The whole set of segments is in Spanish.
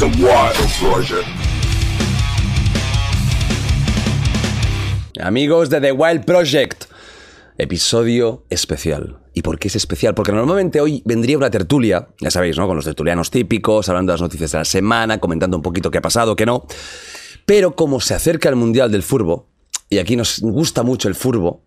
The Wild Project. Amigos de The Wild Project, episodio especial. ¿Y por qué es especial? Porque normalmente hoy vendría una tertulia, ya sabéis, ¿no? Con los tertulianos típicos, hablando de las noticias de la semana, comentando un poquito qué ha pasado, qué no. Pero como se acerca el Mundial del Furbo, y aquí nos gusta mucho el Furbo,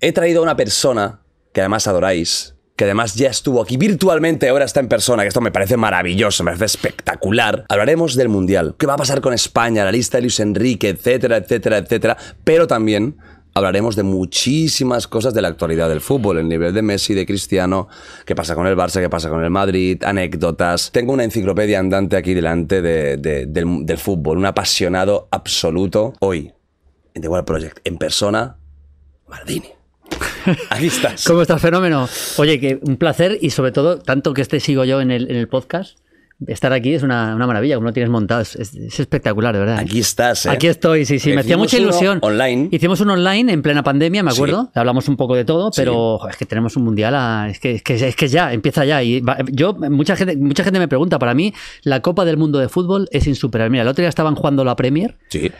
he traído a una persona que además adoráis, que además ya estuvo aquí virtualmente, ahora está en persona, que esto me parece maravilloso, me parece espectacular. Hablaremos del Mundial, qué va a pasar con España, la lista de Luis Enrique, etcétera, etcétera, etcétera, pero también hablaremos de muchísimas cosas de la actualidad del fútbol, el nivel de Messi, de Cristiano, qué pasa con el Barça, qué pasa con el Madrid, anécdotas. Tengo una enciclopedia andante aquí delante de- de- del, del fútbol, un apasionado absoluto. Hoy, en The World Project, en persona, Maldini. Aquí estás. ¿Cómo estás, fenómeno? Oye, que un placer y sobre todo, tanto que este sigo yo en el, en el podcast, estar aquí es una, una maravilla, como lo tienes montado, es, es- es espectacular, de verdad. Aquí estás, ¿eh? Aquí estoy, sí, sí, me hacía mucha ilusión. online. Hicimos un online en plena pandemia, me Sí. acuerdo, hablamos un poco de todo, pero es que tenemos un mundial, a- es, que, es, que, es que ya, empieza ya. Y va- yo, mucha gente, mucha gente me pregunta, para mí, la Copa del Mundo de Fútbol es insuperable. Mira, el otro día estaban jugando la Premier Sí.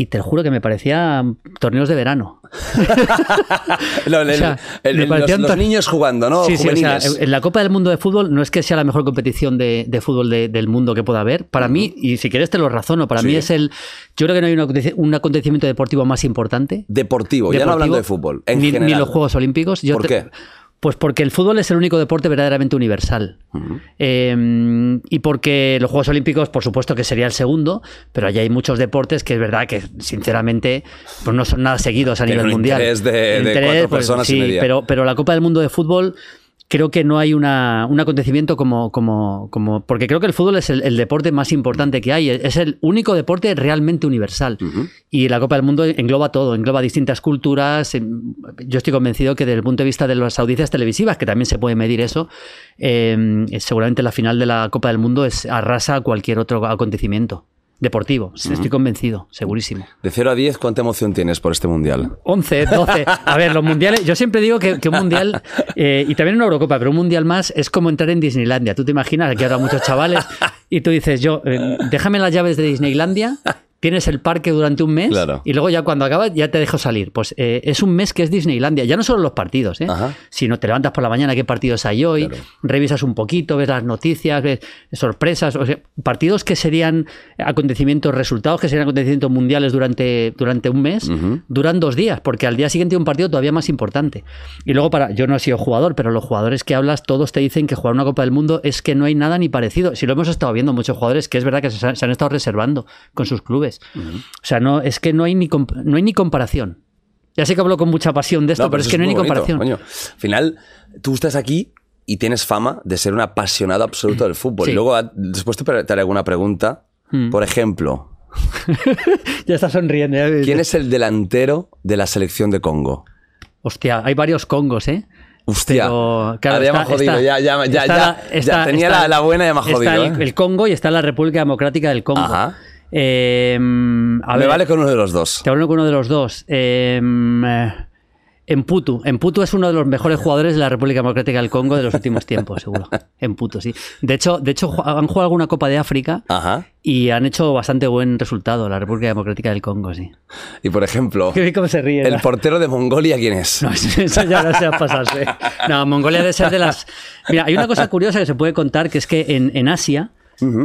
Y te juro que me parecía torneos de verano. El- O sea, el- el- los, niños jugando, ¿no? Sí, sí, o sea, en la Copa del Mundo de Fútbol no es que sea la mejor competición de, de fútbol de- del mundo que pueda haber. Para mí, y si quieres te lo razono, para Sí. mí es el. Yo creo que no hay un, aconteci- un acontecimiento deportivo más importante. Deportivo, ya no hablando de fútbol. En ni, general. ni los Juegos Olímpicos. Yo ¿Por te- qué? Pues porque el fútbol es el único deporte verdaderamente universal. Eh, y porque los Juegos Olímpicos, por supuesto que sería el segundo, pero allí hay muchos deportes que es verdad que, sinceramente, pues no son nada seguidos a nivel un mundial. interés de- El de cuatro personas y sí, media. Pero, pero la Copa del Mundo de Fútbol creo que no hay una, un acontecimiento como, como, como... Porque creo que el fútbol es el, el deporte más importante que hay. Es el único deporte realmente universal. Y la Copa del Mundo engloba todo, engloba distintas culturas. Yo estoy convencido que desde el punto de vista de las audiencias televisivas, que también se puede medir eso, eh, seguramente la final de la Copa del Mundo es arrasa cualquier otro acontecimiento deportivo. Estoy convencido, segurísimo. De 0 a 10, ¿cuánta emoción tienes por este mundial? 11, 12. A ver, los mundiales. Yo siempre digo que, que un mundial, eh, y también una Eurocopa, pero un mundial más es como entrar en Disneylandia. Tú te imaginas, aquí habrá muchos chavales, y tú dices, yo, eh, déjame las llaves de Disneylandia. Tienes el parque durante un mes Claro. y luego ya cuando acabas ya te dejo salir. Pues eh, es un mes que es Disneylandia. Ya no solo los partidos, ¿eh? Sino te levantas por la mañana, qué partidos hay hoy, Claro. revisas un poquito, ves las noticias, ves sorpresas, o sea, partidos que serían acontecimientos, resultados que serían acontecimientos mundiales durante, durante un mes, duran dos días, porque al día siguiente hay un partido todavía más importante. Y luego, para, yo no he sido jugador, pero los jugadores que hablas, todos te dicen que jugar una Copa del Mundo es que no hay nada ni parecido. Si lo hemos estado viendo muchos jugadores, que es verdad que se, se han estado reservando con sus clubes. O sea, no, es que no hay ni, no hay ni comparación. Ya sé que hablo con mucha pasión de esto, No, pero, es que no hay ni bonito, comparación. coño. Al final, tú estás aquí y tienes fama de ser un apasionado absoluto del fútbol. Sí. Y luego, después te, haré alguna pregunta. Mm. Por ejemplo, Ya está sonriendo. ya- ¿quién es el delantero de la selección de Congo? Hostia, hay varios congos, ¿eh? Hostia. Pero, claro, Ahora ya me ha está- jodido, está- ya, ya, está está- tenía está- la, la buena y ya me ha está jodido. el, ¿eh? el Congo y está la República Democrática del Congo. Ajá. Eh, a me ver, vale con uno de los dos. Te hablo con uno de los dos. Eh, eh, Emputu. Emputu es uno de los mejores jugadores de la República Democrática del Congo de los últimos tiempos, seguro. Emputu, sí. De hecho, de hecho, han jugado alguna Copa de África Ajá. y han hecho bastante buen resultado la República Democrática del Congo, sí. Y por ejemplo, Qué bien cómo se ríe. el ¿verdad? portero de Mongolia, ¿quién es? No, eso ya no se va a pasarse. No, Mongolia debe ser de las. Mira, hay una cosa curiosa que se puede contar, que es que en, en Asia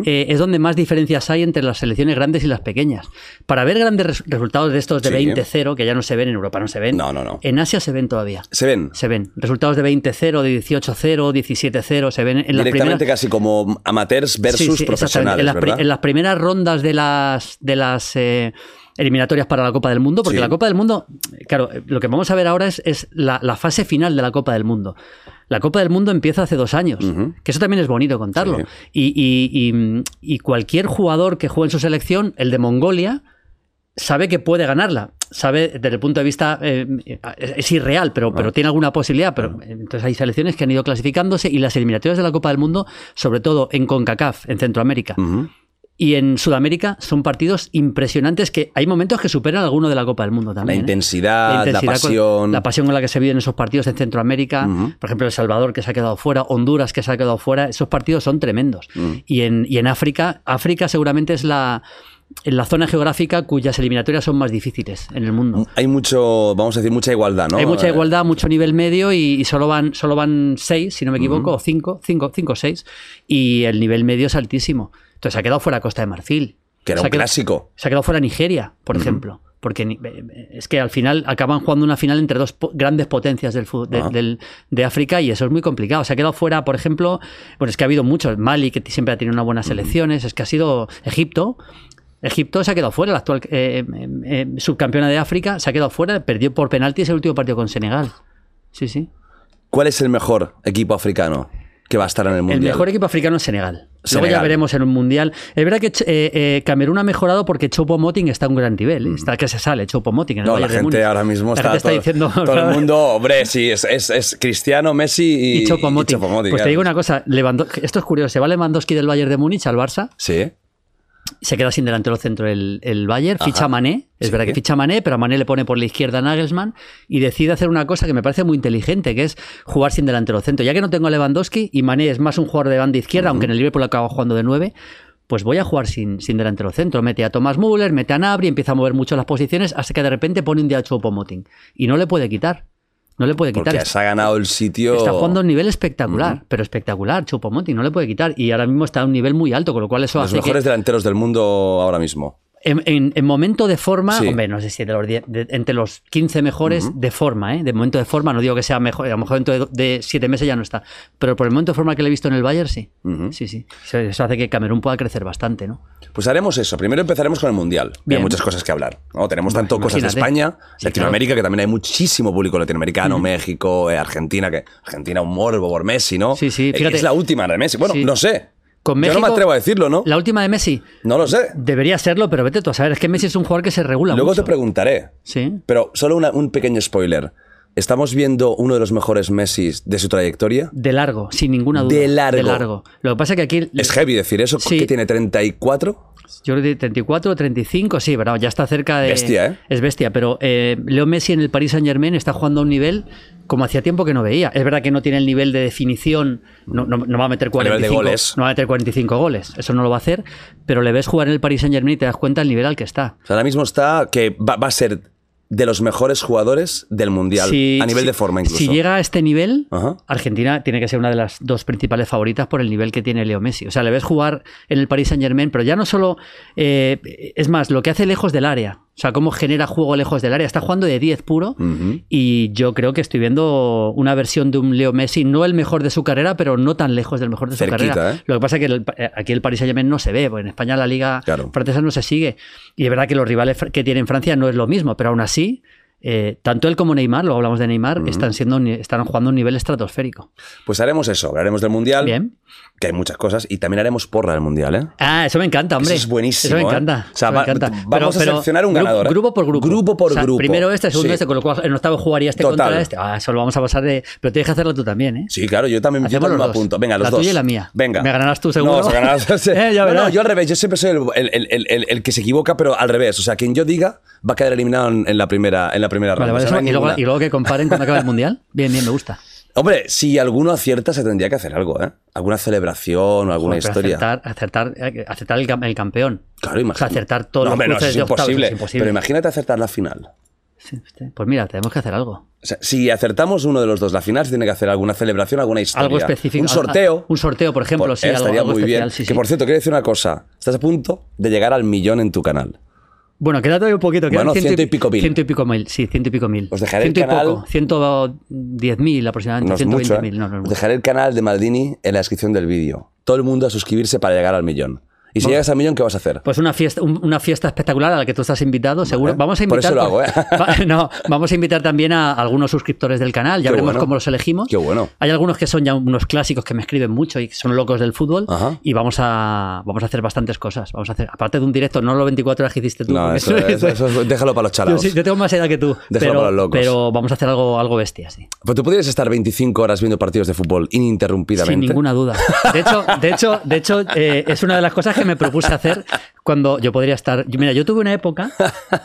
eh, es donde más diferencias hay entre las selecciones grandes y las pequeñas. Para ver grandes res- resultados de estos de Sí. 20-0, que ya no se ven en Europa, no se ven. No, no, no. En Asia se ven todavía. Se ven Se ven. Resultados de 20-0, de 18-0, 17-0, se ven en las directamente primeras. casi como amateurs versus Sí, sí, exactamente. profesionales, en las, pri- ¿verdad? en las primeras rondas de las, de las eh, eliminatorias para la Copa del Mundo, porque Sí. la Copa del Mundo, claro, lo que vamos a ver ahora es, es la, la fase final de la Copa del Mundo. La Copa del Mundo empieza hace dos años, que eso también es bonito contarlo. Sí. Y, y- y- y cualquier jugador que juegue en su selección, el de Mongolia, sabe que puede ganarla. Sabe, desde el punto de vista, eh, es irreal, pero, pero tiene alguna posibilidad. Pero, entonces hay selecciones que han ido clasificándose y las eliminatorias de la Copa del Mundo, sobre todo en CONCACAF, en Centroamérica. Y en Sudamérica, son partidos impresionantes que hay momentos que superan alguno de la Copa del Mundo La también. ¿eh? intensidad, la, con- pasión. la pasión con la que se viven esos partidos en Centroamérica, por ejemplo, El Salvador que se ha quedado fuera, Honduras que se ha quedado fuera, esos partidos son tremendos. Y, en, y en África, África seguramente es la, en la zona geográfica cuyas eliminatorias son más difíciles en el mundo. Hay mucho, vamos a decir, mucha igualdad, ¿no? Hay mucha Eh, igualdad, mucho nivel medio y, y solo van solo van seis, si no me equivoco, o cinco, cinco, cinco seis, y el nivel medio es altísimo. Entonces se ha quedado fuera Costa de Marfil. Que era Se un quedado- clásico. se ha quedado fuera Nigeria, por ejemplo. Porque ni- eh, es que al final acaban jugando una final entre dos po- grandes potencias del, de, Ah. del- de África y eso es muy complicado. Se ha quedado fuera, por ejemplo, bueno, es que ha habido muchos. Mali, que siempre ha tenido unas buenas selecciones, es que ha sido Egipto. Egipto se ha quedado fuera, la actual eh, eh, eh, subcampeona de África, se ha quedado fuera, perdió por penaltis el último partido con Senegal. Sí, sí. ¿Cuál es el mejor equipo africano que va a estar en el El mundial? mejor equipo africano es Senegal. Luego ya Senegal. veremos en un mundial. Es verdad que eh, eh, Camerún ha mejorado porque Chopo Moting está a un gran nivel. ¿eh? Está que se sale Chopo Moting. en el Mm. No, la Bayern gente ahora mismo está, todo, diciendo todo el mundo, hombre, sí, es, es, es Cristiano, Messi y, y Chopo Moting. Pues te digo una cosa, Lewando- esto es curioso. Se va Lewandowski del Bayern de Múnich al Barça, Sí. Se queda sin delantero centro el, el Bayern, ficha a Mané, es Sí. verdad que ficha a Mané, pero a Mané le pone por la izquierda a Nagelsmann y decide hacer una cosa que me parece muy inteligente, que es jugar sin delantero centro. Ya que no tengo a Lewandowski y Mané es más un jugador de banda izquierda, aunque en el Liverpool acaba jugando de nueve, pues voy a jugar sin, sin delantero centro. Mete a Thomas Müller, mete a Nabri, empieza a mover mucho las posiciones hasta que de repente pone un día a Choupo-Moting y no le puede quitar. No le puede quitar. Porque se ha ganado el sitio. Está jugando a un nivel espectacular, pero espectacular. Choupo-Moting no le puede quitar y ahora mismo está a un nivel muy alto, con lo cual eso los hace que mejores delanteros del mundo ahora mismo. En, en- en momento de forma, Sí. hombre, no sé si de los 10 de- entre los 15 mejores de forma, ¿eh? De momento de forma, no digo que sea mejor, a lo mejor dentro de, de 7 meses ya no está, pero por el momento de forma que le he visto en el Bayern, sí. Sí, sí. Eso, eso hace que Camerún pueda crecer bastante, ¿no? Pues haremos eso. Primero empezaremos con el Mundial. Bien. Hay muchas cosas que hablar. ¿no? Tenemos tanto cosas de imagínate. España, Sí, Latinoamérica, que también hay muchísimo público latinoamericano, México, eh, Argentina, que Argentina un morbo por Messi, ¿no? Sí, sí, Eh, fíjate. Es la última de Messi. Bueno, Sí. no sé. Con Yo no me atrevo a decirlo, ¿no? La última de Messi. No lo sé. Debería serlo, pero vete tú a saber. Es que Messi es un jugador que se regula Luego mucho. te preguntaré. Sí. Pero solo una- un pequeño spoiler. ¿Estamos viendo uno de los mejores Messi de su trayectoria? De largo, sin ninguna duda. De largo. Lo que pasa es que aquí. Es heavy decir eso. Sí. ¿Qué tiene? ¿34? Yo creo que 34, 35, sí, pero ya está cerca de. Bestia, ¿eh? Es bestia, pero eh, Leo Messi en el Paris Saint Germain está jugando a un nivel como hacía tiempo que no veía. Es verdad que no tiene el nivel de definición, no, no- no va a meter nivel de 45 goles. No va a meter 45 goles, eso no lo va a hacer, pero le ves jugar en el Paris Saint Germain y te das cuenta del nivel al que está. O sea, ahora mismo está que va, va a ser de los mejores jugadores del Mundial. Si- a nivel si- de forma incluso. Si llega a este nivel, Ajá. Argentina tiene que ser una de las dos principales favoritas por el nivel que tiene Leo Messi. O sea, le ves jugar en el Paris Saint Germain, pero ya no solo. eh, es más, lo que hace lejos del área. O sea, cómo genera juego lejos del área. Está jugando de 10 puro. Y yo creo que estoy viendo una versión de un Leo Messi, no el mejor de su carrera, pero no tan lejos del mejor de su carrera. ¿eh? Lo que pasa es que el- eh, aquí el Paris Saint Germain no se ve, porque en España la liga Claro. francesa no se sigue. Y es verdad que los rivales que tiene en Francia no es lo mismo, pero aún así. eh, tanto él como Neymar, luego hablamos de Neymar, están siendo están jugando a un nivel estratosférico. Pues haremos eso. Hablaremos del Mundial. Bien. Que hay muchas cosas. Y también haremos porra del Mundial, ¿eh? Ah, eso me encanta, hombre. Eso es buenísimo, Eso me ¿eh? encanta. O sea, eso me va- encanta. vamos a seleccionar un ganador, ¿eh? Grupo por grupo. Grupo por O sea, grupo. Primero este, segundo Sí. este, con lo cual en octavo jugaría este Total. contra este. Ah, eso lo vamos a pasar de. Pero tienes que hacerlo tú también, ¿eh? Sí, claro, yo también, yo también me apunto. Venga, los La dos. tuya y la mía. Venga. Me ganarás tú, seguro. No, ganarás. Eh, ya no, yo al revés. Yo siempre soy el, el- el- el- el que se equivoca, pero al revés. O sea, quien yo diga va a quedar eliminado en, en la primera, en la primera Vale, ronda. vale, O sea, eso- no hay y, luego, y luego que comparen cuando acabe el mundial. Bien, bien, me gusta. Hombre, si alguno acierta, se tendría que hacer algo, ¿eh? Alguna celebración o alguna Joder, historia. Acertar, acertar, acertar el, cam- el campeón. Claro, O sea, imagínate. acertar todos no, los cruces es de octavos, imposible. es imposible. Pero imagínate acertar la final. Sí. Pues mira, tenemos que hacer algo. O sea, si acertamos uno de los dos la final, se tiene que hacer alguna celebración, alguna historia. Algo específico. Un sorteo. Un sorteo, por ejemplo, Por- sí, eh, algo, estaría algo muy especial, bien. sí, que por cierto, quiero decir una cosa. Estás a punto de llegar al millón en tu canal. Bueno, queda todavía un poquito. quedan Bueno, ciento y pico mil. Ciento y pico mil, sí, ciento y pico mil. Os dejaré el ciento canal- y poco, ciento diez mil aproximadamente, No es ciento mucho, veinte ¿eh? mil. No, no Os dejaré el canal de Maldini en la descripción del vídeo. Todo el mundo a suscribirse para llegar al millón. Y si llegas al millón, ¿qué vas a hacer? Pues una fiesta, un- una fiesta espectacular a la que tú estás invitado, seguro. Vamos a por invitar. eso lo hago, ¿eh? Va- no, vamos a invitar también a algunos suscriptores del canal. Ya Qué veremos bueno. cómo los elegimos. Qué bueno. Hay algunos que son ya unos clásicos que me escriben mucho y que son locos del fútbol. Ajá. Y vamos a, vamos a hacer bastantes cosas. Vamos a hacer, aparte de un directo, no los 24 horas que hiciste tú. No, porque eso, eso- eso es- déjalo para los yo, chalados. sí, yo tengo más edad que tú. Déjalo pero, para los locos. pero vamos a hacer algo, algo bestia, sí. Pues tú podrías estar 25 horas viendo partidos de fútbol ininterrumpidamente. Sin ninguna duda. De hecho, de hecho, de hecho eh, es una de las cosas que me propuse hacer cuando yo podría estar. Mira, yo tuve una época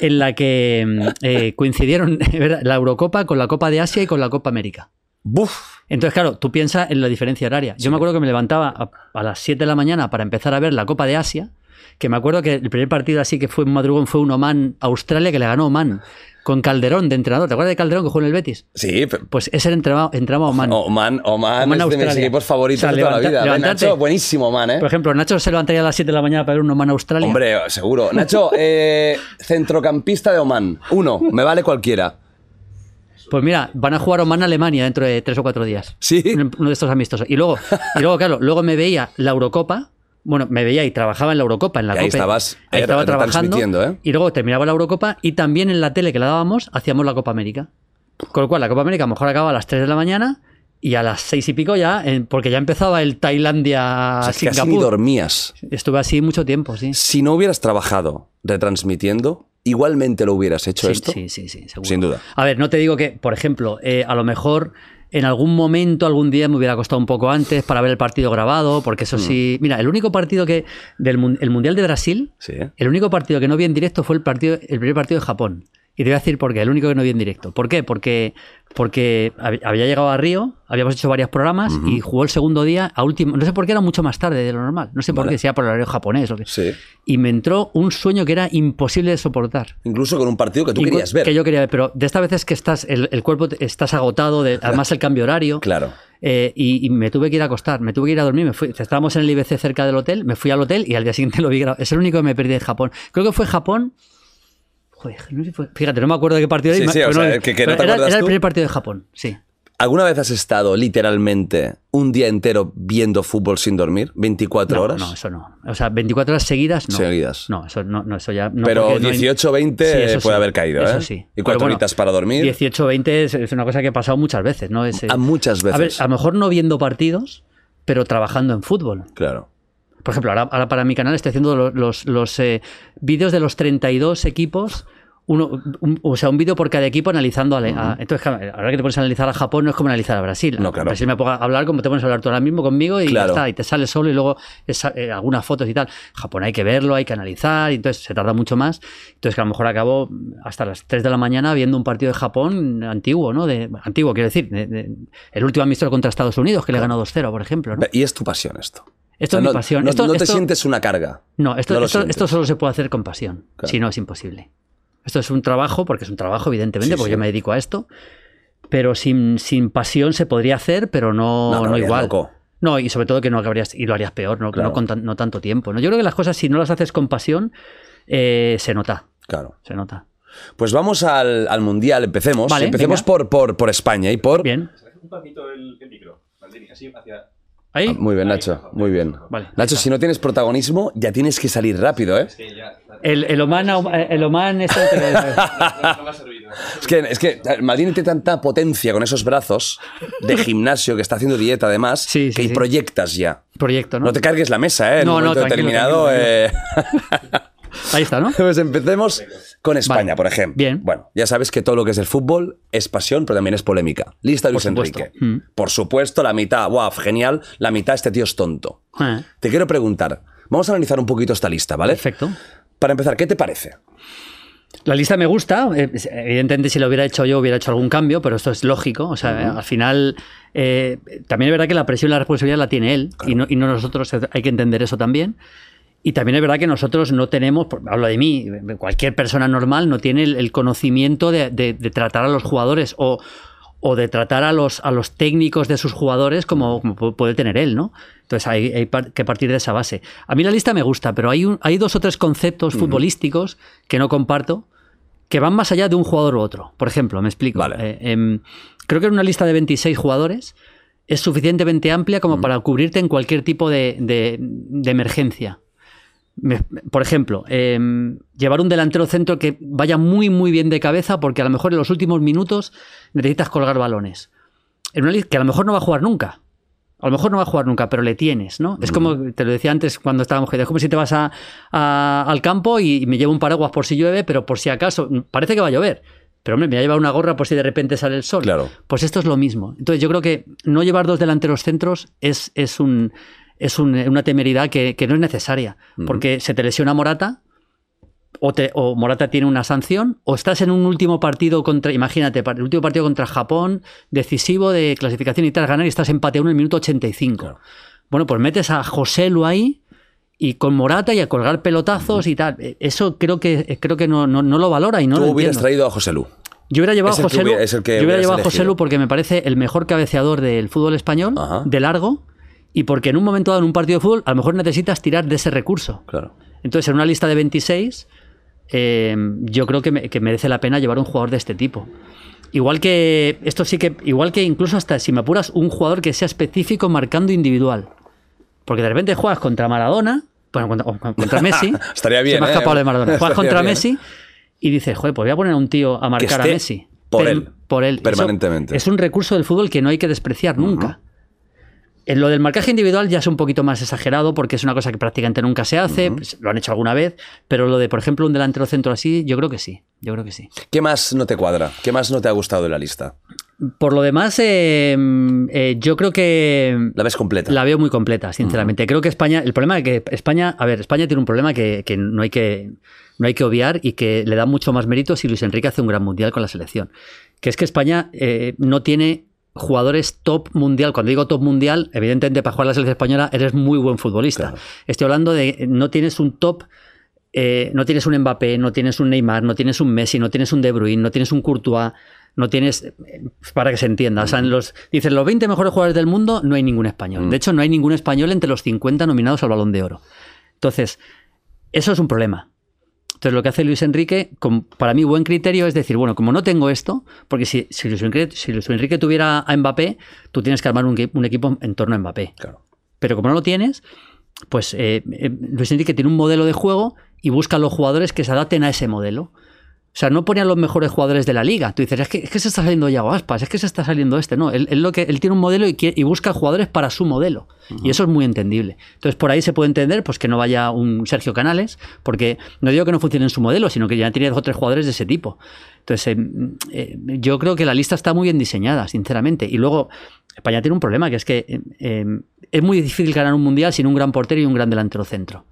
en la que mm, eh, coincidieron la Eurocopa con la Copa de Asia y con la Copa América. Buf. Entonces, claro, tú piensas en la diferencia horaria. Yo me acuerdo que me levantaba a, a las 7 de la mañana para empezar a ver la Copa de Asia, que me acuerdo que el primer partido así que fue en madrugón fue un Oman-Australia que le ganó Oman con Calderón de entrenador. ¿Te acuerdas de Calderón que jugó en el Betis? Sí, pe- Pues ese entraba, entraba a Oman. Oman, Oman, Oman, es de mis Australia. equipos favoritos O sea, de toda la vida. Nacho, buenísimo, Oman, ¿eh? Por ejemplo, Nacho se levantaría a las 7 de la mañana para ver un Oman-Australia. Hombre, seguro. Nacho, eh, centrocampista de Oman. Uno, me vale cualquiera. Pues mira, van a jugar Oman-Alemania dentro de 3 o 4 días. Sí. Un- Uno de estos amistosos. Y luego, y luego claro, luego me veía la Eurocopa. Bueno, me veía y trabajaba en la Eurocopa, en la Y ahí estabas, Ahí estaba trabajando. retransmitiendo, ¿eh? Y luego terminaba la Eurocopa y también en la tele que la dábamos hacíamos la Copa América. Con lo cual, la Copa América a lo mejor acababa a las 3 de la mañana y a las 6 y pico ya, en- porque ya empezaba el O Tailandia sea, casi ni dormías. Estuve así mucho tiempo, sí. Si no hubieras trabajado retransmitiendo, igualmente lo hubieras hecho Sí, esto. sí, sí, sí, seguro. Sin duda. A ver, no te digo que, por ejemplo, eh, a lo mejor en algún momento, algún día me hubiera costado un poco antes para ver el partido grabado, porque Mm. eso sí. Mira, el único partido que. del el Mundial de Brasil, Sí, ¿eh? el único partido que no vi en directo fue el, partido, el primer partido de Japón. Y te voy a decir por qué, el único que no vi en directo. ¿Por qué? Porque, porque hab- había llegado a Río, habíamos hecho varios programas y jugó el segundo día a último. No sé por qué era mucho más tarde de lo normal. No sé por Vale. qué, si era por el horario japonés o qué. Sí. Y me entró un sueño que era imposible de soportar. Incluso con un partido que tú querías ver. Que yo quería ver, pero de esta vez es que estás, el, el cuerpo estás agotado, de, además el cambio horario. Claro. eh, y, y me tuve que ir a acostar, me tuve que ir a dormir. Me fui, estábamos en el IBC cerca del hotel, me fui al hotel y al día siguiente lo vi grabado. Es el único que me perdí en Japón. Creo que fue Japón. Joder, no sé fíjate, no me acuerdo de qué partido Sí, era. sí, o sea, que- que no te era, era el primer partido de Japón, sí. ¿Alguna vez has estado literalmente un día entero viendo fútbol sin dormir? ¿24 No, horas? no, eso no. O sea, 24 horas seguidas, no. Seguidas. No, eso no, no eso ya. no, Pero porque no hay- 18, 20 Sí, eso puede sí, haber caído, eso ¿eh? sí. ¿Y cuatro bueno, horitas para dormir? 18 20 es, es una cosa que he pasado muchas veces, ¿no? Es, eh, A muchas A ver, veces. a lo mejor no viendo partidos, pero trabajando en fútbol. Claro. Por ejemplo, ahora, ahora para mi canal estoy haciendo los, los, los, eh, vídeos de los 32 equipos. Uno, un- o sea, un vídeo por cada equipo analizando. a- a- entonces, claro, ahora que te pones a analizar a Japón no es como analizar a Brasil. No, claro. Brasil me a hablar como te pones a hablar tú ahora mismo conmigo y Claro. ya está. Y te sale solo y luego eh, algunas fotos y tal. Japón hay que verlo, hay que analizar, y entonces se tarda mucho más. Entonces, que a lo mejor acabo hasta las 3 de la mañana viendo un partido de Japón antiguo, ¿no? De, antiguo, quiero decir. de- de- el último amistoso contra Estados Unidos, que le ganó 2-0, por ejemplo. ¿no? Y es tu pasión esto. Esto O sea, es mi no- pasión. No, Esto- no te esto- sientes una carga. No, esto, No esto, solo se puede hacer con pasión. Claro. Si no, es imposible. Esto es un trabajo, porque es un trabajo, evidentemente, Sí, porque sí. yo me dedico a esto. Pero sin, sin pasión se podría hacer, pero no, No, igual. loco. No, y sobre todo que no acabarías, y lo harías peor, no, Claro. no con tan- no tanto tiempo. ¿no? Yo creo que las cosas, si no las haces con pasión, eh, se nota. Claro. Se nota. Pues vamos al, al Mundial, empecemos. Vale, empecemos por, por, por España y por... Bien. Un poquito el, el micro, Maldini, así hacia... Ahí. Ah, Muy bien, Nacho. Muy bien. Vale. Nacho, si no tienes protagonismo, ya tienes que salir rápido, ¿eh? Sí, ya. El, el Oman, el Oman este te no servido. Es que, es que Maldini tiene tanta potencia con esos brazos de gimnasio que está haciendo dieta además Sí, sí, que sí. proyectas ya. proyecto, ¿no? No te cargues la mesa, ¿eh? En No, un no, momento tranquilo, determinado. tranquilo, eh, Ahí está, ¿no? Pues empecemos con España, Vale. por ejemplo. Bien. Bueno, ya sabes que todo lo que es el fútbol es pasión, pero también es polémica. Lista Luis supuesto. Enrique. Mm. Por supuesto, la mitad, wow, genial. La mitad, este tío es tonto. Eh, Te quiero preguntar, vamos a analizar un poquito esta lista, ¿vale? Perfecto. Para empezar, ¿qué te parece? La lista me gusta. eh, Evidentemente, si lo hubiera hecho yo, hubiera hecho algún cambio, pero esto es lógico. O sea, al final, eh, también es verdad que la presión y la responsabilidad la tiene él y, no, y no nosotros. Hay que entender eso también. Y también es verdad que nosotros no tenemos, hablo de mí, cualquier persona normal no tiene el, el conocimiento de, de- de tratar a los jugadores o, o de tratar a los, a los técnicos de sus jugadores como, como pu- puede tener él, ¿no? Entonces hay, hay que partir de esa base. A mí la lista me gusta, pero hay, un- hay dos o tres conceptos futbolísticos que no comparto que van más allá de un jugador u otro. Por ejemplo, me explico. Vale. Eh, em, creo que en una lista de 26 jugadores es suficientemente amplia como para cubrirte en cualquier tipo de- de emergencia. Me- por ejemplo, eh, llevar un delantero centro que vaya muy, muy bien de cabeza, porque a lo mejor en los últimos minutos necesitas colgar balones. En una que a lo mejor no va a jugar nunca. A lo mejor no va a jugar nunca, pero le tienes, ¿no? Es como, te lo decía antes cuando estábamos, es como si te vas a- a- al campo y, y me llevo un paraguas por si llueve, pero por si acaso, parece que va a llover. Pero hombre, me voy a llevar una gorra por si de repente sale el sol. Claro. Pues esto es lo mismo. Entonces yo creo que no llevar dos delanteros centros es, es, un, es un- una temeridad que, que no es necesaria. Porque se te lesiona Morata, o, te- o Morata tiene una sanción, o estás en un último partido contra, imagínate, el último partido contra Japón, decisivo de clasificación y tal, ganar y estás empate a uno en el minuto 85. Bueno, pues metes a José Lu ahí y con Morata y a colgar pelotazos y tal. Eh, Eso creo que, creo que no, no, no lo valora y no Tú lo hubieras traído a José Lu. Yo hubiera llevado a José Lu, hubiera- yo hubiera llevado a José. Lu porque me parece el mejor cabeceador del fútbol español, Ajá. de largo, y porque en un momento dado en un partido de fútbol a lo mejor necesitas tirar de ese recurso. Claro. Entonces, en una lista de 26, eh, yo creo que, me- que merece la pena llevar un jugador de este tipo. Igual que, esto sí que, igual que incluso hasta si me apuras, un jugador que sea específico marcando individual. Porque de repente juegas contra Maradona, bueno, contra, o contra Messi. Estaría bien, Se me ha ¿eh? escapado de Maradona. Juegas contra bien. Messi y dices, joder, pues voy a poner a un tío a marcar a Messi. por él, Por él. Eso permanentemente. Es un recurso del fútbol que no hay que despreciar nunca. En lo del marcaje individual ya es un poquito más exagerado porque es una cosa que prácticamente nunca se hace, pues, lo han hecho alguna vez, pero lo de, por ejemplo, un delantero centro así, yo creo que sí, yo creo que sí. ¿Qué más no te cuadra? ¿Qué más no te ha gustado de la lista? Por lo demás, eh, eh, yo creo que La ves completa. la veo muy completa, sinceramente. Creo que España, el problema es que España, a ver, España tiene un problema que, que no hay que no hay que obviar y que le da mucho más mérito si Luis Enrique hace un gran mundial con la selección, que es que España eh, no tiene jugadores top mundial. Cuando digo top mundial, evidentemente para jugar la selección española eres muy buen futbolista. Estoy hablando de no tienes un top eh, no tienes un Mbappé, no tienes un Neymar, no tienes un Messi, no tienes un De Bruyne, no tienes un Courtois, no tienes, eh, para que se entienda, o sea, en los, dicen los 20 mejores jugadores del mundo, no hay ningún español. De hecho, no hay ningún español entre los 50 nominados al Balón de Oro. Entonces, eso es un problema. Entonces, lo que hace Luis Enrique, con, para mí, buen criterio es decir, bueno, como no tengo esto, porque si, si, Luis, Enrique, si Luis Enrique tuviera a Mbappé, tú tienes que armar un, equi- un equipo en torno a Mbappé. Claro. Pero como no lo tienes, pues eh, eh, Luis Enrique tiene un modelo de juego y busca los jugadores que se adapten a ese modelo. O sea, no pone a los mejores jugadores de la liga. Tú dices, es que, es que se está saliendo Yago Aspas, es que se está saliendo este. No, él, él lo que, él tiene un modelo y, quiere- y busca jugadores para su modelo. Y eso es muy entendible. Entonces, por ahí se puede entender pues, que no vaya un Sergio Canales, porque no digo que no funcione en su modelo, sino que ya tiene dos o tres jugadores de ese tipo. Entonces, eh, eh, yo creo que la lista está muy bien diseñada, sinceramente. Y luego, España tiene un problema, que es que eh, eh, es muy difícil ganar un mundial sin un gran portero y un gran delantero centro.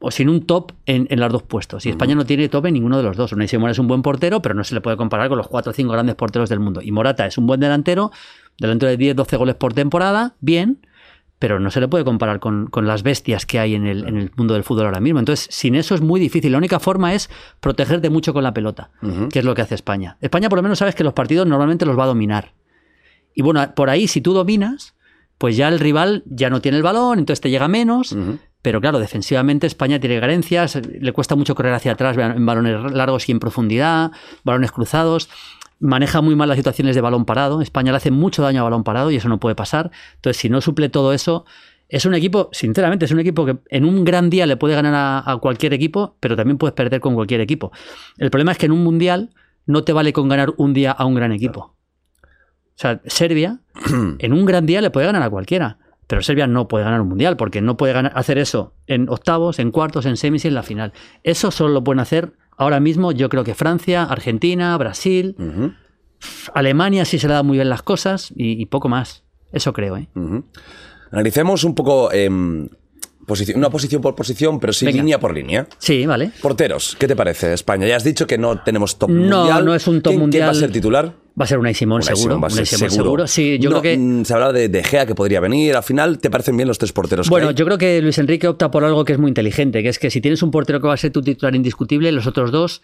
O, sin un top en, en los dos puestos. Y España no tiene top en ninguno de los dos. Unai Simón es un buen portero, pero no se le puede comparar con los cuatro o cinco grandes porteros del mundo. Y Morata es un buen delantero, delantero de 10, 12 goles por temporada, bien, pero no se le puede comparar con, con las bestias que hay en el, en el mundo del fútbol ahora mismo. Entonces, sin eso es muy difícil. La única forma es protegerte mucho con la pelota, que es lo que hace España. España, por lo menos, sabes que los partidos normalmente los va a dominar. Y bueno, por ahí, si tú dominas, pues ya el rival ya no tiene el balón, entonces te llega menos. Pero claro, defensivamente España tiene carencias, le cuesta mucho correr hacia atrás en balones largos y en profundidad, balones cruzados. Maneja muy mal las situaciones de balón parado. España le hace mucho daño a balón parado y eso no puede pasar. Entonces, si no suple todo eso, es un equipo, sinceramente, es un equipo que en un gran día le puede ganar a, a cualquier equipo, pero también puedes perder con cualquier equipo. El problema es que en un mundial no te vale con ganar un día a un gran equipo. O sea, Serbia en un gran día le puede ganar a cualquiera. Pero Serbia no puede ganar un mundial porque no puede ganar- hacer eso en octavos, en cuartos, en semis y en la final. Eso solo lo pueden hacer ahora mismo, yo creo que Francia, Argentina, Brasil, Alemania sí se le da muy bien las cosas y, y poco más. Eso creo, ¿eh? Analicemos un poco em, posición, una posición por posición, pero sí Venga. línea por línea. Sí, vale. Porteros, ¿qué te parece España? Ya has dicho que no tenemos top No, mundial. no es un top ¿Quién- ¿Quién va a mundial. ser titular? Va a ser Unai Simón, seguro. Simón va a Unai ser Simón seguro. Sí, yo No, creo que. mm, Se hablaba de, de Gea que podría venir. Al final, ¿te parecen bien los tres porteros? que Bueno, hay? yo creo que Luis Enrique opta por algo que es muy inteligente, que es que si tienes un portero que va a ser tu titular indiscutible, los otros dos,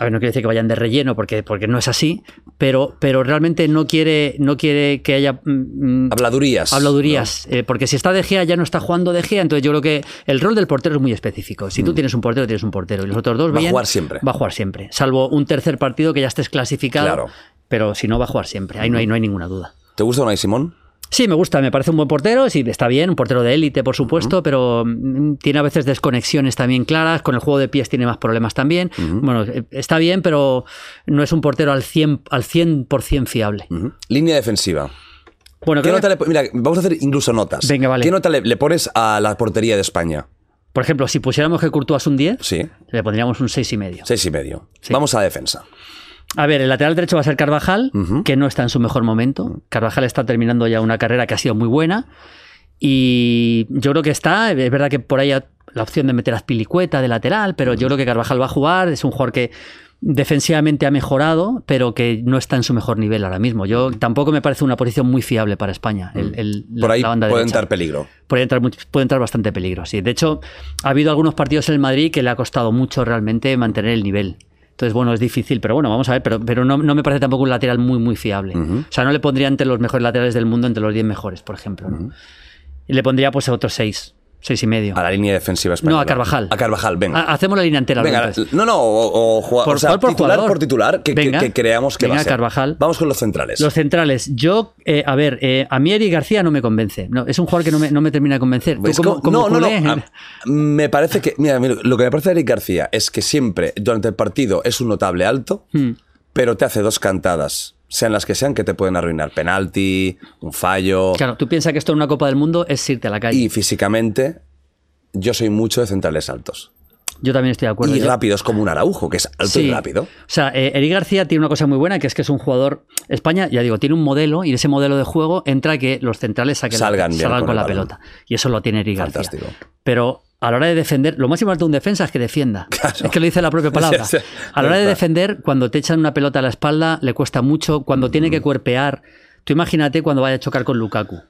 a ver, no quiere decir que vayan de relleno, porque, porque no es así, pero, pero realmente no quiere, no quiere que haya mm, mm, Habladurías. habladurías, eh, porque si está De Gea ya no está jugando De Gea, entonces yo creo que el rol del portero es muy específico. Si tú tienes un portero, tienes un portero, y los otros dos Mm. Va a jugar siempre. Va a jugar siempre, salvo un tercer partido que ya estés clasificado, Claro. pero si no va a jugar siempre, ahí no hay, no hay ninguna duda. ¿Te gusta Unai Simón? Sí, me gusta, me parece un buen portero, sí, está bien, un portero de élite, por supuesto, pero mm, tiene a veces desconexiones también claras, con el juego de pies tiene más problemas también. Bueno, eh, está bien, pero no es un portero al 100%, al 100 fiable. Línea defensiva. Bueno, ¿Qué nota que, le, mira, vamos a hacer incluso notas. Venga, vale. ¿Qué nota le, le pones a la portería de España? por ejemplo, si pusiéramos que Courtois un 10, Sí, le pondríamos un 6,5. y medio. seis y medio. Sí. Vamos a la defensa. A ver, el lateral derecho va a ser Carvajal, que no está en su mejor momento. Carvajal está terminando ya una carrera que ha sido muy buena. Y yo creo que está, es verdad que por ahí la opción de meter a Azpilicueta de lateral, pero yo creo que Carvajal va a jugar. Es un jugador que defensivamente ha mejorado, pero que no está en su mejor nivel ahora mismo. Yo tampoco me parece una posición muy fiable para España. el- el- la- Por ahí la banda puede derecha. entrar peligro. Puede entrar, puede entrar bastante peligro, sí. De hecho, ha habido algunos partidos en el Madrid que le ha costado mucho realmente mantener el nivel. Entonces, bueno, es difícil, pero bueno, vamos a ver, pero, pero no, no me parece tampoco un lateral muy, muy fiable. O sea, no le pondría entre los mejores laterales del mundo, entre los 10 mejores, por ejemplo. ¿no? Y le pondría pues a otros 6, 6 y medio. A la línea defensiva española. No, a Carvajal. A Carvajal, venga. Ha- Hacemos la línea entera. Venga, no, no, o, o Por- o sea, ¿cuál por titular jugador? por titular, que, que- Venga. que creamos que va Venga, a ser. Carvajal. Vamos con los centrales. Los centrales, yo, eh, a ver, eh, a mí Eric García no me convence. No, es un jugador que no me, no me termina de convencer. Tú ¿Ves como- no, no, no. culé- a- Me parece que. Mira, mira, lo que me parece de Eric García es que siempre, durante el partido, es un notable alto, Hmm. pero te hace dos cantadas, sean las que sean, que te pueden arruinar. Penalti, un fallo. Claro, tú piensas que esto en una Copa del Mundo es irte a la calle. Y físicamente, yo soy mucho de centrales altos. Yo también estoy de acuerdo. y Yo- rápidos como un Araujo, que es alto y rápido. O sea, eh, Eric García tiene una cosa muy buena, que es que es un jugador. España, ya digo, tiene un modelo y ese modelo de juego entra que los centrales saquen la- Salgan bien salgan con la balón. pelota. Y eso lo tiene Eric Fantástico. García. Pero a la hora de defender, lo más importante de un defensa es que defienda. Claro. Es que lo dice la propia palabra. Sí, sí. A la hora de defender, cuando te echan una pelota a la espalda, le cuesta mucho. Cuando tiene Mm. que cuerpear, tú imagínate cuando vaya a chocar con Lukaku.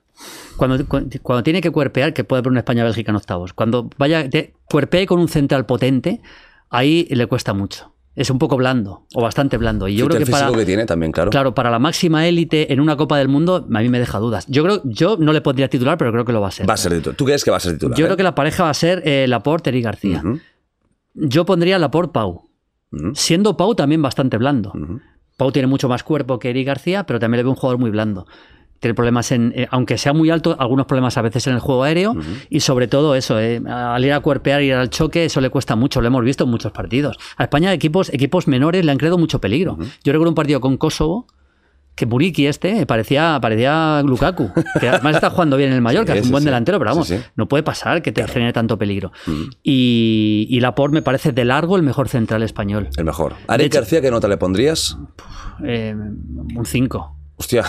Cuando, cu- cuando tiene que cuerpear, que puede haber una España-Bélgica en octavos. Cuando vaya, te, cuerpee con un central potente, ahí le cuesta mucho. Es un poco blando, o bastante blando. Y yo creo el que físico para, que tiene también, claro. Claro, para la máxima élite en una Copa del Mundo, a mí me deja dudas. Yo creo, yo no le pondría titular, pero creo que lo va a ser. Va a ser titular. ¿Tú crees que va a ser titular? Yo eh? creo que la pareja va a ser eh, Laporte y García. Yo pondría Laporte Pau. Siendo Pau también bastante blando. Pau tiene mucho más cuerpo que Eric García, pero también le veo un jugador muy blando. Tiene problemas en, eh, aunque sea muy alto, algunos problemas a veces en el juego aéreo y sobre todo eso, eh, al ir a cuerpear, ir al choque, eso le cuesta mucho, lo hemos visto en muchos partidos. A España equipos, equipos menores le han creado mucho peligro. Yo recuerdo un partido con Kosovo que Buriki este eh, parecía, parecía Lukaku, que además está jugando bien en el Mallorca, Sí, es un buen sí. delantero, pero vamos, Sí, no puede pasar que te genere tanto peligro. Y, y Laporte me parece de largo el mejor central español. El mejor. ¿A Eric hecho- García qué nota le pondrías? Eh, un 5. Hostia.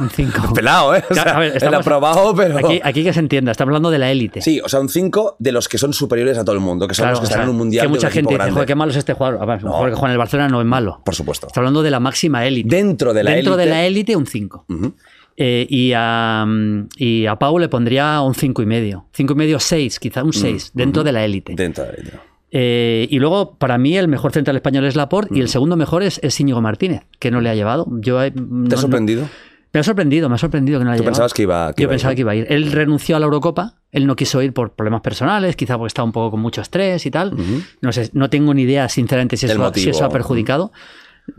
Un 5. Pelado, ¿eh? O sea, A ver, el estamos- aprobado, pero. Aquí, aquí que se entienda, estamos hablando de la élite. Sí, o sea, un 5 de los que son superiores a todo el mundo, que son Claro, los que están sea, en un mundial. Que de mucha un gente dice, joder, qué malo es este jugador. Ver, No. jugador que juega en el Barcelona no es malo. Por supuesto. Está hablando de la máxima élite. Dentro de la Dentro de élite. la élite, un 5. Ujú. y, a, mm, y a Pau le pondría un 5 y medio. 5 y medio, 6, quizá un 6, dentro de la élite. Dentro de la élite. Eh, y luego, para mí, el mejor central español es Laporte y el segundo mejor es, es Íñigo Martínez, que no le ha llevado. Yo, eh, ¿Te no- ha no- sorprendido? me ha sorprendido, me ha sorprendido que no le haya ¿Tú llevado. pensabas que iba, que Yo iba pensaba que iba a ir. Él renunció a la Eurocopa, él no quiso ir por problemas personales, quizá porque estaba un poco con mucho estrés y tal. No sé, no tengo ni idea, sinceramente, si eso, si eso ha perjudicado.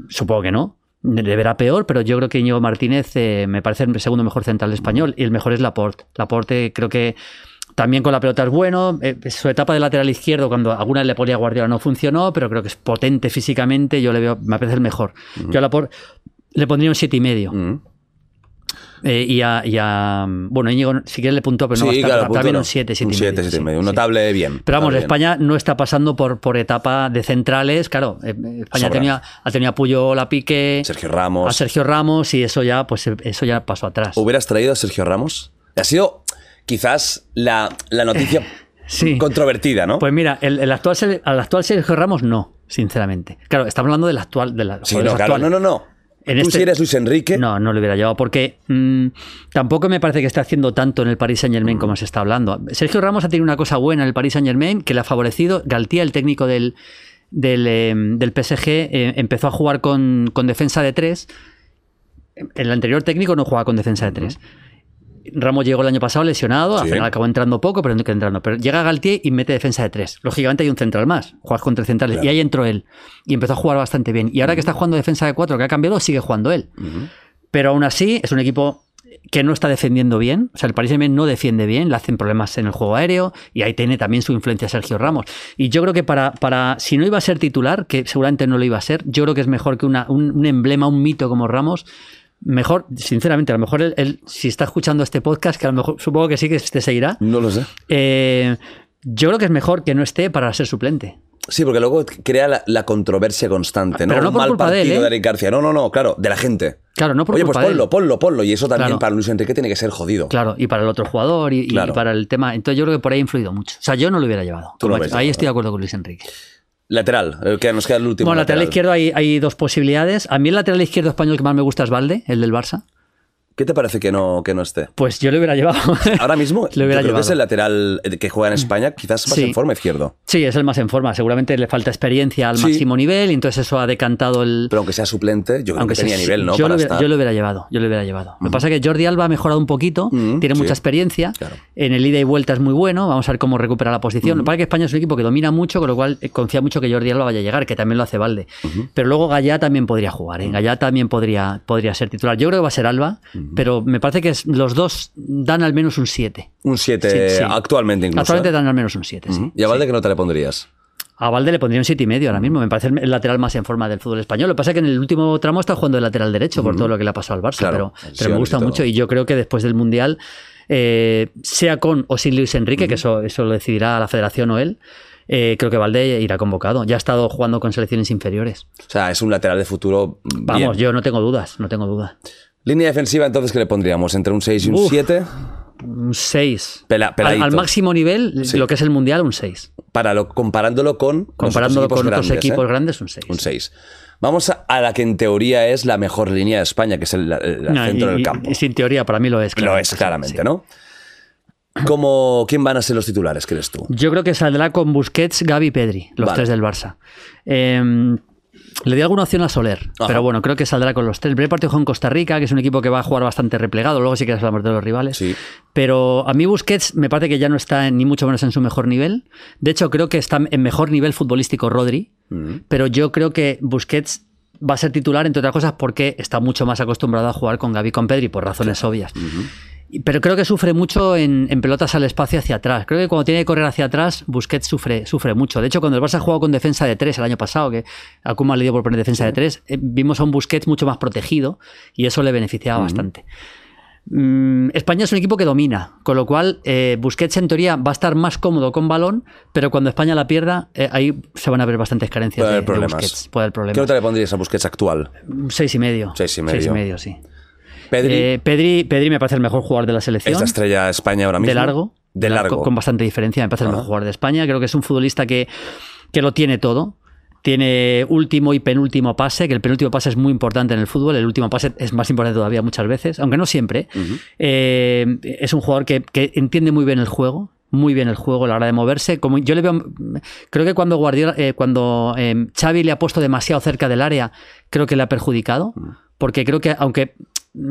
Supongo que no. Deberá peor, pero yo creo que Íñigo Martínez eh, me parece el segundo mejor central español y el mejor es Laporte. Laporte creo que también con la pelota es bueno. Eh, su etapa de lateral izquierdo, cuando alguna le ponía Guardiola, no funcionó, pero creo que es potente físicamente. Yo le veo, me parece el mejor. Yo a Laporte le pondría un siete y medio. Ujú. Eh, y, a, y a- Bueno, Íñigo, si quieres le puntúo, pero no Sí, bastante, claro, también un 7, 7 Un y 7, medio. 7 y sí, notable bien. Pero vamos, Notable bien. España no está pasando por, por etapa de centrales. Claro, eh, España tenía, ha tenido a Puyol, a Piqué, Sergio Ramos. a Sergio Ramos y eso ya, pues eso ya pasó atrás. ¿Hubieras traído a Sergio Ramos? Ha sido quizás la, la noticia Sí. controvertida, ¿no? Pues mira, el, el actual, al actual Sergio Ramos no, sinceramente. Claro, estamos hablando del actual. De la, sí, no, claro. No, no, no. En Tú este- si eres Luis Enrique. No, no lo hubiera llevado porque mm, tampoco me parece que esté haciendo tanto en el Paris Saint Germain Mm. como se está hablando. Sergio Ramos ha tenido una cosa buena en el Paris Saint Germain que le ha favorecido. Galtía, el técnico del, del, eh, del PSG, eh, empezó a jugar con, con defensa de tres. El anterior técnico no jugaba con defensa de tres. Ramos llegó el año pasado lesionado, al Sí. final acabó entrando poco, pero no que entrando. Pero llega Galtier y mete defensa de tres. Lógicamente hay un central más, juegas con tres centrales. Claro. Y ahí entró él. Y empezó a jugar bastante bien. Y ahora que está jugando defensa de cuatro, que ha cambiado, sigue jugando él. Pero aún así, es un equipo que no está defendiendo bien. O sea, el Paris Saint-Germain no defiende bien, le hacen problemas en el juego aéreo y ahí tiene también su influencia Sergio Ramos. Y yo creo que para, para si no iba a ser titular, que seguramente no lo iba a ser, yo creo que es mejor que una- un, un emblema, un mito como Ramos. Mejor, sinceramente, a lo mejor él, él, si está escuchando este podcast, que a lo mejor supongo que sí que te seguirá, No lo sé. eh, yo creo que es mejor que no esté para ser suplente. Sí, porque luego crea la, la controversia constante, ¿no? Pero no Un por mal culpa de él, partido ¿eh? Eric García. No, no, no, claro, de la gente. Claro, no por Oye, culpa pues de él. ponlo, ponlo, ponlo. Y eso también Claro. para Luis Enrique tiene que ser jodido. Claro, y para el otro jugador y, para el tema. Entonces yo creo que por ahí ha influido mucho. O sea, yo no lo hubiera llevado. Tú no Como- lo ves, ahí estoy de acuerdo con Luis Enrique. Lateral, el que nos queda el último. Bueno, lateral izquierdo hay, hay dos posibilidades. A mí el lateral izquierdo español que más me gusta es Valde, el del Barça. ¿Qué te parece que no, que no esté? Pues yo lo hubiera llevado. Ahora mismo, Lo hubiera yo creo que es llevado. el lateral que juega en España, quizás más Sí. en forma izquierdo. Sí, es el más en forma. Seguramente le falta experiencia al Sí. máximo nivel y entonces eso ha decantado el. Pero aunque sea suplente, yo creo aunque que tenía sea- nivel, ¿no? Yo, Para lo hubiera, estar. yo lo hubiera llevado. Yo lo hubiera llevado. Lo que pasa es que Jordi Alba ha mejorado un poquito, Mm, tiene sí. mucha experiencia. Claro. En el ida y vuelta es muy bueno. Vamos a ver cómo recupera la posición. Lo que pasa es que España es un equipo que domina mucho, con lo cual eh, confía mucho que Jordi Alba vaya a llegar, que también lo hace Valde. Pero luego Gallá también podría jugar. ¿eh? Gallá también podría, podría ser titular. Yo creo que va a ser Alba, pero me parece que los dos dan al menos un 7. Un 7 Sí, sí. actualmente incluso. Actualmente ¿eh? dan al menos un 7, sí. ¿Y a Valde qué nota le pondrías? A Valde le pondría un 7 y medio ahora mismo. Me parece el lateral más en forma del fútbol español. Lo que pasa es que en el último tramo está jugando de lateral derecho por todo lo que le ha pasado al Barça. Claro, pero, me gusta mucho y yo creo que después del Mundial, eh, sea con o sin Luis Enrique, que eso, eso lo decidirá la federación o él, eh, creo que Valde irá convocado. Ya ha estado jugando con selecciones inferiores. O sea, es un lateral de futuro. bien. Vamos, yo no tengo dudas, no tengo dudas. Línea defensiva, entonces, ¿qué le pondríamos? ¿Entre un 6 y un Uf. 7? Un 6. Pela- al, máximo nivel, Sí. lo que es el Mundial, un 6. Para lo, comparándolo con. Comparándolo otros con otros grandes, equipos ¿eh? grandes, un 6. Un 6. Vamos a, a la que en teoría es la mejor línea de España, que es el, el No, centro y- del campo. Y, sin teoría, para mí lo es. Lo es claramente, sí. ¿no? ¿Cómo, ¿Quién van a ser los titulares, crees tú? Yo creo que saldrá con Busquets, Gavi y Pedri, los Vale. tres del Barça. Eh, le di alguna opción a Soler, Ajá. pero bueno, creo que saldrá con los tres. El primer partido con Costa Rica, que es un equipo que va a jugar bastante replegado, luego sí que hablamos de los rivales. Sí. Pero a mí Busquets me parece que ya no está ni mucho menos en su mejor nivel. De hecho, creo que está en mejor nivel futbolístico Rodri, Mm. pero yo creo que Busquets va a ser titular, entre otras cosas, porque está mucho más acostumbrado a jugar con Gavi y con Pedri, por razones obvias. Pero creo que sufre mucho en, en pelotas al espacio hacia atrás. Creo que cuando tiene que correr hacia atrás, Busquets sufre, sufre mucho. De hecho, cuando el Barça jugó con defensa de tres el año pasado, que a Koeman le dio por poner defensa de tres, eh, vimos a un Busquets mucho más protegido y eso le beneficiaba bastante. Mm, España es un equipo que domina, con lo cual eh, Busquets en teoría va a estar más cómodo con balón, pero cuando España la pierda, eh, ahí se van a ver bastantes carencias Puede de, haber de problemas. Busquets. Puede haber ¿Qué problemas. nota le pondrías a Busquets actual? Seis y medio. Seis y medio. Seis y medio, sí. Pedri Eh, Pedri, Pedri me parece el mejor jugador de la selección. es la estrella de España ahora mismo. De largo. De largo. Con, con bastante diferencia. Me parece el mejor jugador de España. Creo que es un futbolista que, que lo tiene todo. Tiene último y penúltimo pase, que el penúltimo pase es muy importante en el fútbol. El último pase es más importante todavía muchas veces, aunque no siempre. Eh, es un jugador que, que entiende muy bien el juego. Muy bien el juego a la hora de moverse. Como yo le veo, creo que cuando Guardiola, eh, cuando eh, Xavi le ha puesto demasiado cerca del área, creo que le ha perjudicado. Porque creo que, aunque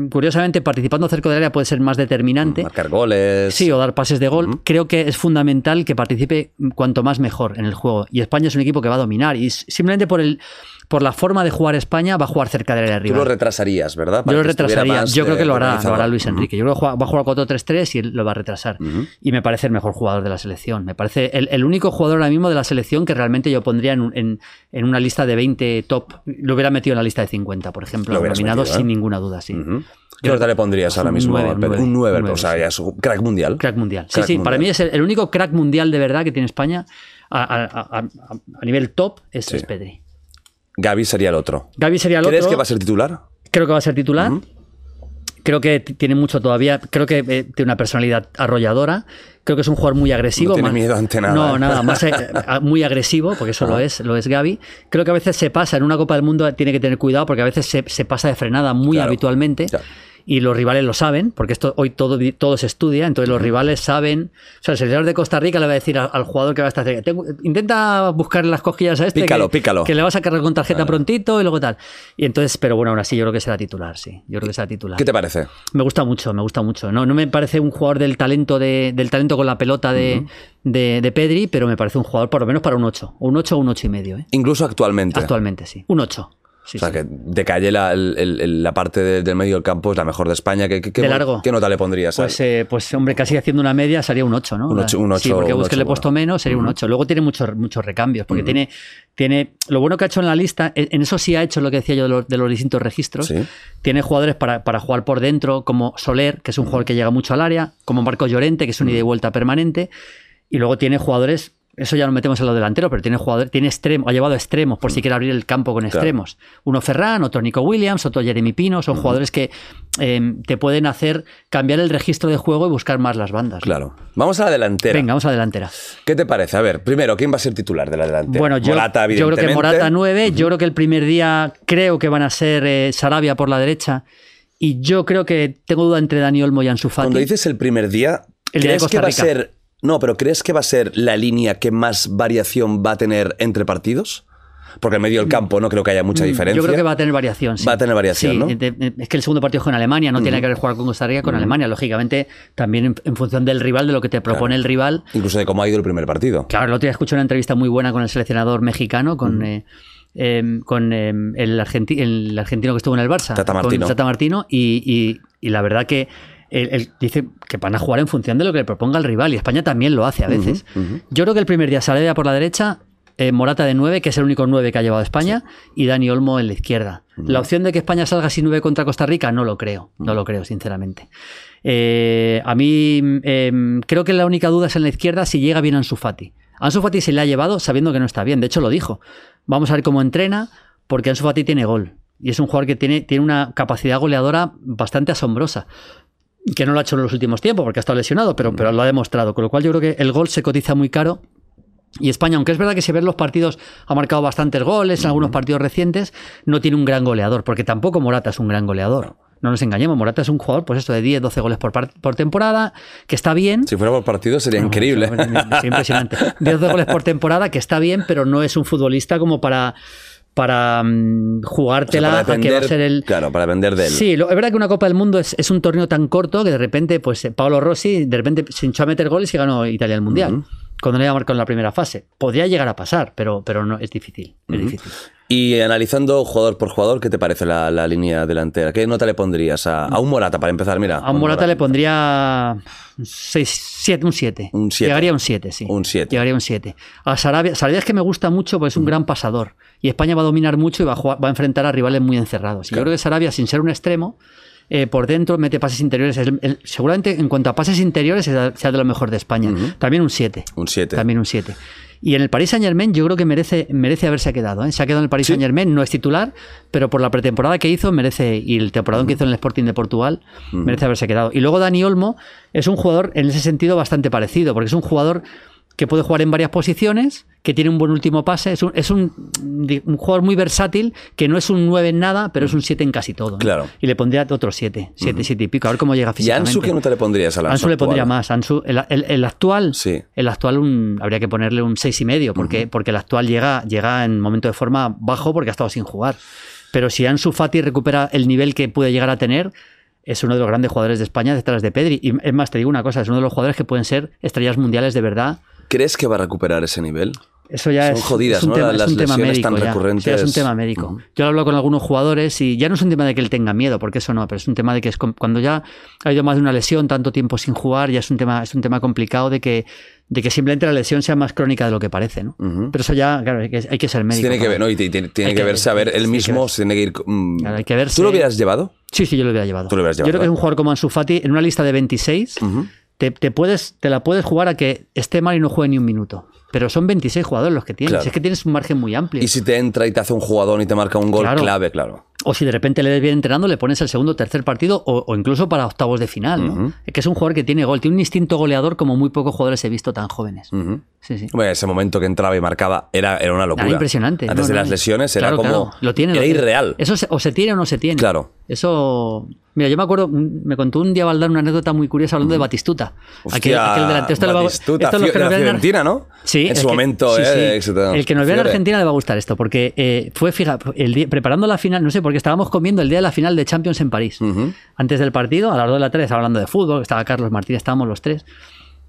curiosamente participando cerca del área puede ser más determinante. Marcar goles. Sí, o dar pases de gol. Creo que es fundamental que participe cuanto más mejor en el juego. Y España es un equipo que va a dominar. Y simplemente por el por la forma de jugar España va a jugar cerca del área Tú rival. lo retrasarías, ¿verdad? Yo lo retrasaría. Yo creo eh, que lo hará, lo hará Luis. Enrique. Yo creo que va a jugar 4-3-3 y él lo va a retrasar. Y me parece el mejor jugador de la selección. Me parece el, el único jugador ahora mismo de la selección que realmente yo pondría en, un- en- en una lista de 20 top. Lo hubiera metido en la lista de 50, por ejemplo. Lo nominado metido, ¿eh? sin ninguna duda, sí. ¿Qué nota le pondrías ahora mismo? un Pedri? nueve, un 9, un nueve, o sea, sí. ya es un crack mundial. Crack mundial. Sí, Crack sí, para mí es el, el único crack mundial de verdad que tiene España a, a- a- a- a nivel top es, Sí. es Pedri. Gaby sería el otro. Gaby sería el ¿Crees otro. que va a ser titular? Creo que va a ser titular. Creo que tiene mucho todavía. Creo que eh, tiene una personalidad arrolladora. Creo que es un jugador muy agresivo. No tiene más- miedo ante nada, No, ¿eh? nada, más eh, muy agresivo, porque eso lo es, lo es Gaby. Creo que a veces se pasa, en una Copa del Mundo tiene que tener cuidado, porque a veces se, se pasa de frenada muy Claro, habitualmente. Y los rivales lo saben, porque esto hoy todo, todo se estudia, entonces los rivales saben. O sea, el seleccionador de Costa Rica le va a decir al, al jugador que va a estar cerca, "Tengo- intenta buscar las cosquillas a este. Pícalo, que, pícalo". Que le vas a cargar con tarjeta prontito y luego tal. Y entonces, pero bueno, aún así yo creo que será titular, sí. Yo creo que será titular. ¿Qué te parece? Me gusta mucho, me gusta mucho. No, no me parece un jugador del talento de, del talento con la pelota de, de, de Pedri, pero me parece un jugador por lo menos para un 8. Un 8 o un 8 y medio. ¿eh? Incluso actualmente. Actualmente sí. Un 8. Sí, o sea, sí. que de calle la, el- el- la parte de- del medio del campo es la mejor de España. ¿Qué, qué- qué- De largo. ¿Qué nota le pondrías? Pues, eh, pues hombre, casi haciendo una media sería un 8, ¿no? Un ocho- un sí, ocho- porque Busquets le he puesto bueno. menos, sería un 8. Luego tiene muchos, muchos recambios, porque tiene, tiene. Lo bueno que ha hecho en la lista, en eso sí ha hecho lo que decía yo de los, de los distintos registros. Sí. Tiene jugadores para, para jugar por dentro, como Soler, que es un jugador que llega mucho al área, como Marcos Llorente, que es un ida y vuelta permanente. Y luego tiene jugadores. Eso ya lo metemos en lo delantero, pero tiene jugadores, tiene extremo, ha llevado extremos por si quiere abrir el campo con extremos. Uno Ferran, otro Nico Williams, otro Jeremy Pino, son jugadores que eh, te pueden hacer cambiar el registro de juego y buscar más las bandas. Claro. Vamos a la delantera. Venga, vamos a delantera. ¿Qué te parece? A ver, primero, ¿quién va a ser titular de la delantera? Bueno, yo, Morata, yo creo que. Morata 9, yo creo que el primer día creo que van a ser eh, Sarabia por la derecha y yo creo que tengo duda entre Dani Olmo y Ansu Fati. Cuando dices el primer día, El día de ¿crees Costa que va a ser. No, pero ¿crees que va a ser la línea que más variación va a tener entre partidos? Porque en medio del campo no creo que haya mucha diferencia. Mm, Yo creo que va a tener variación. sí. Va a tener variación, Sí, ¿no? es que el segundo partido es con Alemania, no tiene que ver jugar con Costa Rica con Alemania, lógicamente también en, en función del rival, de lo que te propone el rival. Incluso de cómo ha ido el primer partido. Claro, el otro día escuché una entrevista muy buena con el seleccionador mexicano, con, eh, em, con em, el, argenti- el argentino que estuvo en el Barça, Tata con Martino. Tata Martino, y, y- y la verdad que él, él dice que van a jugar en función de lo que le proponga el rival, y España también lo hace a veces. Yo creo que el primer día Sarabia por la derecha, eh, Morata de 9, que es el único 9 que ha llevado España, y Dani Olmo en la izquierda. La opción de que España salga sin 9 contra Costa Rica, no lo creo, no lo creo, sinceramente. Eh, a mí em, creo que la única duda es en la izquierda si llega bien Ansu Fati. Ansu Fati se le ha llevado sabiendo que no está bien, de hecho lo dijo. Vamos a ver cómo entrena, porque Ansu Fati tiene gol. Y es un jugador que tiene, tiene una capacidad goleadora bastante asombrosa. Que no lo ha hecho en los últimos tiempos porque ha estado lesionado, pero, pero lo ha demostrado. Con lo cual yo creo que el gol se cotiza muy caro y España, aunque es verdad que si ves los partidos, ha marcado bastantes goles en algunos partidos recientes, no tiene un gran goleador, porque tampoco Morata es un gran goleador. No nos engañemos, Morata es un jugador, pues esto de 10, 12 goles por, temporada, que está bien. Si fuera por partido sería increíble. Es impresionante. 10 goles por temporada, que está bien, pero no es un futbolista como para, para mm, O sea, jugártela para a que va a depender- ser el. Claro, para depender de él. Sí, lo- es verdad que una Copa del Mundo es, es un torneo tan corto que de repente, pues eh, Paolo Rossi de repente se hinchó a meter goles y ganó Italia el Mundial. Cuando no marcado en la primera fase. Podría llegar a pasar, pero, pero no, es difícil. Es difícil. Y analizando jugador por jugador, ¿qué te parece la, la línea delantera? ¿Qué nota le pondrías a, a un Morata para empezar? Mira, A un Morata le pondría seis, siete, un 7. Un siete. Llegaría a un 7, sí. Un siete. Llegaría a un 7. A Sarabia, Sarabia es que me gusta mucho porque es un gran pasador. Y España va a dominar mucho y va a, jugar- va a enfrentar a rivales muy encerrados. Y Claro. Yo creo que Sarabia, sin ser un extremo, eh, por dentro mete pases interiores. Es el- el- seguramente en cuanto a pases interiores sea de lo mejor de España. También un 7. Un 7. También un 7. Y en el Paris Saint Germain yo creo que merece, merece haberse quedado. ¿eh? Se ha quedado en el Paris Saint Germain, no es titular, pero por la pretemporada que hizo merece, y el temporada que hizo en el Sporting de Portugal, merece haberse quedado. Y luego Dani Olmo es un jugador en ese sentido bastante parecido, porque es un jugador que puede jugar en varias posiciones, que tiene un buen último pase, es un, es un, jugador muy versátil, que no es un 9 en nada, pero es un 7 en casi todo. ¿no? Claro. Y le pondría otro 7, 7, 7 y pico, a ver cómo llega ¿Y físicamente. Ansu qué nota le pondrías a la Ansu le pondría más. Ansu, el, el- el actual, Sí. el actual un- habría que ponerle un seis y medio, porque, porque el actual llega, llega en momento de forma bajo porque ha estado sin jugar. Pero si Ansu Fati recupera el nivel que puede llegar a tener, es uno de los grandes jugadores de España detrás de Pedri. Y es más, te digo una cosa, es uno de los jugadores que pueden ser estrellas mundiales de verdad. ¿Crees que va a recuperar ese nivel? Eso ya Son es, jodidas, es un ¿no? tema, Las es un tema lesiones médico. tan ya. recurrentes. Sí, es un tema médico. Yo lo hablo con algunos jugadores y ya no es un tema de que él tenga miedo, porque eso no, pero es un tema de que es cuando ya ha ido más de una lesión, tanto tiempo sin jugar, ya es un tema, es un tema complicado de que, de que simplemente la lesión sea más crónica de lo que parece. ¿no? Pero eso ya, claro, hay que, hay que ser médico. tiene que ver, ¿no? Y te- tiene, que que verse a ver él mismo, se tiene que ir. mm. Claro, hay que verse- ¿Tú lo hubieras llevado? Sí, sí, yo lo hubiera llevado. Tú lo hubieras Yo llevado, creo que es un jugador como Ansu Fati, en una lista de 26, te, te puedes, te la puedes jugar a que esté mal y no juegue ni un minuto. Pero son 26 jugadores los que tienes. Claro. Es que tienes un margen muy amplio. Y si te entra y te hace un jugador y te marca un gol Claro. clave, claro. O si de repente le ves bien entrenando, le pones el segundo o tercer partido o, o incluso para octavos de final. ¿no? Es que es un jugador que tiene gol, tiene un instinto goleador como muy pocos jugadores he visto tan jóvenes. Sí, sí. Bueno, ese momento que entraba y marcaba era, era una locura. Era impresionante. Antes No, de no, las lesiones era como. claro. Lo tiene, era lo tiene. irreal. Eso se- o se tiene o no se tiene. Claro. Eso. Mira, yo me acuerdo, me contó un día Valdar una anécdota muy curiosa hablando de Batistuta. Hostia, delantero. Esto le va a- Batistuta, esto que vean en Ar- Fiorentina, ¿no? Sí, En su que- momento, sí, eh. El que nos vea en. Argentina le va a gustar esto, porque eh, fue, fija, el día, preparando la final, no sé, porque estábamos comiendo el día de la final de Champions en París. Antes del partido, a las 2 de la tarde, estaba hablando de fútbol, estaba Carlos Martínez, estábamos los tres.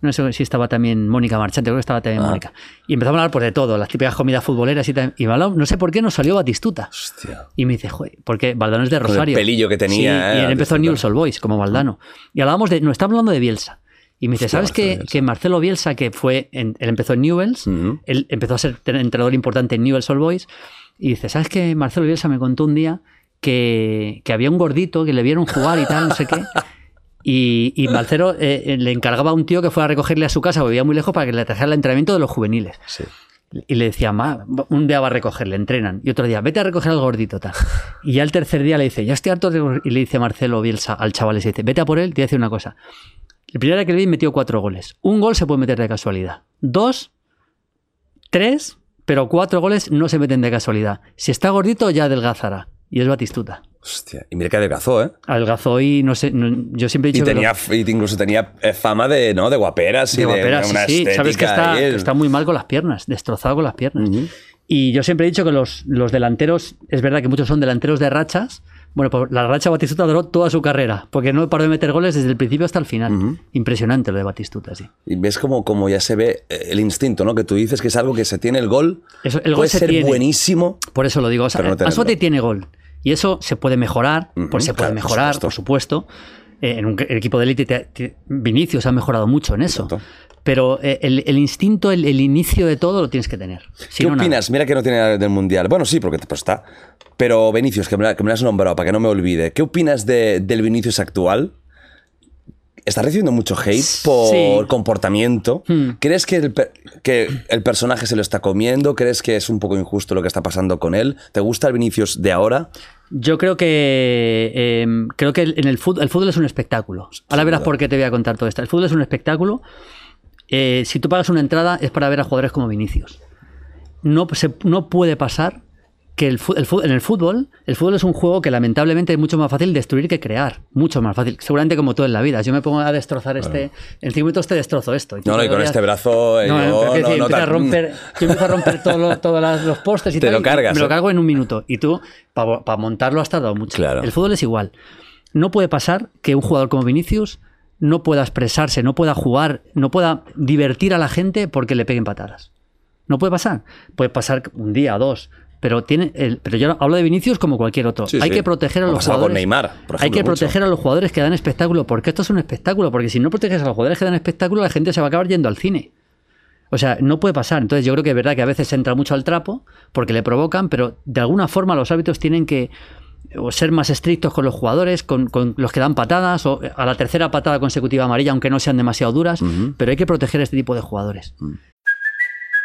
No sé si estaba también Mónica Marchante, creo que estaba también Ah. Mónica. Y empezamos a hablar pues, de todo, las típicas comidas futboleras y tal. Y me hablaba- no sé por qué nos salió Batistuta. Hostia. Y me dice, joder, porque Valdano es de el Rosario. pelillo que tenía, Sí, eh, y él empezó en Old Boys, como Valdano. Y hablábamos de, nos está hablando de Bielsa. Y me dice, Hostia, ¿sabes que, que Marcelo Bielsa, que fue, en- él empezó en Newell's, él empezó a ser entrenador importante en Newell's Old Boys, y dice, ¿sabes que Marcelo Bielsa me contó un día que, que había un gordito que le vieron jugar y tal, no sé qué? Y, y Marcelo eh, eh, le encargaba a un tío que fuera a recogerle a su casa, porque vivía muy lejos, para que le trajera el entrenamiento de los juveniles. Sí. Y le decía, ma, un día va a recogerle, entrenan. Y otro día, vete a recoger al gordito, tal. Y ya el tercer día le dice, ya estoy harto de... Y le dice Marcelo Bielsa al chaval, le dice, vete a por él, te voy a decir una cosa. El primer día que le vi metió cuatro goles. Un gol se puede meter de casualidad. Dos, tres, pero cuatro goles no se meten de casualidad. Si está gordito, ya adelgazará. Y es Batistuta. Hostia. Y mira que adelgazó, ¿eh? Adelgazó y no sé, no- yo siempre he Y dicho que tenía, los- y incluso tenía eh, fama de, ¿no? de guaperas y de de, guapera, sí, sí. Sabes que estética está, que está muy mal con las piernas, destrozado con las piernas. Y yo siempre he dicho que los, los delanteros, es verdad que muchos son delanteros de rachas. Bueno, pues la racha Batistuta duró toda su carrera, porque no paró de meter goles desde el principio hasta el final. Impresionante lo de Batistuta, sí. Y ves como, como ya se ve eh, el instinto, ¿no? Que tú dices que es algo que se tiene el gol. Eso, el gol puede se ser tiene. buenísimo. Por eso lo digo. O sea, no tiene gol. Y eso se puede mejorar, Ujú, pues se puede claro, por mejorar, supuesto. por supuesto. Eh, en un equipo de élite, te- te- Vinicius ha mejorado mucho en eso. Exacto. Pero eh, el, el instinto, el, el inicio de todo lo tienes que tener. Si ¿Qué no, nada. opinas? Mira que no tiene nada del Mundial. Bueno, sí, porque pues, está. Pero Vinicius, que me, la- que me lo has nombrado para que no me olvide. ¿Qué opinas de- del Vinicius actual? Está recibiendo mucho hate por Sí. comportamiento. Hmm. ¿Crees que el, que el personaje se lo está comiendo? ¿Crees que es un poco injusto lo que está pasando con él? ¿Te gusta el Vinicius de ahora? Yo creo que eh, creo que en el fútbol, el fútbol es un espectáculo. Ahora verás por qué te voy a contar todo esto. El fútbol es un espectáculo. Eh, si tú pagas una entrada es para ver a jugadores como Vinicius. No, se- no puede pasar que el, el en el fútbol, el fútbol es un juego que lamentablemente es mucho más fácil destruir que crear. Mucho más fácil. Seguramente como todo en la vida. Yo me pongo a destrozar este, en cinco minutos te destrozo esto. No, no, y con este brazo. eh, no, yo, no, decir, no a romper, yo empiezo a romper todos los postes y Te tal, lo y cargas, Me lo ¿eh? cargo en un minuto. Y tú, para montarlo, has tardado mucho. Claro. El fútbol es igual. No puede pasar que un jugador como Vinicius no pueda expresarse, no pueda jugar, no pueda divertir a la gente porque le peguen patadas. No puede pasar. Puede pasar un día, dos. Pero, tiene el- pero yo hablo de Vinicius como cualquier otro. Sí, Hay sí. que proteger a los con jugadores. Neymar, por Hay que mucho. proteger a los jugadores que dan espectáculo, porque esto es un espectáculo. Porque si no proteges a los jugadores que dan espectáculo, la gente se va a acabar yendo al cine. O sea, no puede pasar. Entonces yo creo que es verdad que a veces entra mucho al trapo porque le provocan, pero de alguna forma los árbitros tienen que o ser más estrictos con los jugadores, con, con los que dan patadas, o a la tercera patada consecutiva amarilla, aunque no sean demasiado duras, pero hay que proteger a este tipo de jugadores.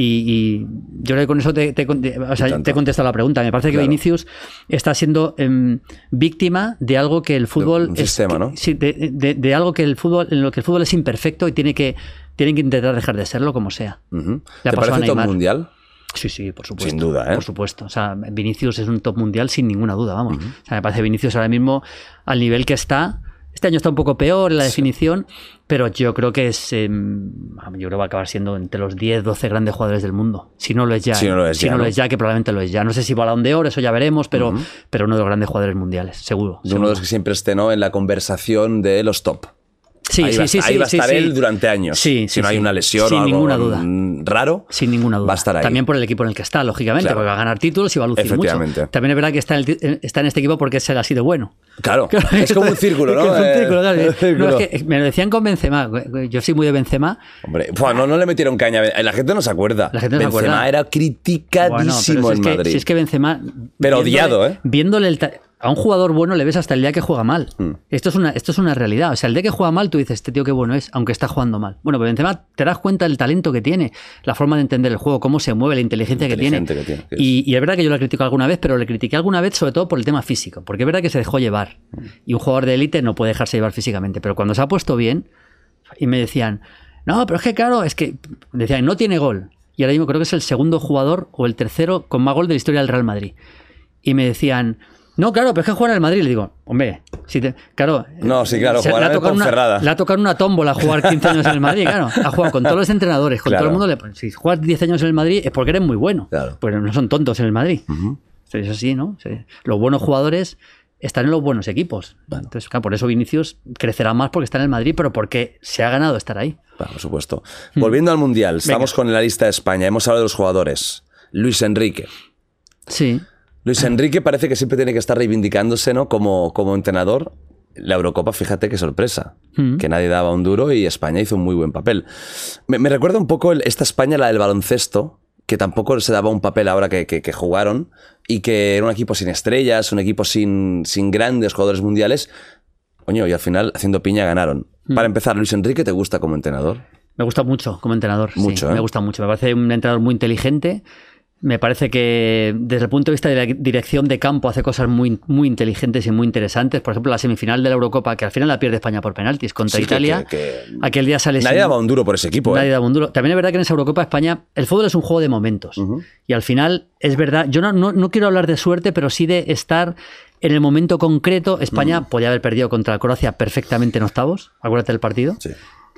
Y, y yo creo que con eso te, te, te- o sea, Y tanto. te he contestado la pregunta. Me parece que Claro. Vinicius está siendo em, víctima de algo que el fútbol un es- sistema, que- ¿no? sí, de, de- de algo que el fútbol, en lo que el fútbol es imperfecto y tiene que, tiene que intentar dejar de serlo como sea. Le ha ¿Te parece top mundial? Sí, sí, por supuesto. Sin duda, ¿eh? Por supuesto. O sea, Vinicius es un top mundial sin ninguna duda, vamos. O sea, me parece Vinicius ahora mismo al nivel que está. Este año está un poco peor en la definición, pero yo creo que es. em, yo creo que va a acabar siendo entre los 10, 12 grandes jugadores del mundo. Si no lo es ya. Si no lo es Si ya, no lo ¿no? es ya, que probablemente lo es ya. No sé si balón de oro, eso ya veremos, pero, pero uno de los grandes jugadores mundiales, seguro. De uno de los que siempre esté ¿no? en la conversación de los top. Sí, ahí sí, va, a sí, estar- ahí va a estar él durante años. Sí, si no hay una lesión Sin o algo ninguna duda. raro, Sin ninguna duda. va a estar ahí. También por el equipo en el que está, lógicamente, Claro. porque va a ganar títulos y va a lucir mucho. Efectivamente. También es verdad que está en, el ti- está en este equipo porque es el así de bueno. Claro, es como un círculo, ¿no? Es un Eh, círculo, claro. un círculo. No, es que me lo decían con Benzema. Yo soy muy de Benzema. Hombre, no, no le metieron caña. La gente no se acuerda. La gente no se Benzema acuerda. era Bueno, pero criticadísimo si es en que, Madrid. si es que Benzema. Pero viéndole- odiado, ¿eh? Viéndole el a un jugador bueno le ves hasta el día que juega mal. Hmm. Esto, es una, esto es una realidad. O sea, el día que juega mal, tú dices, este tío qué bueno es, aunque está jugando mal. Bueno, pero Benzema te das cuenta del talento que tiene, la forma de entender el juego, cómo se mueve, la inteligencia que tiene. Inteligente que tiene, que es. Y, y es verdad que yo lo critico alguna vez, pero le critiqué alguna vez sobre todo por el tema físico. Porque es verdad que se dejó llevar. Hmm. Y un jugador de élite no puede dejarse llevar físicamente. Pero cuando se ha puesto bien, y me decían, No, pero es que claro, es que decían, no tiene gol. Y ahora mismo creo que es el segundo jugador o el tercero con más gol de la historia del Real Madrid. Y me decían, no, claro, pero es que juega en el Madrid. Le digo, hombre, si te, claro. No, sí, claro, tocado una- Ponferrada. Le ha tocado una tómbola jugar 15 años en el Madrid, claro. Ha jugado con todos los entrenadores, con Claro. todo el mundo. le si juegas 10 años en el Madrid es porque eres muy bueno. Claro. Pero no son tontos en el Madrid. Eso sí, ¿no? Los buenos jugadores están en los buenos equipos. Entonces, claro, por eso Vinicius crecerá más porque está en el Madrid, pero porque se ha ganado estar ahí. Por supuesto. Volviendo al Mundial, estamos Venga. con la lista de España. Hemos hablado de los jugadores. Luis Enrique. Sí. Luis Enrique parece que siempre tiene que estar reivindicándose, ¿no? Como, como entrenador. La Eurocopa, fíjate qué sorpresa. Mm. Que nadie daba un duro y España hizo un muy buen papel. Me, me recuerda un poco el- esta España, la del baloncesto, que tampoco se daba un papel ahora que, que- que jugaron y que era un equipo sin estrellas, un equipo sin, sin grandes jugadores mundiales. Coño, y al final, haciendo piña, ganaron. Mm. Para empezar, Luis Enrique, ¿te gusta como entrenador? Me gusta mucho como entrenador. sí, Mucho, ¿eh? Me gusta mucho. Me parece un entrenador muy inteligente. Me parece que desde el punto de vista de la dirección de campo hace cosas muy, muy inteligentes y muy interesantes. Por ejemplo, la semifinal de la Eurocopa, que al final la pierde España por penaltis contra Sí, Italia. que- que- Aquel día sale Nadie sin- daba un duro por ese equipo, Nadie ¿eh? daba un duro. También es verdad que en esa Eurocopa España, el fútbol es un juego de momentos. Y al final, es verdad, yo no, no, no quiero hablar de suerte, pero sí de estar en el momento concreto. España podía haber perdido contra Croacia perfectamente en octavos. Acuérdate del partido. Sí.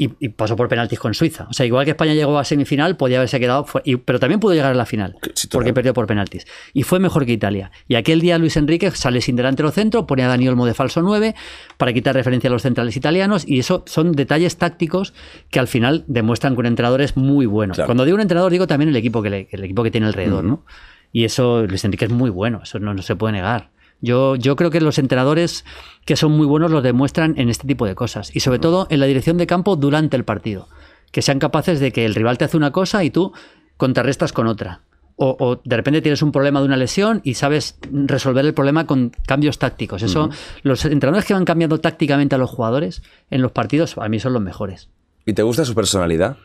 Y, y pasó por penaltis con Suiza. O sea, igual que España llegó a semifinal, podía haberse quedado, y- pero también pudo llegar a la final, Sí, porque perdió por penaltis. Y fue mejor que Italia. Y aquel día Luis Enrique sale sin delantero centro, pone a Dani Olmo de falso 9 para quitar referencia a los centrales italianos, y eso son detalles tácticos que al final demuestran que un entrenador es muy bueno. Claro. Cuando digo un entrenador, digo también el equipo que, le- el equipo que tiene alrededor, ¿no? Y eso, Luis Enrique es muy bueno, eso no, no se puede negar. Yo, yo creo que los entrenadores que son muy buenos los demuestran en este tipo de cosas. Y sobre todo en la dirección de campo durante el partido. Que sean capaces de que el rival te hace una cosa y tú contrarrestas con otra. O, o de repente tienes un problema de una lesión y sabes resolver el problema con cambios tácticos. Eso, los entrenadores que van cambiando tácticamente a los jugadores en los partidos, a mí son los mejores. ¿Y te gusta su personalidad?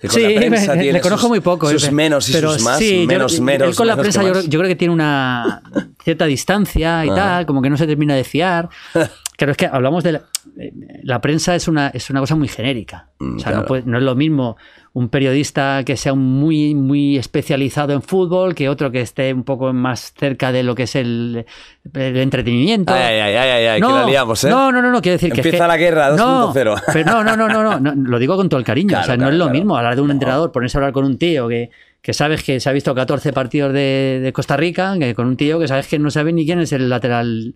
Que con Sí, la prensa me- tiene le conozco sus- muy poco. Sus eh, menos y pero sus más, sí, yo menos, creo- menos. Él con la prensa yo yo creo que tiene una cierta distancia y Ah. tal, como que no se termina de fiar. Claro, es que hablamos de la, la prensa es una, es una cosa muy genérica. Mm, o sea, claro. no, puede- no es lo mismo un periodista que sea muy, muy especializado en fútbol que otro que esté un poco más cerca de lo que es el, el entretenimiento. Ay, ay, ay, ay, ay, que la liamos, ¿eh? No, no, no, no, quiero decir que. Empieza la guerra no, 2.0. pero no, no, no, no, no, no, lo digo con todo el cariño. Claro, o sea, no es lo mismo hablar de un entrenador, ponerse a hablar con un tío que, que sabes que se ha visto 14 partidos de, de Costa Rica, que con un tío que sabes que no sabe ni quién es el lateral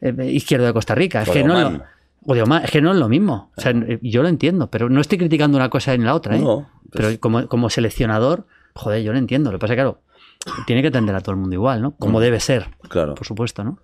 izquierdo de Costa Rica. Es que, no lo, o de Oman, es que no es lo mismo. O sea, eh, yo lo entiendo, pero no estoy criticando una cosa en la otra. ¿eh? No, pues- Pero como, como seleccionador, joder, yo lo entiendo. Lo que pasa es que, claro, tiene que atender a todo el mundo igual, ¿no? Como debe ser, Claro. por supuesto, ¿no?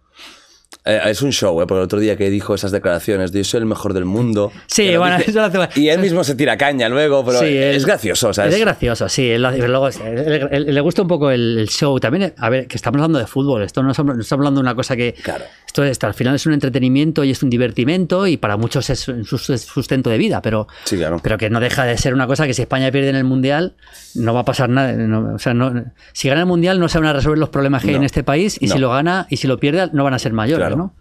Eh, es un show, ¿eh? Porque el otro día que dijo esas declaraciones de yo soy el mejor del mundo. Sí, bueno, dice- eso lo hace- Y él mismo se tira caña luego, pero Sí, es gracioso, o sea, es, es- gracioso, sí. él pero luego, él- él- le gusta un poco el, el show. También, a ver, que estamos hablando de fútbol. Esto no estamos, no estamos hablando de una cosa que. Claro. Esto, esto al final es un entretenimiento y es un divertimento y para muchos es un sustento de vida, pero, Sí, claro. pero que no deja de ser una cosa que si España pierde en el Mundial no va a pasar nada. no- o sea, no- si gana el Mundial no se van a resolver los problemas que hay en este país y si lo gana y si lo pierde no van a ser mayores, Claro. ¿No?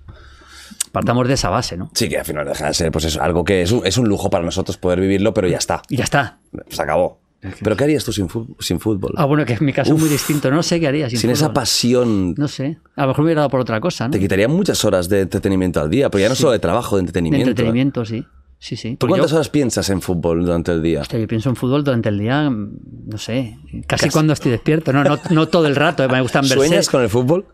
Partamos de esa base, ¿no? Sí, que al final deja de ser pues eso, algo que es un, es un lujo para nosotros poder vivirlo, pero ya está. Y ya está. Se acabó. ¿Pero qué harías tú sin, sin fútbol? Ah, bueno, que en mi caso es muy distinto. No sé qué haría sin, sin esa pasión, No sé. A lo mejor me hubiera dado por otra cosa, ¿no? te quitaría muchas horas de entretenimiento al día, pero ya no solo de trabajo, de De entretenimiento. entretenimiento, sí. Sí, sí. ¿Tú cuántas yo, horas piensas en fútbol durante el día? hostia, yo pienso en fútbol durante el día, mm, no sé, casi, Casi. cuando estoy despierto. No, no, no todo el rato, eh, me gustan ver ¿Sueñas con el fútbol?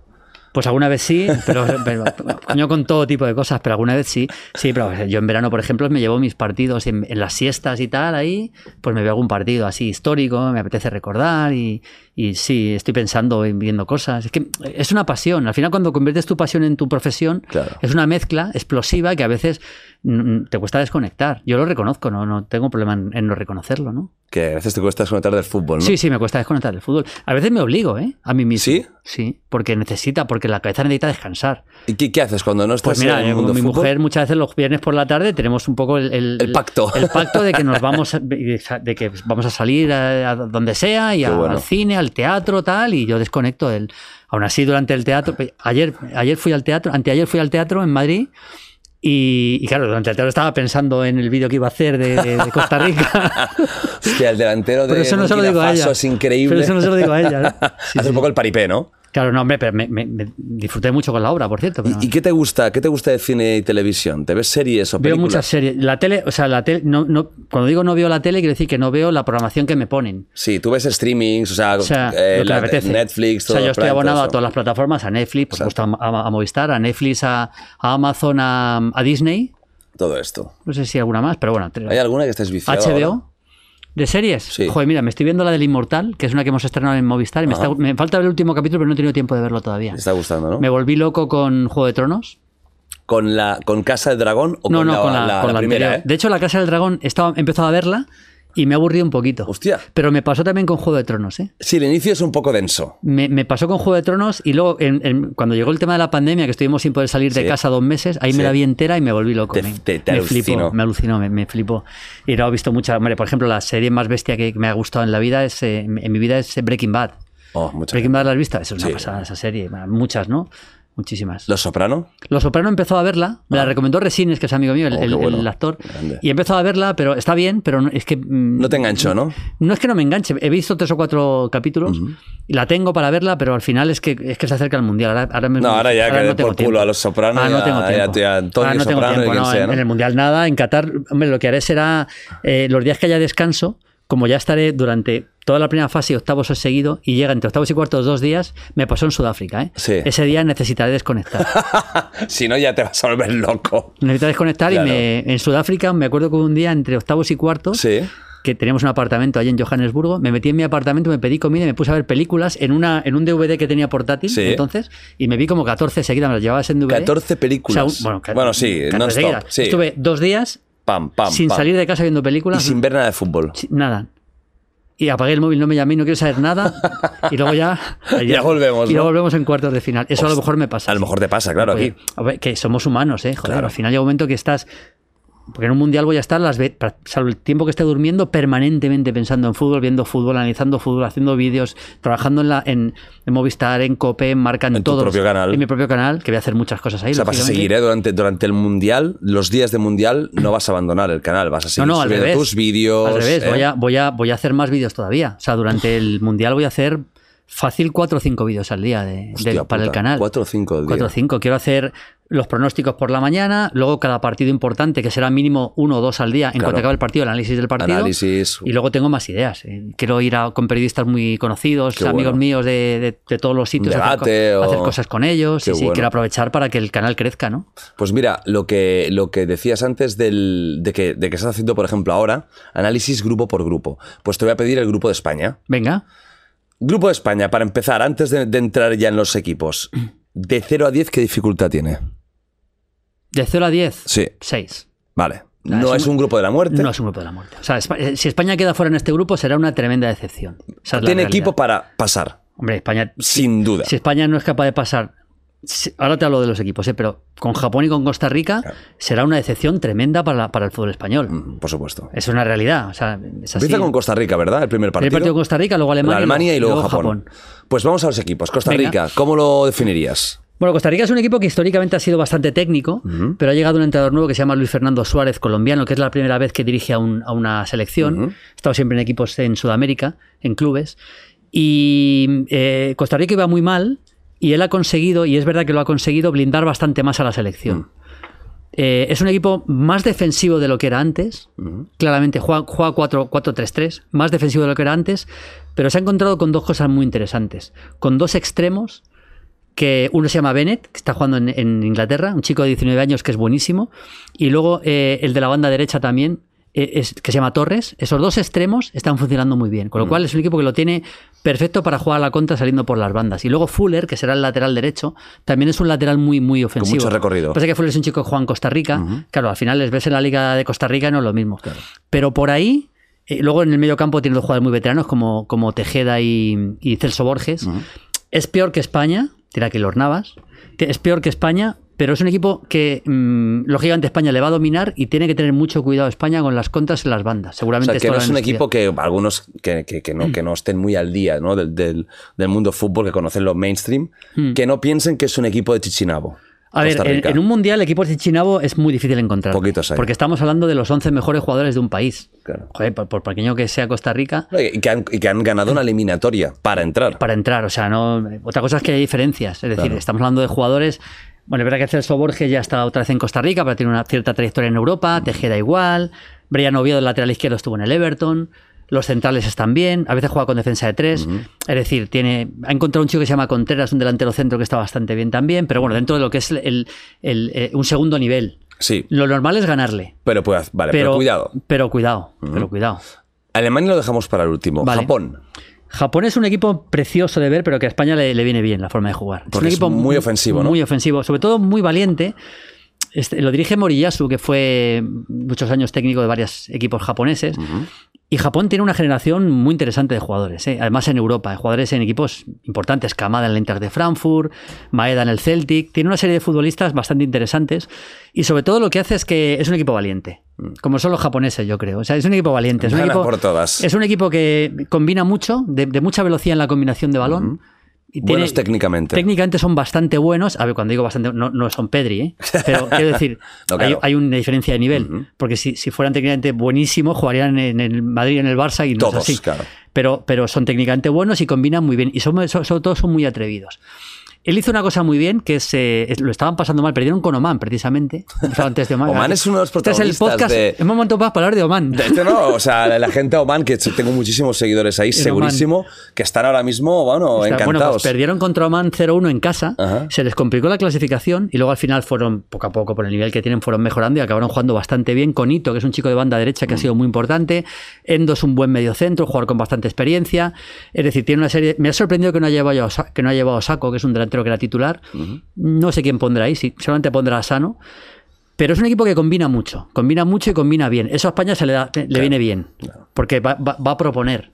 Pues alguna vez sí, pero, pero coño con todo tipo de cosas, pero alguna vez sí. Sí, pero yo en verano, por ejemplo, me llevo mis partidos en, en las siestas y tal, ahí, pues me veo algún partido así histórico, me apetece recordar y, y sí, estoy pensando en viendo cosas. Es que es una pasión. Al final, cuando conviertes tu pasión en tu profesión, Claro. es una mezcla explosiva que a veces mm, te cuesta desconectar. Yo lo reconozco, no, no tengo problema en, en no reconocerlo, ¿no? Que a veces te cuesta desconectar del fútbol, ¿no? Sí, sí, me cuesta desconectar del fútbol. A veces me obligo, ¿eh? A mí mismo. ¿Sí? Sí, porque necesita, porque la cabeza necesita descansar. ¿Y qué, qué haces cuando no estás Pues mira, en el mundo mi fútbol? mujer muchas veces los viernes por la tarde tenemos un poco el, El pacto. el pacto de que nos vamos a- de que vamos a salir a, a donde sea y Qué a- bueno. al cine, al teatro, tal, y yo desconecto del. Aún así, durante el teatro, ayer, ayer fui al teatro, anteayer fui al teatro en Madrid. Y, y claro, durante el teatro estaba pensando en el vídeo que iba a hacer de, de- de Costa Rica. Hostia, el delantero de Pero eso no se lo digo a ella. es increíble. Pero eso no se lo digo a ella. ¿no? Sí, Hace sí. un poco el paripé, ¿no? Claro, no, hombre, pero me, me- me disfruté mucho con la obra, por cierto. pero- ¿Y, qué te gusta? ¿Qué te gusta de cine y televisión? ¿Te ves series o Veo películas? muchas series. La tele, o sea, la tele, no, no, cuando digo no veo la tele, quiero decir que no veo la programación que me ponen. Sí, tú ves streamings, o sea, O eh, la-. Netflix, O sea, todo yo estoy Prime, todo abonado a todas las plataformas, a Netflix, por supuesto a, Movistar, a Netflix, a, a Amazon, a, a Disney. Todo esto. No sé si alguna más, pero bueno. ¿Hay alguna que estés viciado HBO. ahora? ¿De series? Sí. Joder, mira, me estoy viendo la del Inmortal, que es una que hemos estrenado en Movistar. Y me, está- me falta ver el último capítulo, pero no he tenido tiempo de verlo todavía. Te está gustando, ¿no? Me volví loco con Juego de Tronos. ¿Con, la, ¿Con Casa del Dragón o no, con, no, la, con la, la- con la la primera? anterior. eh? De hecho, La Casa del Dragón estaba, he empezado a verla y me ha aburrido un poquito. Hostia. Pero me pasó también con Juego de Tronos, ¿eh? Sí, el inicio es un poco denso. Me, me pasó con Juego de Tronos y luego en- en- cuando llegó el tema de la pandemia, que estuvimos sin poder salir de Sí. casa dos meses, ahí Sí. me la vi entera y me volví loco. Te- me te- te me flipó, me alucinó, me, me flipó. Y no he visto muchas. Hombre, por ejemplo, la serie más bestia que me ha gustado en la vida es eh, en mi vida es Breaking Bad. Oh, mucha Breaking Bad la has visto, es una Sí. pasada esa serie, muchas, ¿no? Muchísimas. ¿Los Soprano? Los Soprano empezó a verla, me la recomendó Resines, que es amigo mío, el, Ah. Oh, qué el- bueno. el actor, Grande. y empezó a verla, pero está bien, pero es que... mm, No te enganchó, ¿no? no es que no me enganche, he visto tres o cuatro capítulos y la tengo para verla, pero al final es que, es que se acerca el mundial. Ahora, No, ahora ya que no tengo por tiempo. culo a los Soprano, Ahora no ya- tengo ya tiempo. te- a Antonio Ahora no tengo tiempo, no, sea, en, ¿no? en el mundial nada. En Qatar, hombre, lo que haré será eh, los días que haya descanso. Como ya estaré durante toda la primera fase y octavos seguido y llega entre octavos y cuartos dos días, me pasó en Sudáfrica. ¿eh? Sí. Ese día necesitaré desconectar. si no, ya te vas a volver loco. Necesitaré desconectar Claro. y me, en Sudáfrica me acuerdo que un día entre octavos y cuartos Sí. que teníamos un apartamento allí en Johannesburgo, me metí en mi apartamento, me pedí comida y me puse a ver películas en una en un DVD que tenía portátil Sí. entonces y me vi como 14 seguidas, me las llevaba en DVD. 14 películas. O sea, un- bueno, Bueno, sí, 14 non-stop, seguidas. sí. Estuve dos días Pam, pam, sin pam. salir de casa viendo Y películas. sin ver nada de fútbol. nada. Y apagué el móvil, no me llamé, no quiero saber nada. Y luego ya. Ya volvemos, Y ¿no? luego volvemos en cuartos de final. Eso a lo mejor me pasa. a lo mejor te pasa, claro, Oye, aquí. a ver, que somos humanos, ¿eh? Joder, Claro. al final llega un momento que estás. Porque en un mundial voy a estar, las salvo el tiempo que esté durmiendo, permanentemente pensando en fútbol, viendo fútbol, analizando fútbol, haciendo vídeos, trabajando en, la, en, en Movistar, en Cope, en Marca, en, En tu todos. propio canal. En mi propio canal, que voy a hacer muchas cosas ahí. O sea, vas a seguir, ¿eh? Durante, durante el Mundial, los días de Mundial, no vas a abandonar el canal, vas a seguir no, al subiendo revés. tus vídeos. Al revés, ¿eh? voy, a, voy, a, voy a hacer más vídeos todavía. O sea, durante el mundial voy a hacer fácil cuatro o cinco vídeos al día de, Hostia de- para el canal. cuatro o cinco al día. Cuatro o cinco. Quiero hacer los pronósticos por la mañana, luego cada partido importante, que será mínimo uno o dos al día, en Claro. cuanto acabe el partido, el análisis del partido. Análisis. Y luego tengo más ideas. eh. Quiero ir a- con periodistas muy conocidos, Qué amigos bueno. míos de, de- de todos los sitios, Un hacer co- debate o- hacer, cosas con ellos. Qué y sí, bueno. quiero aprovechar para que el canal crezca, ¿no? Pues mira, lo que, lo que decías antes del, de, que, de que estás haciendo, por ejemplo, ahora, análisis grupo por grupo. Pues te voy a pedir el grupo de España. Venga. Grupo de España, para empezar, antes de, de entrar ya en los equipos, de 0 a 10, ¿qué dificultad tiene? De 0 a 10, Sí, 6. vale. No es un- un grupo de la muerte. No es un grupo de la muerte. O sea, eh, si España queda fuera en este grupo será una tremenda decepción. La Tiene equipo para pasar, Hombre, España. sin duda. Si España no es capaz de pasar. si- ahora te hablo de los equipos, ¿eh? pero con Japón y con Costa Rica será una decepción tremenda para, la- para el fútbol español. Mm, Por supuesto. Es una realidad. O sea, es así. Empieza con Costa Rica, ¿verdad? El primer partido. Primer partido con Costa Rica, luego Alemania, Alemania y luego, Japón. Japón. Pues vamos a los equipos. Costa Venga. Rica, ¿cómo lo definirías? Bueno, Costa Rica es un equipo que históricamente ha sido bastante técnico, pero ha llegado un entrenador nuevo que se llama Luis Fernando Suárez, colombiano, que es la primera vez que dirige a, un- a una selección. Ha estado siempre en equipos en Sudamérica, en clubes. Y eh, Costa Rica iba muy mal y él ha conseguido, y es verdad que lo ha conseguido, blindar bastante más a la selección. Eh, es un equipo más defensivo de lo que era antes. Claramente juega, juega 4 4-3-3, más defensivo de lo que era antes, pero se ha encontrado con dos cosas muy interesantes. Con dos extremos, que uno se llama Bennett, que está jugando en, en Inglaterra, un chico de 19 años que es buenísimo, y luego eh, el de la banda derecha también, eh, es, que se llama Torres. Esos dos extremos están funcionando muy bien, con lo cual es un equipo que lo tiene perfecto para jugar a la contra saliendo por las bandas. Y luego Fuller, que será el lateral derecho, también es un lateral muy, muy ofensivo. mucho recorrido. Pasa que Fuller es un chico que juega en Costa Rica. Claro, al final les ves en la Liga de Costa Rica, no es lo mismo. Pero por ahí, eh, luego en el medio campo tiene dos jugadores muy veteranos como, como Tejeda y, y Celso Borges. Es peor que España, tira que los Navas. Es peor que España, pero es un equipo que, mm, lógicamente, España le va a dominar y tiene que tener mucho cuidado España con las contras en las bandas. O Seguramente sea, que no es un equipo que algunos que, que- que no, que no estén muy al día ¿no? del, del- del mundo fútbol, que conocen lo mainstream, Hmm. que no piensen que es un equipo de Chichinabo. A ver, en, en un mundial equipos de Chinabo es muy difícil encontrar. Poquitos hay. Porque estamos hablando de los 11 mejores jugadores de un país. Claro. Joder, por, por pequeño que sea Costa Rica, No, Y que, han, y que han ganado una eliminatoria para entrar. para entrar. O sea, no. Otra cosa es que hay diferencias. Es decir, estamos hablando de jugadores. Bueno, es verdad que Celso Borges ya está otra vez en Costa Rica, pero tiene una cierta trayectoria en Europa. Tejeda igual. Brian Oviedo, el lateral izquierdo, estuvo en el Everton. Los centrales están bien. A veces juega con defensa de tres. Es decir, tiene, ha encontrado un chico que se llama Contreras, un delantero centro que está bastante bien también. Pero bueno, dentro de lo que es el, el- eh, un segundo nivel. Sí, Lo normal es ganarle. pero, puede- vale, pero, Pero, cuidado. Pero cuidado, pero cuidado. Alemania lo dejamos para el último. Vale. Japón. Japón es un equipo precioso de ver, pero que a España le, le viene bien la forma de jugar. Porque un es equipo muy ofensivo, ¿no? Muy ofensivo, sobre todo muy valiente. Este, lo dirige Moriyasu, que fue muchos años técnico de varios equipos japoneses. Y Japón tiene una generación muy interesante de jugadores, ¿eh? además en Europa, jugadores en equipos importantes, Kamada en el Inter de Frankfurt, Maeda en el Celtic, tiene una serie de futbolistas bastante interesantes y sobre todo lo que hace es que es un equipo valiente, como son los japoneses yo creo, o sea, es un equipo valiente, es un equipo, por todas. es un equipo que combina mucho, de, de mucha velocidad en la combinación de balón. Buenos técnicamente. Técnicamente son bastante buenos. A ver, cuando digo bastante, no, no son Pedri, ¿eh? Pero quiero decir, No, hay, claro. hay una diferencia de nivel. Porque si, si fueran técnicamente buenísimos, jugarían en el Madrid y en el Barça y no Todos, es así. claro. Pero, pero son técnicamente buenos y combinan muy bien. Y son, so- sobre todo son muy atrevidos. Él hizo una cosa muy bien, que es, eh, lo estaban pasando mal, perdieron con Oman, precisamente. Antes de Oman. Oman es uno de los Este es el protagonistas podcast. de- Es momento para hablar de Oman. De este no, o sea, la gente de Oman, que tengo muchísimos seguidores ahí, En segurísimo, que están ahora mismo, bueno, Está- encantados. Bueno, pues perdieron contra Oman 0-1 en casa, Ajá. se les complicó la clasificación y luego al final fueron, poco a poco, por el nivel que tienen, fueron mejorando y acabaron jugando bastante bien. con Ito, que es un chico de banda derecha que Mm. ha sido muy importante. Endo es un buen mediocentro, jugador con bastante experiencia. Es decir, tiene una serie. Me ha sorprendido que no haya llevado, a Osa- que no haya llevado a Saco, que es un delantero que era titular. No sé quién pondrá ahí, sí, solamente pondrá a Sano. Pero es un equipo que combina mucho, combina mucho y combina bien. Eso a España se le, da- le viene bien, porque va, va- va a proponer.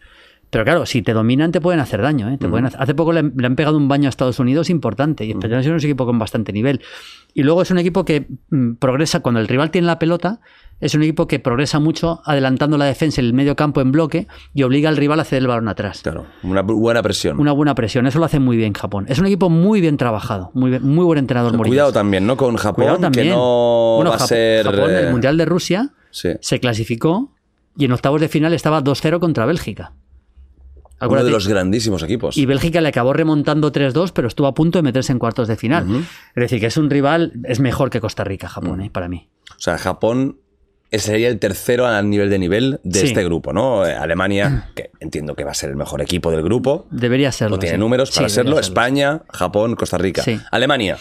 Pero claro, si te dominan te pueden hacer daño. ¿eh? Te pueden hacer- Hace poco le, han- le han pegado un baño a Estados Unidos importante y España es un equipo con bastante nivel. Y luego es un equipo que mm, progresa cuando el rival tiene la pelota. Es un equipo que progresa mucho adelantando la defensa en el medio campo en bloque y obliga al rival a ceder el balón atrás. Claro, una bu- buena presión. Una buena presión, eso lo hace muy bien Japón. Es un equipo muy bien trabajado, muy, bien- muy buen entrenador. Mourinho. Cuidado también, ¿no? Con Japón, Cuidado también. que no Bueno, va a Jap- ser... Japón, eh, el Mundial de Rusia, Sí. se clasificó y en octavos de final estaba 2-0 contra Bélgica. Uno Acuérdate. de los grandísimos equipos. Y Bélgica le acabó remontando 3-2, pero estuvo a punto de meterse en cuartos de final. Es decir, que es un rival, es mejor que Costa Rica, Japón, eh, para mí. O sea, Japón sería el tercero a nivel de nivel de Sí. este grupo, ¿no? Eh, Alemania, que entiendo que va a ser el mejor equipo del grupo. Debería serlo. No tiene sí. números para Sí, serlo. España, Japón, Costa Rica. Alemania.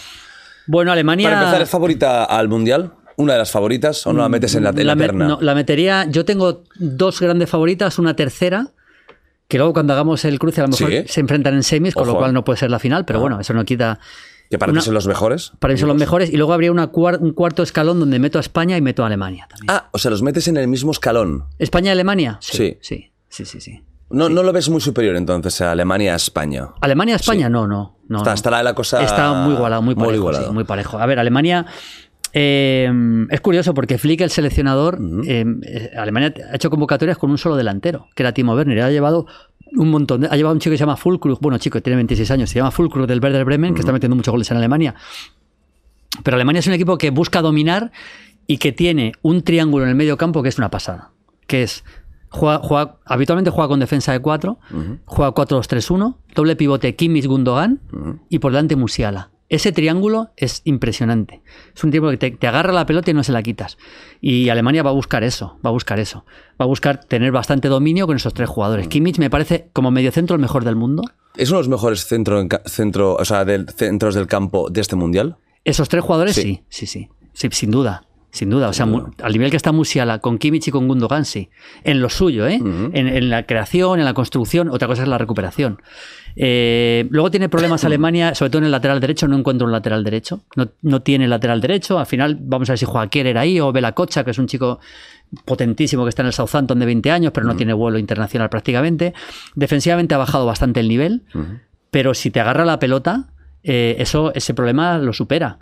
Bueno, Alemania. Para empezar, ¿es favorita al Mundial? ¿Una de las favoritas? ¿O no la metes en la, en la me- terna? no, la metería. Yo tengo dos grandes favoritas, una tercera. Que luego cuando hagamos el cruce a lo mejor Sí. se enfrentan en semis, con Ojo. lo cual no puede ser la final, pero bueno, eso no quita. ¿Que para una- ti son los mejores? Para mí son los mejores. Y luego habría una cuar- un cuarto escalón donde meto a España y meto a Alemania también. Ah, o sea, los metes en el mismo escalón. ¿España-Alemania? Sí. Sí, sí, sí, sí. No, no lo ves muy superior entonces a Alemania a España. ¿Alemania-España? No, no. no Está- no. estará la cosa Está muy igualado, muy muy igualado. sí, muy parejo. A ver, Alemania. Eh, es curioso porque Flick, el seleccionador, eh, eh, Alemania ha hecho convocatorias con un solo delantero, que era Timo Werner. Ha llevado un montón de, Ha llevado un chico que se llama Fulkrug. Bueno, chico, tiene 26 años. Se llama Fulkrug del Werder Bremen, que está metiendo muchos goles en Alemania. Pero Alemania es un equipo que busca dominar y que tiene un triángulo en el medio campo que es una pasada. Que es. Juega, juega- habitualmente juega con defensa de 4, juega 4-2-3-1, doble pivote Kimmich Gundogan y por delante Musiala. Ese triángulo es impresionante. Es un triángulo que te, te agarra la pelota y no se la quitas. Y Alemania va a buscar eso, va a buscar eso. Va a buscar tener bastante dominio con esos tres jugadores. Kimmich me parece como mediocentro el mejor del mundo. ¿Es uno de los mejores centro, centro, o sea, del, centros del campo de este Mundial? Esos tres jugadores Sí. sí, sí, sí. Sí, sin duda. Sin duda. O sea, al nivel que está Musiala, con Kimmich y con Gundogan, sí. En lo suyo, ¿eh? en, en la creación, en la construcción, otra cosa es la recuperación. Eh, luego tiene problemas Alemania, sobre todo en el lateral derecho, no encuentro un lateral derecho. No, no tiene lateral derecho. Al final, vamos a ver si juega Kierer ahí o Bela Cocha, que es un chico potentísimo que está en el Southampton de 20 años, pero no tiene vuelo internacional prácticamente. Defensivamente ha bajado bastante el nivel, pero si te agarra la pelota, eh, eso, ese problema lo supera.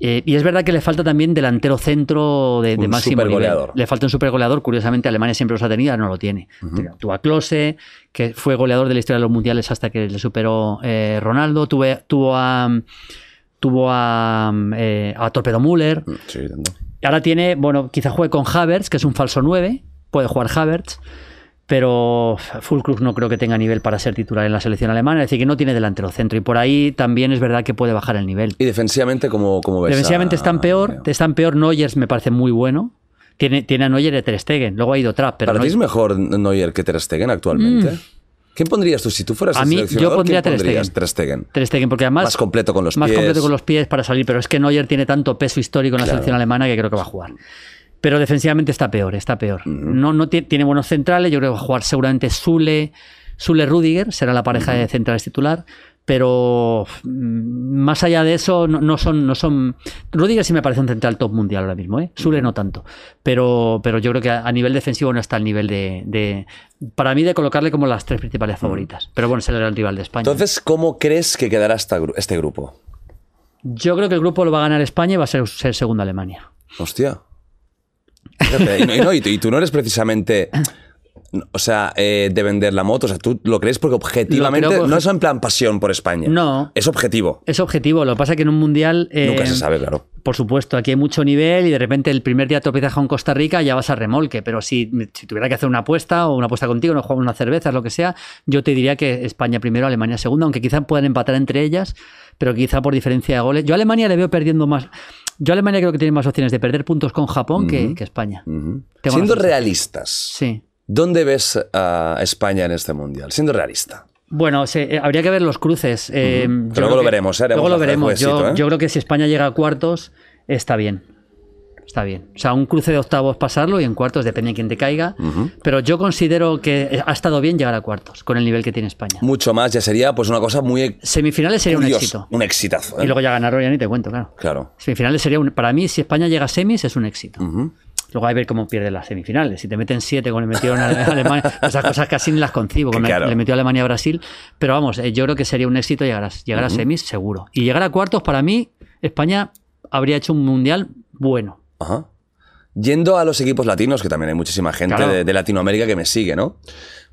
Eh, y es verdad que le falta también delantero centro de, máximo nivel. Le falta un supergoleador. Curiosamente, Alemania siempre los ha tenido, ahora no lo tiene. Tuvo a Klose, que fue goleador de la historia de los mundiales hasta que le superó eh, Ronaldo. Tuve, tuvo a. tuvo a, eh, a Torpedo Müller. Sí, tanto. Ahora tiene, bueno, quizá juegue con Havertz, que es un falso 9, puede jugar Havertz, pero Fulkrug no creo que tenga nivel para ser titular en la selección alemana, es decir, que no tiene delantero centro y por ahí también es verdad que puede bajar el nivel. Y defensivamente, ¿cómo, cómo ves? Defensivamente a- están peor, están peor, Neuers me parece muy bueno. Tiene, tiene a Neuer y a Ter Stegen, luego ha ido Trapp, pero ¿Para ti es mejor Neuer que Ter Stegen actualmente? ¿Quién pondrías tú? Si tú fueras Mm. A mí, seleccionador, yo pondría ¿quién Ter pondrías? Stegen. Ter Stegen. Ter Stegen, porque además Más completo con los más pies. completo con los pies para salir, pero es que Neuer tiene tanto peso histórico en la Claro. selección alemana que creo que va a jugar. Pero defensivamente está peor, está peor. no, no ti- tiene buenos centrales, yo creo que va a jugar seguramente Sule, Sule Rudiger, será la pareja de centrales titular. Pero mm, más allá de eso, no, no son, no son. Rudiger sí me parece un central top mundial ahora mismo, ¿eh? Sule no tanto. Pero, pero yo creo que a, a nivel defensivo no está al nivel de, de- Para mí, de colocarle como las tres principales favoritas. Pero bueno, es el rival de España. Entonces, ¿cómo crees que quedará esta este grupo? Yo creo que el grupo lo va a ganar España y va a ser, ser segunda Alemania. Hostia. Fíjate, y, no- y no, y tú- y tú no eres precisamente. O sea, eh, de vender la moto. O sea, tú lo crees porque objetivamente. Creo No es en plan pasión por España. No. Es objetivo. Es objetivo. Lo que pasa es que en un mundial. eh, Nunca se sabe, claro. Por supuesto, aquí hay mucho nivel y de repente el primer día tropiezas con Costa Rica ya vas a remolque. Pero si, si tuviera que hacer una apuesta o una apuesta contigo, nos jugamos una cerveza, lo que sea, yo te diría que España primero, Alemania segunda, aunque quizá puedan empatar entre ellas, pero quizá por diferencia de goles. Yo a Alemania le veo perdiendo más. Yo Alemania creo que tiene más opciones de perder puntos con Japón que, que España. Siendo realistas, Sí. ¿dónde ves a España en este mundial? Siendo realista. Bueno, se- eh, habría que ver los cruces. eh, luego lo que- veremos, ¿eh? Luego lo veremos. Yo, ¿eh? yo creo que si España llega a cuartos, está bien. Está bien. O sea, un cruce de octavos pasarlo y en cuartos depende de quién te caiga. Pero yo considero que ha estado bien llegar a cuartos con el nivel que tiene España. Mucho más, ya sería pues una cosa muy Semifinales sería un éxito. Un exitazo. ¿eh? Y luego ya ganarlo ya ni te cuento, claro. Claro. Semifinales sería un, para mí, si España llega a semis, es un éxito. Luego hay que ver cómo pierde las semifinales. Si te meten siete como le metieron a Alemania, esas cosas casi ni las concibo. Como Claro. le metió a Alemania a Brasil. Pero vamos, eh, yo creo que sería un éxito llegar a, llegar a semis, seguro. Y llegar a cuartos, para mí, España habría hecho un mundial bueno. Ajá. Yendo a los equipos latinos, que también hay muchísima gente Claro. de, de Latinoamérica que me sigue, ¿no?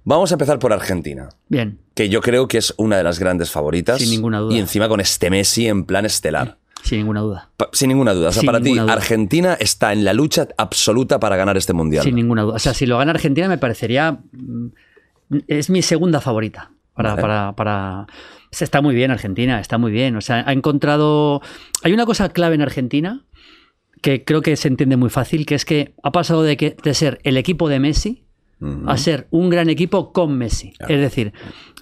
Vamos a empezar por Argentina, Bien. que yo creo que es una de las grandes favoritas. Sin ninguna duda. Y encima con este Messi en plan estelar. Sin ninguna duda. Pa- Sin ninguna duda. O sea, Sin para ti, duda. Argentina está en la lucha absoluta para ganar este mundial. Sin ninguna duda. O sea, si lo gana Argentina, me parecería. mm, Es mi segunda favorita. Para, Vale. para, para- Está muy bien Argentina, está muy bien. O sea, ha encontrado. Hay una cosa clave en Argentina que creo que se entiende muy fácil, que es que ha pasado de, que, de ser el equipo de Messi a ser un gran equipo con Messi. Es decir,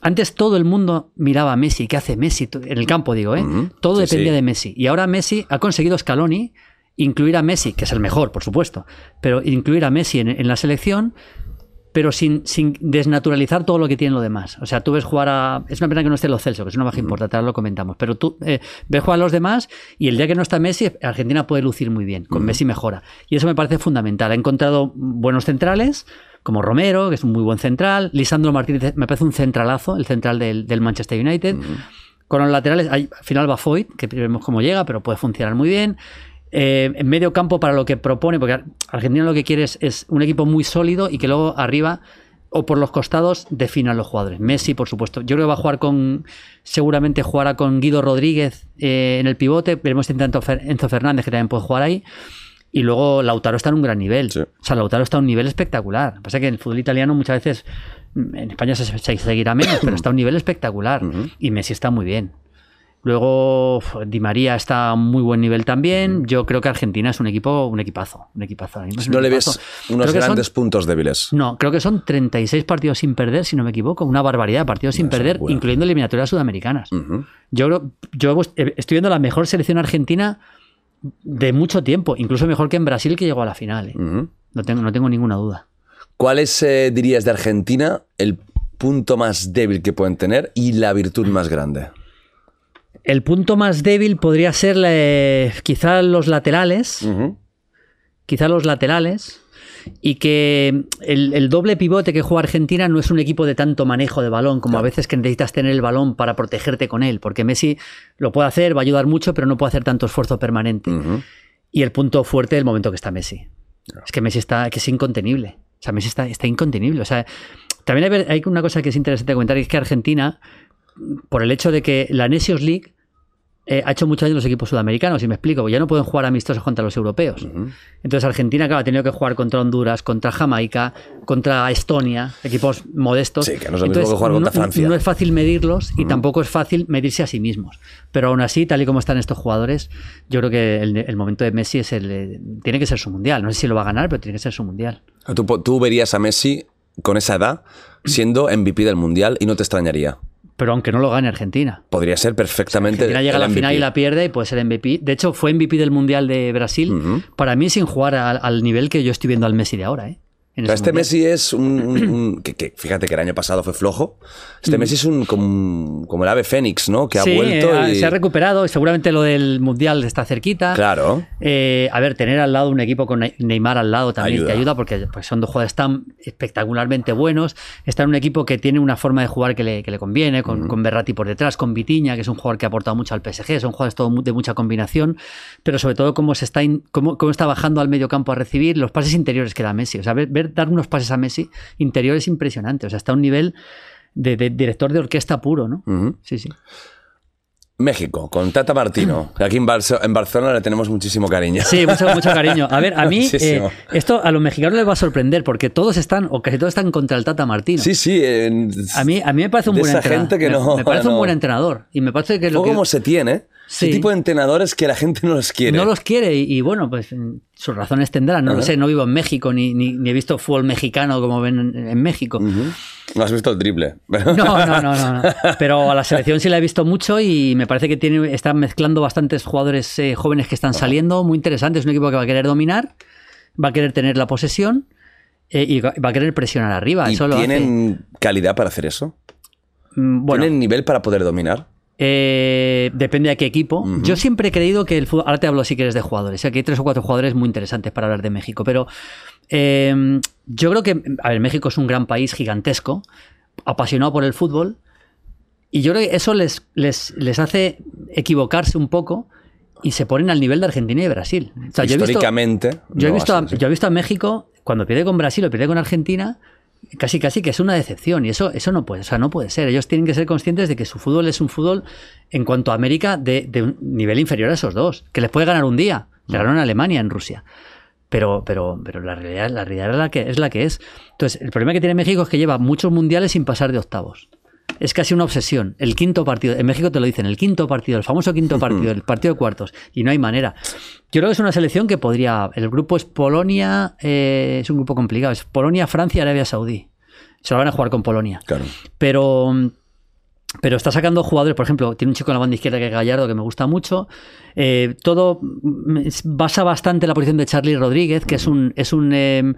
antes todo el mundo miraba a Messi, ¿qué hace Messi? En el campo, digo, ¿eh? Todo Sí, dependía sí. de Messi. Y ahora Messi ha conseguido Scaloni incluir a Messi, que es el mejor, por supuesto, pero incluir a Messi en, en la selección, pero sin, sin desnaturalizar todo lo que tiene lo demás. O sea, tú ves jugar a... Es una pena que no esté Lo Celso, que es una baja importante, ahora lo comentamos, pero tú eh, ves jugar a los demás y el día que no está Messi, Argentina puede lucir muy bien, con Messi mejora. Y eso me parece fundamental. Ha encontrado buenos centrales, como Romero, que es un muy buen central, Lisandro Martínez me parece un centralazo, el central del, del Manchester United. Con los laterales, hay, al final va Foyt, que veremos cómo llega, pero puede funcionar muy bien. Eh, en medio campo para lo que propone, porque Argentina lo que quiere es, es un equipo muy sólido y que luego arriba o por los costados definan los jugadores. Messi, por supuesto. Yo creo que va a jugar con, seguramente jugará con Guido Rodríguez eh, en el pivote. Veremos si intenta Fer- Enzo Fernández, que también puede jugar ahí. Y luego Lautaro está en un gran nivel. Sí. O sea, Lautaro está a un nivel espectacular. Lo que pasa es que en el fútbol italiano muchas veces, mm, en España se, se seguirá menos, pero está a un nivel espectacular. Y Messi está muy bien. Luego Di María está a muy buen nivel también. Yo creo que Argentina es un equipo, un equipazo, un equipazo. No le ves Creo unos son- grandes puntos débiles. no, creo que son 36 partidos sin perder, si no me equivoco. Una barbaridad de partidos sin perder, incluyendo eliminatorias sudamericanas. Yo, yo eh, estoy viendo la mejor selección argentina de mucho tiempo, incluso mejor que en Brasil que llegó a la final. eh. Ujú. no, tengo, no tengo ninguna duda. ¿Cuál es, eh, dirías, de Argentina el punto más débil que pueden tener y la virtud más grande? El punto más débil podría ser eh, quizá los laterales. Quizá los laterales, y que el, el doble pivote que juega Argentina no es un equipo de tanto manejo de balón, como a veces que necesitas tener el balón para protegerte con él, porque Messi lo puede hacer, va a ayudar mucho, pero no puede hacer tanto esfuerzo permanente. Y el punto fuerte del momento que está Messi. Es que Messi está, que es incontenible. O sea, Messi está, está incontenible. O sea, también hay, hay una cosa que es interesante comentar, y es que Argentina, por el hecho de que la Nations League eh, ha hecho mucho daño los equipos sudamericanos, y me explico, ya no pueden jugar amistosos contra los europeos. Entonces Argentina, claro, ha tenido que jugar contra Honduras, contra Jamaica, contra Estonia, equipos modestos. Sí, que no es mismo Entonces, que jugar contra no- Francia. No es fácil medirlos y tampoco es fácil medirse a sí mismos. Pero aún así, tal y como están estos jugadores, yo creo que el, el momento de Messi es el, eh, tiene que ser su mundial. No sé si lo va a ganar, pero tiene que ser su mundial. ¿Tú, po- tú verías a Messi con esa edad siendo MVP del Mundial y no te extrañaría. Pero aunque no lo gane Argentina. Podría ser perfectamente. Argentina llega a la final y la pierde y puede ser MVP. De hecho, fue MVP del Mundial de Brasil. Para mí, sin jugar al, al nivel que yo estoy viendo al Messi de ahora. ¿eh? En O sea, ese este Mundial. Messi es un. un- un- que, que fíjate que el año pasado fue flojo. Este Messi es un como, como el ave fénix, ¿no? Que ha vuelto y. se ha recuperado. Seguramente lo del Mundial está cerquita. Claro. Eh, a ver, tener al lado un equipo con Ne- Neymar al lado también Ayuda. te ayuda porque pues, son dos jugadores tan espectacularmente buenos. Está en un equipo que tiene una forma de jugar que le, que le conviene, con, con Berratti por detrás, con Vitiña, que es un jugador que ha aportado mucho al PSG, son jugadores todo de mucha combinación, pero sobre todo cómo se está, in- cómo, cómo está bajando al medio campo a recibir los pases interiores que da Messi. O sea, ver, ver dar unos pases a Messi interiores impresionante. O sea, está a un nivel de, de director de orquesta puro, ¿no? Sí, sí. México, con Tata Martino. Aquí en, en Barcelona le tenemos muchísimo cariño. Sí, mucho, mucho cariño. A ver, a mí eh, esto a los mexicanos les va a sorprender porque todos están, o casi todos están contra el Tata Martino. Sí, sí. A mí, a mí me parece un buen entrenador. gente que Me- no- Me, parece no. un buen entrenador. Y me parece que lo que como se tiene. Sí. Ese tipo de entrenadores que la gente no los quiere. no los quiere. Y, y bueno, pues mm, sus razones tendrán. No lo sé, no vivo en México ni, ni, ni he visto fútbol mexicano como ven en, en México. No has visto el triple. No, no, no, no, no. Pero a la selección sí la he visto mucho y me parece que tiene, está mezclando bastantes jugadores eh, jóvenes que están saliendo, muy interesantes. Es un equipo que va a querer dominar, va a querer tener la posesión eh, y va a querer presionar arriba. ¿Y Eso lo hace. tienen calidad para hacer eso? Mm, Bueno, ¿Tienen nivel para poder dominar? Eh, depende de qué equipo. Yo siempre he creído que el fútbol. Ahora te hablo si quieres de jugadores. Aquí hay tres o cuatro jugadores muy interesantes para hablar de México. Pero eh, yo creo que. A ver, México es un gran país gigantesco, apasionado por el fútbol. Y yo creo que eso les, les, les hace equivocarse un poco y se ponen al nivel de Argentina y de Brasil. O sea, yo he visto- Históricamente. yo he, visto a, yo he visto a México, cuando pierde con Brasil o pierde con Argentina, casi casi que es una decepción. Y eso, eso no puede, o sea, no puede ser. Ellos tienen que ser conscientes de que su fútbol es un fútbol, en cuanto a América, de, de un nivel inferior a esos dos. Que les puede ganar un día. Le ganaron a Alemania en Rusia. Pero, pero, pero la realidad, la realidad es, la que, es la que es. Entonces, el problema que tiene México es que lleva muchos mundiales sin pasar de octavos. Es casi una obsesión. El quinto partido, en México te lo dicen, el quinto partido, el famoso quinto partido, el partido de cuartos, y no hay manera. Yo creo que es una selección que podría. El grupo es Polonia, eh, es un grupo complicado, es Polonia, Francia, Arabia Saudí. Se lo van a jugar con Polonia. Claro. Pero, pero está sacando jugadores, por ejemplo, tiene un chico en la banda izquierda que es Gallardo, que me gusta mucho. Eh, todo mm, basa bastante en la posición de Charlie Rodríguez, que es un, es un, eh,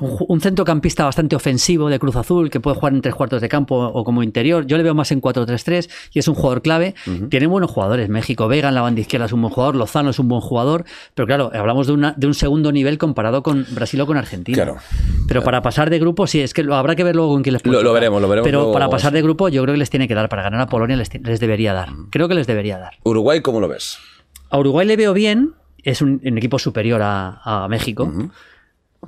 un centrocampista bastante ofensivo de Cruz Azul, que puede jugar en tres cuartos de campo o como interior. Yo le veo más en 4-3-3 y es un jugador clave. Tiene buenos jugadores. México Vega en la banda izquierda es un buen jugador, Lozano es un buen jugador, pero claro, hablamos de, una, de un segundo nivel comparado con Brasil o con Argentina. Claro. Pero para pasar de grupo, sí, es que lo, habrá que ver luego con quién les puede Lo- veremos, lo veremos Pero luego, para pasar de grupo, yo creo que les tiene que dar. Para ganar a Polonia les, les debería dar. Creo que les debería dar. Uruguay, ¿cómo lo ves? A Uruguay le veo bien, es un, un equipo superior a, a México.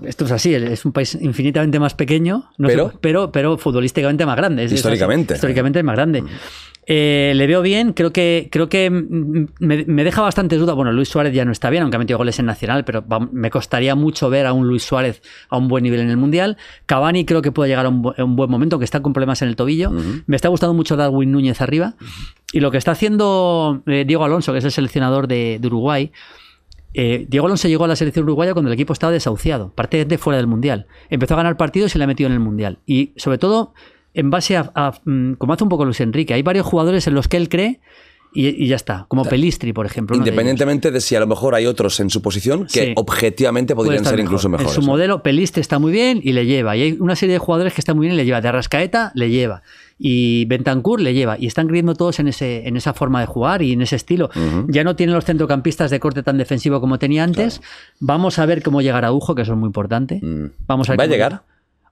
Esto es así, es un país infinitamente más pequeño, no sé, Pero- pero, pero futbolísticamente más grande. Es- es así. Históricamente. históricamente es más grande. Eh, le veo bien, creo que, creo que me, me deja bastante duda. Bueno, Luis Suárez ya no está bien, aunque ha metido goles en Nacional, pero va- me costaría mucho ver a un Luis Suárez a un buen nivel en el Mundial. Cavani creo que puede llegar a un, bu- a un buen momento, que está con problemas en el tobillo. Me está gustando mucho Darwin Núñez arriba. Y lo que está haciendo eh, Diego Alonso, que es el seleccionador de, de Uruguay, eh, Diego Alonso llegó a la selección uruguaya cuando el equipo estaba desahuciado, parte de fuera del Mundial. Empezó a ganar partidos y le ha metido en el Mundial. Y sobre todo, en base a, a, mm, como hace un poco Luis Enrique, hay varios jugadores en los que él cree y, y ya está, como Pelistri, por ejemplo. de. Independientemente de si a lo mejor hay otros en su posición que Sí. objetivamente podrían ser mejor. incluso mejores. En su modelo, Peliste está muy bien y le lleva. Y hay una serie de jugadores que están muy bien y le lleva. De Arrascaeta le lleva. Y Bentancur le lleva. Y están creyendo todos en, ese, en esa forma de jugar y en ese estilo. Ya no tienen los centrocampistas de corte tan defensivo como tenía antes. Vamos a ver cómo llegará Ujo, que eso es muy importante. Mm. Vamos a ver ¿Va a llegar?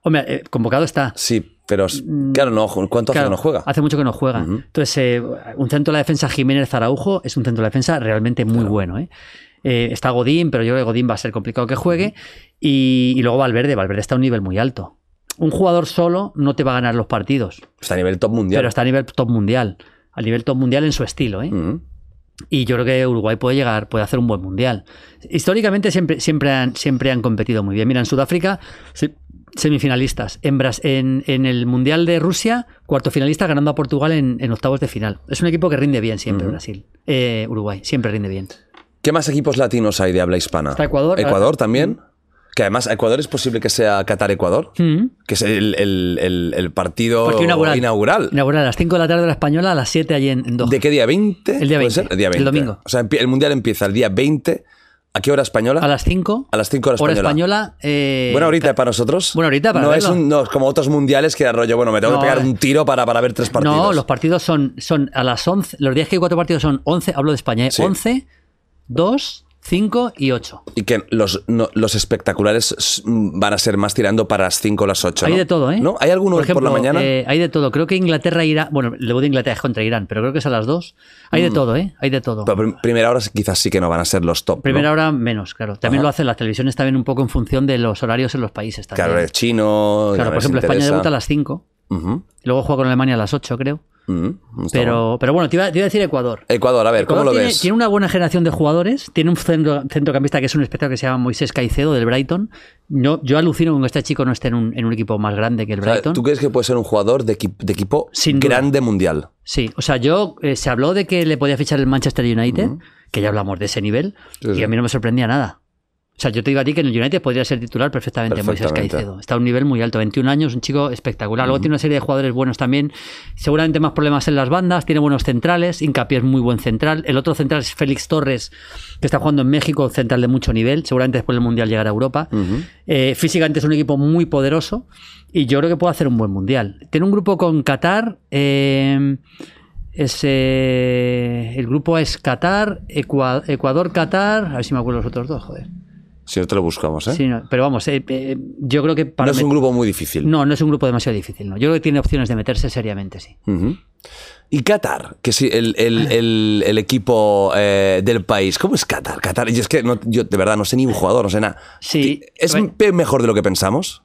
Hombre, eh, convocado está. Sí, pero s- claro, no. ¿Cuánto hace que no juega? Hace mucho que no juega. Entonces, eh, un centro de la defensa Jiménez Araujo es un centro de la defensa realmente muy bueno. ¿eh? Está Godín, pero yo creo que Godín va a ser complicado que juegue. Y, y luego Valverde. Valverde está a un nivel muy alto. Un jugador solo no te va a ganar los partidos, Está a nivel top mundial. pero está a nivel top mundial. A nivel top mundial en su estilo. ¿eh? Ujú. Y yo creo que Uruguay puede llegar, puede hacer un buen mundial. Históricamente siempre, siempre, han, siempre han competido muy bien. Mira, en Sudáfrica, se- semifinalistas. En, en, en el Mundial de Rusia, cuarto finalista ganando a Portugal en, en octavos de final. Es un equipo que rinde bien siempre, Brasil. Eh, Uruguay, siempre rinde bien. ¿Qué más equipos latinos hay de habla hispana? Está Ecuador. ¿Ecuador también? Que además, Ecuador es posible que sea Qatar-Ecuador. Mm. Que es el, el- el- el partido inaugural. inaugural. Inaugural a las 5 de la tarde de la española, a las 7 allí en, en Doha. ¿De qué día? ¿20? El día ¿Puede 20, ser? El día el 20. domingo. O sea, el mundial empieza el día 20. ¿A qué hora española? A las 5. A las 5 hora Hora española. española. eh, Buena horita para nosotros. Buena horita para no es, verlo. un- no es como otros mundiales que era rollo, bueno, me tengo No, que pegar eh. un tiro para, para ver tres partidos. No, los partidos son, son a las 11. Los días que hay cuatro partidos son 11, hablo de España, ¿eh? Sí. 11, 2, 5 y 8. Y que los, no- los espectaculares s- van a ser más tirando para las 5 o las 8. Hay ¿no? de todo, ¿eh? ¿No? ¿Hay alguno por, ejemplo, la mañana? eh, hay de todo. Creo que Inglaterra irá. Bueno, luego de Inglaterra es contra Irán, pero creo que es a las 2. Hay de todo, ¿eh? Hay de todo. Mm. Pero prim- primera hora quizás sí que no van a ser los top. ¿no? Primera hora menos, claro. También Ajá. lo hacen las televisiones también un poco en función de los horarios en los países. También. Claro, el chino. Claro, por ejemplo, España debuta a las 5. Ujú, Luego juega con Alemania a las 8, creo. Bueno. Pero, pero bueno, te iba, te iba a decir Ecuador. Ecuador, a ver, ¿cómo lo tiene, ves? tiene una buena generación de jugadores. Tiene un centro- centrocampista que es un espectáculo que se llama Moisés Caicedo del Brighton. No, yo alucino con que este chico no esté en un, en un equipo más grande que el O sea, Brighton. ¿Tú crees que puede ser un jugador de, equi- de equipo Sin duda. grande mundial? Sí, o sea, yo eh, se habló de que le podía fichar el Manchester United, que ya hablamos de ese nivel, Sí, y a mí no me sorprendía nada. O sea, yo te digo a ti que en el United podría ser titular perfectamente, Moisés. Caicedo. Está a un nivel muy alto, 21 años, un chico espectacular. Luego tiene una serie de jugadores buenos también. Seguramente más problemas en las bandas, tiene buenos centrales. Hincapié es muy buen central. El otro central es Félix Torres, que está jugando en México, central de mucho nivel. Seguramente después del Mundial llegará a Europa. Eh, físicamente es un equipo muy poderoso y yo creo que puede hacer un buen Mundial. Tiene un grupo con Qatar. eh, es, eh, el grupo es Qatar, Ecua- Ecuador, Qatar. A ver si me acuerdo los otros dos, joder. Si no te lo buscamos, ¿eh? Sí, no, pero vamos, eh, eh, yo creo que para no es un grupo muy difícil. No, no es un grupo demasiado difícil. No. Yo creo que tiene opciones de meterse seriamente, sí. Y Qatar, que sí, el, el- el- el equipo eh, del país. ¿Cómo es Qatar? Qatar, y es que no- yo de verdad no sé ni un jugador, no sé nada. Sí. ¿Es Bueno. mejor de lo que pensamos?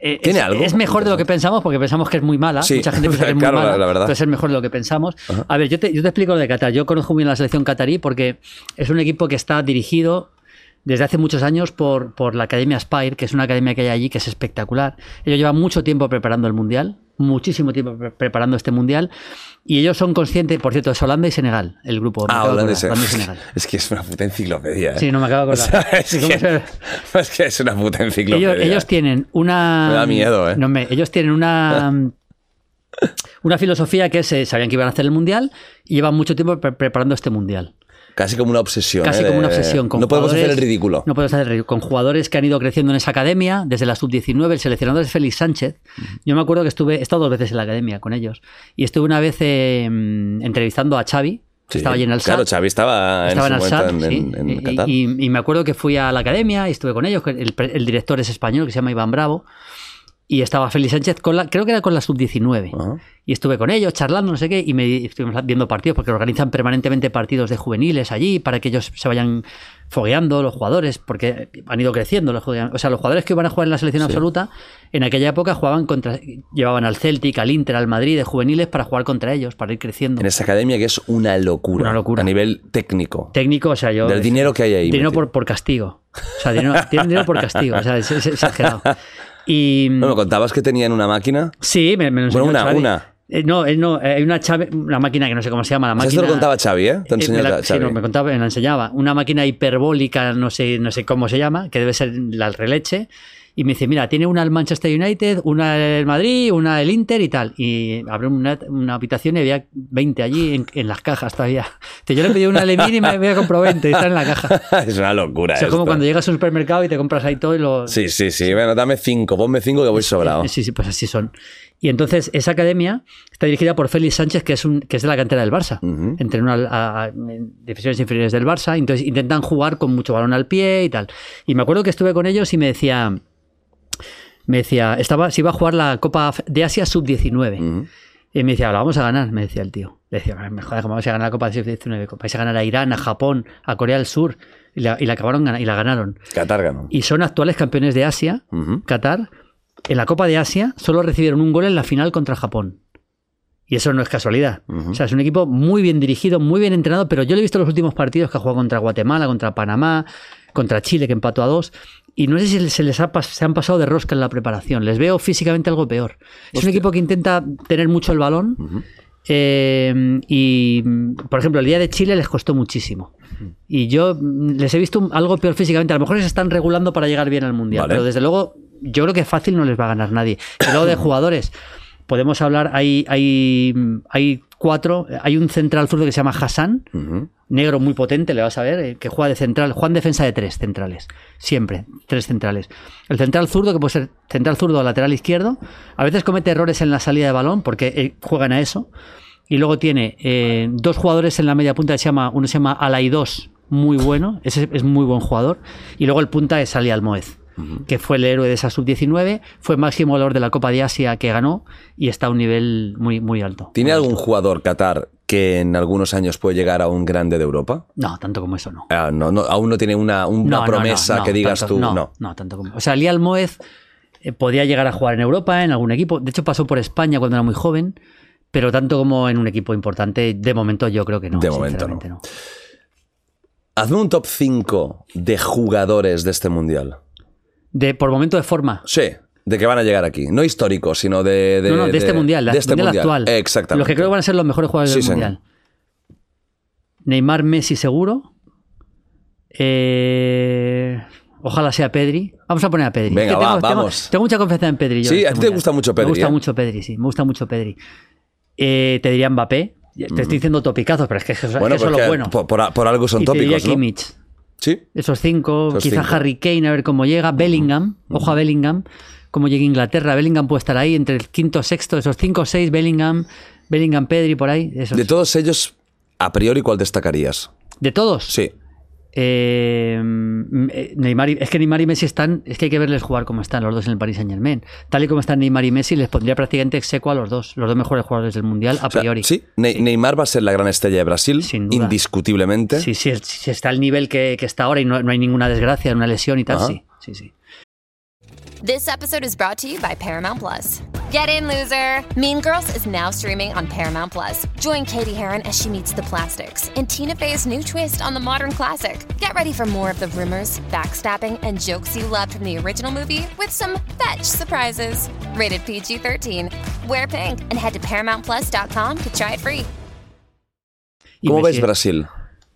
Eh, ¿Tiene es, algo? es mejor de lo que pensamos porque pensamos que es muy mala. Sí, Mucha gente piensa que es muy claro, la- mala. la verdad. Entonces es mejor de lo que pensamos. A ver, yo te, yo te explico lo de Qatar. Yo conozco muy bien la selección qatarí porque es un equipo que está dirigido desde hace muchos años por, por la Academia Spire, que es una academia que hay allí que es espectacular. Ellos llevan mucho tiempo preparando el Mundial, muchísimo tiempo pre- preparando este Mundial, y ellos son conscientes, por cierto, es Holanda y Senegal, el grupo. Ah, Holanda y Senegal. Es que es una puta enciclopedia. ¿eh? Sí, no me acabo de O sea, acordar. es, Sí, ¿cómo que, es que es una puta enciclopedia. ellos, ellos tienen una. Me da miedo, ¿eh? No, me- ellos tienen una. Una filosofía que es, eh, sabían que iban a hacer el mundial y llevan mucho tiempo pre- preparando este mundial. Casi como una obsesión. Casi ¿eh? como una obsesión. Con no podemos hacer el ridículo. No podemos hacer el ridículo. Con jugadores que han ido creciendo en esa academia, desde la sub-19, el seleccionador es Félix Sánchez. Yo me acuerdo que estuve, he estado dos veces en la academia con ellos. Y estuve una vez eh, entrevistando a Xavi, Sí, estaba allí en el Claro, Xavi estaba, estaba en en el SAT, en, sí. en- en Y- Qatar. y, y me acuerdo que fui a la academia y estuve con ellos, el, el director es español, que se llama Iván Bravo, y estaba Félix Sánchez con la, creo que era con la sub-19. Ajá. Y estuve con ellos charlando, no sé qué, y me estuvimos viendo partidos, porque organizan permanentemente partidos de juveniles allí para que ellos se vayan fogueando los jugadores, porque han ido creciendo. Los, jugadores. o sea, los jugadores que van a jugar en la selección absoluta, en aquella época jugaban contra, llevaban al Celtic, al Inter, al Madrid de juveniles para jugar contra ellos, para ir creciendo. En esa academia que es una locura. Una locura. A nivel técnico. Técnico, o sea, yo. Del dinero que hay ahí. Dinero por, por castigo. O sea, dinero, tienen dinero por castigo. O sea, es, es exagerado. Y. No, me contabas que tenían una máquina. Sí, me, me lo enseñó Bueno, una, Xavi. una. Eh, no, no, eh, hay una, Xavi- una máquina que no sé cómo se llama. La O sea, máquina, esto lo contaba Xavi, ¿eh? Te Eh, me la- Xavi. sí, no, me contaba, me la enseñaba. Una máquina hiperbólica, no sé, no sé cómo se llama, que debe ser la releche. Y me dice, mira, tiene una el Manchester United, una el Madrid, una el Inter y tal. Y abrió una, una habitación y había 20 allí en, en las cajas todavía. Dice, Yo le pedí una a Lemir y me había comprado 20 y están en la caja. es una locura. O sea, como cuando llegas a un supermercado y te compras ahí todo y lo... Sí, sí, sí. Bueno, dame cinco. Ponme cinco que voy sobrado. Sí, sí, pues así son. Y entonces esa academia está dirigida por Félix Sánchez, que es, un, que es de la cantera del Barça. Ujú. Entrenó al- a- a- divisiones inferiores del Barça. Entonces intentan jugar con mucho balón al pie y tal. Y me acuerdo que estuve con ellos y me decía... Me decía, estaba, se iba a jugar la Copa de Asia Sub-19. Ujú. Y me decía, la vamos a ganar, me decía el tío. Le decía, me jodas, ¿cómo vamos a ganar la Copa de Sub-19? Vais a ganar a Irán, a Japón, a Corea del Sur. Y la, y la acabaron y la ganaron. Qatar ganó. Y son actuales campeones de Asia. Qatar. En la Copa de Asia solo recibieron un gol en la final contra Japón. Y eso no es casualidad. O sea, es un equipo muy bien dirigido, muy bien entrenado, pero yo le he visto los últimos partidos que ha jugado contra Guatemala, contra Panamá, contra Chile, que empató a dos. Y no sé si se les ha, se han pasado de rosca en la preparación. Les veo físicamente algo peor. Es un equipo que intenta tener mucho el balón. eh, y, por ejemplo, el día de Chile les costó muchísimo. Y yo les he visto algo peor físicamente. A lo mejor se están regulando para llegar bien al Mundial. Vale. Pero desde luego, yo creo que fácil no les va a ganar nadie. Y luego de jugadores, podemos hablar, hay, hay, hay cuatro. Hay un central zurdo que se llama Hassan, negro muy potente, le vas a ver, eh, que juega de central. Juega en defensa de tres centrales. Siempre, tres centrales. El central zurdo, que puede ser central zurdo o lateral izquierdo, a veces comete errores en la salida de balón porque eh, juegan a eso. Y luego tiene eh, dos jugadores en la media punta que se llama, uno se llama Alay 2, muy bueno, ese es muy buen jugador. Y luego el punta es Ali Almoez, que fue el héroe de esa sub-19, fue máximo valor de la Copa de Asia que ganó y está a un nivel muy, muy alto. ¿Tiene algún jugador Qatar que en algunos años puede llegar a un grande de Europa? No, tanto como eso no. Ah, no, no, aún no tiene una, una No, no, promesa no, no, que digas tanto- tú. No, No. no, tanto como. O sea, Ali Almoez eh, podía llegar a jugar en Europa, en algún equipo. De hecho, pasó por España cuando era muy joven, pero tanto como en un equipo importante, de momento yo creo que no. De momento sinceramente no. Hazme un top 5 de jugadores de este mundial. De, por momento de forma. Sí, de que van a llegar aquí. No históricos, sino de. de- no, no, de, este mundial, de este mundial, actual. Exactamente. Los que creo que van a ser los mejores jugadores Sí, del señor. mundial. Neymar, Messi, seguro. Eh, ojalá sea Pedri. Vamos a poner a Pedri. Venga, Es que tengo, vamos. Tengo, mucha confianza en Pedri. yo Sí, a este ti te mundial. gusta mucho Pedri, Me gusta ¿eh? mucho Pedri, sí. Me gusta mucho Pedri. Eh, te diría Mbappé. Te estoy diciendo topicazos, pero es que, es que Bueno, eso es porque lo bueno. por, algo son y te diría tópicos, ¿no? Kimmich. Sí. Esos cinco, Esos quizá cinco. Harry Kane, a ver cómo llega. Bellingham, ojo a Bellingham, cómo llega a Inglaterra. Bellingham puede estar ahí entre el quinto, sexto, esos cinco o seis, Bellingham, Bellingham, Pedri, por ahí. esos. De todos ellos, a priori, ¿cuál destacarías? ¿De todos. Sí. Eh, mm, eh, Neymar y- es que Neymar y Messi están, es que hay que verles jugar como están los dos en el Paris Saint Germain. Tal y como están Neymar y Messi, les pondría prácticamente execo a los dos, los dos mejores jugadores del mundial a O sea, priori. sí, Ne- Neymar va a ser la gran estrella de Brasil, Sin duda. indiscutiblemente. Sí, sí, si está al nivel que, que está ahora y no, no hay ninguna desgracia, una lesión y tal, Ajá. sí, sí, sí. This episode is brought to you by Paramount Plus. Get in, loser! Mean Girls is now streaming on Paramount Plus. Join Katie Heron as she meets the plastics in Tina Fey's new twist on the modern classic. Get ready for more of the rumors, backstabbing, and jokes you loved from the original movie with some fetch surprises. Rated PG 13. Wear pink and head to ParamountPlus.com to try it free. Y ¿Cómo Messi- ves Brasil?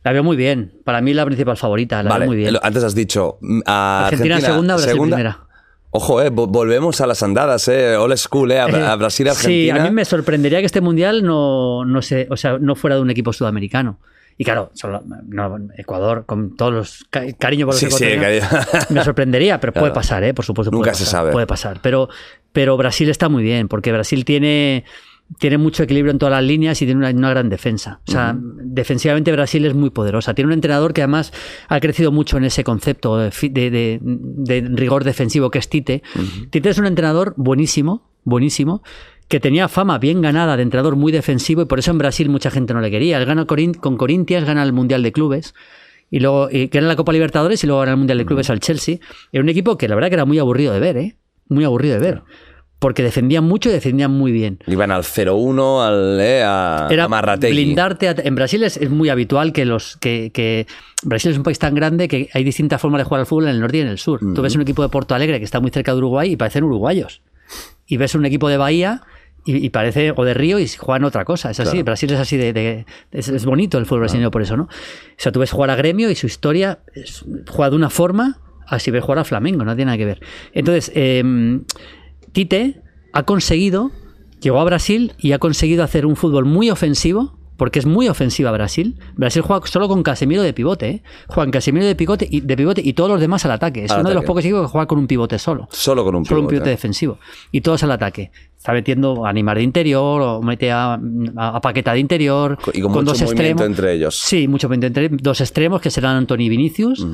La veo muy bien. Para mí la principal favorita, la vale, veo muy bien. antes has dicho a Argentina, Argentina, segunda, Brasil primera. Ojo, eh, vo- volvemos a las andadas, eh, old school, eh, a, a Brasil, Sí, Argentina. a mí me sorprendería que este mundial no, no, se, o sea, no fuera de un equipo sudamericano. Y claro, solo, no, Ecuador, con todos los ca- cariño por los Sí, sí, cariño. me sorprendería, pero puede pasar, ¿eh? por supuesto. Nunca puede se pasar, sabe. Puede pasar. Pero, pero Brasil está muy bien, porque Brasil tiene, tiene mucho equilibrio en todas las líneas y tiene una, una gran defensa. O sea, defensivamente Brasil es muy poderosa. Tiene un entrenador que además ha crecido mucho en ese concepto de, fi- de- de- de rigor defensivo que es Tite. Tite es un entrenador buenísimo, buenísimo, que tenía fama bien ganada de entrenador muy defensivo y por eso en Brasil mucha gente no le quería. Él gana con Corinthians, gana el Mundial de Clubes y luego y gana la Copa Libertadores y luego gana el Mundial de Clubes al Chelsea. Era un equipo que la verdad que era muy aburrido de ver, ¿eh? Muy aburrido de ver. Porque defendían mucho y defendían muy bien. Iban al 0-1, al, eh, a, Era a blindarte. a- en Brasil es, es muy habitual que los que, que Brasil es un país tan grande que hay distintas formas de jugar al fútbol en el norte y en el sur. Tú ves un equipo de Porto Alegre que está muy cerca de Uruguay y parecen uruguayos. Y ves un equipo de Bahía y, y parece o de Río y juegan otra cosa. Es así. Claro. Brasil es así de, de- es, es bonito el fútbol brasileño por eso, ¿no? O sea, tú ves jugar a Gremio y su historia es- juega de una forma así ves jugar a Flamengo, no tiene nada que ver. Entonces, em, Tite ha conseguido, llegó a Brasil y ha conseguido hacer un fútbol muy ofensivo, porque es muy ofensiva Brasil. Brasil juega solo con Casemiro de pivote, ¿eh? Juegan Casemiro de pivote y, de pivote y todos los demás al ataque. Es Al uno de los pocos equipos que juega con un pivote solo. Solo con un Solo un pivote. pivote defensivo. Y todos al ataque. Está metiendo a Neymar de interior, o mete a, a, a Paqueta de interior. Y con mucho movimiento entre ellos. Sí, mucho movimiento entre dos extremos que serán Anthony y Vinicius.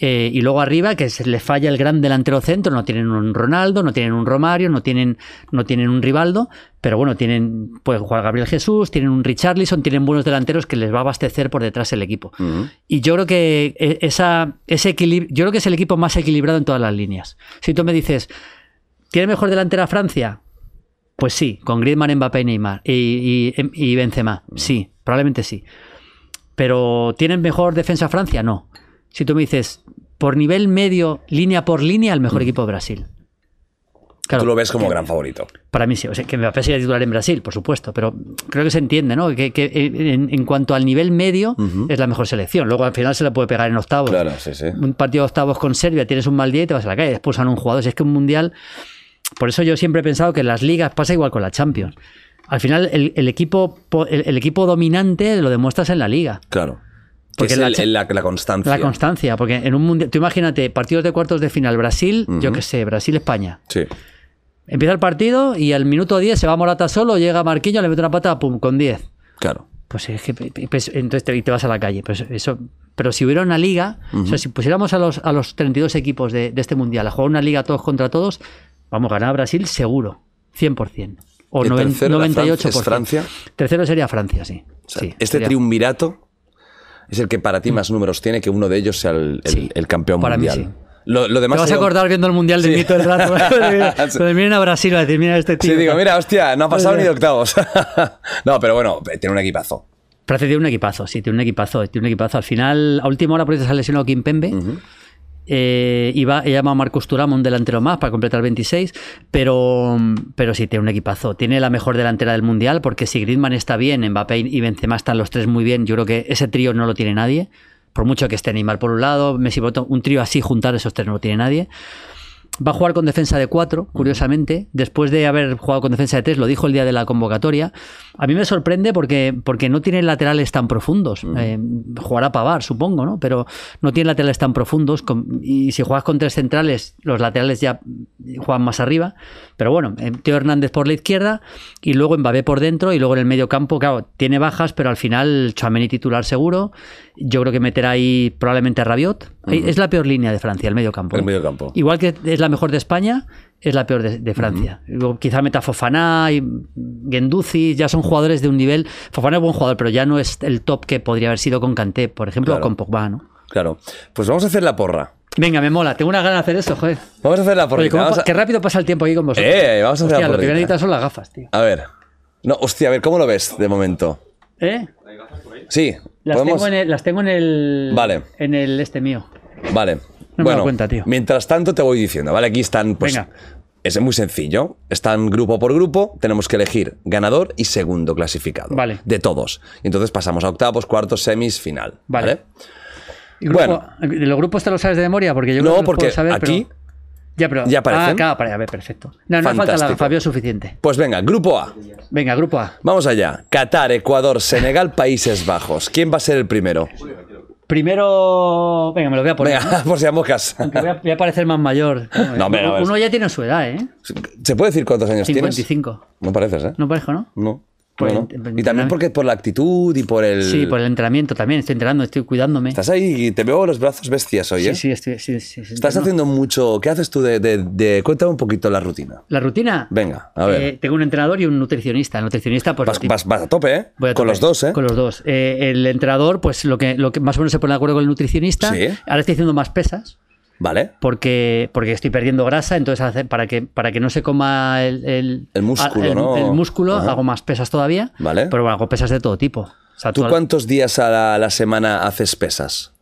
Eh, y luego arriba, que se le falla el gran delantero centro, no tienen un Ronaldo, no tienen un Romario, no tienen, no tienen un Rivaldo, pero bueno, tienen, puede jugar Gabriel Jesús, tienen un Richarlison, tienen buenos delanteros que les va a abastecer por detrás el equipo. Y yo creo que e- esa, ese equilibrio, yo creo que es el equipo más equilibrado en todas las líneas. Si tú me dices, ¿tiene mejor delantera Francia? Pues sí, con Griezmann, Mbappé y Neymar. Y, y, y Benzema. Sí, probablemente sí. Pero ¿tienen mejor defensa Francia? No. Si tú me dices, por nivel medio, línea por línea, el mejor equipo de Brasil. Claro, Tú lo ves como que- gran favorito. Para mí sí. O sea, que Mbappé sería titular en Brasil, por supuesto. Pero creo que se entiende, ¿no? Que, que en, en cuanto al nivel medio, es la mejor selección. Luego al final se le puede pegar en octavos. Claro, sí, sí. Un partido de octavos con Serbia, tienes un mal día y te vas a la calle. Expulsan a un jugador. Si es que un mundial. Por eso yo siempre he pensado que en las ligas pasa igual con la Champions. Al final, el, el equipo, po- el, el equipo dominante lo demuestras en la liga. Claro. Porque que es la el- cha- el- la, la constancia. La constancia, porque en un mundial. Tú imagínate, partidos de cuartos de final, Brasil, yo qué sé, Brasil-España. Sí. Empieza el partido y al minuto 10 se va Morata solo, llega Marquinhos, le mete una pata, pum, con 10. Claro. Pues es que pues, entonces te, vas a la calle. Pues eso, pero si hubiera una liga, o sea, si pusiéramos a los, a los 32 equipos de, de este mundial a jugar una liga todos contra todos, vamos a ganar a Brasil seguro, 100%. O ¿Y el noven- tercero era 98%. Francia? ¿Es Francia? Tercero sería Francia, sí. O sea, Sí, este sería- triunvirato es el que para ti más números tiene que uno de ellos sea el, el- Sí, el campeón para mí mundial. sí. Lo, lo Te demás vas a acordar viendo el mundial de mí todo el rato. Sí. Cuando miren a Brasil, va a decir, mira este tío. Sí, digo, mira, hostia, no ha pasado ni de octavos. no, pero bueno, tiene un equipazo. Francia tiene un equipazo, sí, tiene un equipazo, tiene un equipazo. Al final, a última hora, por eso se ha lesionado Kim Pembe. Eh, y va, llama a Marcus Thuram, un delantero más, para completar 26. Pero, pero sí, tiene un equipazo. Tiene la mejor delantera del mundial, porque si Griezmann está bien, Mbappé y Benzema están los tres muy bien. Yo creo que ese trío no lo tiene nadie. Por mucho que esté Neymar por un lado, Messi por otro, un trío así, juntar esos tres no lo tiene nadie. Va a jugar con defensa de 4, curiosamente. Después de haber jugado con defensa de 3, lo dijo el día de la convocatoria. A mí me sorprende porque, porque no tiene laterales tan profundos. Eh, jugará Pavar, supongo, ¿no? Pero no tiene laterales tan profundos. con- y si juegas con tres centrales, los laterales ya juegan más arriba. Pero bueno, eh, Teo Hernández por la izquierda y luego Mbappé por dentro. Y luego en el medio campo, claro, tiene bajas, pero al final Chouameni titular seguro. Yo creo que meterá ahí probablemente a Rabiot. Es la peor línea de Francia, el medio campo. El medio campo. Igual que es la mejor de España, es la peor de, de Francia. Luego quizá meta Fofana y Genduzi, ya son jugadores de un nivel. Fofana es buen jugador, pero ya no es el top que podría haber sido con Kanté, por ejemplo, Claro. o con Pogba, ¿no? Claro. Pues vamos a hacer la porra. Venga, me mola, tengo una gana de hacer eso, joder. Vamos a hacer la Oye, porrita. cómo Vamos pa- a- qué rápido pasa el tiempo aquí con vosotros. Eh, vamos a hacer Hostia, la lo que voy a porrita. necesitar son las gafas, tío. A ver. No, hostia, a ver, ¿cómo lo ves de momento? ¿Eh? Sí, Las, tengo en el, las tengo en el. Vale. En el este mío. Vale. me he bueno, dado cuenta, tío. mientras tanto te voy diciendo, ¿vale? Aquí están, pues. Venga. Es muy sencillo. Están grupo por grupo. Tenemos que elegir ganador y segundo clasificado. Vale. De todos. Y entonces pasamos a octavos, cuartos, semis, final. Vale. Vale. ¿Y grupo- Bueno. ¿De los grupos te lo sabes de memoria? Porque yo creo No, que los porque puedo saber, aquí pero- Ya, pero. ya aparecen. Ah, claro, para- a ver, perfecto. No, no falta la. Fabio suficiente. Pues venga, grupo A. Venga, grupo A. Vamos allá. Qatar, Ecuador, Senegal, Países Bajos. ¿Quién va a ser el primero? Primero. Venga, me lo voy a poner. Venga, por si a mocas. Aunque voy a, voy a parecer más mayor. No, hombre, no, Uno ya tiene su edad, ¿eh? ¿Se puede decir cuántos años tienes? 55. No pareces, ¿eh? No parejo, ¿no? No. Por no, el- no. el- Y también porque por la actitud y por el... Sí, por el entrenamiento también. Estoy entrenando, estoy cuidándome. Estás ahí y te veo los brazos bestias hoy, ¿eh? Sí, sí, estoy. Sí, sí, sí, Estás haciendo mucho... ¿Qué haces tú de, de- de- Cuéntame un poquito la rutina. La rutina. Venga, a ver. Eh, tengo un entrenador y un nutricionista. El nutricionista, pues. Vas, vas- vas a tope, ¿eh? Con los dos, ¿eh? Con los dos. Eh, el entrenador, pues lo que, lo que más o menos se pone de acuerdo con el nutricionista. Sí. Ahora estoy haciendo más pesas. Vale. Porque, porque estoy perdiendo grasa, entonces hace- para que, para que no se coma el, el, El músculo, el- ¿no? el músculo, Ajá. hago más pesas todavía. Vale. Pero bueno, hago pesas de todo tipo. O sea, ¿Tú toda- cuántos días a la, semana haces pesas?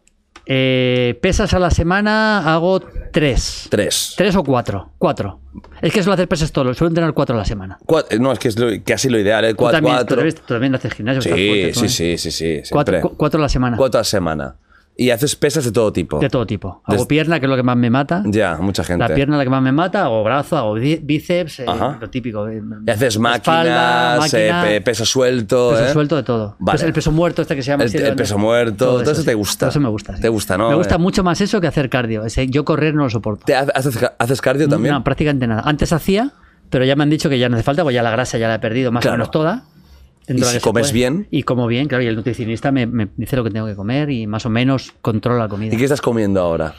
Eh, pesas a la semana hago tres. Tres. Tres o cuatro. Cuatro. Es que suelo hacer pesas todos, suelo entrenar cuatro a la semana. Cuat- No, es que es lo- casi lo ideal, ¿eh? Tú Cuatro. también, tú cuatro. también, tú también haces gimnasio. Sí, fuerte, sí, ¿eh? sí, sí, sí. Cuatro, siempre. cuatro a la semana. Cuatro a la semana. Y haces pesas de todo tipo. De todo tipo. Hago Des- pierna, que es lo que más me mata. Ya, mucha gente. La pierna es la que más me mata, hago brazo, hago bí- bíceps, eh, lo típico. eh, Y haces máquinas, eh, máquina, pe- peso suelto. peso ¿eh? suelto de todo. Vale. Pues el peso muerto, este que se llama El- así el peso muerto, todo eso te gusta. Todo eso me gusta. sí. Te gusta, ¿no? Me gusta mucho más eso que hacer cardio. Ese- yo correr no lo soporto. ¿Te ha- haces, haces cardio también? No, prácticamente nada. Antes hacía, pero ya me han dicho que ya no hace falta, pues ya la grasa ya la he perdido más Claro. o menos toda. ¿Y si comes bien? Y como bien, claro, y el nutricionista me, me dice lo que tengo que comer y más o menos controla la comida. ¿Y qué estás comiendo ahora?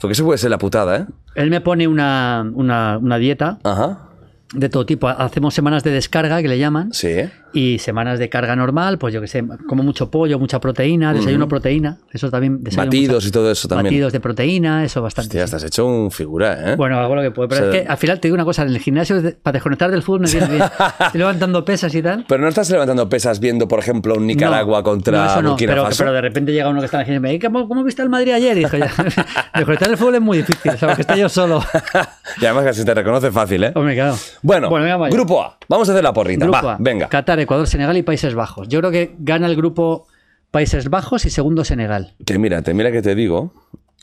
Porque eso puede ser la putada, ¿eh? Él me pone una, una, una dieta Ajá. de todo tipo. Hacemos semanas de descarga, que le llaman. Sí. Y semanas de carga normal, pues yo que sé, como mucho pollo, mucha proteína, desayuno proteína, eso también. Batidos mucha- y todo eso también. Batidos de proteína, eso bastante. Hostia, sí. estás hecho un figura, ¿eh? Bueno, hago lo que puedo. Pero O sea- es que al final te digo una cosa, en el gimnasio, de- para desconectar del fútbol me viene bien. Estoy levantando pesas y tal. Pero no estás levantando pesas viendo, por ejemplo, un Nicaragua No, contra no, eso no, Burkina pero, Faso. pero de repente llega uno que está en el gimnasio y me dice, ¿cómo, cómo viste el Madrid ayer? Y dijo, ya, desconectar del fútbol es muy difícil, ¿sabes? Que estoy yo solo. y además que se te reconoce fácil, ¿eh? Hombre, claro. Bueno, venga, vaya. grupo A. Vamos a hacer la porrita. Grupo Va, A, venga. Qatar, Ecuador, Senegal y Países Bajos. Yo creo que gana el grupo Países Bajos y segundo Senegal. Que mira, te mira que te digo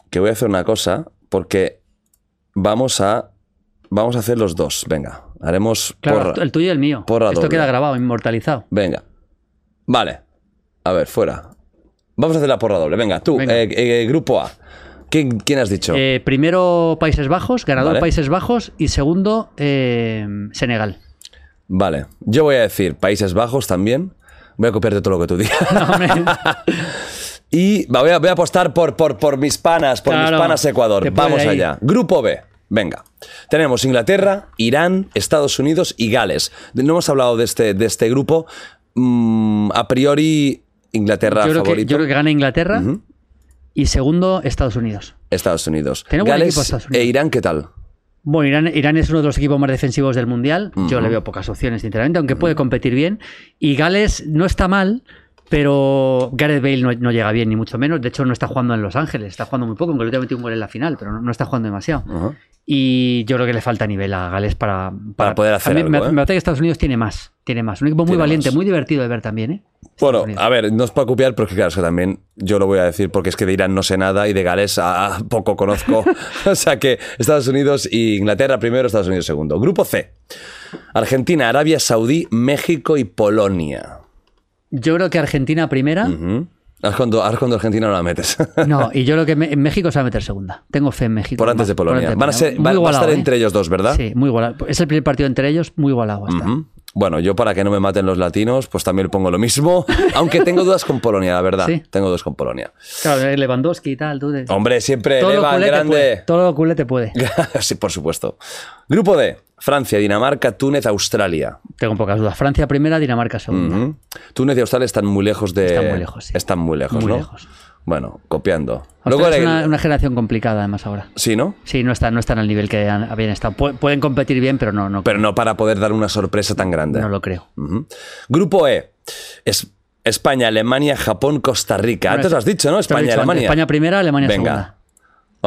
que voy a hacer una cosa porque vamos a vamos a hacer los dos. Venga, haremos Claro, porra. el tuyo y el mío. Esto doble. queda grabado, inmortalizado. Venga. Vale. A ver, fuera. Vamos a hacer la porra doble. Venga, tú, Venga. eh, eh, grupo A. ¿Quién, quién has dicho? Eh, primero Países Bajos, ganador Vale. Países Bajos y segundo eh, Senegal. Vale. Yo voy a decir Países Bajos también. Voy a copiarte todo lo que tú digas. No. Y voy, a, voy a apostar por, por, por mis panas, por Claro, mis panas Ecuador. Vamos allá. Grupo B. Venga. Tenemos Inglaterra, Irán, Estados Unidos y Gales. No hemos hablado de este, de este grupo. Mm, a priori, Inglaterra yo, creo que, favorito. yo creo que gana Inglaterra y segundo Estados Unidos. Estados Unidos. Buen Gales equipo Estados Unidos. e Irán, ¿qué tal? Bueno, Irán, Irán es uno de los equipos más defensivos del Mundial. Yo le veo pocas opciones, sinceramente, aunque puede competir bien. Y Gales no está mal, pero Gareth Bale no, no llega bien, ni mucho menos. De hecho, no está jugando en Los Ángeles. Está jugando muy poco, aunque le ha metido un gol en la final, pero no, no está jugando demasiado. Y yo creo que le falta nivel a Gales para, Para poder hacer algo, Me, ¿eh? me parece que Estados Unidos tiene más. Tiene más. Un equipo muy Tiene valiente, más. muy divertido de ver también, ¿eh? Bueno, a ver, no os puedo copiar porque claro, es que también yo lo voy a decir porque es que de Irán no sé nada y de Gales a, a poco conozco. o sea que Estados Unidos y Inglaterra primero, Estados Unidos segundo. Grupo C. Argentina, Arabia Saudí, México y Polonia. Yo creo que Argentina primera. Ahora cuando, Argentina no la metes. No, y yo creo que me- en México se va a meter segunda. Tengo fe en México. Por antes de Polonia. antes de Van a ser, va, va a igualado, estar ¿eh? entre ellos dos, ¿verdad? Sí, muy igualado. Es el primer partido entre ellos, muy igualado. va a estar. Bueno, yo para que no me maten los latinos, pues también pongo lo mismo. Aunque tengo dudas con Polonia, la verdad. Sí. Tengo dudas con Polonia. Claro, Lewandowski y tal. Tú de- Hombre, siempre todo Levan, grande. puede. Todo lo culé te puede. sí, por supuesto. Grupo D. Francia, Dinamarca, Túnez, Australia. Tengo pocas dudas. Francia primera, Dinamarca segunda. Túnez y Australia están muy lejos de. Están muy lejos, sí. Están muy lejos, Muy ¿no? lejos. Bueno, copiando. Australia es el- una, generación complicada, además, ahora. Sí, ¿no? Sí, no están, no están al nivel que han- habían estado. Pu- Pueden competir bien, pero no, no, Pero no para poder dar una sorpresa tan grande. no lo creo. Grupo E. Es España, Alemania, Japón, Costa Rica. Bueno, Antes lo has dicho, ¿no? España, dicho. Alemania. España primera, Alemania Venga, segunda.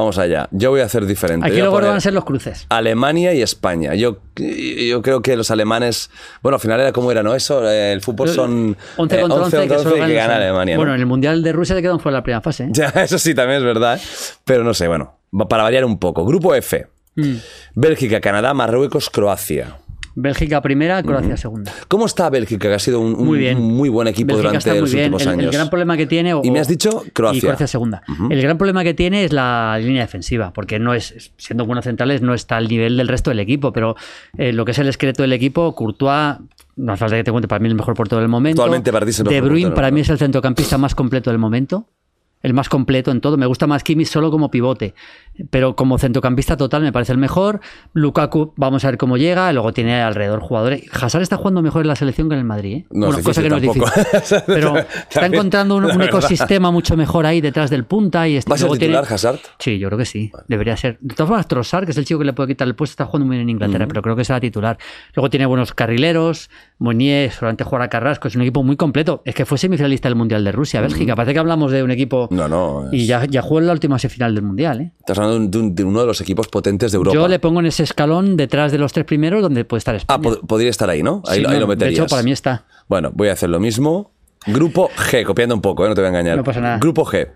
Vamos allá. Yo voy a hacer diferente. Aquí luego van a ser los cruces. Alemania y España. Yo, yo creo que los alemanes. Bueno, al final era como era, ¿no? Eso, eh, el fútbol son. 11 eh, contra 11, que, solo y ganan que los gana. Alemania. ¿no? Bueno, en el Mundial de Rusia se quedaron fuera de la primera fase. ¿eh? Ya, eso sí, también es verdad. Pero no sé, bueno, para variar un poco. Grupo F. Mm. Bélgica, Canadá, Marruecos, Croacia. Bélgica primera, Croacia segunda. ¿Cómo está Bélgica? Que ha sido un, un- Muy bien. muy buen equipo Bélgica durante los bien. últimos El- años. El, gran problema que tiene. o- Y me has dicho Croacia. Y Croacia segunda. El gran problema que tiene es la línea defensiva, porque no es, siendo buenos centrales, no está al nivel del resto del equipo, pero eh, lo que es el esqueleto del equipo, Courtois, no hace falta que te cuente, para mí el mejor portero del momento. Actualmente De Bruyne para mí es el centrocampista más completo del momento. El más completo en todo. Me gusta más Kimmich solo como pivote. Pero como centrocampista total me parece el mejor. Lukaku, vamos a ver cómo llega. Luego tiene alrededor jugadores. Hazard está jugando mejor en la selección que en el Madrid. ¿eh? No Bueno, cosa que no es tampoco. difícil. Pero está encontrando un, ecosistema mucho mejor ahí detrás del punta. Y este, ¿Va a ser titular tiene- Hazard? Sí, yo creo que sí. Debería ser. De todas formas, Trossard, que es el chico que le puede quitar el puesto, está jugando muy bien en Inglaterra, pero creo que será titular. Luego tiene buenos carrileros. Monier, solamente jugar a Carrasco. Es un equipo muy completo. Es que fue semifinalista del Mundial de Rusia, Bélgica. Parece que hablamos de un equipo. No, no. es- Y ya, ya jugó en la última semifinal del Mundial. ¿eh? Hablando de, un- de un- de uno de los equipos potentes de Europa. Yo le pongo en ese escalón detrás de los tres primeros donde puede estar España. Ah, pod- podría estar ahí, ¿no? Ahí, Sí, lo- ahí no, lo meterías. De hecho, para mí está. Bueno, voy a hacer lo mismo. Grupo G, copiando un poco, ¿eh? no te voy a engañar. No pasa nada. Grupo G.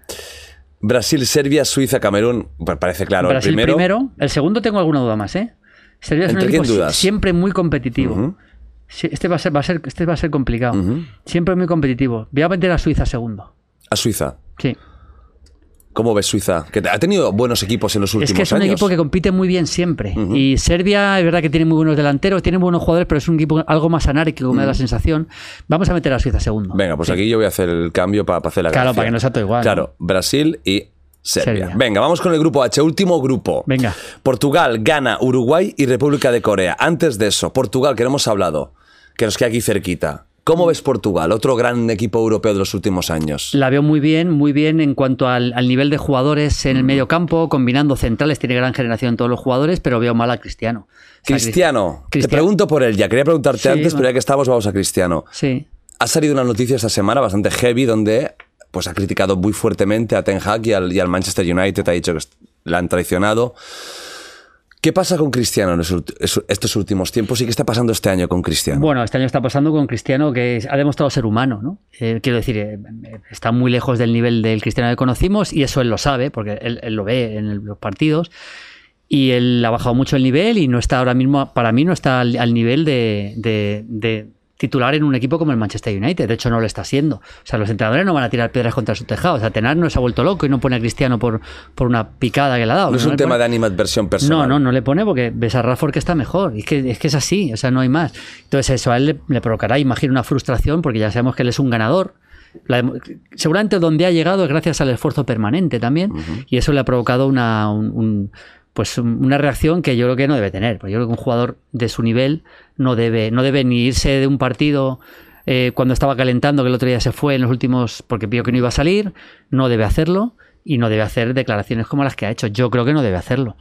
Brasil, Serbia, Suiza, Camerún. Pues parece claro. Brasil el primero. primero. El segundo tengo alguna duda más, ¿eh? Serbia es un ¿Entre quién equipo dudas? siempre muy competitivo. Este va a ser, va a ser, este va a ser complicado. Siempre muy competitivo. Voy a meter a Suiza segundo. A Suiza. Sí. ¿Cómo ves Suiza? Que ha tenido buenos equipos en los últimos Es que es un años. equipo que compite muy bien siempre. Y Serbia, es verdad que tiene muy buenos delanteros, tiene buenos jugadores, pero es un equipo algo más anárquico, me da la sensación. Vamos a meter a Suiza segundo. Venga, pues Sí. aquí yo voy a hacer el cambio para, hacer la Claro, gracia. para que no sea todo igual, Claro, Brasil y Serbia. Serbia. Venga, vamos con el grupo H, último grupo. Venga. Portugal, Ghana, Uruguay y República de Corea. Antes de eso, Portugal, que no hemos hablado, que nos queda aquí cerquita. ¿Cómo ves Portugal, otro gran equipo europeo de los últimos años? La veo muy bien, muy bien en cuanto al, al nivel de jugadores en el medio campo, combinando centrales, tiene gran generación en todos los jugadores, pero veo mal a Cristiano. O sea, Cristiano, te Cristiano- pregunto por él ya. Quería preguntarte Sí, antes, pero ya que estamos, vamos a Cristiano. Sí. Ha salido una noticia esta semana bastante heavy donde pues, ha criticado muy fuertemente a Ten Hag y al, y al Manchester United. Ha dicho que le han traicionado. ¿Qué pasa con Cristiano en estos últimos tiempos y qué está pasando este año con Cristiano? Bueno, este año está pasando con Cristiano que ha demostrado ser humano, ¿no? Eh, quiero decir, eh, está muy lejos del nivel del Cristiano que conocimos y eso él lo sabe porque él, él lo ve en el- los partidos y él ha bajado mucho el nivel y no está ahora mismo, para mí no está al, al nivel de, de- de titular en un equipo como el Manchester United. De hecho, no lo está haciendo. O sea, los entrenadores no van a tirar piedras contra su tejado. O sea, Tenar no se ha vuelto loco y no pone a Cristiano por, por una picada que le ha dado. no es un tema pone- de animadversión personal. no, no, no le pone porque ves a Rafford que está mejor. Y Es que, es que es así, o sea, no hay más. Entonces eso a él le, le provocará, imagino, una frustración porque ya sabemos que él es un ganador. La seguramente donde ha llegado es gracias al esfuerzo permanente también y eso le ha provocado una, un- un- pues un- una reacción que yo creo que no debe tener. Porque yo creo que un jugador de su nivel no debe, no debe ni irse de un partido eh, cuando estaba calentando, que el otro día se fue en los últimos, porque vio que no iba a salir, no debe hacerlo y no debe hacer declaraciones como las que ha hecho. Yo creo que no debe hacerlo.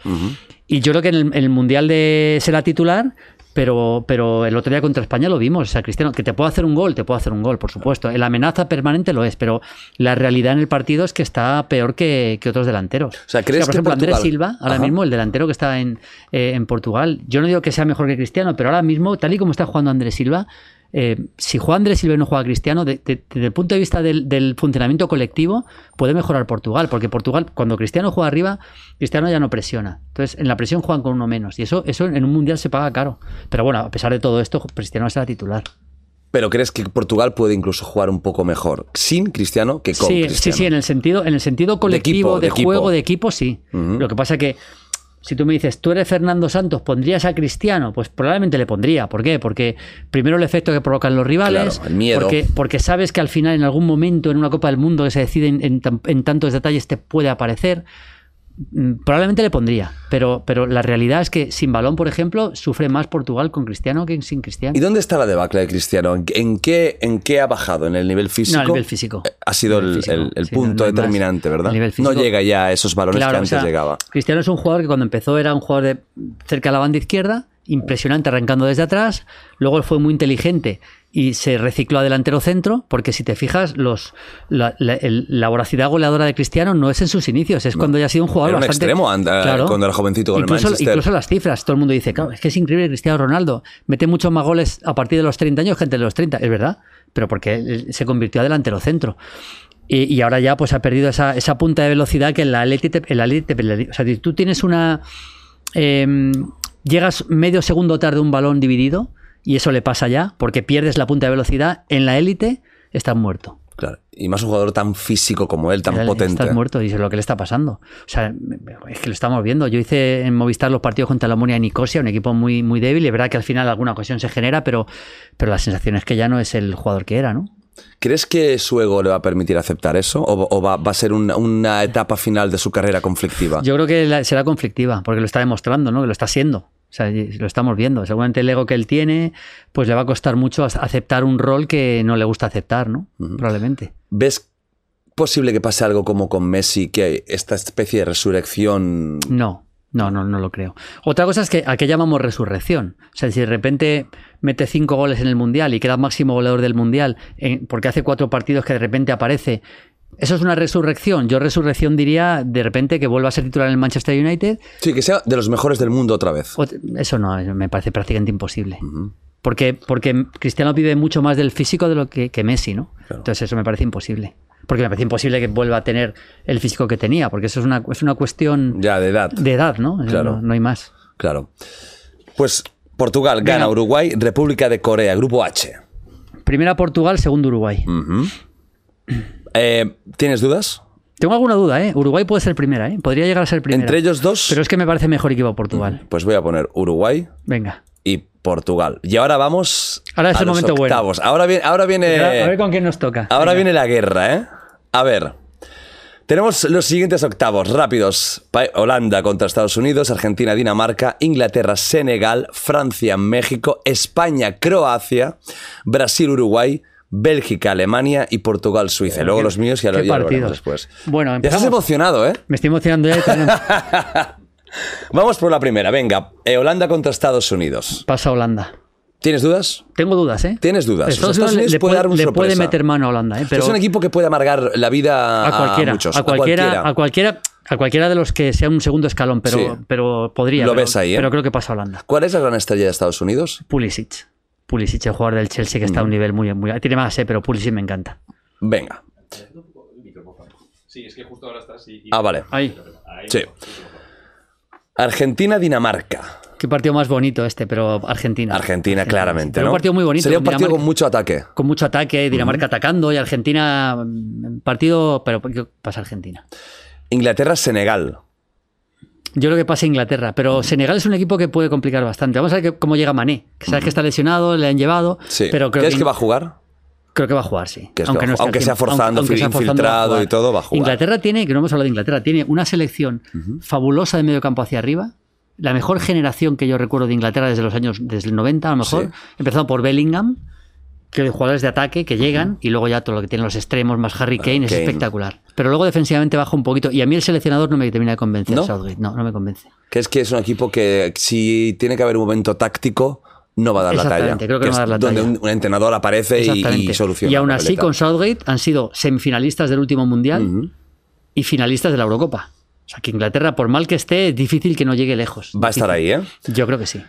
Y yo creo que en el, en el Mundial de será titular, pero, pero el otro día contra España lo vimos. O sea, Cristiano, que te puedo hacer un gol, te puedo hacer un gol, por supuesto. La amenaza permanente lo es, pero la realidad en el partido es que está peor que, que otros delanteros. sea, ¿crees por que ejemplo, Andrés Silva, ahora Ajá. mismo, el delantero que está en, eh, en Portugal, yo no digo que sea mejor que Cristiano, pero ahora mismo, tal y como está jugando Andrés Silva, eh, si juega Andrés Silva no juega Cristiano, de- de- desde el punto de vista del, del funcionamiento colectivo, puede mejorar Portugal, porque Portugal, cuando Cristiano juega arriba, Cristiano ya no presiona. Entonces, en la presión juegan con uno menos. Y eso, eso en un mundial se paga caro. Pero bueno, a pesar de todo esto, Cristiano será titular. Pero crees que Portugal puede incluso jugar un poco mejor sin Cristiano que con Sí, sí, Cristiano. sí, en el sentido, en el sentido colectivo, equipo, de, de equipo. juego, de equipo, sí. Lo que pasa que si tú me dices, tú eres Fernando Santos, ¿pondrías a Cristiano? Pues probablemente le pondría. ¿Por qué? Porque primero el efecto que provocan los rivales, Claro, el miedo. Porque, porque sabes que al final, en algún momento, en una Copa del Mundo que se decide en, en tan- en tantos detalles, te puede aparecer. Mm, Probablemente le pondría, pero, pero la realidad es que sin balón, por ejemplo, sufre más Portugal con Cristiano que sin Cristiano. ¿Y dónde está la debacle de Cristiano? ¿En, qué, ¿En qué ha bajado? ¿En el nivel físico? No, a nivel físico. Eh, Ha sido el, físico. el- el Sí, no- punto no hay más. determinante, ¿verdad? No llega ya a esos balones Claro, que o antes sea, llegaba. Cristiano es un jugador que cuando empezó era un jugador de cerca de la banda izquierda, impresionante arrancando desde atrás, luego fue muy inteligente y se recicló a delantero centro, porque si te fijas, los, la, la- el- la voracidad goleadora de Cristiano no es en sus inicios, es cuando ya ha sido un jugador Era un bastante... extremo, anda, cuando era jovencito con el incluso, Manchester. Incluso las cifras, todo el mundo dice, claro, es que es increíble Cristiano Ronaldo, mete muchos más goles a partir de los 30 años que antes de los 30, es verdad, pero porque se convirtió a delantero centro. Y, y ahora ya pues ha perdido esa, esa punta de velocidad que en la élite, te- o sea, tú tienes una em, llegas medio segundo tarde un balón dividido y eso le pasa ya porque pierdes la punta de velocidad en la élite estás muerto Claro. Y más un jugador tan físico como él, tan potente. Estás muerto y es lo que le está pasando. O sea, es que lo estamos viendo. Yo hice en Movistar los partidos contra la Omonia y Nicosia, un equipo muy, muy débil. Es verdad que al final alguna ocasión se genera, pero, pero la sensación es que ya no es el jugador que era, ¿no? ¿Crees que su ego le va a permitir aceptar eso? ¿O, o va, va a ser una, una etapa final de su carrera conflictiva? Yo creo que la- será conflictiva, porque lo está demostrando, ¿no? Que lo está siendo. O sea, lo estamos viendo. Seguramente el ego que él tiene, pues le va a costar mucho ac- aceptar un rol que no le gusta aceptar, ¿no? Probablemente. ¿Ves posible que pase algo como con Messi, que esta especie de resurrección... No, no, no, no lo creo. Otra cosa es que a qué llamamos resurrección. O sea, si de repente mete cinco goles en el Mundial y queda máximo goleador del Mundial, en- porque hace cuatro partidos que de repente aparece. ¿Eso es una resurrección? Yo resurrección diría de repente que vuelva a ser titular en el Manchester United. Sí, que sea de los mejores del mundo otra vez. Eso no, me parece prácticamente imposible. Porque, porque Cristiano vive mucho más del físico de lo que, que Messi, ¿no? Entonces eso me parece imposible. Porque me parece imposible que vuelva a tener el físico que tenía, porque eso es una, es una cuestión Ya, de edad. de edad, ¿no? Claro. No, no hay más. Claro. Pues Portugal gana. Uruguay, República de Corea, Grupo H. Primera Portugal, segundo Uruguay. Eh, ¿Tienes dudas? Tengo alguna duda, ¿eh? Uruguay puede ser primera, ¿eh? Podría llegar a ser primera. Entre ellos dos, Pero es que me parece mejor equipo Portugal. pues voy a poner Uruguay Venga. y Portugal. Y ahora vamos Ahora es a el los momento bueno. octavos. Ahora viene, ahora viene, a ver con quién nos toca. ahora Venga. viene la guerra, ¿eh? A ver. Tenemos los siguientes octavos, rápidos. Holanda contra Estados Unidos, Argentina, Dinamarca, Inglaterra, Senegal, Francia, México, España, Croacia, Brasil, Uruguay, Bélgica, Alemania y Portugal, Suiza. Y luego los míos ya lo, ya lo veremos partidos. después. Bueno, ya estás emocionado, ¿eh? Me estoy emocionando ya. Vamos por la primera, venga. Eh, Holanda contra Estados Unidos. Pasa Holanda. ¿Tienes dudas? Tengo dudas, ¿eh? Tienes dudas. Estados Estados Unidos le, puede dar un le puede meter mano a Holanda, ¿eh? Pero es un equipo que puede amargar la vida a cualquiera, muchos. a cualquiera, a cualquiera, a cualquiera de los que sea un segundo escalón, pero, Sí. pero podría. Lo pero- ves ahí, ¿eh? Pero creo que pasa Holanda. ¿Cuál es la gran estrella de Estados Unidos? Pulisic. Pulisic, el jugador del Chelsea que está a un nivel muy, muy. Tiene más, ¿eh? Pero Pulisic me encanta. Venga. Sí, es que justo ahora estás y... y- Ah, vale. Ahí. Ahí. Sí. Argentina-Dinamarca. Qué partido más bonito este, pero Argentina. Argentina, claramente. Pero ¿no? un partido muy bonito. Sería un con partido con mucho ataque. con mucho ataque, Dinamarca atacando y Argentina. mm, Partido. Pero ¿qué pasa Argentina? Inglaterra-Senegal. Yo creo que pasa Inglaterra, pero Senegal es un equipo que puede complicar bastante. Vamos a ver que- cómo llega Mané. Que sabes que está lesionado, le han llevado. Sí. Pero creo ¿Crees que, que va a jugar? creo que va a jugar, sí. Que no aunque sea 100%, forzando, aunque sea infiltrado y todo, va a jugar. Inglaterra tiene, que no hemos hablado de Inglaterra, tiene una selección fabulosa de medio campo hacia arriba. La mejor generación que yo recuerdo de Inglaterra desde los años, desde el 90 a lo mejor, Sí. empezando por Bellingham, que de jugadores de ataque que llegan y luego ya todo lo que tienen los extremos más Harry Kane es espectacular. Pero luego defensivamente baja un poquito y a mí el seleccionador no me termina de convencer, ¿No? Southgate. No, no me convence. Que es que es un equipo que si tiene que haber un momento táctico, no va a dar la talla. Creo que no va a dar la donde talla. un, un entrenador aparece y, soluciona. Y aún así, con Southgate han sido semifinalistas del último mundial y finalistas de la Eurocopa. O sea, que Inglaterra, por mal que esté, es difícil que no llegue lejos. Va a estar ahí, ¿eh? Yo creo que sí.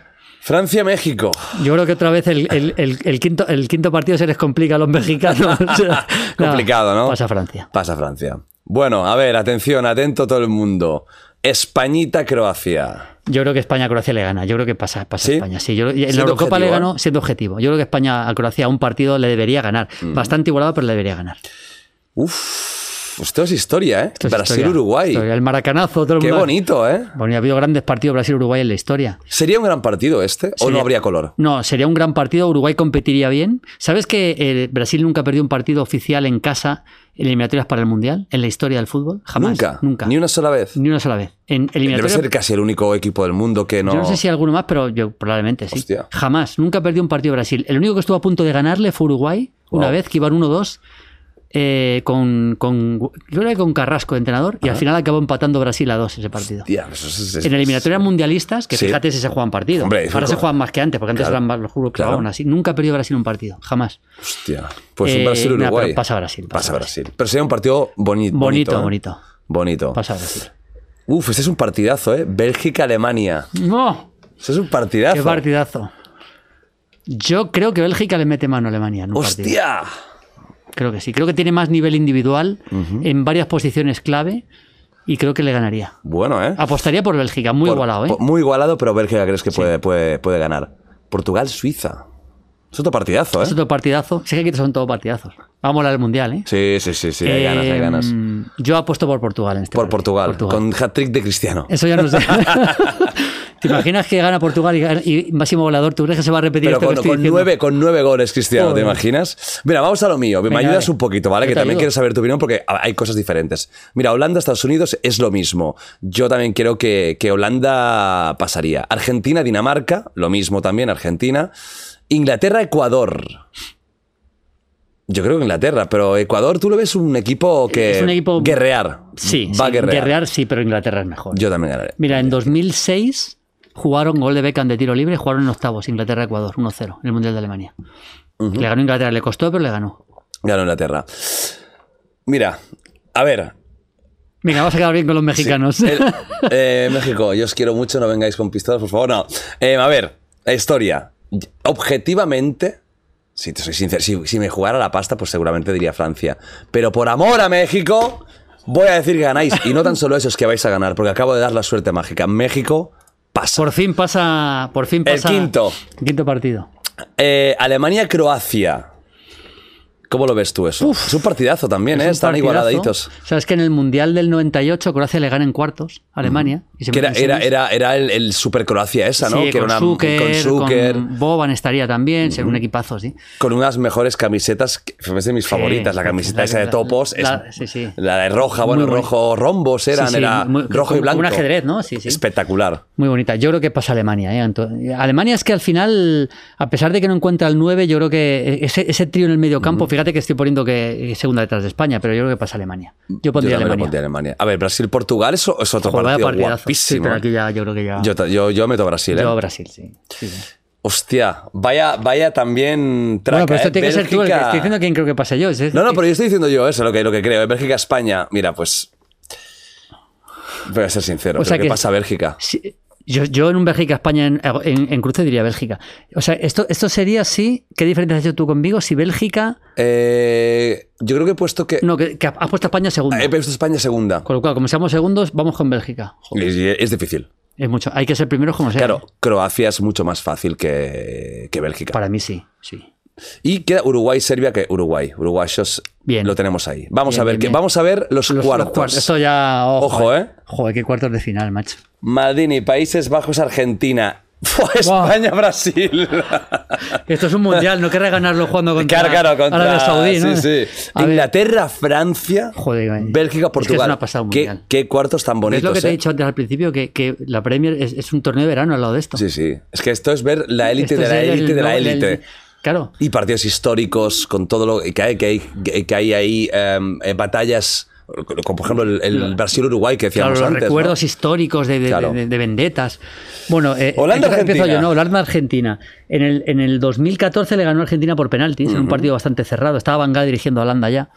Francia-México. Yo creo que otra vez el, el- el- el quinto, el quinto partido se les complica a los mexicanos. Complicado, ¿no? Pasa Francia. Pasa Francia. Bueno, a ver, atención, atento todo el mundo. Españita-Croacia. Yo creo que España a Croacia le gana. Yo creo que pasa, pasa ¿Sí? España. Sí, yo, en la Eurocopa le ganó ¿eh? siendo objetivo. Yo creo que España a Croacia un partido le debería ganar. Mm. Bastante igualado, pero le debería ganar. Uf, esto es historia, ¿eh? Es. Brasil-Uruguay. El maracanazo, todo el Qué mundo- bonito, ¿eh? Bueno, y ha habido grandes partidos Brasil-Uruguay en la historia. ¿Sería un gran partido este? ¿O no habría color? No, sería un gran partido. Uruguay competiría bien. ¿Sabes que eh, Brasil nunca perdió un partido oficial en casa en eliminatorias para el Mundial? En la historia del fútbol. Jamás. Nunca. Nunca. Ni una sola vez. Ni una sola vez. En Debe ser casi el único equipo del mundo que no. Yo no sé si alguno más, pero yo probablemente sí. Hostia. Jamás. Nunca perdió un partido Brasil. El único que estuvo a punto de ganarle fue Uruguay. Una vez que iban 1-2 eh, con, con, yo creo que con Carrasco entrenador y al final acabó empatando Brasil a 2 ese partido. Tía, eso es- es- En eliminatorias mundialistas, que Sí. fíjate si se juegan partidos. Hombre, Ahora se juegan más que antes, porque antes Claro. eran más los grupos, Claro. aún así. Nunca ha perdido Brasil un partido, jamás. Hostia. Pues un Eh, Brasil-Uruguay. pasa Brasil, Pasa, pasa Brasil. Pero sería un partido boni- bonito. Bonito, ¿eh? bonito. Bonito. Pasa Brasil. Uf, este es un partidazo, ¿eh? Bélgica-Alemania. ¡No! Este es un partidazo. ¡Qué partidazo! Yo creo que Bélgica le mete mano a Alemania en un partido. Creo que sí. Creo que tiene más nivel individual en varias posiciones clave y creo que le ganaría. Bueno, ¿eh? Apostaría por Bélgica, muy Por- igualado, ¿eh? por- Muy igualado, pero Bélgica crees que puede, puede, puede ganar. Portugal-Suiza. Es otro partidazo, ¿eh? Es otro partidazo. Sé que aquí son todos partidazos. Vamos a al Mundial, ¿eh? Sí, sí, sí, sí. Hay ganas, hay Eh, ganas. Yo apuesto por Portugal en este Por partido. Portugal, con hat-trick de Cristiano. Eso ya no sé. ¿Te imaginas que gana Portugal y, y máximo volador? ¿Tú crees que se va a repetir Pero esto con, con nueve, con nueve goles, Cristiano, ¿te Joder. imaginas? Mira, vamos a lo mío. Me Venga, ayudas dale. un poquito, ¿vale? Que te también ayudo. quiero saber tu opinión porque hay cosas diferentes. Mira, Holanda, Estados Unidos es lo mismo. Yo también creo que, que Holanda pasaría. Argentina, Dinamarca, lo mismo también, Argentina. Inglaterra, Ecuador. Yo creo que Inglaterra, pero Ecuador tú lo ves un equipo que... Es un equipo- Guerrear. Sí, Va a sí, guerrear. sí, pero Inglaterra es mejor. Yo también ganaré. Mira, en 2006 jugaron gol de Beckham de tiro libre, jugaron en octavos Inglaterra-Ecuador, 1-0 en el Mundial de Alemania. Le ganó Inglaterra, le costó, pero le ganó. Ganó Inglaterra. Mira, a ver, Venga, vamos a quedar bien con los mexicanos. El- eh, México, yo os quiero mucho, no vengáis con pistolas, por favor. No. Eh, a ver, historia. Objetivamente, si te soy sincero, si, si me jugara la pasta, pues seguramente diría Francia. Pero por amor a México, voy a decir que ganáis. Y no tan solo eso, es que vais a ganar, porque acabo de dar la suerte mágica. México pasa. Por fin pasa. Por fin El pasa. quinto. Quinto partido. Eh, Alemania-Croacia. ¿Cómo lo ves tú eso? es un partidazo también, Es ¿eh? Están partidazo. igualaditos. Sabes que en el Mundial del 98 Croacia le gana en cuartos a Alemania. y se Que era, era, era, era el, el Super Croacia esa, ¿no? Sí, que con era una Zucker, con Zucker, con Boban estaría también, ser un equipazo, sí. con unas mejores camisetas, que es de mis favoritas, la camiseta la- esa de la- topos, es- la- sí, sí. la de roja, bueno, Muy rojo, rombos eran, Sí, sí, era muy- rojo y blanco. un ajedrez, ¿no? Sí, sí. Espectacular. Muy bonita. Yo creo que pasa Alemania. ¿eh? Alemania es que al final, a pesar de que no encuentra el 9, yo creo que ese, ese trío en el medio campo, fíjate que estoy poniendo que es segunda detrás de España, pero yo creo que pasa Alemania. Yo pondría Yo Alemania. pondría Alemania. A ver, Brasil-Portugal eso es otro Joder, partido. Sí, guapísimo. pero aquí ya, yo creo que ya. yo, yo, yo meto Brasil, ¿eh? yo Brasil, sí. Sí, sí. Hostia, vaya, vaya también traca, Bueno, pero esto ¿eh? tiene que ser tú el que estoy diciendo quién creo que pase yo. Es- No, no, pero yo estoy diciendo yo eso, lo que, lo que creo. ¿eh? Bélgica-España, mira, pues... Voy a ser sincero, O sea creo que que- pasa Bélgica. Sí, yo, yo en un Bélgica-España en, en- en cruce diría Bélgica. O sea, esto, esto sería sí. ¿Qué diferencia has hecho tú conmigo? Si Bélgica. Eh, yo creo que he puesto que... No, que, que has puesto España segunda. He puesto España segunda. Con lo cual, como seamos segundos, vamos con Bélgica. Es difícil. es mucho. Hay que ser primeros como sea. Claro, Croacia es mucho más fácil que, que Bélgica. Para mí sí, sí. Y queda Uruguay-Serbia que Uruguay. Uruguayos Bien. lo tenemos ahí. Vamos Bien, a ver bien, que bien. vamos a ver los, cuartos. cuartos. Esto ya. Ojo, Ojo, ¿eh? Joder, qué cuartos de final, macho. Maldini, Países Bajos, Argentina. Wow. España, Brasil. Esto es un mundial, no querrás ganarlo jugando contra contra Arabia Saudí, ¿no? Sí, sí. Inglaterra, Francia, Joder, eh. Bélgica, Es que es Portugal. una ¿Qué, qué cuartos tan ¿Ves bonitos, lo que te he eh? dicho antes al principio? Que, que la Premier es, es un torneo de verano al lado de esto. Sí, sí. Es que esto es ver la élite de es la élite de la élite. Claro. Y partidos históricos con todo lo que hay, que hay, que hay ahí, eh, batallas, como por ejemplo el, el Brasil-Uruguay que Claro, decíamos los antes. ¿no? recuerdos históricos de, de- Claro. de- de vendetas. Bueno, eh, Holanda, empiezo- empiezo Argentina. yo, no, Holanda-Argentina. En el, en el 2014 le ganó Argentina por penaltis, en un partido bastante cerrado. Estaba Van Gaal dirigiendo a Holanda ya.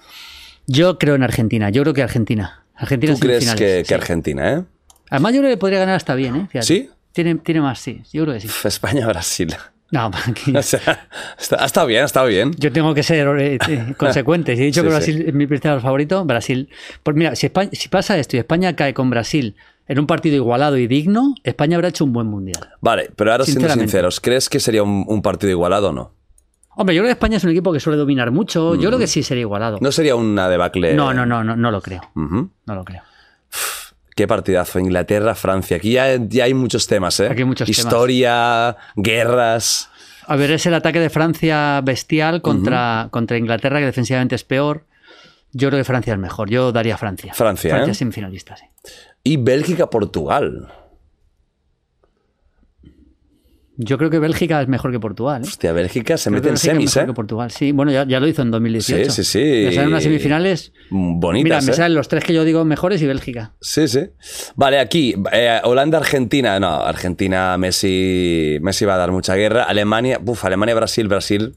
Yo creo en Argentina, yo creo que Argentina. Argentina ¿Tú crees que, que sí. Argentina, eh? Además, yo creo que podría ganar hasta bien, ¿eh? Fíjate. ¿Sí? Tiene, tiene más, sí. Yo creo que sí. España-Brasil. No, O sea, está, ha estado bien, ha estado bien. Yo tengo que ser eh, eh, consecuente. Si he dicho Sí, que sí. Brasil es mi principal favorito, Brasil. Pues mira, si, España- si pasa esto y España cae con Brasil en un partido igualado y digno, España habrá hecho un buen mundial. Vale, pero ahora siendo sinceros, ¿crees que sería un, un partido igualado o no? Hombre, yo creo que España es un equipo que suele dominar mucho. Yo creo que sí sería igualado. No sería una debacle. No, no, no, no, no lo creo. No lo creo. Qué partidazo. Inglaterra, Francia. Aquí ya, ya hay muchos temas, ¿eh? Aquí hay muchos temas. Historia, guerras. A ver, es el ataque de Francia bestial contra, contra Inglaterra, que defensivamente es peor. Yo creo que Francia es mejor. Yo daría Francia. Francia, Francia ¿eh? semifinalista, sí. Y Bélgica, Portugal. Yo creo que Bélgica es mejor que Portugal. ¿eh? Hostia, Bélgica se Creo mete en Bélgica es semis, mejor ¿eh? que Portugal. Sí, bueno, ya, ya lo hizo en 2018. Sí, sí, sí. Ya salen unas semifinales. Bonitas, Mira, me ¿eh? salen los tres que yo digo mejores y Bélgica. Sí, sí. Vale, aquí, eh, Holanda, Argentina. No, Argentina, Messi, Messi va a dar mucha guerra. Alemania, uf, Alemania, Brasil, Brasil.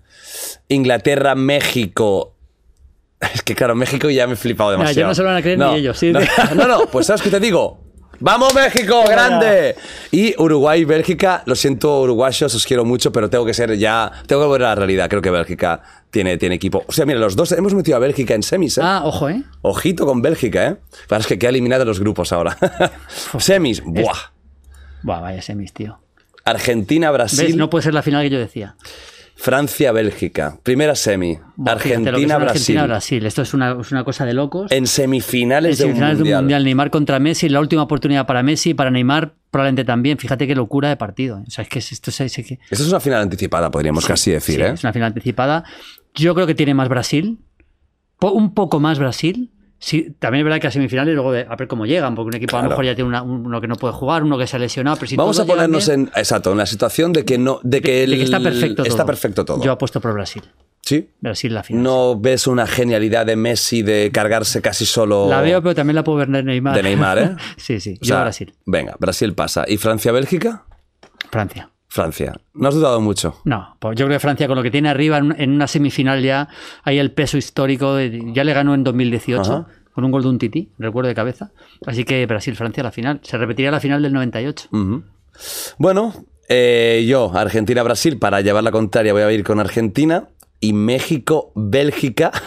Inglaterra, México. Es que claro, México ya me he flipado demasiado. ya no se lo van a creer ni ellos, sí. No, no, no, pues ¿sabes qué te digo? ¡Vamos, México! ¡Grande! Y Uruguay, Bélgica. Lo siento, uruguayos, os quiero mucho, pero tengo que ser ya. Tengo que volver a la realidad. Creo que Bélgica tiene, tiene equipo. O sea, mira, los dos hemos metido a Bélgica en semis, ¿eh? Ah, ojo, ¿eh? Ojito con Bélgica, ¿eh? Claro, es que queda eliminado de los grupos ahora. Semis, buah. Buah, vaya semis, tío. Argentina, ¿Ves? Brasil, No puede ser la final que yo decía. Francia, Bélgica. Primera semi. Buah, fíjate lo que Argentina, es una Brasil. Argentina, Brasil. Esto es una, es una cosa de locos. En semifinales, En semifinales de un mundial. Neymar contra Messi, la última oportunidad para Messi, para Neymar probablemente también. Fíjate qué locura de partido. ¿eh? O sea, es que es- esto es, es que- Esta es una final anticipada, podríamos casi decir, sí, ¿eh? es una final anticipada. Yo creo que tiene más Brasil, un poco más Brasil. Sí, también es verdad que a semifinales luego de, a ver cómo llegan, porque un equipo a lo mejor ya tiene una- uno que no puede jugar, uno que se ha lesionado, pero si Vamos a ponernos bien, en, exacto, en la situación de que no, de que, de el- que está perfecto todo. está perfecto todo. Yo apuesto por Brasil. sí. Brasil la final. No ves una genialidad de Messi de cargarse casi solo La veo, pero también la puedo ver de Neymar. de Neymar, ¿eh? sí, sí. O yo sea, Brasil. Venga, Brasil pasa. ¿Y Francia, Bélgica? Francia. Francia. No has dudado mucho. No, pues yo creo que Francia con lo que tiene arriba en, una semifinal ya hay el peso histórico, de- ya le ganó en 2018 Ajá. con un gol de un tití, recuerdo de cabeza. Así que Brasil-Francia la final, se repetiría la final del 98. Ujú. Bueno, eh, yo, Argentina-Brasil, para llevar la contraria voy a ir con Argentina. Y México-Bélgica.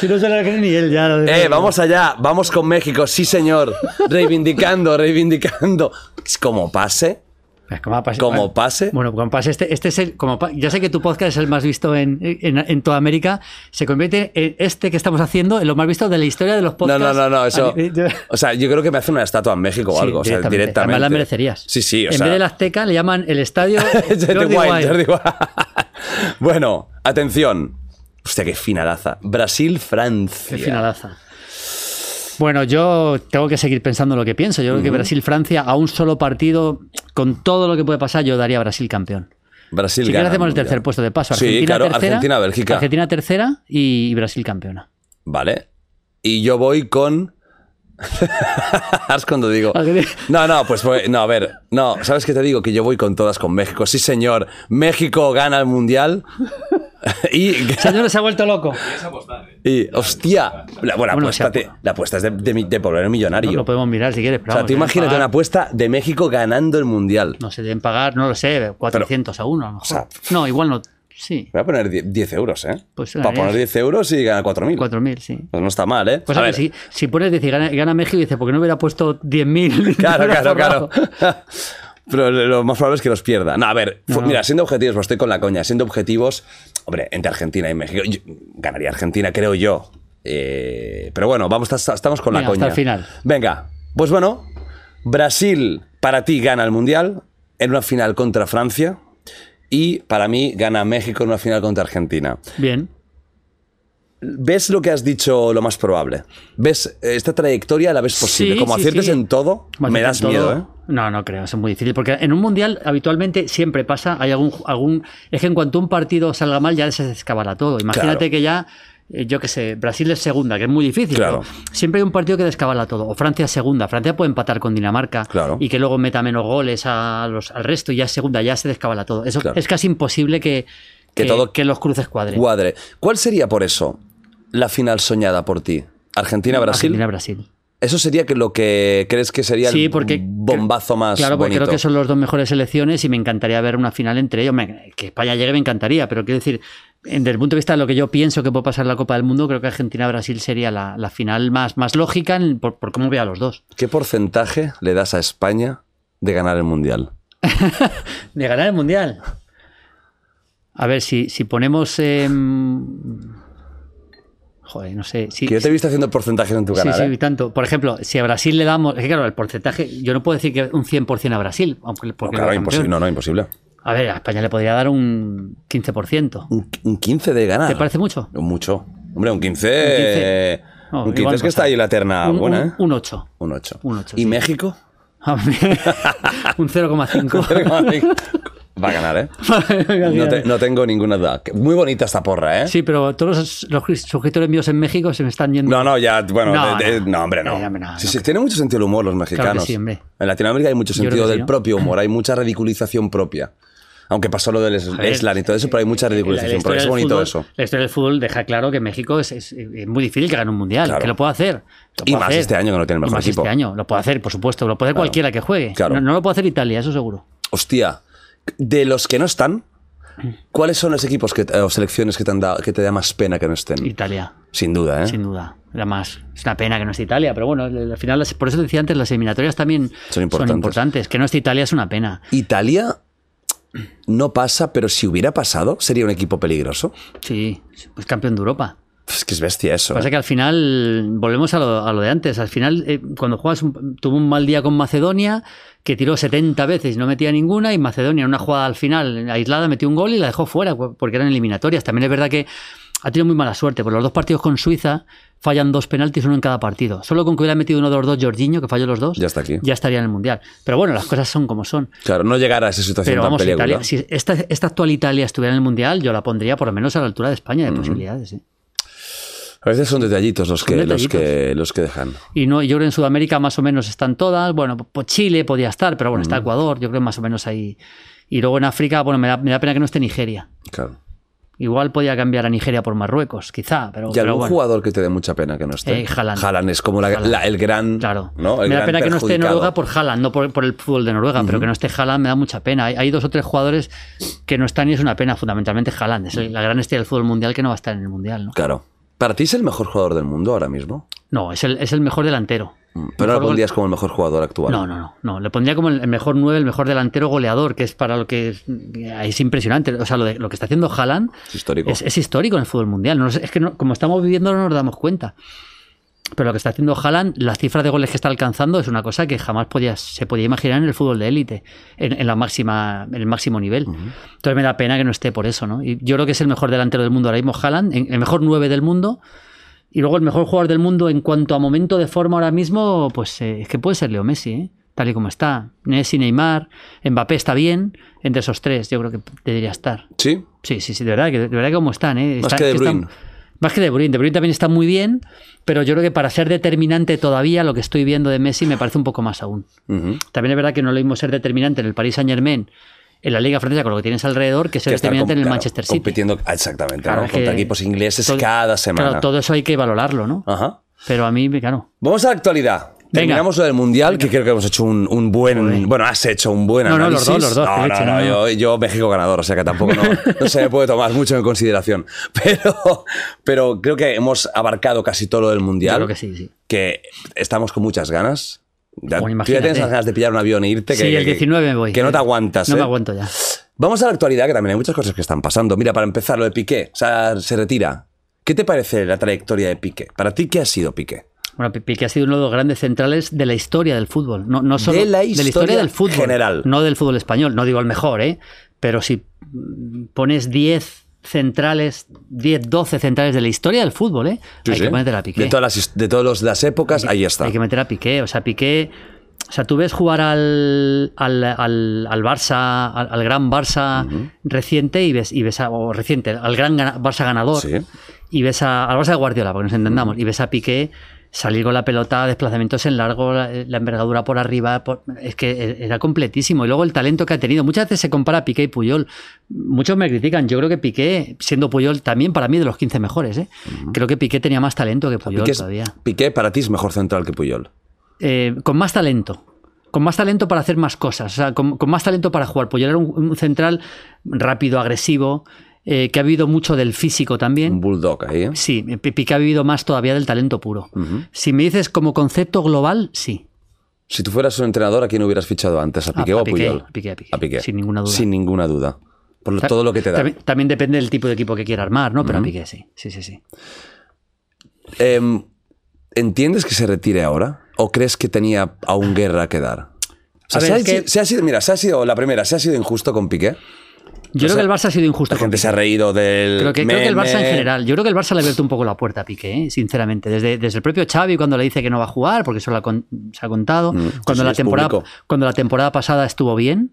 Si no se la cree ni él ya. lo eh, vamos allá, vamos con México, sí señor. Reivindicando, reivindicando. Es como pase. Como pase, Como pase. Bueno, como pase, este, este es el. Como ya sé que tu podcast es el más visto en, en, en toda América. Se convierte en este que estamos haciendo en lo más visto de la historia de los No, podcasts. no, no, no, eso. a nivel- O sea, yo creo que me hacen una estatua en México o Sí, algo, o sea, directamente. directamente. Además la merecerías. Sí, sí, o en sea. vez del Azteca le llaman el estadio Jordi Wild. Jordi bueno, atención. Hostia, qué finalaza. Brasil-Francia. Qué finalaza. Bueno, yo tengo que seguir pensando lo que pienso. Yo creo que Brasil-Francia, a un solo partido, con todo lo que puede pasar, yo daría a Brasil campeón. Brasil Si gana hacemos el tercer puesto de paso. Sí, Argentina claro, tercera, Argentina-Bélgica. Argentina tercera y Brasil campeona. Vale. Y yo voy con. Haz cuando digo. No, no, pues voy- no, a ver. No, ¿sabes qué te digo? Que yo voy con todas con México. Sí, señor. México gana el mundial. Y. Señor, se ha vuelto loco. ¿eh? y hostia. La, bueno, Bueno, apuesta, te- la apuesta es de, de, de poblero millonario. Lo podemos mirar si quieres. Pero o sea, vamos, tú imagínate pagar- una apuesta de México ganando el mundial. No se deben pagar, no lo sé, 400 a uno a lo mejor. sea, no, igual no. Sí, Voy a poner 10 10 euros, ¿eh? Pues Para poner 10 euros y ganar 4.000. 4.000, sí. Pues no está mal, ¿eh? Pues A a ver, ver, si, si pones 10 y gana, gana México, dice, ¿por qué no hubiera puesto 10.000? Claro, claro, claro. Pero lo más probable es que los pierda. No, a ver, fu- No, no. mira, siendo objetivos, pues estoy con la coña, siendo objetivos, hombre, entre Argentina y México, yo- ganaría Argentina, creo yo. Eh, pero bueno, vamos, estamos con Venga, la coña. hasta el final. Venga, pues bueno, Brasil para ti gana el Mundial en una final contra Francia y para mí gana México en una final contra Argentina. Bien. ¿Ves lo que has dicho lo más probable? ¿Ves eh, esta trayectoria la ves posible? Sí, Como sí, aciertes sí. en todo, me das miedo. ¿eh? No, no creo, es muy difícil. Porque en un mundial habitualmente siempre pasa, hay algún, algún. Es que en cuanto un partido salga mal, ya se descabala todo. Imagínate Claro. que ya. eh, Yo qué sé, Brasil es segunda, que es muy difícil. Claro. siempre hay un partido que descabala todo. O Francia es segunda. Francia puede empatar con Dinamarca Claro. y que luego meta menos goles a los, al resto y ya es segunda, ya se descabala todo. Eso es casi imposible que, Que que, todo que los cruces cuadren. Cuadre. ¿Cuál sería por eso la final soñada por ti? ¿Argentina-Brasil? Argentina-Brasil. Eso sería que lo que crees que sería Sí, el porque bombazo más Claro, porque bonito. creo que son las dos mejores selecciones y me encantaría ver una final entre ellos. Me- que España llegue me encantaría, pero quiero decir, desde el punto de vista de lo que yo pienso que puede pasar en la Copa del Mundo, creo que Argentina-Brasil sería la, la final más, más lógica en- por, por cómo veo a los dos. ¿Qué porcentaje le das a España de ganar el Mundial? De ganar el Mundial. A ver, si, si ponemos... em, joder, no sé. Si, Que yo te he visto haciendo porcentajes en tu Sí, canal. sí, ¿eh? y tanto. Por ejemplo, si a Brasil le damos. Es que claro, el porcentaje. Yo no puedo decir que un 100% a Brasil. Aunque, No, porque claro, lo imposible. No, no, imposible. A ver, a España le podría dar un 15%. Un, un 15 de ganar. ¿Te parece mucho? Mucho. Hombre, un 15. Un 15. eh, No, un 15 igual es que no está ahí la terna un, buena, un- ¿eh? un 8. Un 8. un ocho, ¿Y sí. México? un 0,5. Va a ganar, ¿eh? No, te- no tengo ninguna duda. Muy bonita esta porra, ¿eh? Sí, pero todos los, los suscriptores míos en México se me están yendo. No, no, ya, bueno, No, de- de- no. no, hombre, no. Eh, sí, sí, creo. tienen mucho sentido el humor los mexicanos. sí, hombre. En Latinoamérica hay mucho sentido del propio humor, hay mucha ridiculización propia. Aunque pasó lo del Eslan y todo eso, pero hay mucha la ridiculización propia. Es bonito fútbol- eso. La historia del fútbol deja claro que México es, es- es muy difícil que gane un mundial, Claro. que lo puede hacer. lo Y más hacer. este año que no tiene el Y mejor más equipo. este año, lo puede hacer, por supuesto, lo puede hacer cualquiera que juegue. Claro. No, no lo puede hacer Italia, eso seguro. Hostia, de los que no están, ¿cuáles son los equipos que, o selecciones que te, han dado, que te da más pena que no estén? Italia. Sin duda, ¿eh? Sin duda. Era más. Es una pena que no esté Italia, pero bueno, al final, las- por eso decía antes, las eliminatorias también Son importantes. importantes. Que no esté Italia es una pena. Italia no pasa, pero si hubiera pasado, sería un equipo peligroso. Sí, pues campeón de Europa. Es que es bestia eso. Pasa ¿eh? que al final, volvemos a lo, a lo de antes, al final, eh, cuando juegas, un- tuvo un mal día con Macedonia, que tiró 70 veces y no metía ninguna, y Macedonia en una jugada al final aislada metió un gol y la dejó fuera, porque eran eliminatorias. También es verdad que ha tenido muy mala suerte, porque los dos partidos con Suiza fallan dos penaltis, uno en cada partido. Solo con que hubiera metido uno de los dos, Jorginho, que falló los dos, Ya está aquí. ya estaría en el Mundial. Pero bueno, las cosas son como son. Claro, no llegar a esa situación Pero vamos. Italia, si esta, esta actual Italia estuviera en el Mundial, yo la pondría por lo menos a la altura de España de posibilidades. ¿sí? A veces son detallitos los que, los que, los que dejan. Y no, yo creo que en Sudamérica más o menos están todas. Bueno, pues Chile podía estar, pero bueno, está Ecuador, yo creo que más o menos ahí. Y luego en África, bueno, me da, me da pena que no esté Nigeria. Claro. Igual podía cambiar a Nigeria por Marruecos, quizá, pero, ¿Y pero algún bueno, jugador que te dé mucha pena que no esté? Eh, Haaland. Haaland es como la- Haaland. la- el gran. Claro. ¿no? El me da gran pena que no esté. Noruega por Haaland, no por, por el fútbol de Noruega, pero que no esté Haaland me da mucha pena. Hay, hay dos o tres jugadores que no están y es una pena, fundamentalmente Haaland. Es el- la gran estrella del fútbol mundial que no va a estar en el mundial, ¿no? Claro. ¿Para ti es el mejor jugador del mundo ahora mismo? No, es el, es el mejor delantero. Pero no lo pondrías como el mejor jugador actual. No, no, no, no. Le pondría como el mejor 9, el mejor delantero goleador, que es para lo que es, es impresionante. O sea, lo, de- lo que está haciendo Haaland Es histórico. es, es histórico en el fútbol mundial. No es que no- como estamos viviendo no nos damos cuenta. Pero lo que está haciendo Haaland, las cifras de goles que está alcanzando es una cosa que jamás podía, se podía imaginar en el fútbol de élite, en, en la máxima, en el máximo nivel. Entonces me da pena que no esté por eso, ¿no? Y yo creo que es el mejor delantero del mundo ahora mismo, Haaland, el mejor 9 del mundo. Y luego el mejor jugador del mundo en cuanto a momento de forma ahora mismo, pues eh, es que puede ser Leo Messi, ¿eh? tal y como está. Messi, Neymar, Mbappé está bien. Entre esos tres, yo creo que debería estar. ¿Sí? Sí, sí, sí, de verdad, que de verdad que como están, ¿eh? Más Está- que De están-. Más que De Bruyne. De Bruyne también está muy bien, pero yo creo que para ser determinante todavía, lo que estoy viendo de Messi me parece un poco más aún. Ujú. También es verdad que no lo mismo ser determinante en el Paris Saint Germain, en la Liga Francesa, con lo que tienes alrededor, que estar determinante en el claro, Manchester City. Compitiendo, exactamente, Claro, ¿no? contra equipos ingleses todo- cada semana. Claro, todo eso hay que valorarlo, ¿no? Ajá. Pero a mí, claro. Vamos a la actualidad. Venga. Terminamos lo del Mundial, que creo que hemos hecho un, un buen... Bueno, has hecho un buen No, no, los análisis. dos, los dos, No, no, hecho, no, yo, yo México ganador, o sea que tampoco no, se me puede tomar mucho en consideración. Pero, pero creo que hemos abarcado casi todo lo del Mundial. Yo creo que sí, sí. Que estamos con muchas ganas. Ya, tú ya tienes las ganas de pillar un avión e irte. Sí, que, el que- 19 me voy. Que no te aguantas, No ¿eh? me aguanto ya. Vamos a la actualidad, que también hay muchas cosas que están pasando. Mira, para empezar, lo de Piqué. O sea, se retira. ¿Qué te parece la trayectoria de Piqué? ¿Para ti qué ha sido Piqué? Bueno, Pi- Piqué ha sido uno de los grandes centrales de la historia del fútbol. No, no solo De la historia del fútbol. general. No del fútbol español. No digo el mejor, ¿eh? Pero si pones 10 centrales, 10, 12 centrales de la historia del fútbol, ¿eh? Sí, hay sí. que meter a Piqué. De todas las, de todas las épocas, ahí está. Hay que meter a Piqué. O sea, Piqué. O sea, tú ves jugar al, al, al, al Barça, al, al gran Barça reciente y ves, y ves a, o reciente, al gran Barça ganador Sí. y ves a, al Barça de Guardiola, para que nos entendamos, y ves a Piqué salir con la pelota, desplazamientos en largo, la, la envergadura por arriba, por- es que e- era completísimo. Y luego el talento que ha tenido. Muchas veces se compara a Piqué y Puyol. Muchos me critican. Yo creo que Piqué, siendo Puyol también para mí de los 15 mejores, ¿eh? creo que Piqué tenía más talento que Puyol Piqué, es- todavía. Piqué para ti es mejor central que Puyol. Eh, con más talento. Con más talento para hacer más cosas. O sea, con, con más talento para jugar. Puyol era un, un central rápido, agresivo, eh, que ha vivido mucho del físico también. Un bulldog ahí, ¿eh? Sí, Pi- Piqué ha vivido más todavía del talento puro. Si me dices como concepto global, sí. Si tú fueras un entrenador, ¿a quién hubieras fichado antes? ¿A Piqué a o a Piqué, Puyol? a Piqué, a Piqué. Sin ninguna duda. Sin ninguna duda. Por todo lo que te da. También, también depende del tipo de equipo que quiera armar, ¿no? Pero a Piqué sí. Sí, sí, sí. Em, ¿Entiendes que se retire ahora? ¿O crees que tenía aún guerra que dar? O sea, A ver, se, ha, es que- se ha sido, mira, se ha sido la primera, se ha sido injusto con Piqué. Yo O creo sea, que el Barça ha sido injusto. La gente se ha reído del. Creo que, creo que el Barça en meme. general, yo creo que el Barça le ha abierto un poco la puerta a Piqué, ¿eh? sinceramente. Desde, desde el propio Xavi cuando le dice que no va a jugar, porque eso lo ha con- se ha contado. Mm, cuando, la temporada, público. cuando la temporada pasada estuvo bien,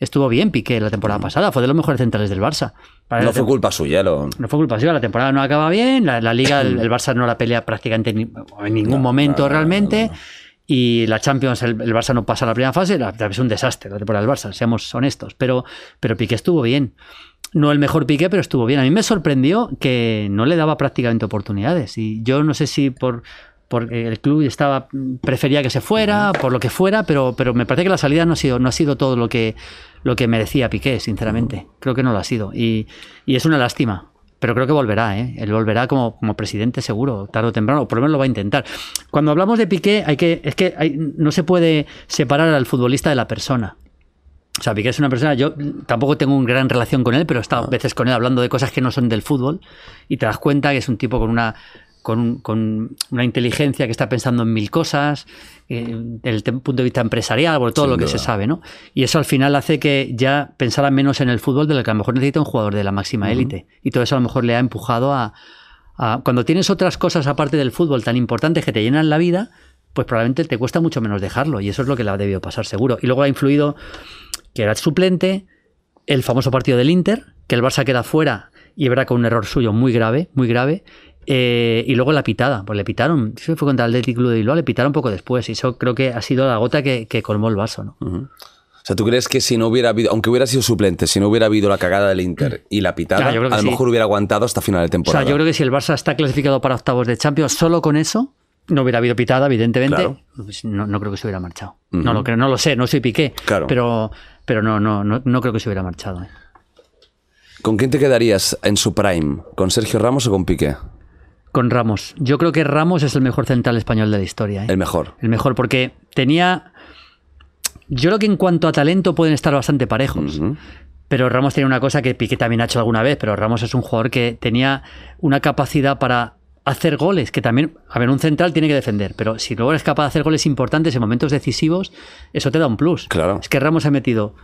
estuvo bien Piqué la temporada pasada, fue de los mejores centrales del Barça. Para Mm. No fue culpa suya. Lo... no fue culpa suya, la temporada no acaba bien, la, la liga, el, el Barça no la pelea prácticamente ni- en ningún momento realmente. Y la Champions, el, el Barça no pasa la primera fase, la, es un desastre la temporada del Barça, seamos honestos. Pero, pero Piqué estuvo bien. No el mejor Piqué, pero estuvo bien. A mí me sorprendió que no le daba prácticamente oportunidades. Y yo no sé si por porque el club estaba prefería que se fuera, por lo que fuera, pero, pero me parece que la salida no ha sido, no ha sido todo lo que, lo que merecía Piqué, sinceramente. Creo que no lo ha sido. Y, y es una lástima. Pero creo que volverá, ¿eh? Él volverá como, como presidente seguro, tarde o temprano, o por lo menos lo va a intentar. Cuando hablamos de Piqué, hay que, es que hay- no se puede separar al futbolista de la persona. O sea, Piqué es una persona, yo tampoco tengo una gran relación con él, pero he estado a veces con él hablando de cosas que no son del fútbol y te das cuenta que es un tipo con una, con, con una inteligencia que está pensando en mil cosas, eh, desde el punto de vista empresarial, por todo Sin lo que se sabe, ¿no? Y eso al final hace que ya pensara menos en el fútbol de lo que a lo mejor necesita un jugador de la máxima élite. Y todo eso a lo mejor le ha empujado a, a- Cuando tienes otras cosas aparte del fútbol tan importantes que te llenan la vida, pues probablemente te cuesta mucho menos dejarlo. Y eso es lo que le ha debido pasar, seguro. Y luego ha influido que era suplente, el famoso partido del Inter, que el Barça queda fuera y verá con un error suyo muy grave, muy grave. Eh, y luego la pitada, pues le pitaron, eso fue contra el Athletic Club de Bilbao, le pitaron poco después. Y eso creo que ha sido la gota que, que colmó el vaso, ¿no? O sea, ¿tú crees que si no hubiera habido, aunque hubiera sido suplente, si no hubiera habido la cagada del Inter y la pitada, Claro, a lo sí. mejor hubiera aguantado hasta final de O temporada? sea, yo creo que si el Barça está clasificado para octavos de Champions solo con eso, no hubiera habido pitada, evidentemente. Claro. pues no, no creo que se hubiera marchado. No lo creo, no lo sé, no soy Piqué. Claro. Pero, pero no, no, no, no creo que se hubiera marchado. ¿eh? ¿Con quién te quedarías en su prime? ¿Con Sergio Ramos o con Piqué? Con Ramos. Yo creo que Ramos es el mejor central español de la historia. ¿eh? El mejor. El mejor, porque tenía. Yo creo que en cuanto a talento pueden estar bastante parejos. Pero Ramos tenía una cosa que Piqué también ha hecho alguna vez, pero Ramos es un jugador que tenía una capacidad para hacer goles, que también, a ver, un central tiene que defender, pero si luego eres capaz de hacer goles importantes en momentos decisivos, eso te da un plus. Claro. Es que Ramos ha metido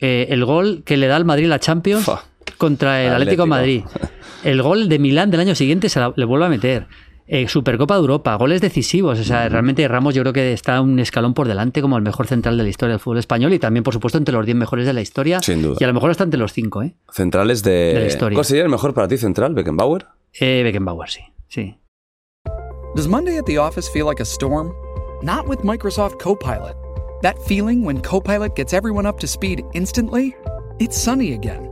eh, el gol que le da al Madrid la Champions. Contra el Atlético, de Atlético. Madrid. El gol de Milán del año siguiente se la- le vuelve a meter. Eh, Supercopa de Europa, goles decisivos. O sea, realmente Ramos yo creo que está un escalón por delante como el mejor central de la historia del fútbol español y también, por supuesto, entre los 10 mejores de la historia. Sin duda. Y a lo mejor está entre los 5, ¿eh? Centrales de. De la historia. ¿Cuál sería el mejor para ti central? ¿Beckenbauer? Eh, Beckenbauer, sí. sí. Does Monday at the office feel like a storm? Not with Microsoft Copilot. That feeling when Copilot gets everyone up to speed instantly? It's sunny again.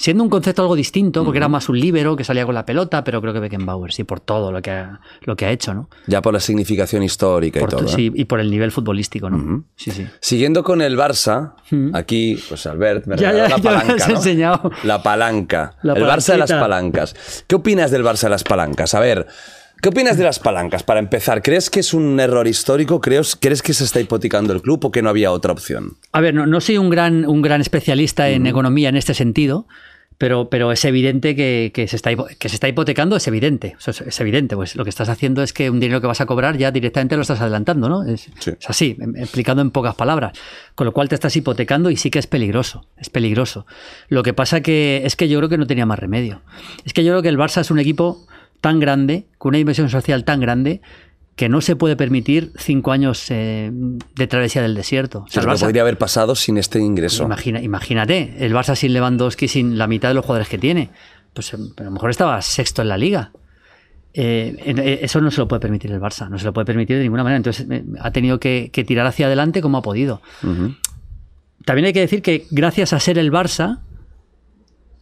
Siendo un concepto algo distinto, porque era más un líbero que salía con la pelota, pero creo que Beckenbauer, sí, por todo lo que ha, lo que ha hecho, ¿no? Ya por la significación histórica Por y todo. ¿eh? sí, y por el nivel futbolístico, ¿no? Sí, sí. Siguiendo con el Barça, aquí, pues Albert, me Ya, regaló ya, la palanca. has ¿no? enseñado. La palanca. La el Barça de las palancas. ¿Qué opinas del Barça de las palancas? A ver, ¿qué opinas de las palancas? Para empezar, ¿crees que es un error histórico? ¿Crees, ¿crees que se está hipotecando el club o que no había otra opción? A ver, no, no soy un gran, un gran especialista en economía en este sentido, pero, pero es evidente que, que se está, que se está hipotecando, es evidente. Es, es evidente, pues lo que estás haciendo es que un dinero que vas a cobrar ya directamente lo estás adelantando, ¿no? Es, Sí. es así, em- explicando en pocas palabras. Con lo cual te estás hipotecando y sí que es peligroso, es peligroso. Lo que pasa que es que yo creo que no tenía más remedio. Es que yo creo que el Barça es un equipo tan grande, con una inversión social tan grande, que no se puede permitir cinco años eh, de travesía del desierto. O sea, Barça- podría haber pasado sin este ingreso. Imagina- imagínate, el Barça sin Lewandowski, sin la mitad de los jugadores que tiene. Pues eh, a lo mejor estaba sexto en la liga. Eh, eso no se lo puede permitir el Barça, no se lo puede permitir de ninguna manera. Entonces eh, ha tenido que, que tirar hacia adelante como ha podido. También hay que decir que gracias a ser el Barça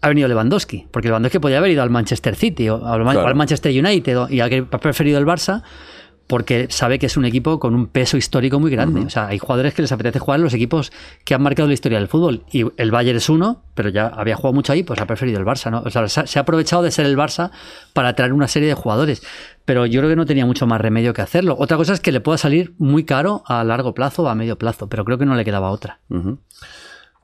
ha venido Lewandowski, porque Lewandowski podía haber ido al Manchester City o al, Claro. o al Manchester United y ha preferido el Barça porque sabe que es un equipo con un peso histórico muy grande. O sea, hay jugadores que les apetece jugar en los equipos que han marcado la historia del fútbol. Y el Bayern es uno, pero ya había jugado mucho ahí, pues ha preferido el Barça. ¿no? O sea, se ha- se ha aprovechado de ser el Barça para traer una serie de jugadores. Pero yo creo que no tenía mucho más remedio que hacerlo. Otra cosa es que le pueda salir muy caro a largo plazo o a medio plazo, pero creo que no le quedaba otra.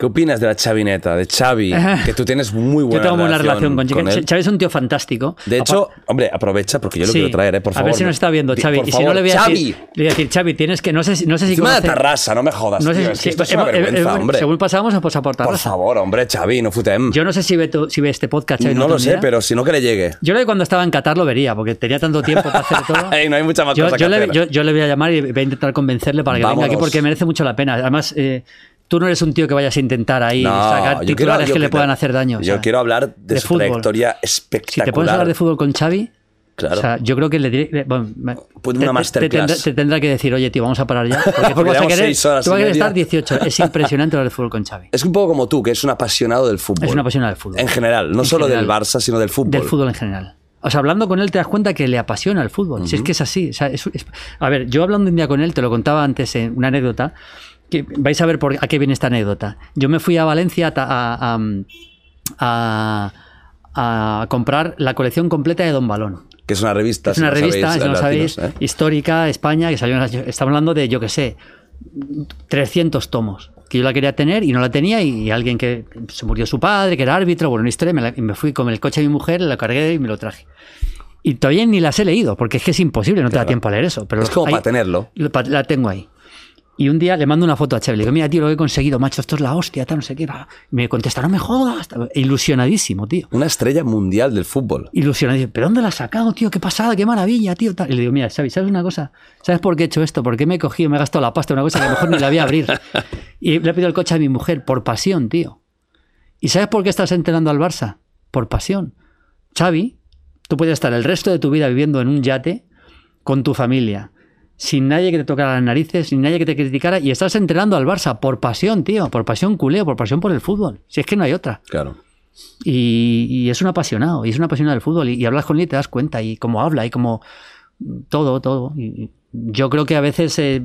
¿Qué opinas de la chavineta, de Xavi? Que tú tienes muy buena yo tengo buena relación con, Xavi. él. Xavi es un tío fantástico. De hecho, hombre, aprovecha porque yo lo Sí. quiero traer, ¿eh? por favor. A ver si nos está viendo, Xavi. por y si favor, no, le voy a Xavi. decir, le voy a decir, Xavi, tienes que, no sé si, no sé si Encima de terrassa, no me jodas, no sé tío. si- es que esto es una vergüenza, hombre. Según pasamos, pues a por Por Tarrasa. favor, hombre, Xavi, no futem. Yo no sé si ve, tu- si ve este podcast, Xavi. no lo sé, pero si no que le llegue. Yo creo que cuando estaba en Qatar lo vería, porque tenía tanto tiempo para hacer todo. Ey, no hay mucha más yo, cosa que le, hacer. yo- yo le voy a llamar y voy a intentar convencerle para que venga aquí porque merece mucho la pena. Además, eh, tú no eres un tío que vayas a intentar ahí sacar titulares que le quiero- puedan hacer daño. o Yo quiero hablar de, de su fútbol. trayectoria Si espectacular. te puedes hablar de fútbol con Xavi, Claro. o sea, yo creo que le diré. bueno, te- tendrá, te tendrá que decir, oye, tío, vamos a parar ya. Porque, tú Porque vas a querer, tú vas a estar 18. Es impresionante hablar de fútbol con Xavi. Es un poco como tú, que es un apasionado del fútbol. Es una apasionada del fútbol. En general, no En solo del. Barça, sino del fútbol. Del fútbol en general. O sea, hablando con él te das cuenta que le apasiona el fútbol. Si es que es así. O sea, es- es- a ver, yo hablando un día con él, te lo contaba antes en una anécdota, que vais a ver por a qué viene esta anécdota. Yo me fui a Valencia a, a- a- a comprar la colección completa de Don Balón. Que es una revista. Es una si revista, sabéis, si no sabéis, latinos, ¿eh? histórica, España, que salió Estamos hablando de, yo qué sé, 300 tomos. Que yo la quería tener y no la tenía y alguien que se murió su padre, que era árbitro, bueno, una historia, me la- me fui con el coche de mi mujer, la cargué y me lo traje. Y todavía ni las he leído, porque es que es imposible, no te da tiempo a leer eso. Pero Es como para tenerlo. La tengo ahí. Y un día le mando una foto a Chevy, le digo, mira, tío, lo que he conseguido, macho, esto es la hostia, tal, no sé qué. va". Y me contesta, no me jodas. Ilusionadísimo, tío. Una estrella mundial del fútbol. Ilusionadísimo. ¿Pero dónde la has sacado, tío? Qué pasada, qué maravilla, tío. tal. Y le digo, mira, Xavi, ¿sabes una cosa? ¿Sabes por qué he hecho esto? ¿Por qué me he cogido, me he gastado la pasta una cosa que a lo mejor ni la voy a abrir? Y le he pedido el coche a mi mujer por pasión, tío. ¿Y sabes por qué estás entrenando al Barça? Por pasión. Xavi, tú puedes estar el resto de tu vida viviendo en un yate con tu familia, sin nadie que te tocara las narices, sin nadie que te criticara, y estás entrenando al Barça por pasión, tío, por pasión culeo, por pasión por el fútbol. Si es que no hay otra. Claro. Y, y es un apasionado, y es un apasionado del fútbol. Y, y hablas con él y te das cuenta, y cómo habla, y cómo todo, todo. Y yo creo que a veces. eh,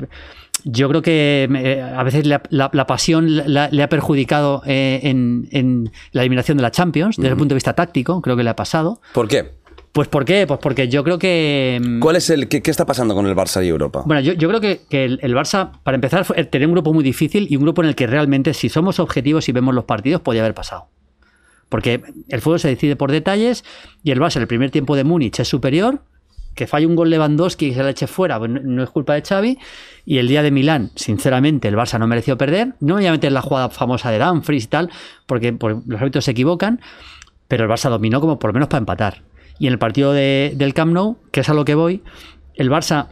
yo creo que eh, a veces la, la- la pasión la- le ha perjudicado eh, en, en la eliminación de la Champions, desde el punto de vista táctico, creo que le ha pasado. ¿Por qué? Pues ¿por qué? Pues porque yo creo que... mm, ¿Cuál es el qué, qué está pasando con el Barça y Europa? Bueno, yo, yo creo que, que el, el Barça, para empezar, tenía un grupo muy difícil y un grupo en el que realmente, si somos objetivos y vemos los partidos, podía haber pasado. Porque el fútbol se decide por detalles y el Barça, en el primer tiempo de Múnich, es superior. Que falle un gol Lewandowski y se la eche fuera, pues no, no es culpa de Xavi. Y el día de Milán, sinceramente, el Barça no mereció perder. No me voy a meter en la jugada famosa de Dumfries y tal, porque, porque los árbitros se equivocan. Pero el Barça dominó como por lo menos para empatar. Y en el partido de- del Camp Nou, que es a lo que voy, el Barça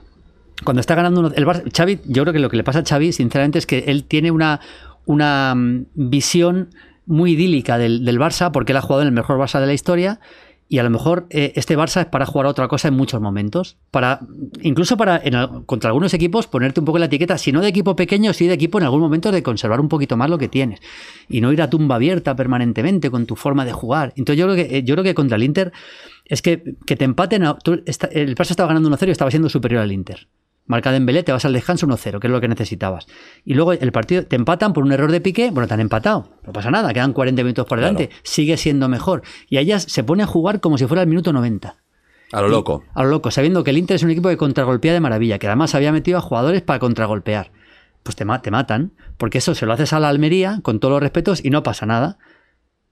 cuando está ganando uno, el Barça- Xavi, yo creo que lo que le pasa a Xavi, sinceramente, es que él tiene una, una mm, visión muy idílica del, del Barça, porque él ha jugado en el mejor Barça de la historia. Y a lo mejor eh, este Barça es para jugar a otra cosa en muchos momentos. Para, incluso para en contra algunos equipos ponerte un poco la etiqueta, si no de equipo pequeño, sí de equipo en algún momento de conservar un poquito más lo que tienes. Y no ir a tumba abierta permanentemente con tu forma de jugar. Entonces yo creo que, eh, yo creo que contra el Inter es que, que te empaten. el Barça estaba ganando 1-0 y estaba siendo superior al Inter. Marca Dembélé, te vas al descanso 1-0, que es lo que necesitabas. Y luego el partido te empatan por un error de pique, bueno, te han empatado, no pasa nada, quedan 40 minutos por delante, sigue siendo mejor. Y ella se pone a jugar como si fuera el minuto 90. A lo loco. A lo loco, sabiendo que el Inter es un equipo que contragolpea de maravilla, que además había metido a jugadores para contragolpear. Pues te, ma- te matan, porque eso se lo haces a la Almería, con todos los respetos, y no pasa nada.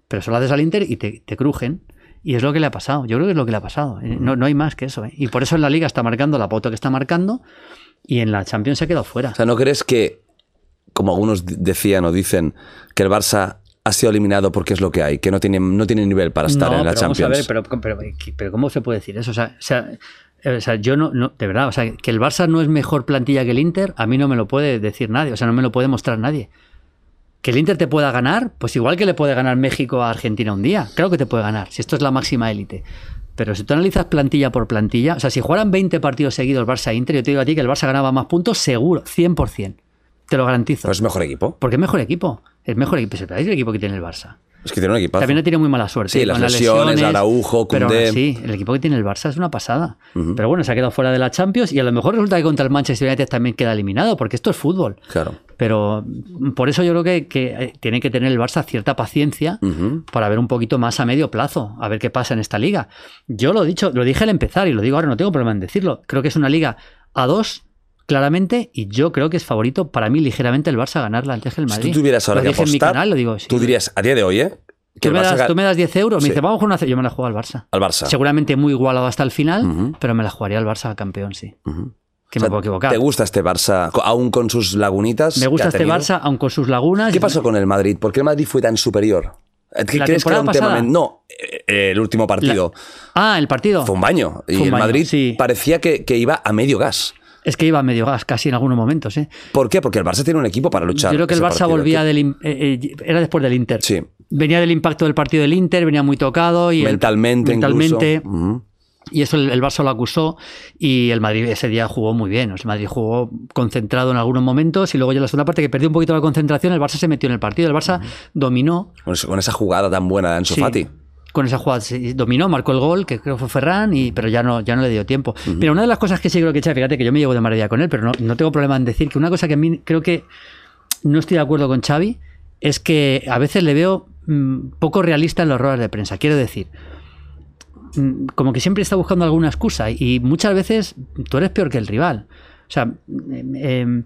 Pero se lo haces al Inter y te, te crujen. Y es lo que le ha pasado. Yo creo que es lo que le ha pasado. Eh, No, no hay más que eso. ¿eh? Y por eso en la Liga está marcando la pauta que está marcando, y en la Champions se ha quedado fuera. O sea, ¿no crees que, como algunos decían o dicen, que el Barça ha sido eliminado porque es lo que hay, que no tiene, no tiene nivel para estar No, en la pero vamos a Champions? ver, pero, pero, pero ¿cómo se puede decir eso? O sea, o sea, eh, o sea, yo no, no, de verdad, o sea, que el Barça no es mejor plantilla que el Inter, a mí no me lo puede decir nadie, o sea, no me lo puede mostrar nadie. Que el Inter te pueda ganar, pues igual que le puede ganar México a Argentina un día, claro que te puede ganar, si esto es la máxima élite. Pero si tú analizas plantilla por plantilla, o sea, si jugaran 20 partidos seguidos Barça-Inter, yo te digo a ti que el Barça ganaba más puntos seguro, 100%. Te lo garantizo. Pues es mejor equipo. Porque es mejor equipo. Es mejor equipo. Es el equipo que tiene el Barça. Es que tiene un equipazo. También tiene muy mala suerte. Sí, ¿eh? las con lesiones, Araujo, Pero aún Koundé. así, el equipo que tiene el Barça es una pasada. Pero bueno, se ha quedado fuera de la Champions y a lo mejor resulta que contra el Manchester United también queda eliminado, porque esto es fútbol. Claro. Pero por eso yo creo que, que, eh, tiene que tener el Barça cierta paciencia para ver un poquito más a medio plazo, a ver qué pasa en esta liga. Yo lo he dicho, lo dije al empezar y lo digo ahora, no tengo problema en decirlo. Creo que es una liga a dos, claramente, y yo creo que es favorito para mí ligeramente el Barça a ganarla antes que el Si Madrid. tú tuvieras ahora lo que dije en mi apostar, canal, lo digo. sí. tú dirías, a día de hoy, ¿eh? Que Tú me, das, tú me das 10 euros, me Sí. dice, vamos a jugar una... Yo me la juego al Barça. al Barça. Seguramente muy igualado hasta el final, pero me la jugaría al Barça campeón, sí. Que O sea, me puedo equivocar. ¿Te gusta este Barça, aún con sus lagunitas? Me gusta este? Barça, aun con sus lagunas. ¿Qué pasó con el Madrid? ¿Por qué el Madrid fue tan superior? ¿Qué ¿La crees que era un tema? pasada? men- No, eh, eh, el último partido. Ah, el partido. Fue un baño. Y el Madrid sí. parecía que, que iba a medio gas. Es que iba a medio gas casi en algunos momentos, ¿eh? ¿Por qué? Porque el Barça tiene un equipo para luchar. Yo creo que el Barça volvía ¿Qué- del... eh, eh, era después del Inter. Sí. Venía del impacto del partido del Inter, venía muy tocado y... el- Mentalmente, mentalmente. Y eso el, el Barça lo acusó y el Madrid ese día jugó muy bien. O sea, el Madrid jugó concentrado en algunos momentos y luego ya en la segunda parte que perdió un poquito la concentración, el Barça se metió en el partido. El Barça dominó con esa jugada tan buena de Ansu Sí. Fati. Con esa jugada sí, dominó, marcó el gol, que creo que fue Ferran, y, pero ya no, ya no le dio tiempo. Pero una de las cosas que sí creo que Xavi, fíjate que yo me llevo de maravilla con él, pero no, no tengo problema en decir que una cosa que a mí creo que no estoy de acuerdo con Xavi es que a veces le veo mm, poco realista en los ruedas de prensa. Quiero decir, mm, como que siempre está buscando alguna excusa y muchas veces tú eres peor que el rival. O sea, em, em,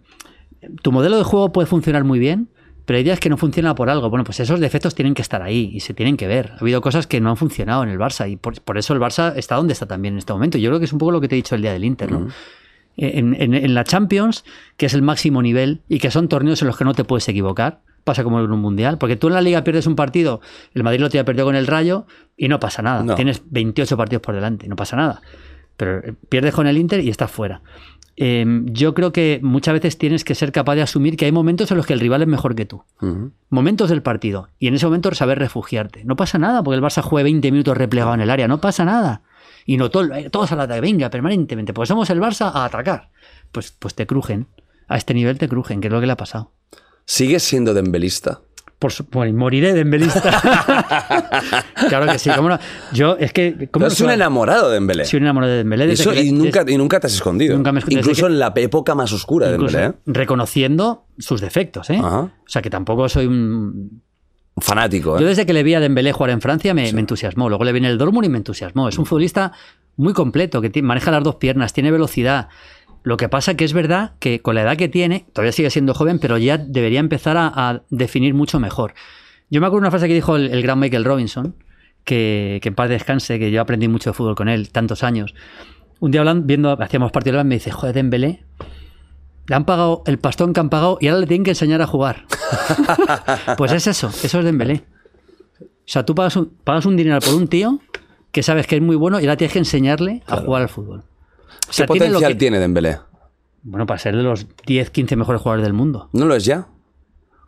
tu modelo de juego puede funcionar muy bien, pero hay días que no funciona por algo. Bueno, pues esos defectos tienen que estar ahí y se tienen que ver. Ha habido cosas que no han funcionado en el Barça y por, por eso el Barça está donde está también en este momento. Yo creo que es un poco lo que te he dicho el día del Inter, ¿no? En, en- en la Champions, que es el máximo nivel y que son torneos en los que no te puedes equivocar. Pasa como en un mundial, porque tú en la liga pierdes un partido, el Madrid lo te ha perdido con el Rayo y no pasa nada. No. Tienes 28 partidos por delante, no pasa nada. Pero eh, pierdes con el Inter y estás fuera. Eh, yo creo que muchas veces tienes que ser capaz de asumir que hay momentos en los que el rival es mejor que tú. Momentos del partido. Y en ese momento saber refugiarte. No pasa nada porque el Barça juegue 20 minutos replegado en el área. No pasa nada. Y no todo, el- todos al ataque. Venga, permanentemente. Pues somos el Barça a atacar. Pues, pues te crujen. A este nivel te crujen, que es lo que le ha pasado. ¿Sigues siendo dembelista? Por, su- moriré de embelista. claro que sí. ¿cómo no? Yo, es que. ¿cómo Pero no es un enamorado de Dembélé. Soy un enamorado de Dembélé. Eso, que y, nunca, y nunca te has escondido. Nunca me. Incluso en la época más oscura de Dembélé. ¿eh? reconociendo sus defectos, ¿eh? Ajá. O sea, que tampoco soy un... Fanático, ¿eh? Yo desde que le vi a Dembélé jugar en Francia me, me entusiasmó. Luego le vi en el Dortmund y me entusiasmó. Es un futbolista muy completo, que maneja las dos piernas, tiene velocidad. Lo que pasa que es verdad que con la edad que tiene, todavía sigue siendo joven, pero ya debería empezar a, a definir mucho mejor. Yo me acuerdo una frase que dijo el, el gran Michael Robinson, que, que en paz descanse, que yo aprendí mucho de fútbol con él tantos años. Un día hablando, viendo, hacíamos partido, me dice, joder, Dembélé, le han pagado el pastón que han pagado y ahora le tienen que enseñar a jugar. pues es eso, eso es Dembélé. O sea, tú pagas un, pagas un dinero por un tío que sabes que es muy bueno y ahora tienes que enseñarle a jugar al fútbol. O ¿Qué tiene lo potencial que- tiene Dembélé? Bueno, para ser de los 10, 15 mejores jugadores del mundo. ¿No lo es ya?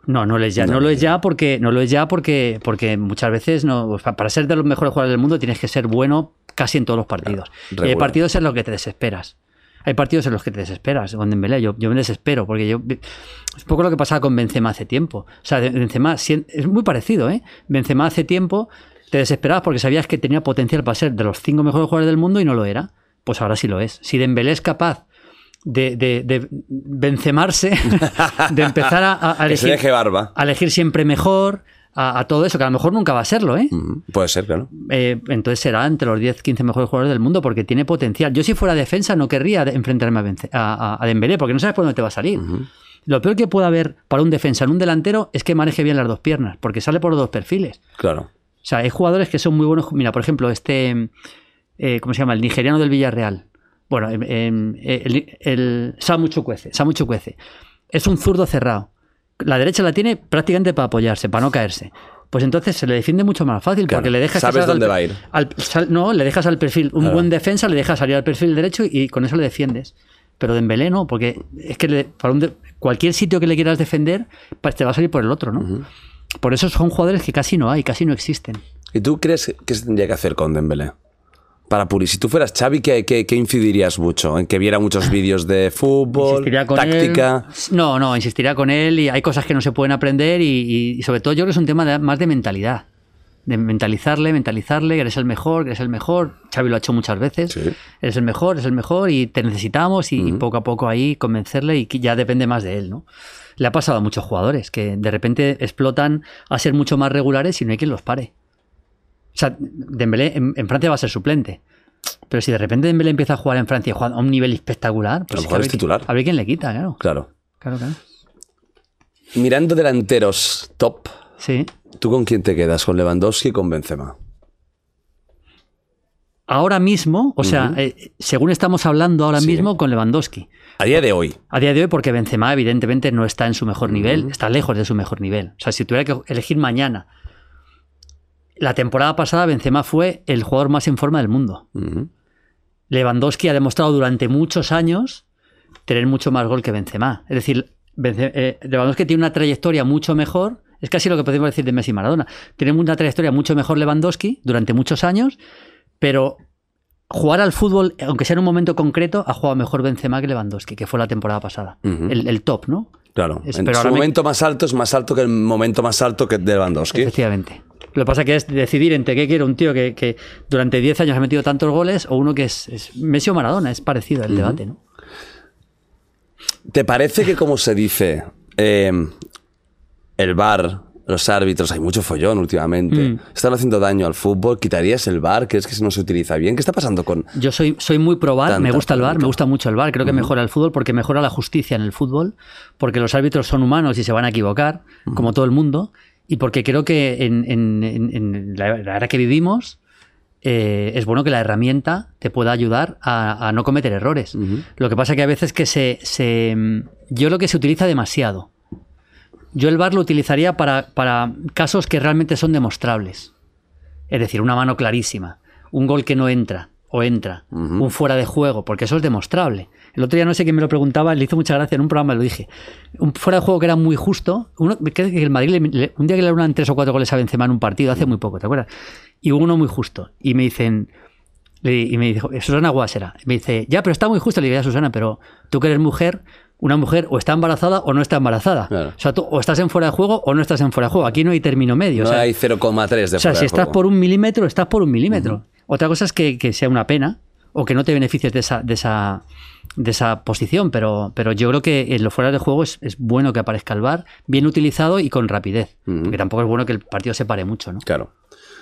No, no lo es ya. No, lo es ya porque no lo es ya porque, porque muchas veces no, o para ser de los mejores jugadores del mundo tienes que ser bueno casi en todos los partidos. Y hay regular. partidos en los que te desesperas. Hay partidos en los que te desesperas. Con Dembélé yo, yo me desespero porque yo es un poco lo que pasaba con Benzema hace tiempo. O sea, Benzema es muy parecido, ¿eh? Benzema hace tiempo te desesperabas porque sabías que tenía potencial para ser de los cinco mejores jugadores del mundo y no lo era. Pues ahora sí lo es. Si Dembélé es capaz de, de, de bencemarse, de empezar a, elegir, deje barba. a elegir siempre mejor, a, a todo eso, que a lo mejor nunca va a serlo, ¿eh? Mm, Puede ser, claro. Eh, entonces será entre los 10, 15 mejores jugadores del mundo porque tiene potencial. Yo si fuera defensa no querría enfrentarme a, a, a- a Dembélé porque no sabes por dónde te va a salir. Lo peor que puede haber para un defensa en un delantero es que maneje bien las dos piernas porque sale por los dos perfiles. Claro. O sea, hay jugadores que son muy buenos. Mira, por ejemplo, este, eh, ¿cómo se llama? El nigeriano del Villarreal. Bueno, em, em, el, el Samu Chukwueze. Samu Chukwueze. Es un zurdo cerrado. La derecha la tiene prácticamente para apoyarse, para no caerse. Pues entonces se le defiende mucho más fácil Claro, porque le dejas sabes dónde al- va a ir. al- sal- no, le dejas al perfil, un Claro. buen defensa, le dejas salir al perfil derecho y con eso le defiendes. Pero Dembélé no, porque es que le- para un de- cualquier sitio que le quieras defender, pues te va a salir por el otro, ¿no? Por eso son jugadores que casi no hay, casi no existen. ¿Y tú crees que se tendría que hacer con Dembélé? Para Puri, si tú fueras Xavi, ¿qué, qué, qué incidirías mucho? ¿En que viera muchos vídeos de fútbol, táctica? él. No, no, insistiría con él y hay cosas que no se pueden aprender y, sobre todo yo creo que es un tema de- más de mentalidad. De mentalizarle, mentalizarle, que eres el mejor, que eres el mejor. Xavi lo ha hecho muchas veces. Sí. Eres el mejor, eres el mejor y te necesitamos y, y poco a poco ahí convencerle y que ya depende más de él, ¿no? Le ha pasado a muchos jugadores que de repente explotan a ser mucho más regulares y no hay quien los pare. O sea, Dembélé en, en Francia va a ser suplente. Pero si de repente Dembélé empieza a jugar en Francia y juega a un nivel espectacular, pues A lo mejor es titular. A ver quién le quita, claro. Claro. Claro, claro. Mirando delanteros top, Sí. ¿tú con quién te quedas? ¿Con Lewandowski y con Benzema? Ahora mismo, o sea, eh, según estamos hablando ahora Sí. mismo con Lewandowski. A día de hoy. A día de hoy, porque Benzema evidentemente no está en su mejor nivel, está lejos de su mejor nivel. O sea, si tuviera que elegir mañana, la temporada pasada Benzema fue el jugador más en forma del mundo. Lewandowski ha demostrado durante muchos años tener mucho más gol que Benzema. Es decir, eh, Lewandowski tiene una trayectoria mucho mejor. Es casi lo que podemos decir de Messi y Maradona. Tiene una trayectoria mucho mejor Lewandowski durante muchos años, pero jugar al fútbol, aunque sea en un momento concreto, ha jugado mejor Benzema que Lewandowski, que fue la temporada pasada. El, el top, ¿no? Claro. Es- en pero su ahora me- momento más alto es más alto que el momento más alto que de Lewandowski. Efectivamente. Lo que pasa que es decidir entre qué quiere un tío que, que durante 10 años ha metido tantos goles o uno que es, es Messi o Maradona. Es parecido el debate, ¿no? ¿Te parece que, como se dice, eh, el VAR, los árbitros, hay mucho follón últimamente, Mm. están haciendo daño al fútbol? ¿Quitarías el VAR? ¿Crees que no se utiliza bien? ¿Qué está pasando con...? Yo soy, soy muy pro Tanta me gusta el polémica. me gusta mucho el VAR, creo que mejora el fútbol porque mejora la justicia en el fútbol, porque los árbitros son humanos y se van a equivocar, como todo el mundo, y porque creo que en, en- en- en la la era que vivimos eh, es bueno que la herramienta te pueda ayudar a, a no cometer errores. Lo que pasa que a veces que se, se- Yo creo que se utiliza demasiado. Yo el VAR lo utilizaría para, para casos que realmente son demostrables. Es decir, una mano clarísima, un gol que no entra o entra, un fuera de juego, porque eso es demostrable. El otro día no sé quién me lo preguntaba, le hizo mucha gracia en un programa, lo dije. Un fuera de juego que era muy justo. Uno, creo que el Madrid, le- le- un día que le dieron tres o cuatro goles a Benzema en un partido, hace muy poco, ¿te acuerdas? Y hubo uno muy justo. Y me dicen, y me dijo, Susana Guasera, me dice, ya, pero está muy justo. Le digo, ya, Susana, pero tú que eres mujer, Una mujer o está embarazada o no está embarazada. Claro. O sea, tú o estás en fuera de juego o no estás en fuera de juego. Aquí no hay término medio. No o sea, hay 0,3 de o sea, fuera si de estás juego. por un milímetro, estás por un milímetro. Otra cosa es que, que sea una pena o que no te beneficies de esa, de esa, de esa posición, pero, pero yo creo que en lo fuera de juego es, es bueno que aparezca el VAR, bien utilizado y con rapidez. Porque tampoco es bueno que el partido se pare mucho, ¿no? Claro.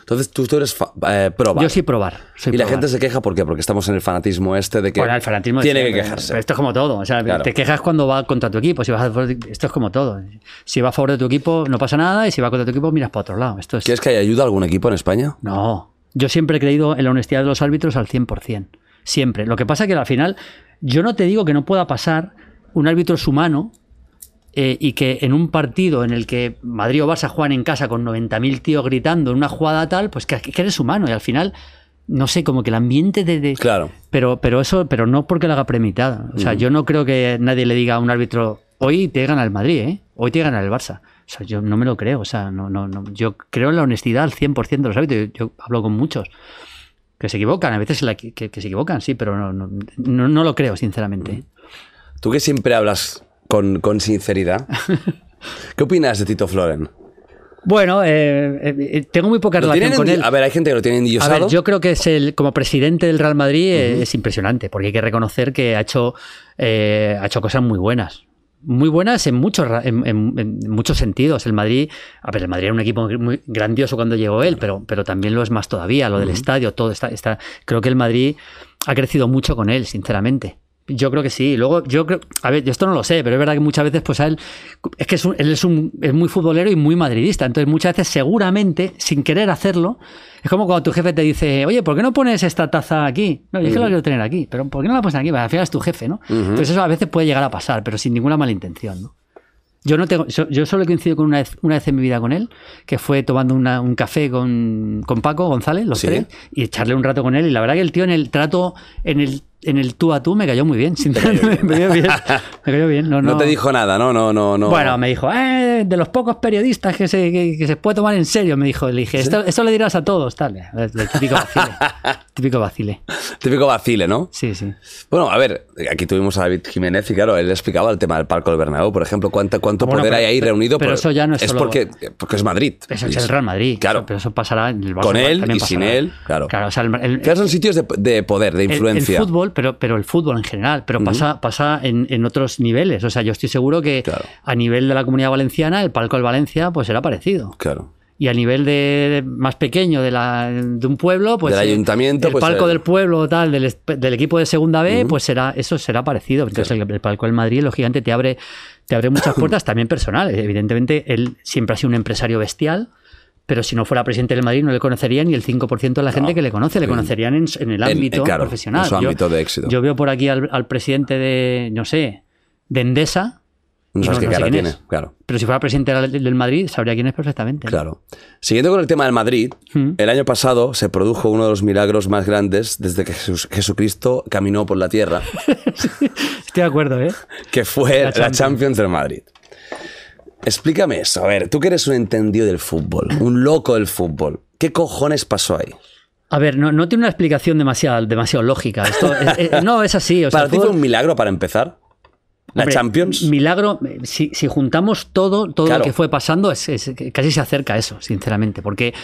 Entonces tú, tú eres eh, pro VAR. Yo sí probar. soy Y la gente se queja, ¿por qué? Porque estamos en el fanatismo este de que Bueno, el fanatismo tiene que quejarse. pero esto es como todo. O sea, Claro. te quejas cuando va contra tu equipo. Si vas a favor de- esto es como todo. Si va a favor de tu equipo, no pasa nada. Y si va contra tu equipo, miras para otro lado. Esto es. ¿Quieres que haya ayuda a algún equipo en España? No. Yo siempre he creído en la honestidad de los árbitros al 100%. Siempre. Lo que pasa es que al final, yo no te digo que no pueda pasar. Un árbitro es humano. Eh, y que en un partido en el que Madrid o Barça juegan en casa con 90.000 tíos gritando en una jugada tal, pues que, que eres humano y al final, no sé, como que el ambiente de... de- Claro. pero, pero eso, pero no porque lo haga premeditada. O sea, yo no creo que nadie le diga a un árbitro, hoy te gana el Madrid, ¿eh? Hoy te gana el Barça. O sea, yo no me lo creo. O sea, no, no, no. Yo creo en la honestidad al 100% de los árbitros. Yo, yo hablo con muchos que se equivocan, a veces la- que, que- que se equivocan, sí, pero no, no, no, no lo creo, sinceramente. Tú que siempre hablas con, con sinceridad, ¿qué opinas de Tito Floren? Bueno, eh, eh, tengo muy poca ¿Lo relación con él. A ver, hay gente que lo tiene A endiosado. ver, yo creo que es el, como presidente del Real Madrid eh, es impresionante, porque hay que reconocer que ha hecho, eh, ha hecho cosas muy buenas. Muy buenas en muchos, ra- en, en- en muchos sentidos. El Madrid, a ver, el Madrid era un equipo muy grandioso cuando llegó él, pero, pero también lo es más todavía, lo del estadio, todo está, está. Creo que el Madrid ha crecido mucho con él, sinceramente. Yo creo que sí. Luego, yo creo. A ver, yo esto no lo sé, pero es verdad que muchas veces, pues a él. Es que es un- él es, un, es muy futbolero y muy madridista. Entonces, muchas veces, seguramente, sin querer hacerlo, es como cuando tu jefe te dice, oye, ¿por qué no pones esta taza aquí? No, yo es que la quiero tener aquí, pero ¿por qué no la pones aquí? Al final es tu jefe, ¿no? Entonces, eso a veces puede llegar a pasar, pero sin ninguna mala intención, ¿no? Yo no tengo, yo solo he coincidido con una vez, una vez en mi vida con él, que fue tomando una- un café con, con Paco González, los Sí. tres, y echarle un rato con él. Y la verdad que el tío en el trato, en el, en el tú a tú, me cayó muy bien. Sinceramente, me cayó bien. Me cayó bien. No, no, no. te dijo nada, no, no, no, no. Bueno, me dijo, eh, de los pocos periodistas que se, que, que se puede tomar en serio, me dijo. Le dije, esto, esto le dirás a todos, tal. El típico vacile. típico vacile. Típico vacile, ¿no? Sí, sí. Bueno, a ver, aquí tuvimos a David Jiménez y claro, él explicaba el tema del palco del Bernabéu, por ejemplo, cuánto, cuánto Bueno, poder pero- hay ahí pero- reunido. pero por- eso ya no es solo- porque, porque es Madrid. Eso es el Real Madrid. Claro. Pero eso pasará en el Barça. Con él y sin él, claro. Claro, o sea, el- el- Claro, son sitios de, de poder, de el- influencia. El, fútbol, pero, pero el fútbol en general, pero pasa, pasa en, en otros niveles. O sea, yo estoy seguro que Claro. a nivel de la comunidad valenciana, el palco del Valencia, pues será parecido. Claro. Y a nivel de, de- más pequeño de, la, de un pueblo, pues Del eh, ayuntamiento, el pues, palco eh, del pueblo tal del, equipo de segunda B, pues será eso será parecido. Entonces el, el palco del Madrid, lógicamente, te abre te abre muchas puertas también personales. Evidentemente, él siempre ha sido un empresario bestial. Pero si no fuera presidente del Madrid no le conocería ni el 5% de la gente que le conoce, le conocerían en, en el en- ámbito claro, profesional. en su ámbito de éxito. Yo veo por aquí al, al presidente de, no sé, de Endesa, No sabes no- qué no cara tiene, es. claro. pero si fuera presidente del Madrid sabría quién es perfectamente. Claro. Siguiendo con el tema del Madrid, Mm. el año pasado se produjo uno de los milagros más grandes desde que Jesús- Jesucristo caminó por la tierra, Estoy de acuerdo, ¿eh? que fue La la Champions. Champions, del Madrid. Explícame eso. A ver, tú que eres un entendido del fútbol, un loco del fútbol, ¿qué cojones pasó ahí? A ver, no, no tiene una explicación demasiado, demasiado lógica. Esto, eh, eh, no, es así. O sea, ¿Para ti fue un milagro para empezar? ¿La Hombre, Champions? Milagro, eh, si, si juntamos todo, todo Claro. lo que fue pasando, es, es- casi se acerca a eso, sinceramente. Porque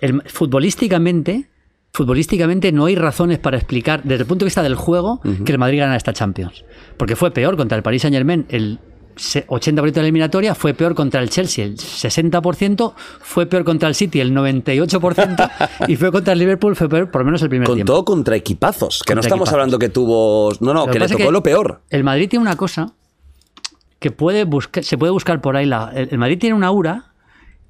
el, futbolísticamente, futbolísticamente no hay razones para explicar, desde el punto de vista del juego, que el Madrid gana esta Champions. Porque fue peor contra el Paris Saint Germain el 80% de la eliminatoria, fue peor contra el Chelsea el 60%, fue peor contra el City el 98% y fue contra el Liverpool, fue peor por lo menos el primer Con tiempo. todo contra equipazos, que no estamos equipazos. hablando que tuvo... No, no, Lo que le es tocó lo peor. El Madrid tiene una cosa que puede buscar, se puede buscar por ahí. La, el, el Madrid tiene una aura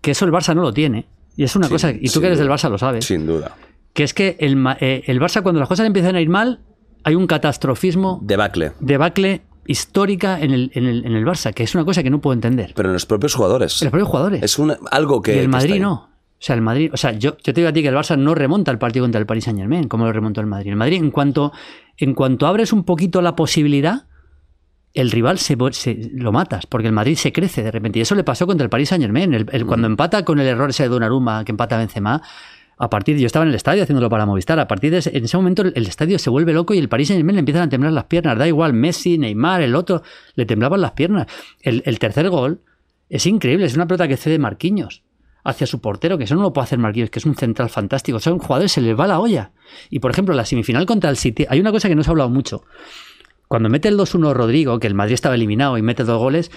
que eso el Barça no lo tiene. Y es una cosa, y tú que eres del duda. Barça lo sabes, Sin duda. que es que el, eh, el Barça cuando las cosas empiezan a ir mal, hay un catastrofismo, Debacle. debacle histórica en el, en, el, en el Barça, que es una cosa que no puedo entender. Pero en los propios jugadores. En los propios jugadores. Es algo que... y el Madrid no. O sea, el Madrid, o sea, yo, yo te digo a ti que el Barça no remonta el partido contra el Paris Saint Germain, como lo remontó el Madrid. El Madrid, en cuanto, en cuanto abres un poquito la posibilidad, el rival se, se- lo matas, porque el Madrid se crece de repente. Y eso le pasó contra el Paris Saint Germain. El, el- Cuando empata con el error ese de Donnarumma, que empata Benzema, A partir, yo estaba en el estadio haciéndolo para Movistar. A partir de ese, en ese momento el, estadio se vuelve loco y el Paris Saint Germain le empiezan a temblar las piernas. Da igual, Messi, Neymar, el otro, le temblaban las piernas. El, el tercer gol es increíble, es una pelota que cede Marquinhos hacia su portero, que eso no lo puede hacer Marquinhos, que es un central fantástico. Son jugadores, se les va la olla. Y por ejemplo, la semifinal contra el City, hay una cosa que no se ha hablado mucho. Cuando mete el 2-1 Rodrigo, que el Madrid estaba eliminado y mete dos goles,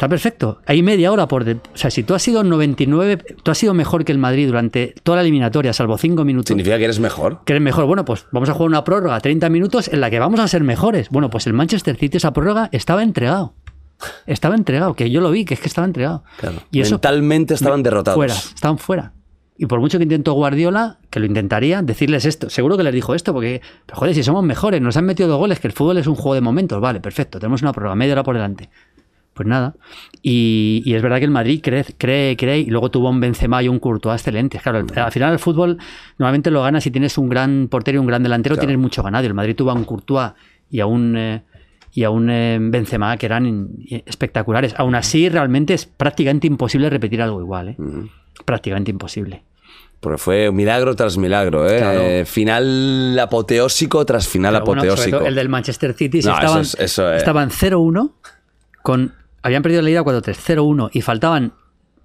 está perfecto. Hay media hora por... de- o sea, si tú has sido 99, tú has sido mejor que el Madrid durante toda la eliminatoria, salvo cinco minutos. Significa que eres mejor. que eres mejor. Bueno, pues vamos a jugar una prórroga 30 minutos en la que vamos a ser mejores. Bueno, pues el Manchester City esa prórroga estaba entregado. Estaba entregado, que yo lo vi, que es que estaba entregado. Claro. Y eso Mentalmente estaban derrotados. fuera, estaban fuera. Y por mucho que intentó Guardiola, que lo intentaría, decirles esto. Seguro que les dijo esto, porque, pero joder, si somos mejores, nos han metido dos goles, que el fútbol es un juego de momentos. Vale, perfecto, tenemos una prórroga, media hora por delante. Pues nada. Y, y es verdad que el Madrid cree, cree, cree, y luego tuvo un Benzema y un Courtois excelentes. Claro, al final el fútbol normalmente lo ganas si tienes un gran portero y un gran delantero, Claro. tienes mucho ganado. El Madrid tuvo a un Courtois y a un, eh, y a un eh, Benzema que eran espectaculares. Aún así, realmente es prácticamente imposible repetir algo igual. ¿eh? Prácticamente imposible. Porque fue milagro tras milagro, ¿eh? Claro. Eh, Final apoteósico tras final Pero apoteósico. el del Manchester City, No, estaban, es- estaban 0-1, con, habían perdido la ida 4-3, 0-1, y faltaban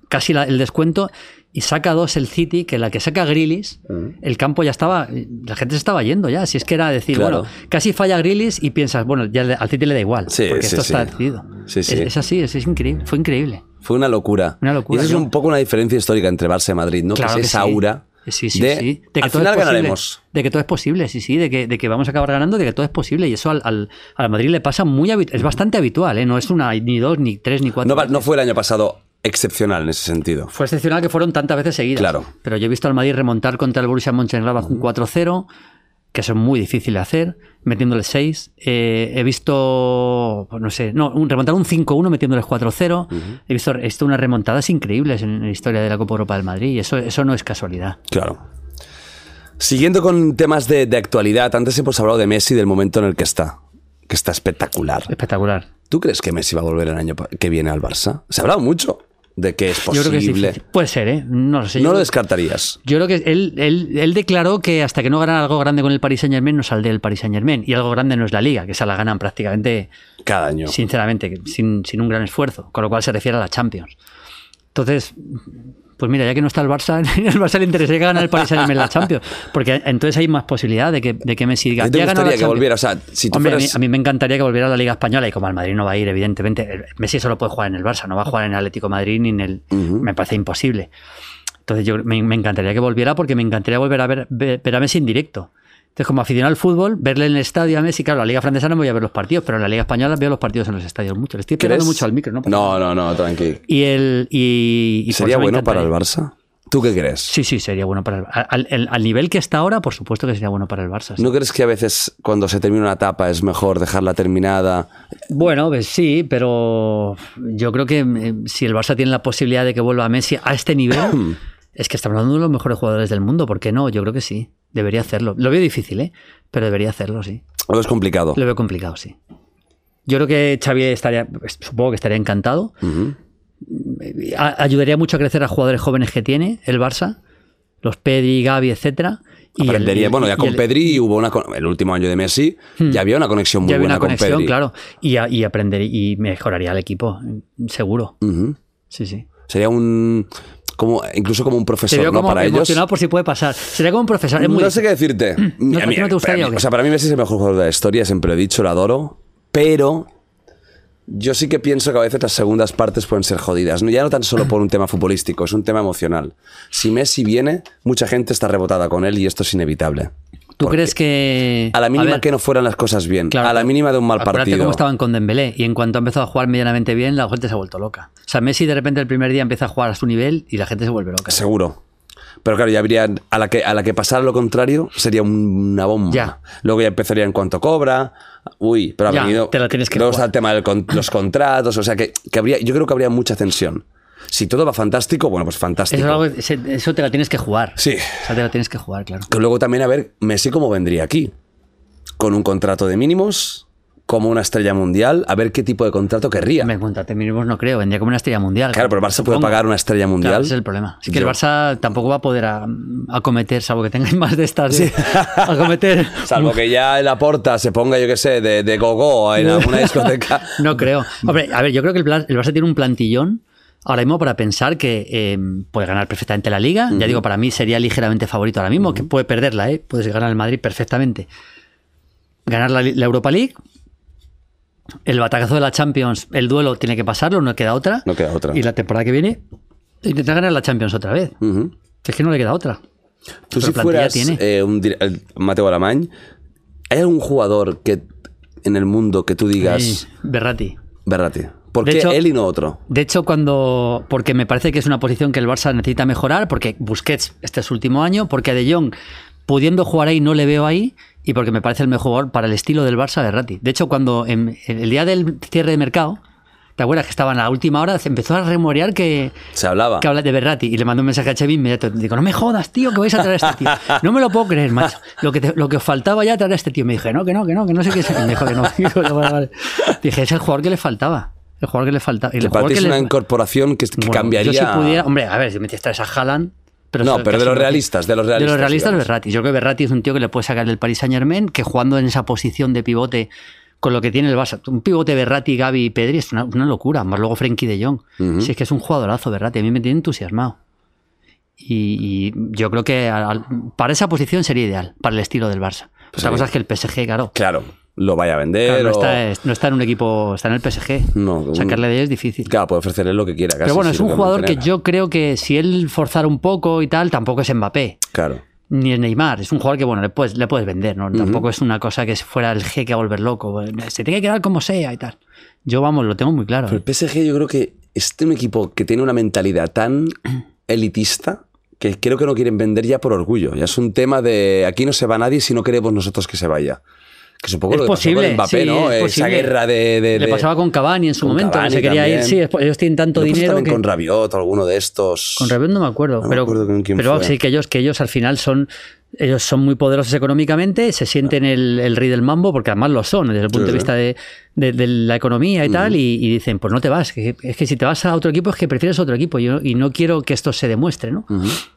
casi la- el descuento, y saca dos el City, que la que saca Grilis, el campo ya estaba, la gente se estaba yendo ya, si es que era decir, Claro. bueno, casi falla Grilis y piensas, bueno, ya al City le da igual, Sí, porque sí, esto sí. está decidido. Sí, sí. Es, es así, es, es increíble, fue increíble. Fue una locura. Una locura, Y esa es un poco una diferencia histórica entre Barça y Madrid, ¿no? Claro que que es esa aura Sí, sí, de, sí. De que al todo final es posible. ganaremos. De que todo es posible, sí, sí. De que, de que vamos a acabar ganando, de que todo es posible. Y eso al, al, al Madrid le pasa muy. Es bastante habitual, ¿eh? No es una, ni dos, ni tres, ni cuatro. No, veces. no fue el año pasado excepcional en ese sentido. Fue excepcional que fueron tantas veces seguidas. Claro. Pero yo he visto al Madrid remontar contra el Borussia Mönchengladbach un 4-0, que es muy difícil de hacer, metiéndole 6. Eh, he visto, pues no sé, no, un, remontar un 5-1 metiéndoles 4-0. He visto, he visto unas remontadas increíbles en, la historia de la Copa Europa del Madrid y eso, eso no es casualidad. Claro. Siguiendo con temas de, de actualidad, antes hemos hablado de Messi del momento en el que está, que está espectacular. Espectacular. ¿Tú crees que Messi va a volver el año que viene al Barça? Se ha hablado mucho de que es Yo creo que es posible. Puede ser, ¿eh? No lo sé. Yo no lo descartarías. Yo creo que él, él, él declaró que hasta que no ganara algo grande con el Paris Saint Germain no saldría del Paris Saint Germain. Y algo grande no es la liga, que esa la ganan prácticamente, Cada año. sinceramente, sin, sin un gran esfuerzo. Con lo cual se refiere a la Champions. Entonces, pues mira, ya que no está el Barça, el Barça le interesaría que gane el Paris Saint Germain la Champions. Porque entonces hay más posibilidad de que, de que Messi diga. ¿A ti te "Ya la que Champions". volviera? O sea, si tú Hombre, a, mí, fueras- a mí me encantaría que volviera a la Liga Española y como al Madrid no va a ir, evidentemente. Messi solo puede jugar en el Barça, no va a jugar en el Atlético de Madrid ni en el. Me parece imposible. Entonces yo me, me encantaría que volviera porque me encantaría volver a ver, ver, ver a Messi en directo. Entonces, como aficionado al fútbol, verle en el estadio a Messi, claro, la Liga Francesa no voy a ver los partidos, pero en la Liga Española veo los partidos en los estadios mucho. Le estoy pegando mucho al micro, ¿no? No, no, no, tranqui. Y el. Y, ¿Sería bueno para el. Barça? ¿Tú qué crees? Sí, sí, sería bueno para el al, al- al nivel que está ahora, por supuesto que sería bueno para el Barça. sí. ¿No crees que a veces cuando se termina una etapa es mejor dejarla terminada? Bueno, pues sí, pero yo creo que eh, si el Barça tiene la posibilidad de que vuelva Messi a este nivel, es que estamos hablando de los mejores jugadores del mundo. ¿Por qué no? Yo creo que sí. Debería hacerlo. Lo veo difícil, ¿eh? Pero debería hacerlo, sí. ¿O es complicado? Lo veo complicado, sí. Yo creo que Xavi estaría, pues, supongo que estaría encantado. A- Ayudaría mucho a crecer a jugadores jóvenes que tiene el Barça, los Pedri, Gavi, etcétera. Y Aprendería. bueno, ya y con el- Pedri hubo una. El último año de Messi ya había una conexión muy ya había buena una conexión, con Pedri. claro. Y, a- y aprender y mejoraría el equipo, seguro. Sí, sí. Sería un. Como, incluso como un Te profesor veo ¿no? como para ellos. emocionado por si puede pasar. Sería como un profesor. Es muy no sé qué decirte. ¿No- A no te gustaría para o mí- qué? o sea, para mí Messi es el mejor jugador de la historia, siempre lo he dicho, lo adoro. Pero yo sí que pienso que a veces las segundas partes pueden ser jodidas. ¿no? Ya no tan solo por un tema futbolístico, es un tema emocional. Si Messi viene, mucha gente está rebotada con él y esto es inevitable. ¿Tú Porque crees que.? A la mínima ver, que no fueran las cosas bien, claro, a la mínima de un mal acuérdate partido. cómo estaban con Dembélé y en cuanto ha empezado a jugar medianamente bien, la gente se ha vuelto loca. O sea, Messi de repente el primer día empieza a jugar a su nivel y la gente se vuelve loca. Seguro. Pero claro, ya habría. A la que, a la que pasara lo contrario, sería un- una bomba. Ya. Luego ya empezaría en cuanto cobra. Uy, pero ha Ya, venido. te la tienes que Luego está el tema de los contratos. O sea que, que habría. Yo creo que habría mucha tensión. Si todo va fantástico, bueno, pues fantástico. Eso, es algo- ese- eso te la tienes que jugar. Sí. O sea, te la tienes que jugar, claro. Que luego también a ver Messi cómo vendría aquí. Con un contrato de mínimos, como una estrella mundial, a ver qué tipo de contrato querría. Me contrate mínimos no creo, vendría como una estrella mundial. Claro, pero el Barça puede pagar una estrella mundial. Claro, ese es el problema. Es que Yo- el Barça tampoco va a poder a- acometer, salvo que tengáis más de estas, de- acometer. Salvo que ya en la porta se ponga, yo qué sé, de, de gogo en alguna discoteca. No creo. Hombre, a ver, yo creo que el, el Barça tiene un plantillón ahora mismo para pensar que eh, puede ganar perfectamente la liga. Ya digo, para mí sería ligeramente favorito ahora mismo, que puede perderla, ¿eh? Puedes ganar el Madrid perfectamente. Ganar la, la Europa League. El batacazo de la Champions, el duelo tiene que pasarlo, no queda otra. No queda otra. Y la temporada que viene, intentar ganar la Champions otra vez. Es que no le queda otra. Tú Pero si fueras tiene. eh, un Mateo Alemany, ¿hay algún jugador que en el mundo que tú digas, Sí, Berratti. ¿Por De qué hecho- él y no otro? De hecho, cuando. Porque me parece que es una posición que el Barça necesita mejorar, porque Busquets este es su último año, porque a De Jong, pudiendo jugar ahí, no le veo ahí, y porque me parece el mejor jugador para el estilo del Barça de Ratti. De hecho, cuando en, en el día del cierre de mercado, ¿te acuerdas que estaba en la última hora? Se empezó a remorear que. Se hablaba. Que habla de Berratti y le mandó un mensaje a Xavi inmediato. Digo, no me jodas, tío, que vais a traer a este tío. No me lo puedo creer, macho. Lo que, te- lo que os faltaba ya traer a este tío. Me dije, no, que no, que no, que no sé qué es. Me dijo que no. Dije, es el jugador que le faltaba. El jugador que le faltaba. Y el jugador que es le- una incorporación que, que bueno, cambiaría. Yo si pudiera, hombre, a ver, si me traes a Haaland. Pero No, pero de los realistas, de los De los realistas, realistas, digamos. Berratti. Yo creo que Berratti es un tío que le puede sacar del Paris Saint Germain, que jugando en esa posición de pivote con lo que tiene el Barça. Un pivote Berratti, Gavi y Pedri es una, una locura. Más luego Frenkie de Jong. Si es que es un jugadorazo Berratti. A mí me tiene entusiasmado. Y, y yo creo que para esa posición sería ideal, para el estilo del Barça. Otra sí. cosa es que el PSG, claro. Claro, lo vaya a vender. claro, no, o- está, no está en un equipo, está en el PSG. No, Sacarle de ahí es difícil. Claro, puede ofrecerle lo que quiera. casi, Pero bueno, es un jugador que yo creo que si él forzara un poco y tal, tampoco es Mbappé. Claro. Ni es Neymar. Es un jugador que, bueno, le puedes, le puedes vender, ¿no? Tampoco es una cosa que fuera el jeque a volver loco. Se tiene que quedar como sea y tal. Yo, vamos, lo tengo muy claro. Pero el PSG yo creo que es un equipo que tiene una mentalidad tan elitista que creo que no quieren vender ya por orgullo. Ya es un tema de aquí no se va nadie si no queremos nosotros que se vaya. Que poco es lo que posible. pasó con Mbappé, sí, ¿no? es Esa guerra de... de- Le pasaba con Cavani en su con momento, Cavani que se quería también. ir. Sí, ellos tienen tanto ¿No pasó dinero. que- con Rabiot o alguno de estos. Con Rabiot no me acuerdo, No me pero, acuerdo con quién pero fue. sí que ellos, que ellos al final son ellos son muy poderosos económicamente, se sienten el, el rey del mambo, porque además lo son desde el punto Sí, de sí. vista de, de- de la economía y tal, y, y dicen, pues no te vas, que- es que si te vas a otro equipo es que prefieres otro equipo yo, y no quiero que esto se demuestre, ¿no?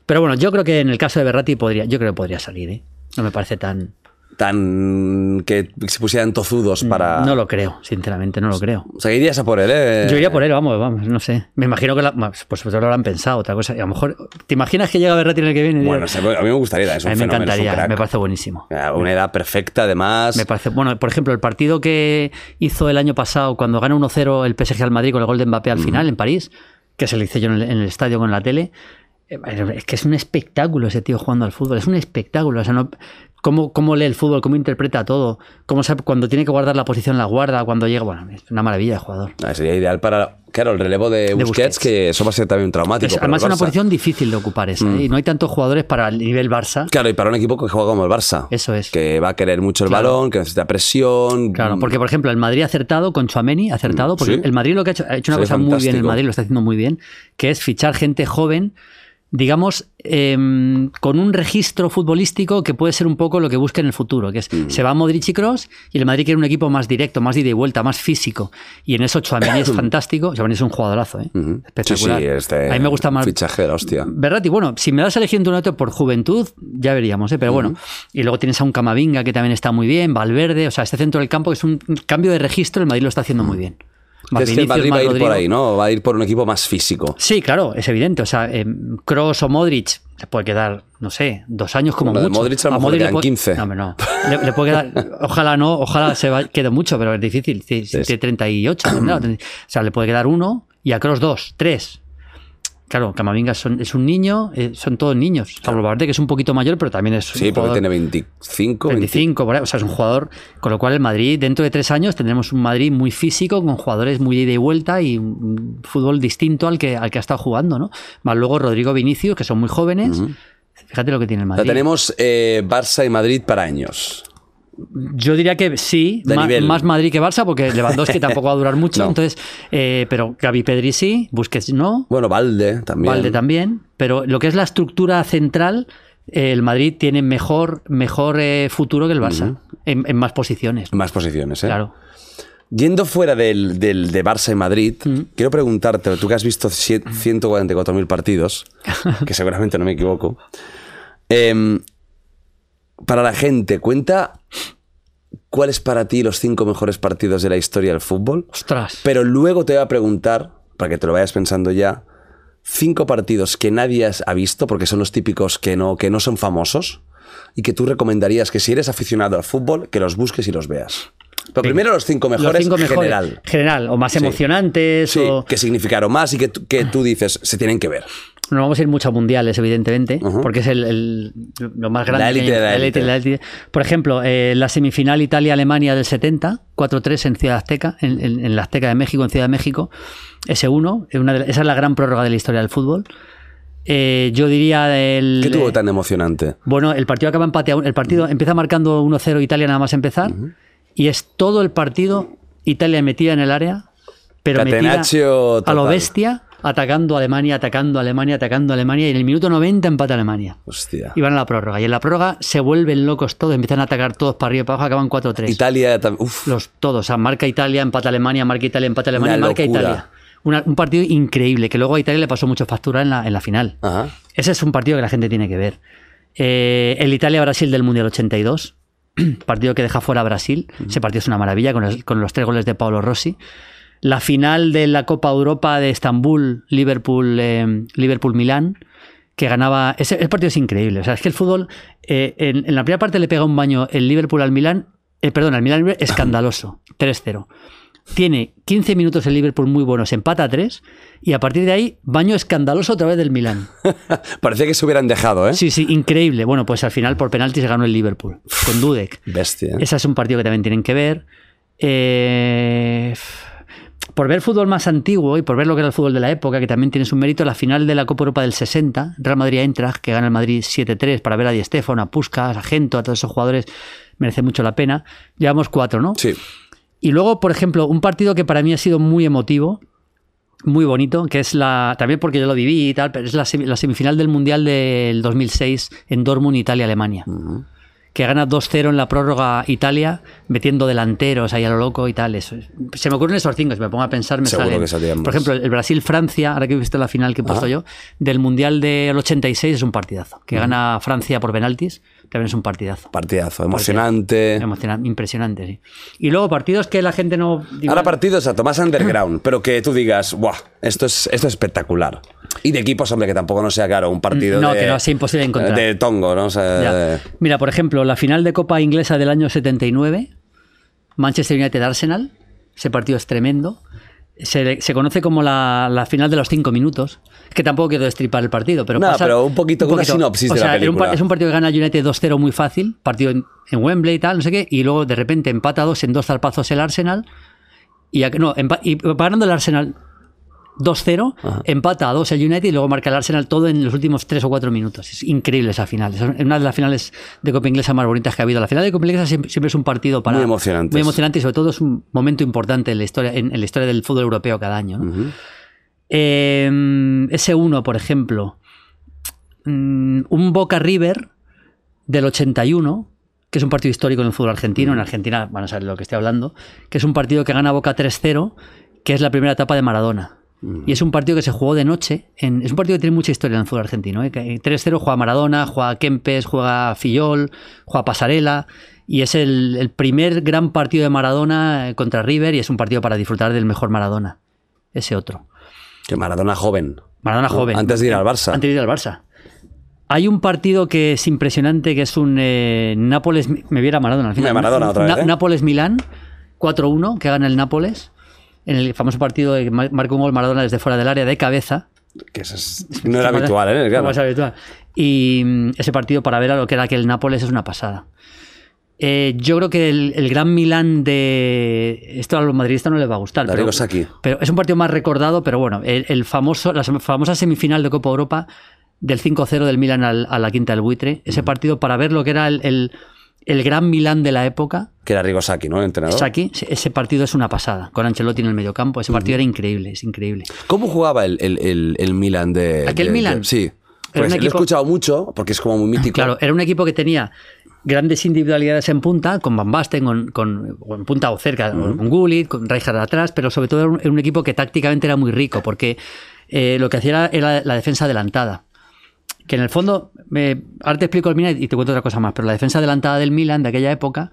Pero bueno, yo creo que en el caso de Berratti podría, yo creo que podría salir, ¿eh? No me parece tan... Tan... que se pusieran tozudos para... Mm, No lo creo, sinceramente, no lo creo. O sea, irías a por él, ¿eh? Yo iría por él, vamos, vamos, no sé. Me imagino que la, pues, pues lo habrán pensado, otra cosa. Y a lo mejor, ¿te imaginas que llega Berratti en el que viene? Bueno, o sea, a mí me gustaría, es un a mí me fenómeno, encantaría, me parece buenísimo. Una edad perfecta, además. Me parece, bueno, por ejemplo, el partido que hizo el año pasado cuando gana 1-0 el PSG al Madrid con el gol de Mbappé al final en París, que se lo hice yo en el, en el estadio con la tele, es que es un espectáculo ese tío jugando al fútbol, es un espectáculo. O sea, no, cómo, cómo lee el fútbol, cómo interpreta todo, cómo sabe, cuando tiene que guardar la posición la guarda, cuando llega, bueno, es una maravilla de jugador. Ah, sería ideal para, claro, el relevo de Busquets, Busquets. que eso va a ser también traumático. Es, además es una posición difícil de ocupar esa, ¿eh? y no hay tantos jugadores para el nivel Barça. Claro, y para un equipo que juega como el Barça. Eso es. Que va a querer mucho el Claro. balón, que necesita presión. Claro, porque por ejemplo el Madrid ha acertado con Chuameni, ha acertado, porque sí. el Madrid lo que ha hecho, ha hecho una Sería cosa muy bien, el. Madrid lo está haciendo muy bien, que es fichar gente joven, digamos, em, con un registro futbolístico que puede ser un poco lo que busca en el futuro, que es Mm. se va Modric y Kroos y el Madrid quiere un equipo más directo, más de ida y vuelta, más físico. Y en eso Chuameni es fantástico, Chuameni es un jugadorazo, ¿eh? Espectacular. Sí, sí, este a mí me gusta más Fichaje de la hostia. Berratti, bueno, si me das entre un otro por juventud, ya veríamos, ¿eh? pero bueno. Y luego tienes a un Camavinga que también está muy bien, Valverde, o sea, este centro del campo es un cambio de registro, el Madrid lo está haciendo muy bien. Más Vinicius, Madrid va a ir por ahí, ¿no? Va a ir por un equipo más físico. Sí, claro, es evidente. O sea, Cross o Modric le puede quedar, no sé, dos años como mucho. Modric a lo mejor le le quedan puede- 15. No, no. Le, le puede quedar, ojalá no, ojalá se va, quede mucho, pero es difícil. Tiene Sí, sí. tiene 38, tendrá, o sea, le puede quedar uno y a Cross dos, tres. Claro, Camavinga son- es un niño, eh, son todos niños. Salvo Valverde, que es un poquito mayor, pero también es un Sí, porque jugador- tiene 25, 20. 25, por ahí, o sea, es un jugador, con lo cual el Madrid, dentro de tres años, tendremos un Madrid muy físico, con jugadores muy de ida y vuelta y un fútbol distinto al que, al que ha estado jugando, ¿no? Más luego Rodrigo Vinicius, que son muy jóvenes. Fíjate lo que tiene el Madrid. tenemos eh, Barça y Madrid para años. Yo diría que sí, más Madrid que Barça, porque Lewandowski tampoco va a durar mucho, No. entonces, eh, pero Gaby Pedri sí, Busquets no, Bueno, Valde también. Valde también, pero lo que es la estructura central, el Madrid tiene mejor, mejor eh, futuro que el Barça, en, en más posiciones. Más posiciones, ¿eh? Claro. Yendo fuera del, del- de Barça y Madrid, quiero preguntarte, tú que has visto cien- 144.000 partidos, que seguramente no me equivoco, em, para la gente, cuenta cuáles para ti los cinco mejores partidos de la historia del fútbol, Ostras. pero luego te voy a preguntar, para que te lo vayas pensando ya, cinco partidos que nadie ha visto, porque son los típicos que no, que no son famosos, y que tú recomendarías que si eres aficionado al fútbol, que los busques y los veas. Pero primero los cinco mejores, Los cinco mejores, general. General, o más emocionantes. Sí, o... que significaron más y que, que tú dices, se tienen que ver. No vamos a ir mucho a mundiales, evidentemente, porque es el, el- lo más grande. La élite de la élite. la élite. Por ejemplo, eh, la semifinal Italia-Alemania del 70, 4-3 en Ciudad Azteca, en, en- en la Azteca de México, en Ciudad de México. Ese 1, es una de- esa es la gran prórroga de la historia del fútbol. Eh, yo diría el. ¿Qué tuvo eh, tan emocionante? Bueno, el partido acaba empate a un- El partido empieza marcando 1-0 Italia nada más empezar. Y es todo el partido Italia metida en el área, pero metida a lo bestia, atacando a Alemania, atacando a Alemania, atacando a Alemania. Y en el minuto 90 empata Alemania. Hostia. Y van a la prórroga. Y en la prórroga se vuelven locos todos, empiezan a atacar todos para arriba y para abajo, acaban 4-3. Italia también. Los todos, o sea, marca Italia, empata Alemania, marca Italia, empata Alemania, Una marca locura. Italia. Una- un partido increíble, que luego a Italia le pasó mucho factura en la, en la final. Ajá. Ese es un partido que la gente tiene que ver. Eh, el Italia-Brasil del Mundial 82, partido que deja fuera a Brasil. Ese partido es una maravilla con, el- con los tres goles de Paolo Rossi. La final de la Copa Europa de Estambul, Liverpool, eh, Liverpool-Milán, que ganaba. Ese, el partido es increíble. O sea, es que el fútbol, eh, en, en la primera parte le pega un baño el Liverpool al Milán, eh, perdón, al Milán escandaloso, 3-0. Tiene 15 minutos el Liverpool muy buenos, empata a 3 y a partir de ahí, baño escandaloso otra vez del Milán. Parecía que se hubieran dejado, ¿eh? Sí, sí, increíble. Bueno, pues al final por penaltis ganó el Liverpool con Dudek. Bestia. Ese es un partido que también tienen que ver. Eh, por ver fútbol más antiguo y por ver lo que era el fútbol de la época, que también tiene su mérito, la final de la Copa Europa del 60, Real Madrid-Eintracht, que gana el Madrid 7-3 para ver a Di Stéfano, a Puskas, a Gento, a todos esos jugadores, merece mucho la pena. Llevamos cuatro, ¿no? Sí. Y luego, por ejemplo, un partido que para mí ha sido muy emotivo, muy bonito, que es la. También porque yo lo viví y tal, pero es la, la semifinal del Mundial del 2006 en Dortmund, Italia-Alemania. Que gana 2-0 en la prórroga Italia, metiendo delanteros ahí a lo loco y tal. Eso. Se me ocurren esos cinco, si me pongo a pensar, me Seguro salen. que salían Por ejemplo, el Brasil-Francia, ahora que he visto la final que he puesto Ah. yo, del Mundial del 86 es un partidazo. Que gana Francia por penaltis, también es un partidazo. Partidazo, emocionante. Emocionante, impresionante, sí. Y luego partidos que la gente no. Ahora partidos a más underground, pero que tú digas, ¡buah! Esto es, esto es espectacular. Y de equipos, hombre, que tampoco no sea claro, un partido No, de, que no sea imposible de encontrar. de tongo, ¿no? O sea, de- Mira, por ejemplo, la final de Copa Inglesa del año 79, Manchester United-Arsenal, ese partido es tremendo. Se, se conoce como la, la final de los cinco minutos. Es que tampoco quiero destripar el partido, pero No, pasa- pero un poquito, una sinopsis O de la sea, era un par- película. es un partido que gana United 2-0 muy fácil, partido en, en Wembley y tal, no sé qué, y luego de repente empata dos en dos zarpazos el Arsenal, y, no, empa- y ganando el Arsenal 2-0, empata a 2 el United y luego marca el Arsenal todo en los últimos 3 o 4 minutos. Es increíble esa final. Es una de las finales de Copa Inglesa más bonitas que ha habido. La final de Copa Inglesa siempre, siempre es un partido para. Muy emocionantes. Muy emocionante y sobre todo es un momento importante en la historia, en, en la historia del fútbol europeo cada año. ¿no? Eh, ese 1, por ejemplo. mm, un Boca River del 81, que es un partido histórico en el fútbol argentino. En Argentina van a saber de lo que estoy hablando. Que es un partido que gana Boca 3-0, que es la primera etapa de Maradona. Y es un partido que se jugó de noche. en- es un partido que tiene mucha historia en el fútbol argentino. ¿eh? Que 3-0 juega Maradona, juega Kempes, juega Fillol, juega Pasarela. Y es el, el primer gran partido de Maradona eh, contra River y es un partido para disfrutar del mejor Maradona. Ese otro. Que Maradona joven. Maradona ¿no? joven. Antes de ir al Barça. Antes de ir al Barça. Hay un partido que es impresionante, que es un eh, Nápoles... Me viera Maradona al final. Maradona otra vez, ¿eh? Nápoles-Milán, 4-1, que gana el Nápoles. En el famoso partido de que mar- marca un gol Maradona desde fuera del área de cabeza. Que eso es- no era habitual, ¿eh? Claro. No es habitual. Y mm, ese partido para ver a lo que era aquel Nápoles es una pasada. Eh, yo creo que el, el gran Milán de... Esto a los madridistas no les va a gustar. Pero- pero es un partido más recordado, pero bueno, el, el famoso, la famosa semifinal de Copa Europa del 5-0 del Milan al- a la quinta del buitre, ese partido para ver lo que era el, el- el gran Milán de la época, Que era Arrigo Sacchi, ¿no? El entrenador. Saki, ese partido es una pasada, con Ancelotti en el mediocampo, ese partido era increíble, es increíble. ¿Cómo jugaba el, el, el, el Milan de. ¿Aquel de- de- Milan? sí. Pues lo he escuchado mucho, porque es como muy mítico. Claro, era un equipo que tenía grandes individualidades en punta, con Van Basten, con, con- en punta o cerca, con Gullit, con Rijkaard atrás, pero sobre todo era un, era un equipo que tácticamente era muy rico, porque eh, lo que hacía era, era la defensa adelantada. Que en el fondo, eh, ahora te explico el Milan y te cuento otra cosa más, pero la defensa adelantada del Milan de aquella época,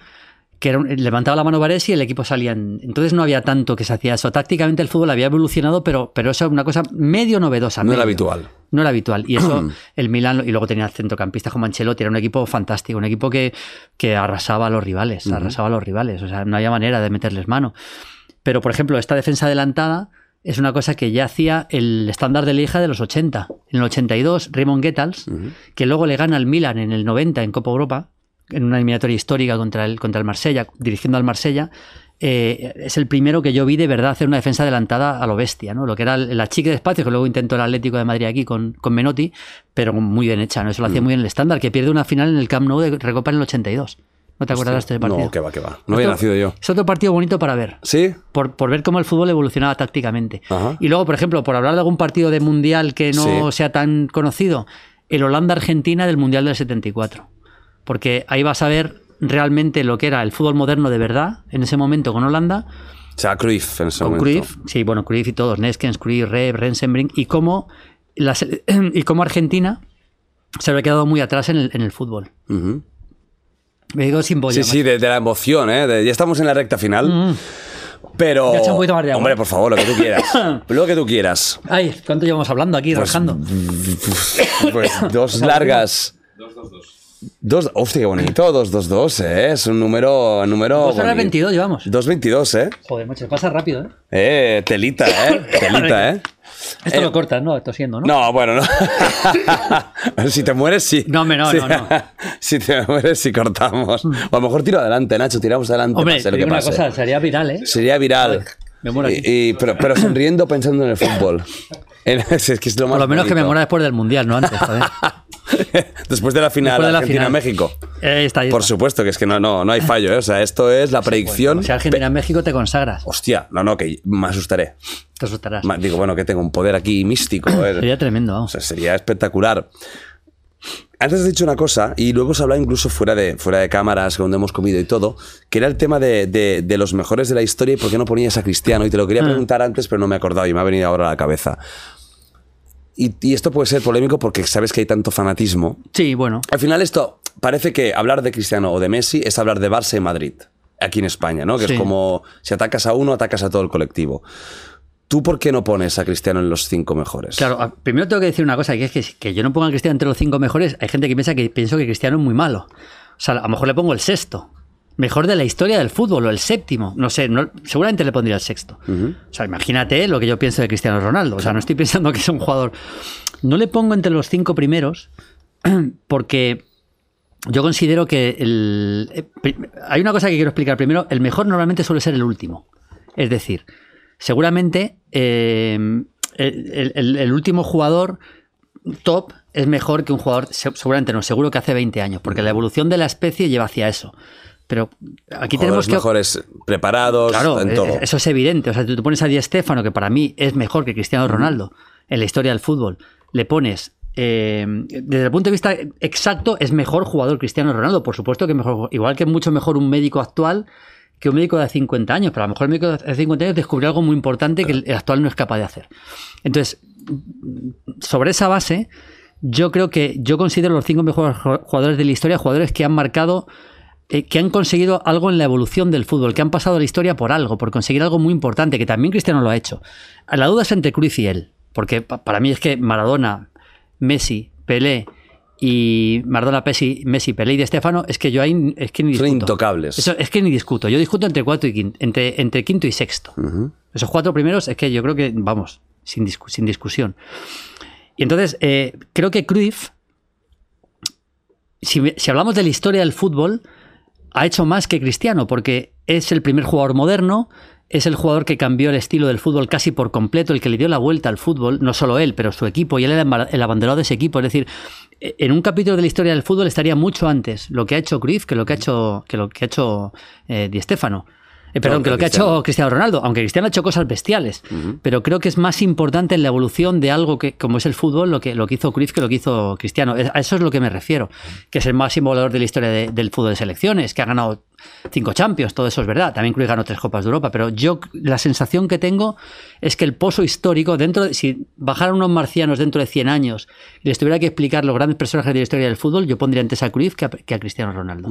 que era un- levantaba la mano Varese y el equipo salía. en- entonces no había tanto que se hacía eso. Tácticamente el fútbol había evolucionado, pero, pero eso es una cosa medio novedosa. No era habitual. No era habitual. Y eso, el Milan, y luego tenía centrocampistas como Ancelotti, era un equipo fantástico, un equipo que, que arrasaba a los rivales, arrasaba a los rivales. O sea, no había manera de meterles mano. Pero, por ejemplo, esta defensa adelantada es una cosa que ya hacía el estándar de Liga de los 80. En el 82, Raymond Goethals, que luego le gana al Milan en el 90 en Copa Europa, en una eliminatoria histórica contra el, contra el Marsella, dirigiendo al Marsella, eh, es el primero que yo vi de verdad hacer una defensa adelantada a lo bestia, ¿no? Lo que era la chica de espacio, que luego intentó el Atlético de Madrid aquí con, con Menotti, pero muy bien hecha, ¿no? Eso lo hacía muy bien el estándar, que pierde una final en el Camp Nou de Recopa en el 82. ¿No te acuerdas de este partido? No, que va, que va. No había nacido yo. Es otro partido bonito para ver. ¿Sí? Por, por ver cómo el fútbol evolucionaba tácticamente. Ajá. Y luego, por ejemplo, por hablar de algún partido de mundial que no Sí. sea tan conocido, el Holanda-Argentina del Mundial del 74. Porque ahí vas a ver realmente lo que era el fútbol moderno de verdad en ese momento con Holanda, O sea, Cruyff en ese con momento. Cruyff, sí, bueno, Cruyff y todos, Neskens, Cruyff, Reb, Rensenbrink, y cómo, la se- y cómo Argentina se había quedado muy atrás en el, en el fútbol. Ujú. Me digo sin boya. Sí, sí, de, de la emoción, ¿eh? De- ya estamos en la recta final. Pero. Mm. Ya echa un poquito más de agua. Hombre, por favor, lo que tú quieras. lo que tú quieras. Ay, ¿cuánto llevamos hablando aquí, Pues, rajando? Pues dos largas. Dos, dos, dos. Dos, hostia, qué bonito. 222, ¿eh? Es un número. número Dos horas bonito. 22 llevamos. 222, ¿eh? Joder, macho, pasa rápido, ¿eh? Eh, telita, ¿eh? Telita, ¿eh? Esto Eh, lo cortas, ¿no? Tosiendo, ¿no? No, bueno, no. si te mueres, sí. No, no, Sí. no, no. si te mueres, sí cortamos. O a lo mejor tiro adelante, Nacho, tiramos adelante. Hombre, pase lo que digo una pase. cosa, sería viral, ¿eh? Sería viral. Me muero aquí. Y- y- pero, pero sonriendo pensando en el fútbol. En- es, que es lo más Por lo menos que me muera después del Mundial, no antes. Después de la final de Argentina-México. Eh. Por supuesto que es que no, no, no hay fallo, ¿eh? O sea, esto es la predicción. Si Argentina en México te consagras, Hostia, no, no, que me asustaré. te asustarás. Digo, bueno, que tengo un poder aquí místico. Sería tremendo, O vamos. sea, sería espectacular. Antes has dicho una cosa, y luego hemos hablado incluso fuera de, fuera de cámaras, donde hemos comido y todo, que era el tema de, de- de los mejores de la historia y por qué no ponías a Cristiano. Y te lo quería Ah. preguntar antes, pero no me he acordado y me ha venido ahora a la cabeza. Y, y esto puede ser polémico porque sabes que hay tanto fanatismo. Sí, bueno. Al final esto parece que hablar de Cristiano o de Messi es hablar de Barça y Madrid, aquí en España, ¿no? Que Sí. es como si atacas a uno, atacas a todo el colectivo. ¿Tú por qué no pones a Cristiano en los cinco mejores? Claro, primero tengo que decir una cosa, que es que, que yo no pongo a Cristiano entre los cinco mejores. Hay gente que piensa que pienso que Cristiano es muy malo. O sea, a lo mejor le pongo el sexto. Mejor de la historia del fútbol, o el séptimo. No sé, no- seguramente le pondría el sexto. O sea, imagínate lo que yo pienso de Cristiano Ronaldo. O sea, no estoy pensando que es un jugador. No le pongo entre los cinco primeros porque yo considero que el- eh, hay una cosa que quiero explicar. Primero, el mejor normalmente suele ser el último. Es decir, seguramente eh, el, el- el último jugador top es mejor que un jugador, se- seguramente no, seguro que hace 20 años, porque la evolución de la especie lleva hacia eso. Pero aquí tenemos que... mejores preparados Claro, en eh, todo. eso es evidente. O sea, tú pones a Di Stéfano, que para mí es mejor que Cristiano Ronaldo en la historia del fútbol. Le pones, eh, desde el punto de vista exacto, es mejor jugador Cristiano Ronaldo. Por supuesto que mejor, igual que mucho mejor un médico actual que un médico de 50 años. Pero a lo mejor el médico de 50 años descubrió algo muy importante que el actual no es capaz de hacer. Entonces, sobre esa base, yo creo que yo considero los cinco mejores jugadores de la historia jugadores que han marcado eh, que han conseguido algo en la evolución del fútbol, que han pasado la historia por algo, por conseguir algo muy importante, que también Cristiano lo ha hecho. La duda es entre Cruz y él, porque pa- para mí es que Maradona, Messi, Pelé y Maradona, Messi, Messi Pelé y De Stefano, es que yo ahí es que ni Son intocables. Eso es que ni discuto. Yo discuto entre cuarto y quinto, entre, entre quinto y sexto. Esos cuatro primeros es que yo creo que, vamos, sin, discu- sin discusión. Y entonces, eh, creo que Cruyff, si, si hablamos de la historia del fútbol, ha hecho más que Cristiano, porque es el primer jugador moderno, es el jugador que cambió el estilo del fútbol casi por completo, el que le dio la vuelta al fútbol, no solo él, pero su equipo, y él era el abanderado de ese equipo. Es decir, eh, en un capítulo de la historia del fútbol estaría mucho antes lo que ha hecho Cruyff que lo que ha hecho, que lo que ha hecho eh, Di Stéfano. Eh, perdón, No, que lo que ha hecho Cristiano Ronaldo, aunque Cristiano ha hecho cosas bestiales, pero creo que es más importante en la evolución de algo que, como es el fútbol, lo que, lo que hizo Cruyff que lo que hizo Cristiano. A eso es lo que me refiero, que es el máximo goleador de la historia de- del fútbol de selecciones, que ha ganado cinco Champions, todo eso es verdad. También Cruyff ganó tres Copas de Europa, pero yo la sensación que tengo es que el pozo histórico, dentro de- si bajaran unos marcianos dentro de 100 años y les tuviera que explicar los grandes personajes de la historia del fútbol, yo pondría antes a que a, que a Cristiano Ronaldo.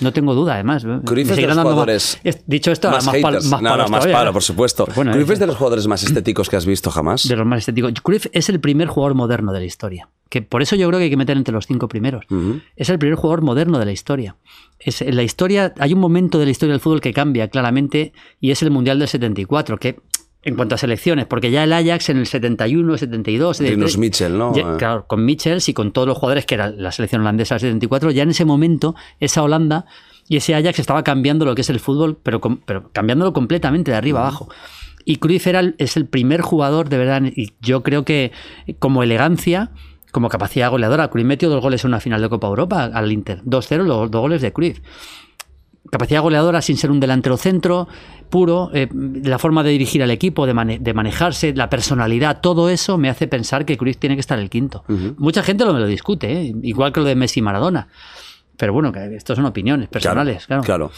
No tengo duda, además. Cruyff es de los más- jugadores es- Dicho esto, más, más, pal- más no, palos no, más todavía, palo, ¿eh? por supuesto. Bueno, Cruyff es- es de los jugadores más estéticos que has visto jamás. de los más estéticos. Cruyff es el primer jugador moderno de la historia. Que por eso yo creo que hay que meter entre los cinco primeros. Es el primer jugador moderno de la historia. Es, en la historia hay un momento de la historia del fútbol que cambia claramente y es el Mundial del 74, que en cuanto a selecciones, porque ya el Ajax en el 71, 72, Rinus 73, Michel, ¿no? ya- Eh. claro, con Michels y con todos los jugadores que era la selección holandesa del 74, ya en ese momento esa Holanda y ese Ajax estaba cambiando lo que es el fútbol, pero, cambiándolo completamente de arriba abajo. Y Cruyff era es el primer jugador, de verdad, y yo creo que como elegancia, como capacidad goleadora, Cruyff metió dos goles en una final de Copa Europa al Inter, 2-0, los dos goles de Cruyff capacidad goleadora sin ser un delantero centro puro, eh, la forma de dirigir al equipo, de, mane- de manejarse, la personalidad, todo eso me hace pensar que Cruyff tiene que estar el quinto. Mucha gente lo me lo discute, ¿eh? igual que lo de Messi y Maradona. Pero bueno, que esto son opiniones personales, claro. Claro.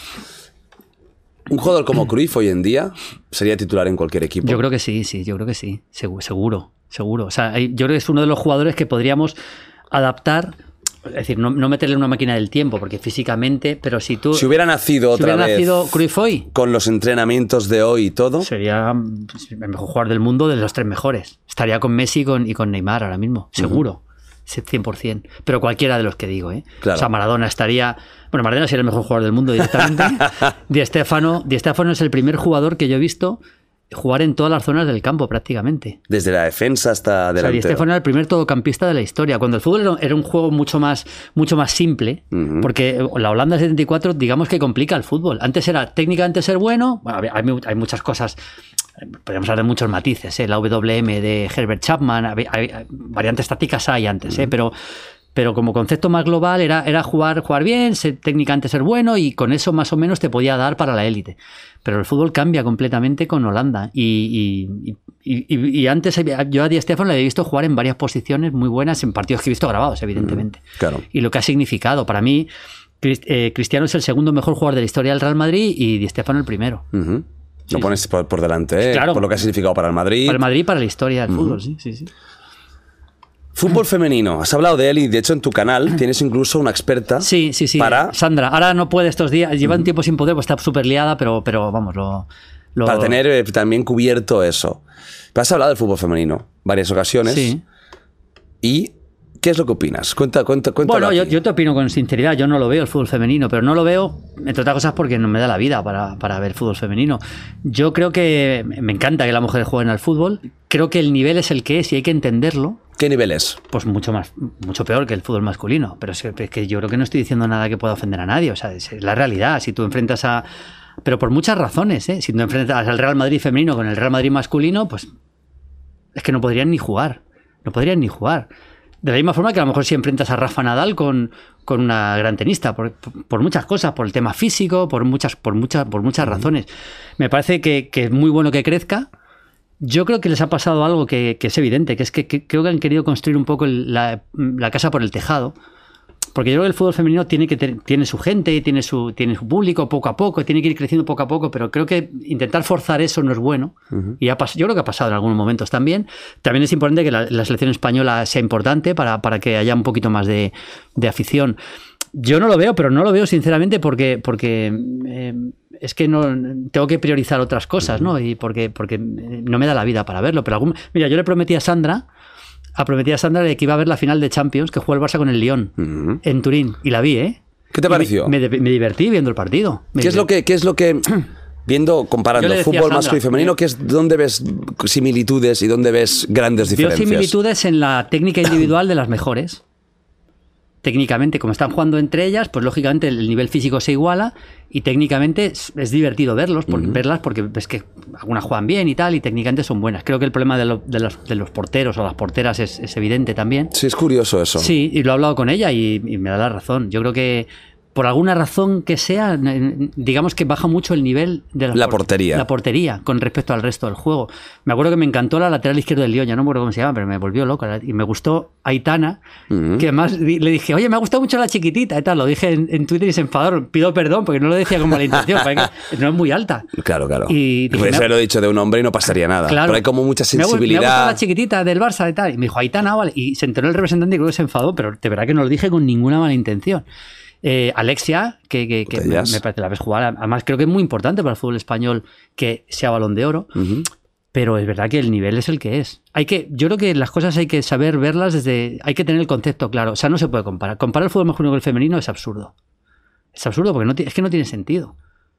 Un jugador como Cruyff hoy en día sería titular en cualquier equipo. Yo creo que sí, sí, yo creo que sí, segu- seguro, seguro. O sea, yo creo que es uno de los jugadores que podríamos adaptar, es decir, no, no meterle en una máquina del tiempo, porque físicamente, pero si tú... si hubiera nacido si otra hubiera vez nacido Cruyff hoy, con los entrenamientos de hoy y todo, sería el mejor jugador del mundo de los tres mejores. Estaría con Messi y con, y con Neymar ahora mismo, seguro. Sí, 100%. Pero cualquiera de los que digo, ¿eh? Claro. O sea, Maradona estaría. Bueno, Maradona sería el mejor jugador del mundo directamente. Di Stefano, Di Stéfano es el primer jugador que yo he visto jugar en todas las zonas del campo prácticamente. desde la defensa hasta O sea, Di delante. Stéfano era el primer todocampista de la historia. Cuando el fútbol era, un juego mucho más, mucho más simple, porque la Holanda 74, digamos que complica el fútbol. Antes era técnicamente ser bueno, bueno, hay, hay muchas cosas, podríamos hablar de muchos matices, ¿eh? la WM de Herbert Chapman, hay- variantes tácticas hay antes, ¿eh? pero, pero como concepto más global era, era jugar, jugar bien, ser, técnicamente ser bueno y con eso más o menos te podía dar para la élite. Pero el fútbol cambia completamente con Holanda. Y, y- y- y- y antes yo a Di Stéfano le he visto jugar en varias posiciones muy buenas en partidos que he visto grabados, evidentemente. claro. Y lo que ha significado. Para mí, eh, Cristiano es el segundo mejor jugador de la historia del Real Madrid y Di Stéfano el primero. Lo pones por, por delante, ¿eh? Claro. por lo que ha significado para el Madrid. Para el Madrid y para la historia del fútbol, sí, sí, sí. Fútbol femenino. Has hablado de él y de hecho en tu canal tienes incluso una experta. Sí, sí, sí. Para, Sandra, ahora no puede estos días, lleva un tiempo sin poder, pues está súper liada, pero, pero vamos, lo, lo- para tener eh, también cubierto eso. Pero has hablado del fútbol femenino varias ocasiones. Sí. ¿Y qué es lo que opinas? Cuenta, cuenta, cuéntalo Bueno, yo te opino con sinceridad, yo no lo veo el fútbol femenino, pero no lo veo, entre otras cosas, porque no me da la vida para, para ver fútbol femenino. Yo creo que me encanta que las mujeres jueguen al fútbol, creo que el nivel es el que es y hay que entenderlo, ¿Qué nivel es? pues mucho más, mucho peor que el fútbol masculino. Pero es que, es que yo creo que no estoy diciendo nada que pueda ofender a nadie. O sea, es la realidad. Si tú enfrentas a. Pero por muchas razones, ¿eh? Si tú enfrentas al Real Madrid femenino con el Real Madrid masculino, pues. Es que no podrían ni jugar. No podrían ni jugar. De la misma forma que a lo mejor si enfrentas a Rafa Nadal con, con una gran tenista, por, por muchas cosas, por el tema físico, por muchas, por muchas, por muchas razones. Me parece que, que es muy bueno que crezca. Yo creo que les ha pasado algo que, que es evidente, que es que, que creo que han querido construir un poco el- la, la casa por el tejado. Porque yo creo que el fútbol femenino tiene, que ter- tiene su gente, tiene su, tiene su público poco a poco, tiene que ir creciendo poco a poco, pero creo que intentar forzar eso no es bueno. Y ha yo creo que ha pasado en algunos momentos también. También es importante que la, la selección española sea importante para, para que haya un poquito más de, de afición. Yo no lo veo, pero no lo veo sinceramente porque, porque eh, es que no tengo que priorizar otras cosas, ¿no? Y porque, porque no me da la vida para verlo. Pero algún, mira, yo le prometí a Sandra, a prometí a Sandra de que iba a ver la final de Champions que jugó el Barça con el Lyon en Turín y la vi, ¿eh? ¿Qué te Y pareció? Me, me divertí viendo el partido. Me ¿Qué es lo que, qué es lo que viendo, comparando fútbol Sandra, masculino y femenino, eh, ¿qué es, ¿dónde ves similitudes y dónde ves grandes Veo diferencias? similitudes en la técnica individual de las mejores. Técnicamente, como están jugando entre ellas, pues lógicamente el nivel físico se iguala y técnicamente es, es divertido verlos, verlas porque ves que algunas juegan bien y tal y técnicamente son buenas. Creo que el problema de, lo- de los, de los porteros o las porteras es, es evidente también. Sí, es curioso eso. Sí, y lo he hablado con ella y, y me da la razón. Yo creo que por alguna razón que sea, digamos que baja mucho el nivel de La por- portería. La portería con respecto al resto del juego. Me acuerdo que me encantó la lateral izquierda del Lyon, ya no me acuerdo cómo se llama, pero me volvió loco. Y me gustó Aitana, que además le dije, oye, me ha gustado mucho la chiquitita y tal. Lo dije en, en Twitter y se enfadaron. Pido perdón porque no lo decía con mala intención, porque no es muy alta. Claro, claro. Y dije, Puede me- lo dicho de un hombre y no pasaría nada. Claro. Pero hay como mucha gu- Me ha gustado sensibilidad. la chiquitita del Barça y tal. Y me dijo, Aitana, vale. Y se enteró el representante y creo que se enfadó, pero de verdad que no lo dije con ninguna mala intención. Eh, Alexia, que, que- que me, parece la ves jugar, además creo que es muy importante para el fútbol español que sea balón de oro. Pero es verdad que el nivel es el que es. Hay que, yo creo que las cosas hay que saber verlas desde. Hay que tener el concepto claro. O sea, no se puede comparar. Comparar el fútbol masculino con el femenino es absurdo. Es absurdo porque no es que no tiene sentido.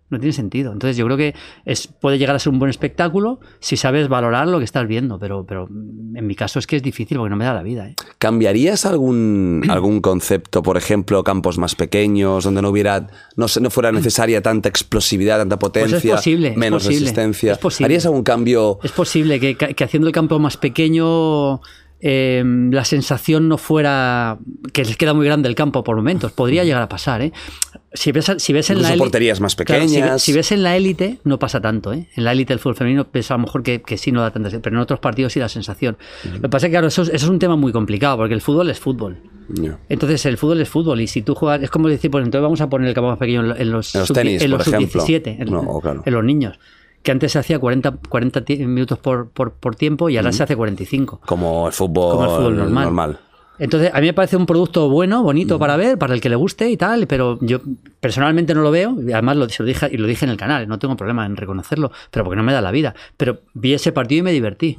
No tiene sentido. Entonces yo creo que es, puede llegar a ser un buen espectáculo si sabes valorar lo que estás viendo. Pero, pero en mi caso es que es difícil porque no me da la vida. ¿eh? ¿Cambiarías algún, algún concepto, por ejemplo, campos más pequeños, donde no hubiera, no, no fuera necesaria tanta explosividad, tanta potencia, Pues es posible, es menos posible, resistencia? es posible. ¿Harías algún cambio? Es posible que, que haciendo el campo más pequeño eh, la sensación no fuera que les queda muy grande el campo por momentos. Podría llegar a pasar, ¿eh? Si ves, si ves en la élite- porterías más Claro, si ve- pequeñas. si, ves en la élite, no pasa tanto, ¿eh? En la élite del fútbol femenino, ves a lo mejor que, que sí no da tanta pero en otros partidos sí da sensación. Lo que pasa es que, claro, eso, es- eso es un tema muy complicado, porque el fútbol es fútbol. Entonces el fútbol es fútbol y si tú juegas, es como decir, pues entonces vamos a poner el campo más pequeño en lo- en los, En los sub- tenis, en por los ejemplo. sub-17, en, No, oh, claro. en los niños. Que antes se hacía 40, 40 ti- minutos por, por, por tiempo y ahora se hace 45. Como el fútbol, Como el fútbol normal. Entonces, a mí me parece un producto bueno, bonito para ver, para el que le guste y tal, pero yo personalmente no lo veo, y además lo, se lo dije, y lo dije en el canal, no tengo problema en reconocerlo, pero porque no me da la vida. Pero vi ese partido y me divertí.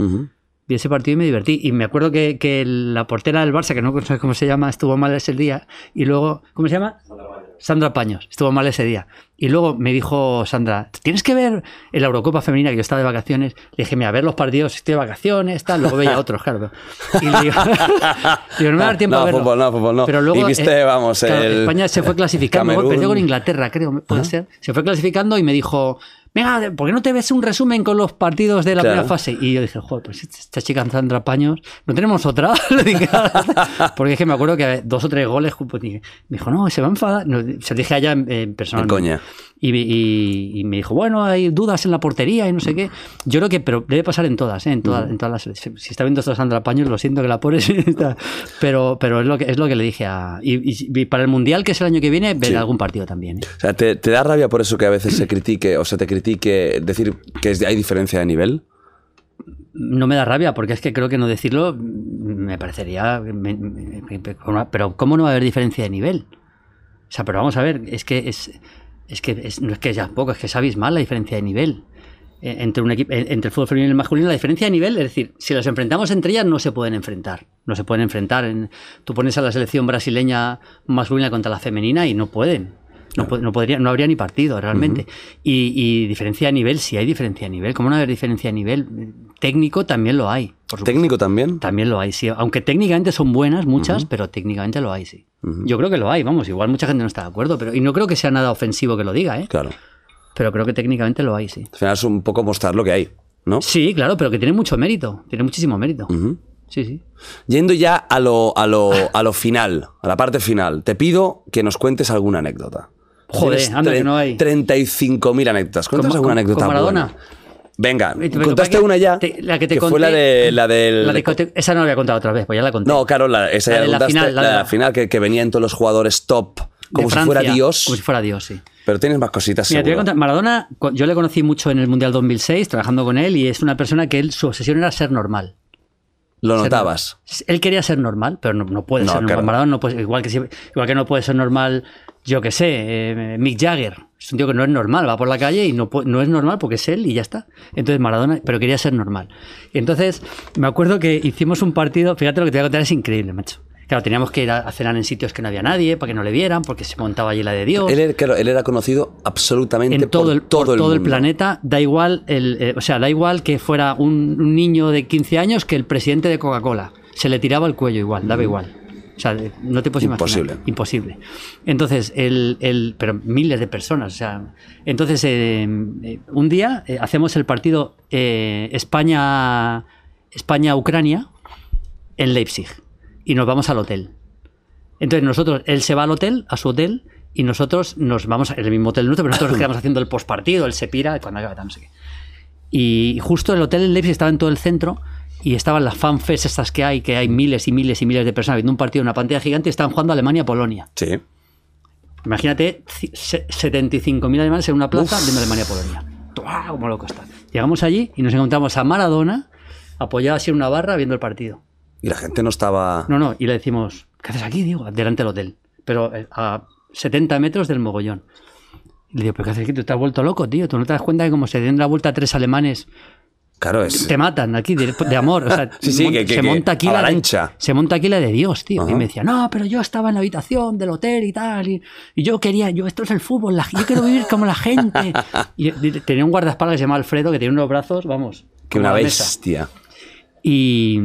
Vi ese partido y me divertí. Y me acuerdo que, que la portera del Barça, que no sé cómo se llama, estuvo mal ese día. Y luego, ¿cómo se llama? Sandra Paños. Estuvo mal ese día. Y luego me dijo Sandra, tienes que ver en la Eurocopa Femenina, que yo estaba de vacaciones. Le dije, mira, a ver los partidos, estoy de vacaciones, tal. Luego veía otros, claro. Y le digo, digo, no me va a dar tiempo No, a verlo. fútbol no, fútbol no. Pero luego, Y viste, eh, vamos, claro, el España se fue clasificando. Perdió con Inglaterra, creo, puede ser. Se fue clasificando y me dijo, venga, ¿por qué no te ves un resumen con los partidos de la Claro. primera fase? Y yo dije, joder, pues esta chica Sandra Paños, ¿no tenemos otra? Dije, porque es que me acuerdo que dos o tres goles, pues, me dijo, no, se va a enfadar. No, se lo dije a ella en, en persona. En coña. Y, y- y me dijo, bueno, hay dudas en la portería y no sé qué. Yo creo que, pero debe pasar en todas, ¿eh? en, todas en todas las. Si está viendo esto Sandra Paños, lo siento que la pones. pero pero es, lo que, es lo que le dije a. Y, y- para el Mundial, que es el año que viene, ver Sí. algún partido también. ¿eh? O sea, ¿te, te da rabia por eso que a veces se critique o se te critique decir que hay diferencia de nivel? No me da rabia, porque es que creo que no decirlo me parecería. me- me- me- pero, ¿cómo no va a haber diferencia de nivel? O sea, pero vamos a ver, es que es. Es que es- no es que ya poco, es que es abismal la diferencia de nivel. Eh, Entre, un equipo, entre el fútbol femenino y el masculino, la diferencia de nivel, es decir, si las enfrentamos entre ellas, no se pueden enfrentar. No se pueden enfrentar. En- tú pones a la selección brasileña masculina contra la femenina y no pueden. No, no, podría, no habría ni partido realmente. y, y diferencia de nivel, sí hay diferencia de nivel. ¿Cómo no haber diferencia de nivel? Técnico también lo hay. por. ¿Técnico también? También lo hay, sí. Aunque técnicamente son buenas, muchas, pero técnicamente lo hay, sí. Yo creo que lo hay, vamos. Igual mucha gente no está de acuerdo, pero y no creo que sea nada ofensivo que lo diga, ¿eh? Claro. Pero creo que técnicamente lo hay, sí. Al final es un poco mostrar lo que hay, ¿no? Sí, claro, pero que tiene mucho mérito. Tiene muchísimo mérito. Sí, sí. Yendo ya a lo, a, lo, a lo final, a la parte final, te pido que nos cuentes alguna anécdota. Joder, anda, que no hay. 35.000 anécdotas. Cuéntanos alguna anécdota con Maradona. buena. Venga, te- contaste que- una ya. te- la que te fue conté- la de la del. La de Cote- esa no la había contado otra vez, pues ya la conté. no, claro, la, esa La ya de la contaste, final, la de final que, que venían todos los jugadores top, como si fuera Dios. Como si fuera Dios, sí. Pero tienes más cositas. Mira, te voy a seguro. contar, Maradona, yo le conocí mucho en el Mundial 2006, trabajando con él, y es una persona que él, su obsesión era ser normal. Lo Ser notabas. normal. Él quería ser normal, pero no, no puede No, ser normal. claro. Maradona no puede, igual, que, igual que no puede ser normal, yo que sé, eh, Mick Jagger. Es un tío que no es normal, va por la calle y no, no es normal porque es él y ya está. Entonces Maradona, pero quería ser normal. Y entonces me acuerdo que hicimos un partido, fíjate lo que te voy a contar, es increíble, macho. Claro, teníamos que ir a cenar en sitios que no había nadie, para que no le vieran, porque se montaba allí la de Dios. Él era, claro, él era conocido absolutamente en todo por el, todo por el todo el planeta, da igual, el, eh, o sea, da igual que fuera un, un niño de 15 años que el presidente de Coca-Cola. Se le tiraba el cuello igual, daba igual. O sea, no te puedes imaginar. Imposible. Imposible. Entonces, el, el- pero miles de personas. O sea, entonces, eh, eh, un día eh, hacemos el partido eh, España, España-Ucrania en Leipzig y nos vamos al hotel. Entonces nosotros, él se va al hotel, a su hotel, y nosotros nos vamos en el mismo hotel nuestro, pero nosotros nos quedamos haciendo el postpartido, el Sepira, cuando acaba, no sé qué. Y justo el hotel en Leipzig estaba en todo el centro y estaban las fanfests estas que hay, que hay miles y miles y miles de personas viendo un partido en una pantalla gigante estaban jugando Alemania-Polonia. Sí. Imagínate ci- se- 75.000 alemanes en una plaza viendo Alemania-Polonia. Como loco está. Llegamos allí y nos encontramos a Maradona apoyado así en una barra viendo el partido. Y la gente no estaba. No, no, y le decimos, ¿qué haces aquí? Digo, delante del hotel. Pero eh, a 70 metros del mogollón. Y le digo, ¿pero qué haces aquí? Tú te has vuelto loco, tío. Tú no te das cuenta que como se den la vuelta a tres alemanes, Claro, es. te matan aquí de, de amor. O sea, Sí, sí, que- que- se monta aquí la de, se monta aquí la de Dios, tío. Ajá. Y me decía, no, pero yo estaba en la habitación del hotel y tal. Y, y yo quería, yo, esto es el fútbol, la- yo quiero vivir como la gente. Y, y tenía un guardaespaldas que se llama Alfredo, que tenía unos brazos, vamos. Que una mesa. bestia. Y,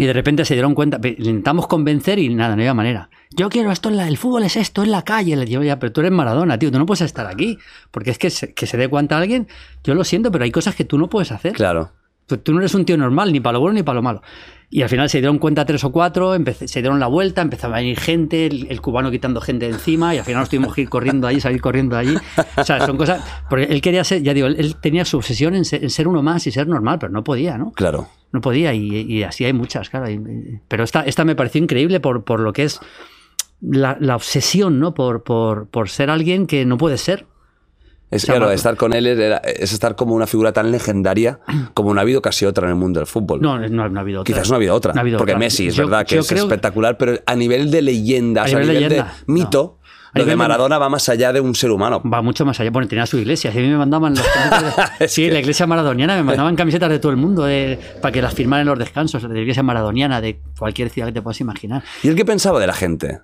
y de repente se dieron cuenta, intentamos convencer y nada, no había manera. Yo quiero esto, en la- el fútbol es esto, es la calle. Le digo, ya, pero tú eres Maradona, tío, tú no puedes estar aquí. Porque es que se, que se dé cuenta alguien, yo lo siento, pero hay cosas que tú no puedes hacer. Claro. Tú, tú no eres un tío normal, ni para lo bueno ni para lo malo. Y al final se dieron cuenta tres o cuatro, empecé- se dieron la vuelta, empezaba a venir gente, el, el cubano quitando gente de encima, y al final nos tuvimos que ir corriendo allí, salir corriendo allí. O sea, son cosas. Porque él quería ser, ya digo, él, él tenía su obsesión en ser, en ser uno más y ser normal, pero no podía, ¿no? Claro. No podía, y, y así hay muchas, claro. y- pero esta, esta me pareció increíble por, por lo que es la, la obsesión, ¿no? Por, por, por ser alguien que no puede ser. Es claro, estar con él era- es estar como una figura tan legendaria como no ha habido casi otra en el mundo del fútbol. No, no, no ha habido otra. Quizás no ha habido otra. No ha habido porque otra. Messi es Yo- verdad que es creo- espectacular, pero a nivel de leyenda, A o sea, a nivel de, mito, lo de Maradona va más allá de un ser humano. Va mucho más allá. Bueno, tenía su iglesia. Si a mí me mandaban las camisetas de- Sí, que- la iglesia maradoniana. Me mandaban camisetas de todo el mundo de- para que las firmaran en los descansos. De la iglesia maradoniana de cualquier ciudad que te puedas imaginar. ¿Y él qué pensaba de la gente?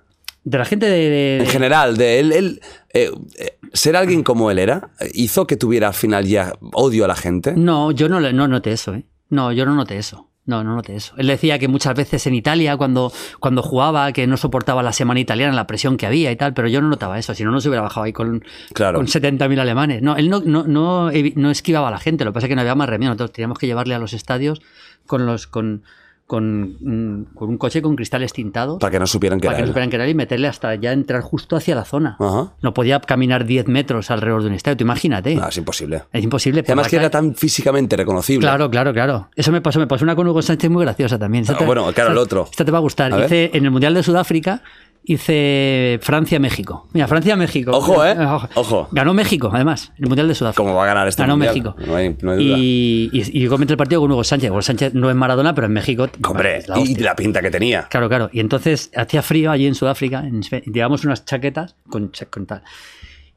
De la gente de. de- En general, de él, él, eh, eh, ser alguien como él era, hizo que tuviera al final ya odio a la gente. No, yo no, no noté eso, ¿eh? No, yo no noté eso. No, no noté eso. Él decía que muchas veces en Italia, cuando, cuando jugaba, que no soportaba la semana italiana, la presión que había y tal, pero yo no notaba eso. Si no, no se hubiera bajado ahí con, Claro. con 70.000 alemanes. No, él no, no, no, no esquivaba a la gente. Lo que pasa es que no había más remedio. Nosotros teníamos que llevarle a los estadios con los con, con, mm, con un coche con cristales tintados Para que no supieran que para era que no supieran que era y meterle hasta ya entrar justo hacia la zona. Ajá. No podía caminar 10 metros alrededor de un estadio. Imagínate. No, es imposible. Es imposible. Además que era tan físicamente reconocible. Claro, claro, claro. Eso me pasó, me pasó una con Hugo Sánchez muy graciosa también. Esta Ah, bueno, claro, esta- el otro. Esta te va a gustar. A. Hice en el Mundial de Sudáfrica, hice Francia-México. Mira, Francia-México. Ojo, ¿eh? Ojo. Ganó México, además, el Mundial de Sudáfrica. ¿Cómo va a ganar este Ganó mundial? México. No hay, no hay duda. y, y, y yo comenté el partido con Hugo Sánchez. Hugo Sánchez no es Maradona, pero en México. Hombre, la y la pinta que tenía. Claro, claro. Y entonces hacía frío allí en Sudáfrica, en llevamos unas chaquetas con, tal.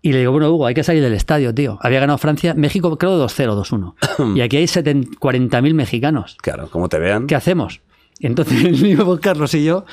Y le digo, bueno, Hugo, hay que salir del estadio, tío. Había ganado Francia, México creo 2-0, 2-1. y aquí hay 70 40.000 mexicanos. Claro, como te vean. ¿Qué hacemos? Entonces íbamos Carlos y yo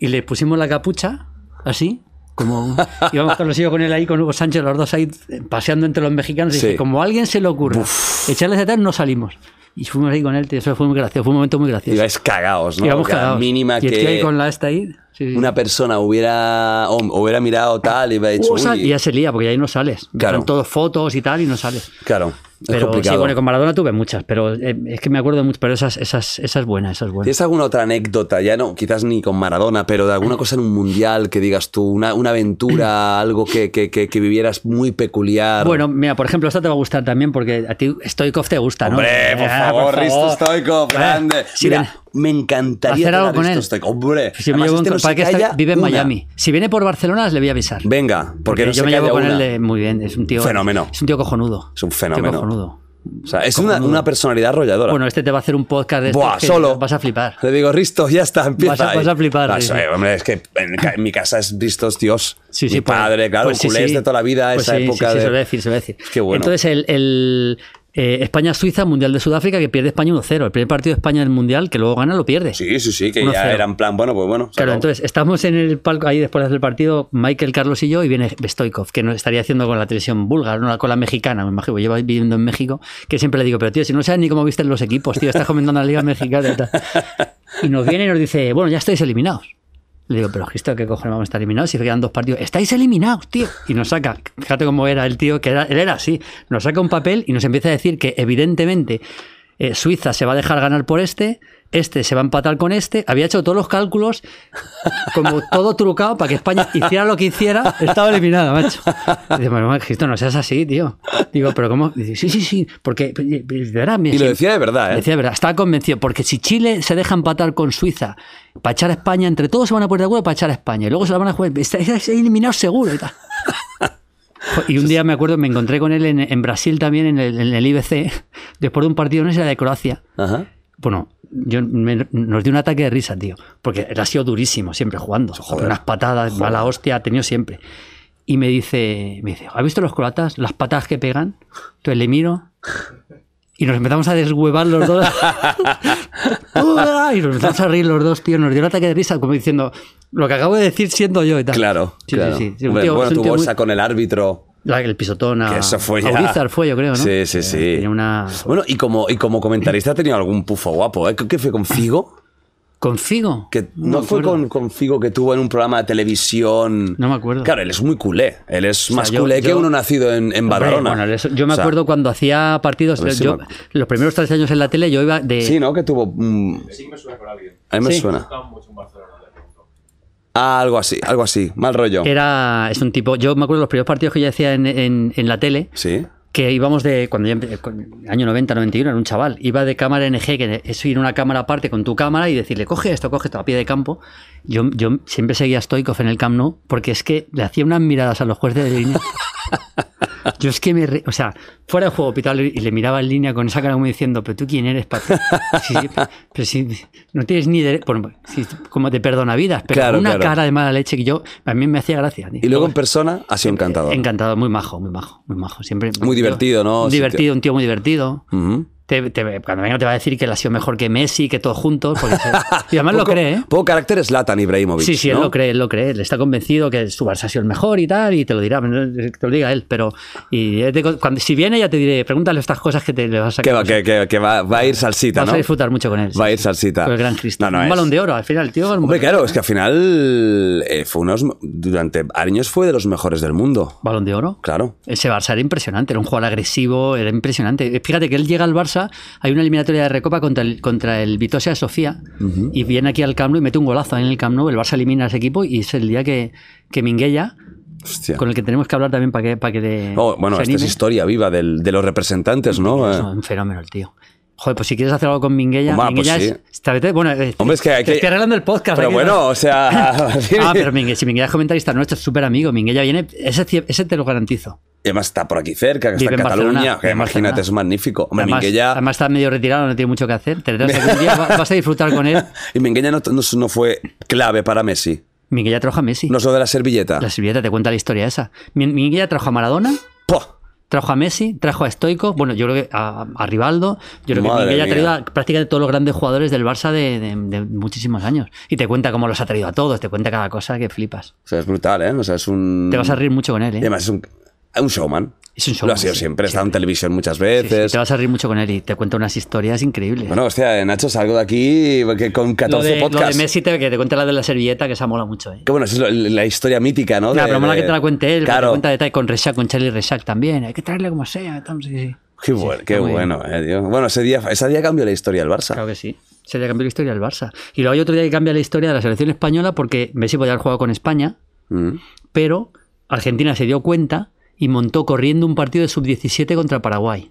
y le pusimos la capucha, así, como íbamos Carlos y yo con él ahí, con Hugo Sánchez, los dos ahí eh, paseando entre los mexicanos. Y Sí. dije, como a alguien se le ocurra echarles de tal, no salimos. Y fuimos ahí con él. Eso fue muy gracioso, fue un momento muy gracioso. Ibais cagados, ¿no? Íbamos cagados. mínima y el tío ahí que con la esta ahí. Sí, sí. una persona hubiera, o hubiera mirado tal y hubiera dicho, sal- "Uy". y ya se lía, porque ahí no sales. Claro. Son todos fotos y tal, y no sales. Claro, es Pero sí, bueno, con Maradona tuve muchas, pero eh, es que me acuerdo mucho. Pero esas, esas, esa es buena, esa es buena. ¿Tienes alguna otra anécdota? Ya no, quizás ni con Maradona, pero de alguna cosa en un mundial que digas tú, una, una aventura, algo que, que, que, que vivieras muy peculiar. Bueno, mira, por ejemplo, esta te va a gustar también porque a ti Stoikov te gusta, ¿no? Hombre, por Ah, favor, Risto Stoikov, Eh, grande. si Mira, me encantaría hacer algo con él. Hombre, Si me llevo este un- no para que está- vive en una. Miami. Si viene por Barcelona, le voy a avisar. Venga, porque, Porque no yo me llevo con una. él de- muy bien. Es un tío. Fenómeno. Es un tío cojonudo. Es un Tío fenómeno. cojonudo. O sea, es una, una personalidad arrolladora. Bueno, este te va a hacer un podcast de Buah, solo. Vas a flipar. Le digo, Risto, ya está, empieza. Vas a- vas a flipar, sí, sí, sí. hombre, es que en, mi casa es Risto, es Dios. Sí, sí, Mi pues- padre, claro, pues culés sí. de toda la vida, Pues esa época sí, sí, de. se lo voy a decir, se lo voy a decir. Qué bueno. Entonces, el, el, eh, España-Suiza, Mundial de Sudáfrica, que pierde España 1-0. El primer partido de España en el Mundial, que luego gana, lo pierde. Sí, sí, sí, que 1-0. ya era en plan, bueno, pues bueno. Claro, acabó. entonces estamos en el palco ahí después del partido, Michael, Carlos y yo, y viene Stoikov, que nos estaría haciendo con la televisión búlgara, no con la mexicana, me imagino, lleva viviendo en México, que siempre le digo, pero tío, si no sabes ni cómo visten los equipos, tío, estás comentando la Liga Mexicana y tal. Y nos viene y nos dice, bueno, ya estáis eliminados. Le digo, pero Cristo, ¿qué cojones vamos a estar eliminados? Si quedan dos partidos. ¡Estáis eliminados, tío! Y nos saca, fíjate cómo era el tío, que era, él era así, nos saca un papel y nos empieza a decir que evidentemente eh, Suiza se va a dejar ganar por este, este se va a empatar con este. Había hecho todos los cálculos, como todo trucado para que España hiciera lo que hiciera, estaba eliminada, macho. Y dice, bueno, esto no seas así, tío. Digo, pero ¿cómo? Dice, sí, sí, sí, porque de verdad, Y lo decía de verdad, ¿eh? Decía de verdad, estaba convencido, porque si Chile se deja empatar con Suiza para echar a España, entre todos se van a poner de acuerdo para echar a España. Y luego se la van a jugar, está, está eliminado seguro y tal. Y un día me acuerdo, me encontré con él en, en Brasil también, en el, en el IBC, después de un partido, no sé, de Croacia. Ajá. Bueno, yo me- nos dio un ataque de risa, tío. Porque él ha sido durísimo siempre jugando. Unas patadas, mala hostia, ha tenido siempre. Y me dice, me dice, ¿has visto los croatas? Las patadas que pegan. Entonces le miro y nos empezamos a deshuevar los dos. Y nos empezamos a reír los dos, tío. Nos dio un ataque de risa, como diciendo, lo que acabo de decir siendo yo y tal. Claro, Sí, claro. sí, sí. Hombre, tío- bueno, tu tío muy- bolsa con el árbitro. La- el pisotón a, Que eso fue a ya. Urizar fue, yo creo, ¿no? Sí, sí, sí. Tenía una... Bueno, y como, y como comentarista ha tenido algún pufo guapo, ¿eh? ¿Qué fue con Figo? ¿Con Figo? Que no, me fue con, con Figo que tuvo en un programa de televisión. No me acuerdo. Claro, él es muy culé. Él es sea, más yo- culé que uno nacido en, en Badalona. bueno, yo me O sea, acuerdo cuando hacía partidos, a ver si yo- me acuerdo. los primeros tres años en la tele yo iba de... Sí, ¿no? Que tuvo. mm, Sí me suena con alguien. a mí me Sí. suena. Estaba mucho en Barcelona, le pregunto. Ah, algo así, algo así. Mal rollo. Era, es un tipo, yo me acuerdo de los primeros partidos que yo hacía en, en- en la tele, Sí. que íbamos de, cuando yo año 90, 91, era un chaval, iba de cámara NG, que es ir una cámara aparte con tu cámara y decirle, coge esto, coge esto a pie de campo. Yo, yo siempre seguía Stoikov en el Camp Nou, porque es que le hacía unas miradas a los jueces de línea. Yo es que me... re- o sea, fuera de juego pitado y le miraba en línea con esa cara como diciendo, pero tú quién eres, papi. Sí, sí, pero, si no tienes ni derecho... Bueno, como te perdona vidas, pero Claro, una claro. cara de mala leche que yo... A mí me hacía gracia. tío. Y luego en persona ha sido encantador. Encantado, muy majo, muy majo, muy majo. Siempre, Muy divertido, ¿no? Divertido, un tío muy divertido. Ujú. Te- te- cuando venga te va a decir que él ha sido mejor que Messi, que todos juntos. porque se- y además lo Poco- cree, ¿eh? Poco carácter es Latan Ibrahimovic. Sí, sí, él ¿no? lo cree, él lo cree. Él está convencido que su Barça ha sido el mejor y tal, y te lo dirá, te lo diga él. Pero y de- cuando, si viene ya te diré, pregúntale estas cosas que te le vas a Que, sacar. va, que, que- que va, va a ir salsita, Vas ¿no? a disfrutar mucho con él. Va a ir salsita. Con el gran Cristian. No, no un es. balón de oro, al final, el tío. Hombre, claro, es que al final eh, fue unos, durante años fue de los mejores del mundo. Balón de oro. Claro. Ese Barça era impresionante, era un jugador agresivo, era impresionante. Fíjate que él llega al Barça, hay una eliminatoria de Recopa contra el, contra el Vitosia de Sofía, y viene aquí al Camp Nou y mete un golazo en el Camp Nou, el Barça elimina a ese equipo y es el día que, que Minguella, Hostia. con el que tenemos que hablar también para que, para que le Oh, bueno, esta es historia viva del- de los representantes, ¿no? Es Eh, un fenómeno el tío. Joder, pues si quieres hacer algo con Minguella, Hombre, pues Minguella sí. es- esta vez- bueno, eh, Hombre, es que hay te que- estoy arreglando el podcast. Pero bueno, ¿no? o sea. ah, pero Minguella, si Minguella es comentarista nuestro, es súper amigo. Minguella viene, ese, te lo garantizo. Y además está por aquí cerca, que está Vive en en Cataluña. Que en imagínate, es magnífico. Hombre, además, Minguella. además está medio retirado, no tiene mucho que hacer. Te tendrás algún día, va- vas a disfrutar con él. Y Minguella no, no, no fue clave para Messi. Minguella trajo a Messi. No solo de la servilleta. La servilleta te cuenta la historia esa. Mi- Minguella trajo a Maradona, ¡Poh! Trajo a Messi, trajo a Stoico, bueno, yo creo que a, a Rivaldo. Yo creo Madre que ha traído a prácticamente todos los grandes jugadores del Barça de, de- de muchísimos años. Y te cuenta cómo los ha traído a todos, te cuenta cada cosa que flipas. O sea, es brutal, ¿eh? O sea, es un. Te vas a reír mucho con él, ¿eh? además es un, un showman. Es un showman, Lo ha sido sí, siempre. Está en siempre. televisión muchas sí, veces. te vas a reír mucho con él y te cuenta unas historias increíbles. Bueno, hostia, Nacho, salgo de aquí que con 14 lo, de, lo podcasts. de Messi, te, que te cuenta la de la servilleta, que esa mola mucho, ¿eh? Que bueno, esa es lo- la historia mítica, ¿no? Nah, De- pero mola de- que te la cuente él, Claro. te cuenta detalle con Resac, con Charlie Resac también. Hay que traerle como sea. sí. Qué, bueno, qué bueno, eh, tío. Bueno, ese día, ese día cambió la historia del Barça. Claro que sí. Se le cambió la historia del Barça. Y luego hay otro día que cambia la historia de la selección española porque Messi podía haber jugado con España, Mm. pero Argentina se dio cuenta y montó corriendo un partido de sub-17 contra Paraguay.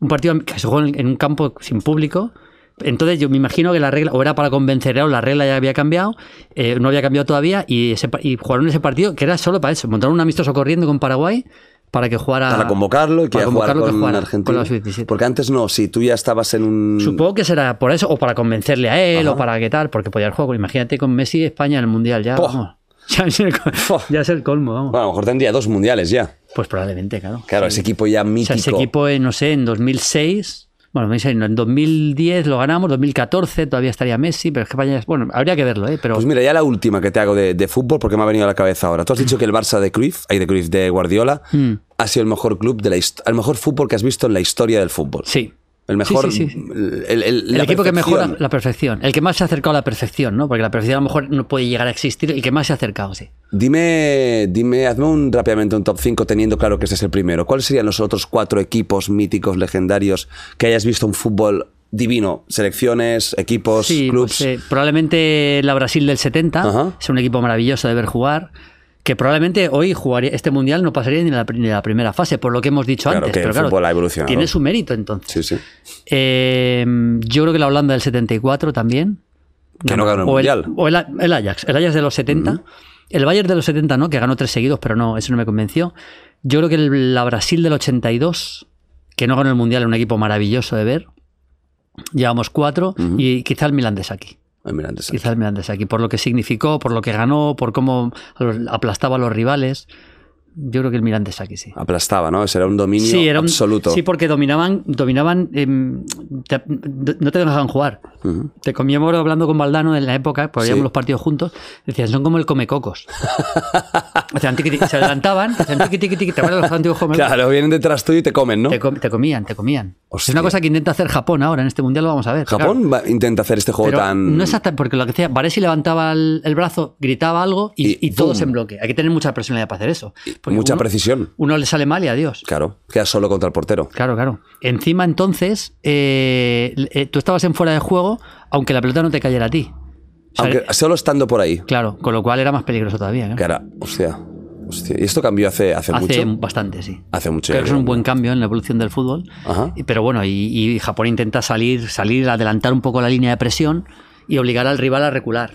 Un partido que se jugó en un campo sin público. Entonces yo me imagino que la regla, o era para convencer, o la regla ya había cambiado, eh, no había cambiado todavía, y, ese y jugaron ese partido que era solo para eso. Montaron un amistoso corriendo con Paraguay para que jugara... Para convocarlo y que para jugar convocarlo que con jugara Argentina. con la sub-17. Porque antes no, si tú ya estabas en un. Supongo que será por eso, o para convencerle a él, Ajá. o para qué tal, porque podía el juego. Imagínate con Messi España en el Mundial ya. Vamos. Ya es, el, co- Poh. ya es el colmo, vamos. Bueno, a lo mejor tendría dos mundiales ya. Pues probablemente, claro. Claro, ese equipo ya O mítico. sea, ese equipo, eh, no sé, en 2006. Bueno, 2006, no, en 2010 lo ganamos, 2014 todavía estaría Messi, pero es que España. Bueno, habría que verlo, ¿eh? Pero Pues mira, ya la última que te hago de, de fútbol porque me ha venido a la cabeza ahora. Tú has dicho que el Barça de Cruyff, hay de Cruyff de Guardiola, Mm. ha sido el mejor club de la el mejor fútbol que has visto en la historia del fútbol. sí. El mejor. Sí, sí, sí. El, el- El la equipo que mejora la perfección. El que más se ha acercado a la perfección, ¿no? Porque la perfección a lo mejor no puede llegar a existir. El que más se ha acercado, sí. Dime, dime, hazme un, rápidamente un top 5 teniendo claro que este es el primero. ¿Cuáles serían los otros cuatro equipos míticos, legendarios, que hayas visto un fútbol divino. Selecciones, equipos, Sí, clubs. pues, eh, probablemente la Brasil del 70 Ajá. es un equipo maravilloso de ver jugar. Que probablemente hoy jugaría este mundial no pasaría ni la, ni la primera fase, por lo que hemos dicho Claro, antes. que el pero claro, fútbol ha evolucionado. Tiene su mérito entonces. Sí, sí. Eh, yo creo que la Holanda del 74 también. Que no ganó el o Mundial. o el, el Ajax. El Ajax de los 70. El Bayern de los 70, ¿no? Que ganó tres seguidos, pero no, eso no me convenció. Yo creo que el- la Brasil del 82, que no ganó el Mundial, un equipo maravilloso de ver. Llevamos cuatro. Y quizá el Milan de Saki. Ay, mira, antes- Quizá de Saki. Por lo que significó, por lo que ganó, por cómo aplastaba a los rivales. Yo creo que el Milan de Saki, sí. Aplastaba, ¿no? Ese era un dominio Sí, era un- absoluto. Sí, porque dominaban, dominaban, em, te- no te dejaban jugar. Te comíamos hablando con Valdano en la época, porque Sí. veíamos los partidos juntos, decían, son como el comecocos. Tiqui, tiqui, se adelantaban, hacían tiqui, tiqui, tiqui, ¿te acuerdas de los? Claro, vienen detrás tuyo y te comen, ¿no? Te, com- te comían, te comían. Hostia. Es una cosa que intenta hacer Japón ahora, en este mundial lo vamos a ver. Japón intenta hacer este juego Pero tan. no exactamente, porque lo que decía, Varesi levantaba el, el brazo, gritaba algo y, Y y todos en bloque. Hay que tener mucha personalidad para hacer eso. Porque mucha uno- precisión. Uno le sale mal y adiós. Claro, queda solo contra el portero. Claro, claro. Encima, entonces, eh, eh, tú estabas en fuera de juego, aunque la pelota no te cayera a ti. O sea, Aunque solo estando por ahí. Claro, con lo cual era más peligroso todavía. ¿no? Cara, hostia. hostia. Y esto cambió hace, hace, Hace mucho. bastante, sí. Hace mucho. Creo que es un buen cambio en la evolución del fútbol. Ajá. Pero bueno, y, y Japón intenta salir, salir, adelantar un poco la línea de presión y obligar al rival a recular.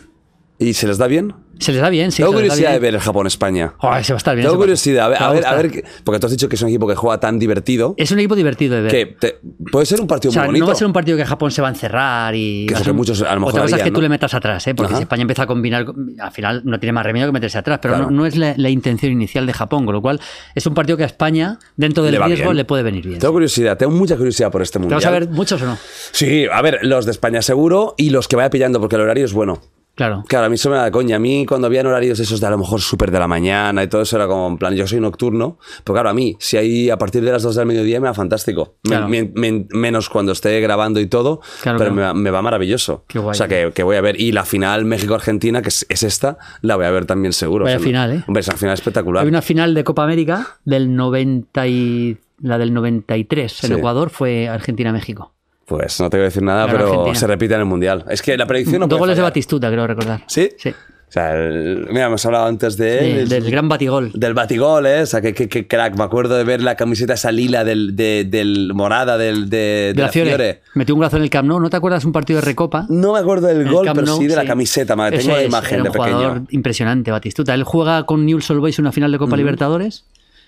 ¿Y se les da bien? Se les da bien, sí. Tengo curiosidad de ver el Japón-España. Se va a estar bien. Tengo curiosidad. A ver, Te a ver, a porque tú has dicho que es un equipo que juega tan divertido Es un equipo divertido de ver. que te- puede ser un partido O sea, muy bonito. no va a ser un partido que Japón se va a encerrar y. Que un- muchos a lo mejor Otra cosa es que tú le metas atrás, ¿eh? porque Ajá. si España empieza a combinar, al final no tiene más remedio que meterse atrás, pero Claro. no, no es la, la intención inicial de Japón, con lo cual es un partido que a España, dentro del Le riesgo, bien. le puede venir bien. Tengo curiosidad, tengo mucha curiosidad por este ¿Te mundial. vas a ver muchos o no? Sí, a ver, los de España seguro y los que vaya pillando porque el horario es bueno. Claro. Claro, a mí eso me da coña. A mí cuando habían horarios esos de a lo mejor súper de la mañana y todo eso era como en plan, yo soy nocturno. Pero claro, a mí, si hay a partir de las 2 del mediodía me va fantástico. Claro. me- me- menos cuando esté grabando y todo, Claro, pero claro. Me, va, me va maravilloso. Qué guay. O sea, que, que voy a ver. Y la final México-Argentina, que es, es esta, la voy a ver también seguro. Vaya O sea, final, ¿eh? Hombre, es una final espectacular. Hay una final de Copa América del 90 y la del 93 en Sí. Ecuador fue Argentina-México. Pues no te voy a decir nada, pero Argentina. se repite en el Mundial. Es que la predicción no Dos goles de. Batistuta, creo recordar. ¿Sí? Sí. O sea, el- mira, hemos hablado antes de él. el- del gran batigol. Del batigol, ¿eh? O sea, que, que- que crack. Me acuerdo de ver la camiseta esa lila del, de- del morada del, de, de De la Fiore. Metió un golazo en el Camp Nou. ¿No te acuerdas un partido de recopa? No me acuerdo del el gol, Camp pero Nou, sí de la camiseta. me- Tengo la imagen era de un jugador pequeño. impresionante, Batistuta. Él juega con Newell's Old Boys una final de Copa Libertadores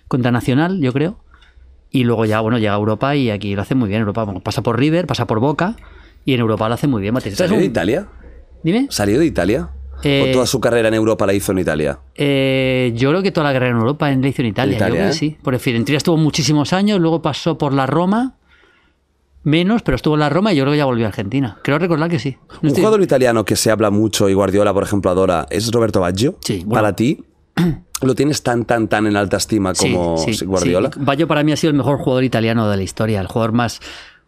contra Nacional, yo creo. Y luego ya, bueno, llega a Europa y aquí lo hace muy bien. Europa bueno, pasa por River, pasa por Boca y en Europa lo hace muy bien. ¿Salió de Italia? Dime. ¿Salió de Italia? Eh, ¿O toda su carrera en Europa la hizo en Italia? Eh, yo creo que toda la carrera en Europa la hizo en Italia. Italia, yo creo que ¿eh? sí. Porque Fiorentina estuvo muchísimos años, luego pasó por la Roma, menos, pero estuvo en la Roma y yo creo que ya volvió a Argentina. Creo recordar que sí. No Un estoy- jugador italiano que se habla mucho y Guardiola, por ejemplo, adora, es Roberto Baggio. Sí, bueno. Para ti, ¿lo tienes tan, tan, tan en alta estima como sí, Guardiola? sí. Baggio para mí ha sido el mejor jugador italiano de la historia, el jugador más,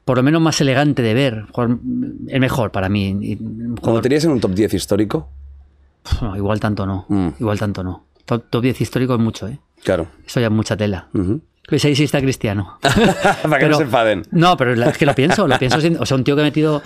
por lo menos más elegante de ver, el mejor para mí. ¿Lo tenías en un top 10 histórico? no, igual tanto no, Mm. igual tanto no. Top, top 10 histórico es mucho, ¿eh? Claro. Eso ya es mucha tela. Ujú. Pues ahí sí está Cristiano. Para que no se enfaden. No, pero es que lo pienso, lo pienso. sin- o sea, un tío que ha metido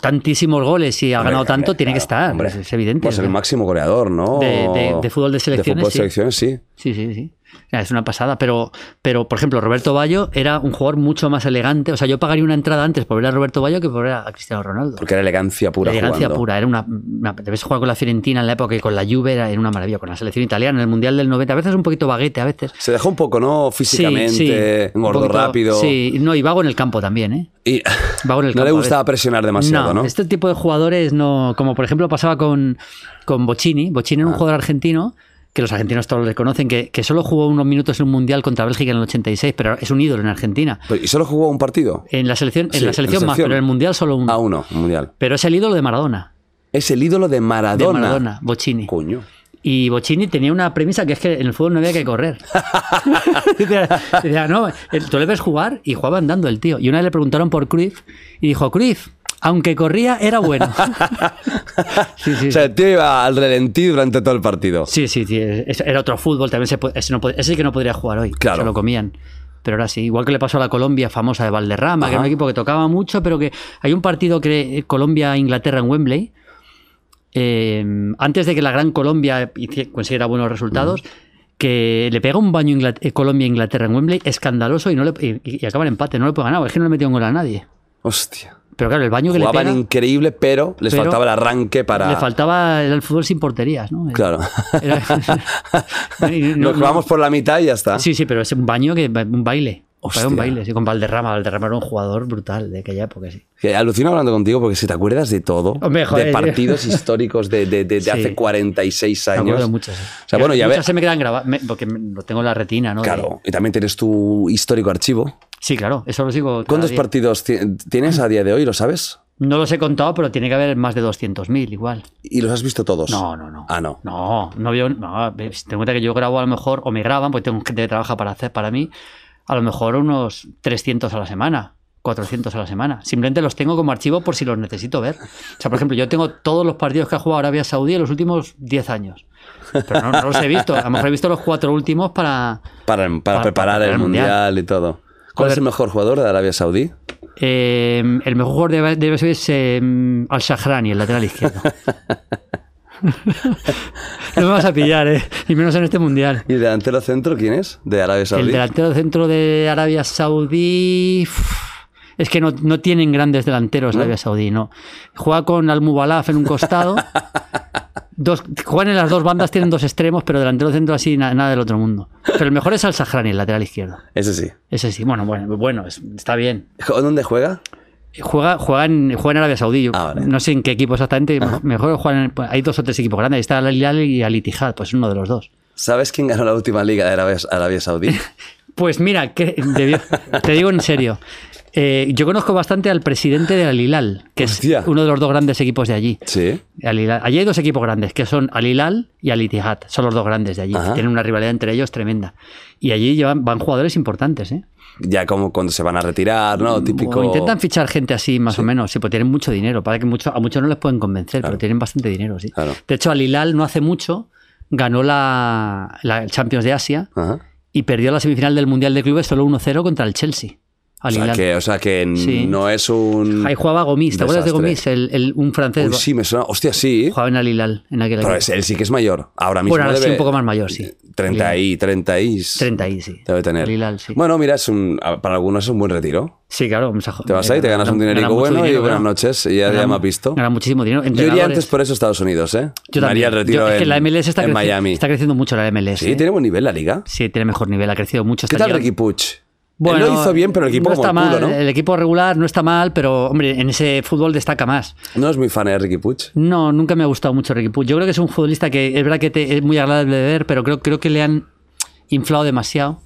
tantísimos goles y ha Hombre, ganado tanto, hombre, tiene que estar. hombre. es, evidente. Pues el máximo goleador, ¿no? De- de- de fútbol de selecciones, De fútbol de selecciones, sí. Sí, sí, sí. Es una pasada. Pero, pero, por ejemplo, Roberto Bayo era un jugador mucho más elegante. O sea, yo pagaría una entrada antes por ver a Roberto Bayo que por ver a Cristiano Ronaldo. Porque era elegancia pura elegancia jugando. pura. Era una, una- debes jugar con la Fiorentina en la época y con la Juve era, era una maravilla. Con la selección italiana en el Mundial del 90. A veces un poquito baguete, a veces. Se dejó un poco, ¿no? Físicamente, Sí, gordo poquito- rápido. Sí, no, y vago en el campo también, ¿eh? Y Vago en el no le gustaba presionar demasiado, ¿no? Este tipo de jugadores no. Como por ejemplo pasaba con, con Bocini. Bocini Ah. era un jugador argentino que los argentinos todos le conocen, que, que solo jugó unos minutos en un mundial contra Bélgica en el 86, pero es un ídolo en Argentina. ¿Y solo jugó un partido? En la selección, en Sí, la selección en más, selección. pero en el mundial solo uno. A uno, un mundial. Pero es el ídolo de Maradona. Es el ídolo de Maradona. De Maradona, Bocini. Coño. Y Bocini tenía una premisa que es que en el fútbol no había que correr. decía, no, tú le ves jugar y jugaba andando el tío. Y una vez le preguntaron por Cruyff y dijo, Cruyff, aunque corría, era bueno. sí, sí, O sea, el tío iba al relentí durante todo el partido. sí, sí, sí, era otro fútbol, también se puede- ese, no ese que no podría jugar hoy. Claro. Se lo comían. pero ahora sí. Igual que le pasó a la Colombia famosa de Valderrama, que era un equipo que tocaba mucho, pero que hay un partido que eh, Colombia-Inglaterra en Wembley. eh, antes de que la gran Colombia consiguiera buenos resultados, que le pega un baño eh, Colombia-Inglaterra en Wembley escandaloso y, no le, y, y acaba en empate, no le puede ganar, es que no le metió un gol a nadie. Hostia. Pero claro, el baño que Jugaban le pega, increíble, pero les pero faltaba el arranque para. le faltaba el fútbol sin porterías, ¿no? Claro. Era- no- Nos jugamos por la mitad y ya está. Sí, sí, pero es un baño que un baile. Hostia. Un baile, sí, con Valderrama. Valderrama era un jugador brutal de aquella época, sí. Que alucino hablando contigo porque si te acuerdas de todo, Hombre, joder, de partidos históricos de, de- de- de Sí. hace 46 Me años. de muchas. O sea, bueno, ya muchas ves. se me quedan grabadas, porque me- lo tengo en la retina, ¿no? Claro, y también tienes tu histórico archivo. Sí, claro, eso lo sigo. cada ¿Cuántos día. partidos ti- tienes a día de hoy? ¿Lo sabes? No los he contado, pero tiene que haber más de 200.000 igual. ¿Y los has visto todos? No, no, no. Ah, no. No, no veo. No, ves, ten en cuenta que yo grabo a lo mejor, o me graban, porque tengo gente que trabaja para hacer para mí, a lo mejor unos 300 a la semana, 400 a la semana. Simplemente los tengo como archivo por si los necesito ver. O sea, por ejemplo, yo tengo todos los partidos que ha jugado Arabia Saudí en los últimos 10 años. Pero no, no los he visto. A lo mejor he visto los cuatro últimos para. Para, para Para- preparar para el el mundial. Mundial. y todo. ¿Cuál es el mejor jugador de Arabia Saudí? Eh, el mejor jugador debe, debe ser eh, Al-Shahrani, el lateral izquierdo. no me vas a pillar, ¿eh? Y menos en este mundial. ¿Y el delantero centro quién es? ¿De Arabia Saudí? El delantero centro de Arabia Saudí. Es que no, no tienen grandes delanteros Arabia Saudí, no. Juega con Al-Mubalaf en un costado. Dos, juegan en las dos bandas, tienen dos extremos, pero delantero centro así, na- nada del otro mundo. Pero el mejor es Al-Sahrani, el lateral izquierdo. Ese sí. Ese sí, bueno, bueno, bueno, es- está bien. ¿Dónde juega? Juega, juega, en, juega en Arabia Saudí. Ah, vale. No sé en qué equipo exactamente. Mejor juegan en- pues, hay dos o tres equipos grandes. Está Al Hilal y Al Ittihad, pues uno de los dos. ¿Sabes quién ganó la última liga de Arabia, Arabia Saudí? Pues mira, que debió- te digo en serio. Eh, yo conozco bastante al presidente de Al Hilal, que Hostia. es uno de los dos grandes equipos de allí. sí. Allí hay dos equipos grandes, que son Al Hilal y Al Ittihad. Son los dos grandes de allí. Ajá. Tienen una rivalidad entre ellos tremenda. Y allí llevan, van jugadores importantes, ¿eh? Ya como cuando se van a retirar, ¿no? Típico. O intentan fichar gente así, más o menos, sí, pues tienen mucho dinero. Para que mucho, a muchos no les pueden convencer, pero tienen bastante dinero, sí. Claro. De hecho, Al Hilal no hace mucho ganó la, la Champions de Asia Ajá. y perdió la semifinal del Mundial de Clubes solo 1-0 contra el Chelsea. O sea, que, o sea que Sí. no es un. Ahí jugaba Gomis, ¿te acuerdas de. Gomis? El, el- un francés. Uy, sí, me suena. Hostia, sí. Jugaba en Al Hilal, en aquel Pero es- él sí que es mayor. Ahora mismo. Bueno, ahora sí, debe- un poco más mayor, sí. 30 y 30 y. 30 ahí, sí. Debe tener. Al Hilal, sí. Bueno, mira, es un, para algunos es un buen retiro. Sí, claro. vamos a- Te vas ahí, te ganas un dinerico bueno y buenas noches. Y ya, ya me has visto. Gana muchísimo dinero. Yo iría antes por eso a Estados Unidos, ¿eh? Yo también. el retiro Yo- es en, que la MLS está, en Miami. está creciendo mucho la MLS. Sí, ¿eh? tiene buen nivel la liga. Sí, tiene mejor nivel, ha crecido mucho. ¿Qué tal Ricky Puch? Bueno, Él lo hizo bien, pero el equipo no como está el culo, mal. ¿no? El equipo regular no está mal, pero hombre, en ese fútbol destaca más. No es muy fan de Ricky Puch. No, nunca me ha gustado mucho Ricky Puig. Yo creo que es un futbolista que es verdad que te- es muy agradable de ver, pero creo, creo que le han inflado demasiado.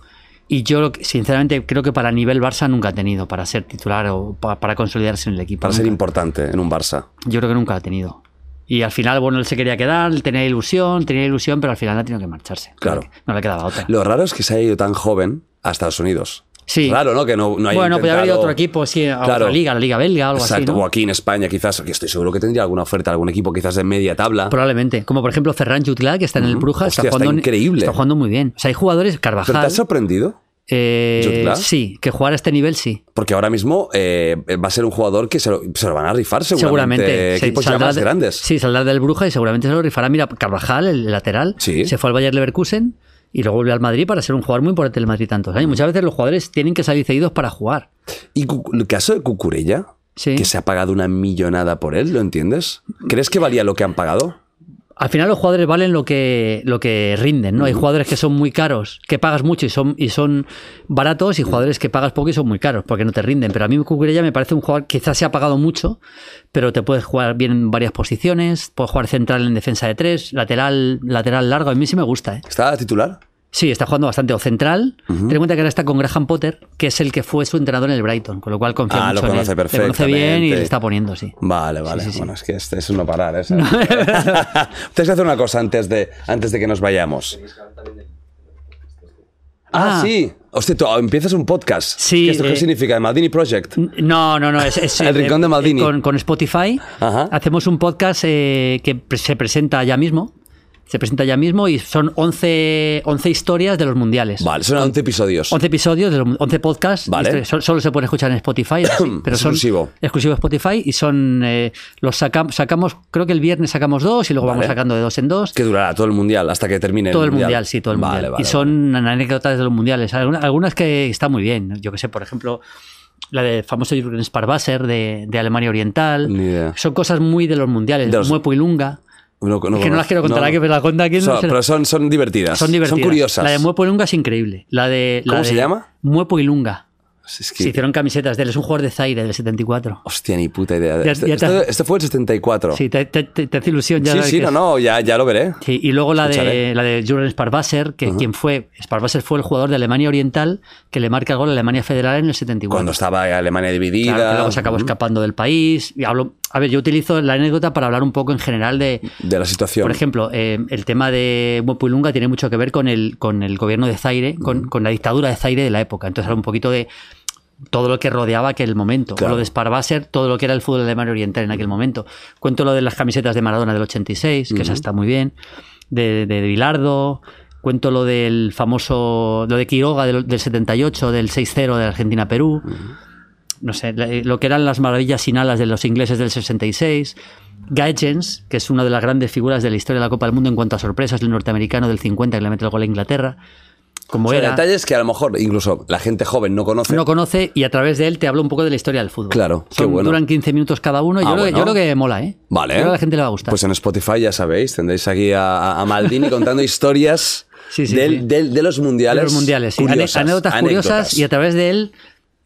Y yo, sinceramente, creo que para nivel Barça nunca ha tenido para ser titular o pa- para, consolidarse en el equipo. Para ser importante en un Barça. Yo creo que nunca ha tenido. Y al final, bueno, él se quería quedar, tenía ilusión, tenía ilusión, pero al final ha tenido que marcharse. Claro. No le quedaba otra. Lo raro es que se haya ido tan joven a Estados Unidos. Sí. Raro, ¿no? Que no, no haya bueno, podría haber ido intentado- otro equipo, sí, a Claro. otra liga, la liga belga o algo Exacto, así. ¿no? o aquí en España quizás, que estoy seguro que tendría alguna oferta, algún equipo quizás de media tabla. Probablemente. Como por ejemplo Ferran Jutla, que está en el Bruja, Hostia, está está jugando increíble. Está jugando muy bien. O sea, hay jugadores, ¿Pero te Carvajal. has sorprendido? eh, sí, que jugar a este nivel sí. Porque ahora mismo eh, va a ser un jugador que se lo, se lo van a rifar seguramente. Seguramente. Equipos ya saldrá más de- grandes. Sí, saldrá del Bruja y seguramente se lo rifará. Mira, Carvajal, el lateral, Sí. se fue al Bayern Leverkusen y luego volvió al Madrid para ser un jugador muy importante del Madrid tantos años. Muchas veces los jugadores tienen que salir cedidos para jugar. Y el caso de Cucurella, Sí. que se ha pagado una millonada por él, ¿lo entiendes? ¿Crees que valía lo que han pagado? Al final los jugadores valen lo que, lo que rinden, ¿no? Hay jugadores que son muy caros, que pagas mucho y son, y son baratos, y jugadores que pagas poco y son muy caros, porque no te rinden. Pero a mí Cucurella me parece un jugador, quizás se ha pagado mucho, pero te puedes jugar bien en varias posiciones, puedes jugar central en defensa de tres, lateral, lateral largo, a mí sí me gusta, ¿eh? ¿Está titular? Sí, está jugando bastante. O central. Ten en cuenta que ahora está con Graham Potter, que es el que fue su entrenador en el Brighton, con lo cual confía Ah, lo mucho en él. conoce Le conoce bien y le está poniendo, sí. Vale, vale. sí, sí. Bueno, es que este es un no parar, ¿eh? Tienes que hacer una cosa antes de, antes de que nos vayamos. Ah, Ah. sí. Hostia, tú empiezas un podcast. Sí, ¿Qué, esto qué eh, significa? ¿El Maldini Project? No, no, no. Es, es, El Rincón de eh, Maldini. Con, con Spotify Ajá. hacemos un podcast eh, que se presenta ya mismo, Se presenta ya mismo y son 11, 11 historias de los mundiales. Vale, son 11 episodios. 11 episodios, de los 11 podcasts. Vale. Este, so- Solo se puede escuchar en Spotify, eso sí, pero son Exclusivo. exclusivo de Spotify y son eh, los sacam- sacamos, creo que el viernes sacamos dos y luego vamos Vale. sacando de dos en dos. Que durará todo el mundial hasta que termine Todo el el mundial, sí, todo el Vale, mundial. vale, y son anécdotas de los mundiales. Algunas, algunas que están muy bien. Yo que sé, por ejemplo, la del famoso Jürgen Sparwasser de, de Alemania Oriental. Son cosas muy de los mundiales. De los- Muepo y Lunga. No, Es que no las quiero contar aquí, pero la cuenta aquí no Son- pero son, son divertidas. Son divertidas. Son curiosas. La de Muepo y Lunga es increíble. La de, la ¿Cómo se llama? Muepo y Lunga. Es que- Se hicieron camisetas de él. Es un jugador de Zaire del 74. Hostia, ni puta idea. Ya- este, ya te- este- este fue el 74. Sí, te, te- te- te hace ilusión ya. sí, sí, no, es- no, ya, ya lo veré. Sí, y luego la de, la de Jürgen Sparwasser, que quien fue, Sparwasser fue el jugador de Alemania Oriental que le marca el gol a Alemania Federal en el 74. Cuando estaba Alemania dividida. Claro, que luego se acabó escapando del país. Y hablo, a ver, yo utilizo la anécdota para hablar un poco en general de, De la situación. por ejemplo, eh, el tema de Muepulunga tiene mucho que ver con el, con el gobierno de Zaire, con, con la dictadura de Zaire de la época. Entonces un poquito de todo lo que rodeaba aquel momento. Claro. Lo de Sparwasser, todo lo que era el fútbol alemán oriental en aquel momento. Cuento lo de las camisetas de Maradona del 86, que esa está muy bien. De, de, de Bilardo. Cuento lo del famoso, lo de Quiroga del, del 78, del 6-0 de Argentina-Perú. No sé, la- lo que eran las maravillas sin alas de los ingleses del 66. Guy Jens, que es una de las grandes figuras de la historia de la Copa del Mundo en cuanto a sorpresas, el norteamericano del 50 que le mete el gol a Inglaterra. Como O sea, era. detalles que a lo mejor incluso la gente joven no conoce. No conoce y a través de él te hablo un poco de la historia del fútbol. Claro, qué Son- bueno. Duran 15 minutos cada uno y Ah, yo, creo, que- bueno. yo creo que mola, ¿eh? Vale. Yo creo que a la gente le va a gustar. Pues en Spotify ya sabéis, tendréis aquí a, a Maldini contando historias Sí, sí, del- sí. del- de los mundiales. de los mundiales, curiosas, anécdotas curiosas y a través de él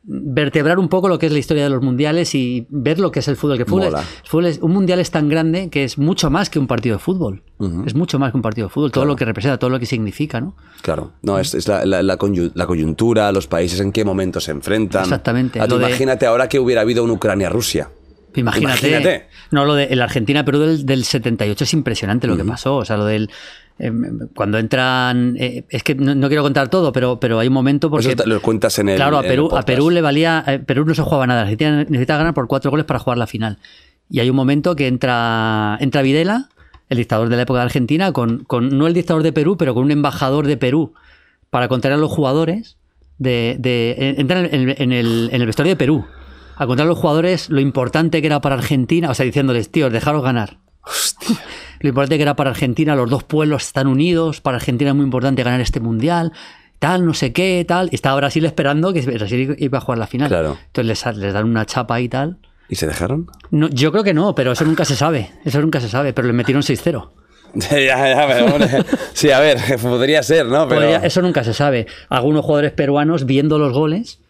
vertebrar un poco lo que es la historia de los mundiales y ver lo que es el fútbol. Que fútbol es- Mola. el fútbol es- un mundial es tan grande que es mucho más que un partido de fútbol. Es mucho más que un partido de fútbol. Todo lo que representa, todo lo que significa, ¿no? Claro, no, es, es la, la- la la coyuntura, los países en qué momento se enfrentan. Exactamente, Ah, tú lo de- imagínate ahora que hubiera habido un Ucrania-Rusia. Imagínate. Imagínate. No, lo de el Argentina-Perú del, del 78 es impresionante lo que pasó. O sea, lo del. Eh, cuando entran. eh, es que no, no quiero contar todo, pero, pero hay un momento porque. Eso lo cuentas en el. Claro, a en Perú, a podcast. Perú le valía. eh, Perú no se jugaba nada. Argentina necesita ganar por cuatro goles para jugar la final. Y hay un momento que entra, entra Videla, el dictador de la época de Argentina, con, con no el dictador de Perú, pero con un embajador de Perú para contar a los jugadores. De, de, eh, entra en el, en, el, en el vestuario de Perú a contar a los jugadores lo importante que era para Argentina, o sea, diciéndoles, tíos, dejaros ganar. Lo importante que era para Argentina, los dos pueblos están unidos, para Argentina es muy importante ganar este mundial, tal, no sé qué, tal. Y estaba Brasil esperando que Brasil iba a jugar la final. Claro. Entonces les, les dan una chapa y tal. ¿Y se dejaron? No, yo creo que no, pero eso nunca se sabe. Eso nunca se sabe, pero le metieron 6-0. ya, ya, pero, hombre, sí, a ver, podría ser, ¿no? Pero... Podría- eso nunca se sabe. Algunos jugadores peruanos viendo los goles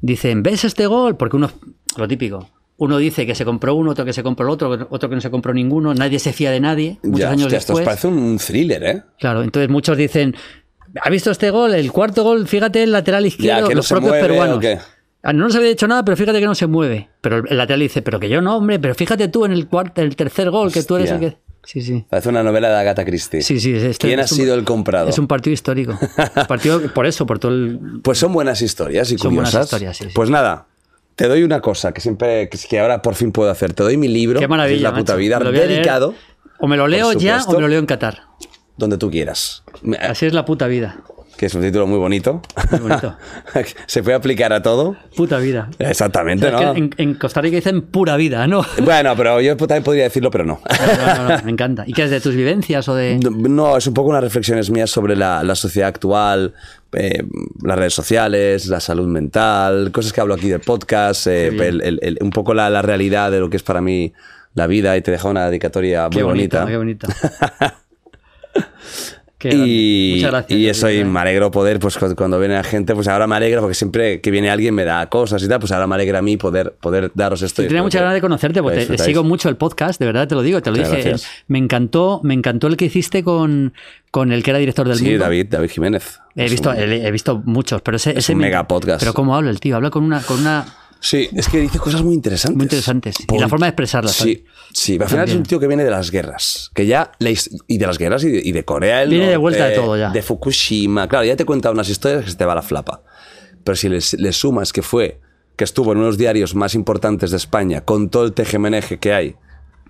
dicen, ¿ves este gol? Porque uno, lo típico, uno dice que se compró uno, otro que se compró el otro, otro que no se compró ninguno, nadie se fía de nadie, muchos ya, años hostia, esto después. parece un thriller, ¿eh? Claro, entonces muchos dicen, ¿ha visto este gol? El cuarto gol, fíjate, el lateral izquierdo, que no los propios mueve, peruanos. Ah, No nos había dicho nada, pero fíjate que no se mueve. Pero el- lateral dice, pero que yo no, hombre, pero fíjate tú en el cuarto, el tercer gol, que tú eres el Hostia. que. Sí, sí. Parece una novela de Agatha Christie. Sí, sí. este ¿Quién ha un- sido el comprado? Es un partido histórico. partido por eso, por todo el. Pues son buenas historias y Son buenas curiosas. historias, sí, sí. Pues nada, te doy una cosa que siempre, que, ahora por fin puedo hacer. Te doy mi libro, Qué maravilla. es La puta vida, leer. dedicado, O me lo leo ya o me lo leo en Qatar. donde tú quieras. Así es la puta vida. Que es un título muy bonito. Muy bonito. Se puede aplicar a todo. Puta vida. Exactamente, O sea, es ¿no? que en, en Costa Rica dicen pura vida, ¿no? Bueno, pero yo también podría decirlo, pero no. No, no, no, me encanta. ¿Y qué es de tus vivencias o de.? No, es un poco unas reflexiones mías sobre la, la sociedad actual, eh, las redes sociales, la salud mental, cosas que hablo aquí del podcast, eh, el- el- el- un poco la, la realidad de lo que es para mí la vida y te deja una dedicatoria muy Qué bonito, bonita. qué grande. Y, Muchas gracias. y eso, y me alegro poder, pues cu- cuando viene la gente, pues ahora me alegra, porque siempre que viene alguien me da cosas y tal, pues ahora me alegra a mí poder, poder daros esto. Sí, y tenía muchas que ganas de conocerte porque te- sigo mucho el podcast, de verdad te lo digo, te lo Muchas dije. gracias. Me encantó, me encantó el que hiciste con, con el que era director del Sí, mundo. David, David Jiménez. He Es visto, un- he, he visto muchos, pero ese, es ese un me- mega podcast. Pero cómo habla el tío, habla con una, con una Sí, es que dice cosas muy interesantes. Muy interesantes. Y la forma de expresarlas, Sí, sí. Al final es un tío que viene de las guerras. Que ya. Y de las guerras y de, y de Corea del Viene de vuelta de todo ya. De Fukushima. Claro, ya te cuenta unas historias que se te va la flapa. Pero si le, le sumas que fue. Que estuvo en unos diarios más importantes de España con todo el tejemeneje que hay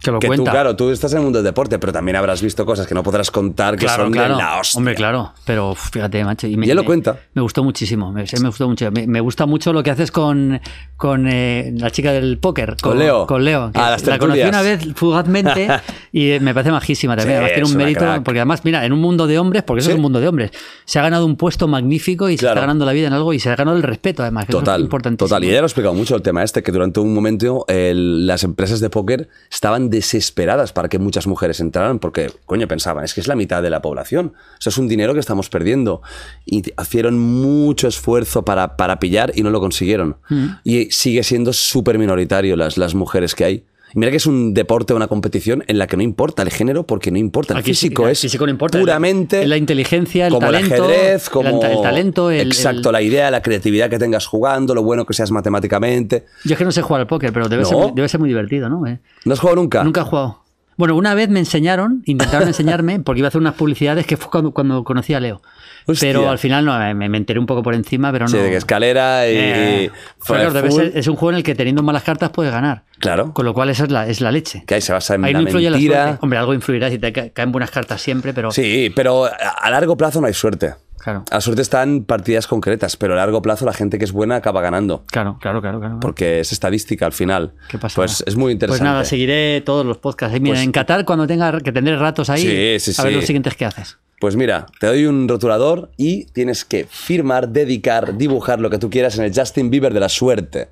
Que lo tú, cuenta. claro, tú estás en el mundo del deporte, pero también habrás visto cosas que no podrás contar que Claro, son claro. de la hostia. Hombre, claro. Pero fíjate, macho. Y, me, Y él lo cuenta. Me gustó muchísimo. Me, me gustó mucho. Me, gusta mucho lo que haces con, con eh, la chica del póker. Con Leo. Con Leo. que Ah, la conocí una vez fugazmente y eh, me parece majísima también. Sí, además, tiene un mérito. crack. Porque además, mira, en un mundo de hombres, porque eso Sí. es un mundo de hombres, se ha ganado un puesto magnífico y se Claro. está ganando la vida en algo y se ha ganado el respeto, además. Que eso Total, es total. Y ella lo ha explicado mucho el tema este, que durante un momento el- las empresas de póker estaban desesperadas para que muchas mujeres entraran, porque, coño, pensaban, es que es la mitad de la población. Eso es un dinero que estamos perdiendo. Y hicieron mucho esfuerzo para, para pillar y no lo consiguieron. Mm. Y sigue siendo súper minoritario las, las mujeres que hay. Mira que es un deporte, una competición en la que no importa el género porque no importa. El Aquí sí, físico el es físico no importa. puramente La inteligencia, el como talento. el ajedrez, como el talento, el- exacto, la idea, la creatividad que tengas jugando, lo bueno que seas matemáticamente. Yo es que no sé jugar al póker, pero debe, ¿No? ser, muy- debe ser muy divertido, ¿no? Eh, ¿No has jugado nunca? Nunca he jugado. Bueno, una vez me enseñaron, intentaron enseñarme, porque iba a hacer unas publicidades que fue cuando, cuando conocí a Leo. Hostia. Pero al final no, me, me enteré un poco por encima, pero no. Sí, de que escalera y. Eh, y claro, ser- es un juego en el que teniendo malas cartas puedes ganar. Claro. Con lo cual esa es la, es la leche. Que ahí se basa en Ahí la no influye la mentira. suerte. Hombre, algo influirá si te ca- caen buenas cartas siempre, pero. Sí, pero a largo plazo no hay suerte. Claro. La suerte está en partidas concretas, pero a largo plazo la gente que es buena acaba ganando. Claro, claro, claro. claro. Porque es estadística al final. ¿Qué pasa? Pues es muy interesante. Pues nada, seguiré todos los podcasts. Eh, Mira, Pues- en Qatar, cuando tenga que tendré ratos ahí, Sí, sí, a ver sí. los siguientes que haces. Pues mira, te doy un rotulador y tienes que firmar, dedicar, dibujar lo que tú quieras en el Justin Bieber de la suerte.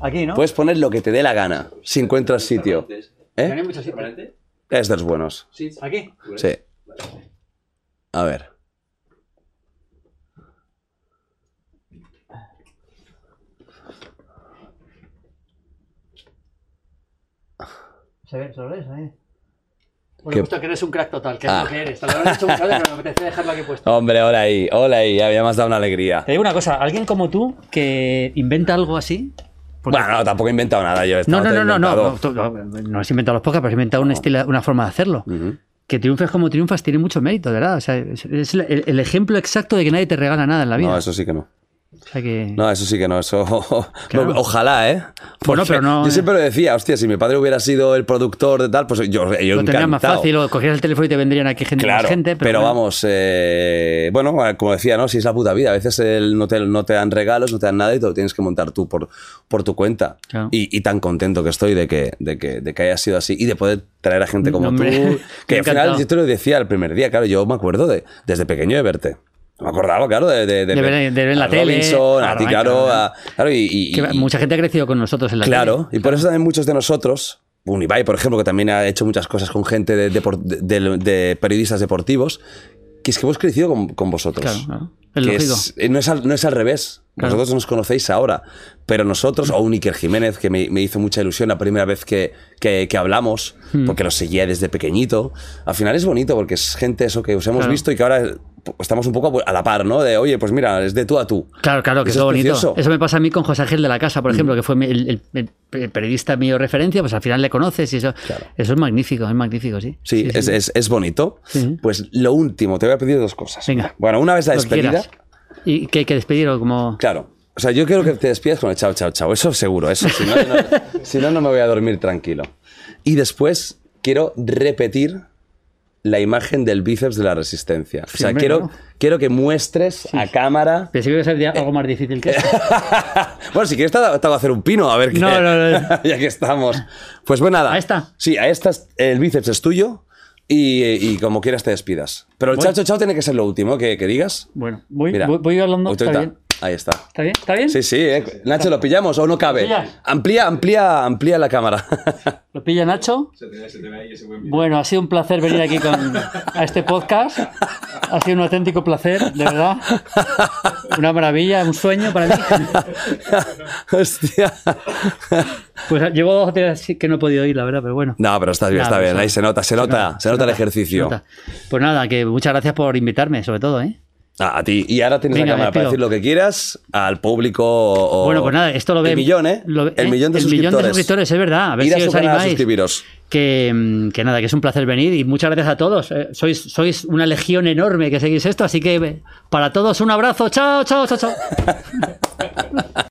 Aquí, ¿no? Puedes poner lo que te dé la gana, si encuentras sitio. ¿Eh? mucho sitio. Es de los buenos. ¿Aquí? Sí. A ver. Se ve, se lo ves ahí. ¿Qué? Bueno, justo que eres un crack total, que es Ah. lo que eres. Te lo habrás dicho muchas veces, pero me apetece dejarlo aquí puesto. Hombre, hola ahí, hola ahí, me has dado una alegría. Te digo una cosa, alguien como tú que inventa algo así. porque- Bueno, no, tampoco he inventado nada. Yo no, no, no, no, no, inventado. no, tú no, no has inventado los podcasts, pero has inventado un estilo, una forma de hacerlo. Que triunfes como triunfas tiene mucho mérito, de ¿verdad? O sea, es, es el, el ejemplo exacto de que nadie te regala nada en la vida. No, eso sí que no. O sea que... No, eso sí que no, eso. Claro. Ojalá, ¿eh? Bueno, pero no, Yo eh. siempre lo decía, hostia, si mi padre hubiera sido el productor de tal, pues yo, yo lo tendrías más encantado. fácil, o cogieras el teléfono y te vendrían aquí gente, más Claro, gente. pero, Pero, bueno, vamos, eh, bueno, como decía, ¿no? Si es la puta vida, a veces el- no, te, no te dan regalos, no te dan nada y te lo tienes que montar tú por, por tu cuenta. Claro. Y, y tan contento que estoy de que, de, que, de que haya sido así y de poder traer a gente como tú. Que al final, encantado. yo te lo decía el primer día, claro, yo me acuerdo de, desde pequeño de verte. Me acordaba, claro, de, de, De ver- de ver en la a tele, Robinson, a ti, Robinson, claro, claro. a- claro, y, y- que y- mucha gente ha crecido con nosotros en la Claro, tele. y por eso también muchos de nosotros, Unibai, por ejemplo, que también ha hecho muchas cosas con gente de, periodistas deportivos, que es que hemos crecido con, con vosotros. Claro, claro. Es Que lógico. es- eh, no, es al, no es al revés. Claro. Vosotros nos conocéis ahora, pero nosotros, o un Iker Jiménez, que me, me hizo mucha ilusión la primera vez que, que- que hablamos, Hmm. porque lo seguía desde pequeñito. Al final es bonito porque es gente eso que os hemos Claro. visto y que ahora estamos un poco a la par, ¿no? De, oye, pues mira, es de tú a tú. Claro, claro, que Eso es bonito. precioso. Eso me pasa a mí con José Ángel de la Casa, por ejemplo, que fue el, el- el periodista mío referencia, pues al final le conoces y eso, eso es magnífico, es magnífico, sí. Sí, es, es- es bonito. Sí. Pues lo último, te voy a pedir dos cosas. Venga. Bueno, una vez la despedida. Y que hay que despedirlo como... claro. O sea, yo quiero que te despidas con el chao, chao, chao. Eso seguro, eso. Si no, no- si no, no me voy a dormir tranquilo. Y después quiero repetir la imagen del bíceps de la resistencia. O sea, hombre, quiero, ¿no? quiero que muestres a cámara. Pensé que iba a ser algo más difícil que eso. bueno, si quieres, te hago hacer un pino, a ver qué. No, no, no. ya que estamos. Pues bueno, nada. Ahí está. Sí, a esta es- el bíceps es tuyo y, y como quieras te despidas. Pero el Bueno. chao, chao, chao tiene que ser lo último que, que digas. Bueno, voy, Mira. voy, voy hablando. Está Autoridad. bien. Ahí está. ¿Está bien? ¿Está bien? Sí, sí, eh. Nacho, ¿lo pillamos o no cabe? Amplía, amplía, amplía la cámara. ¿Lo pilla Nacho? Se te ve, se te ve ahí ese buen vídeo. Bueno, ha sido un placer venir aquí con, a este podcast. Ha sido un auténtico placer, de verdad. Una maravilla, un sueño para mí. Hostia. Pues llevo dos tres que no he podido ir, la verdad, pero bueno. No, pero está bien, Nada, está bien. eso- Ahí se nota, se nota, se nota el ejercicio. se nota. Pues nada, que muchas gracias por invitarme, sobre todo, ¿eh? Ah, a ti. Y ahora tienes Venga, la cámara para decir lo que quieras al público o... Bueno, pues nada, esto lo ve. El millón, ¿eh? lo el ¿eh? millón de el suscriptores. millón de suscriptores, es verdad. A ver Ir a si su os canal a suscribiros. Que, mm, que nada, que es un placer venir y muchas gracias a todos. Eh, sois, sois una legión enorme que seguís esto, así que eh, para todos un abrazo. Chao, chao, chao, chao.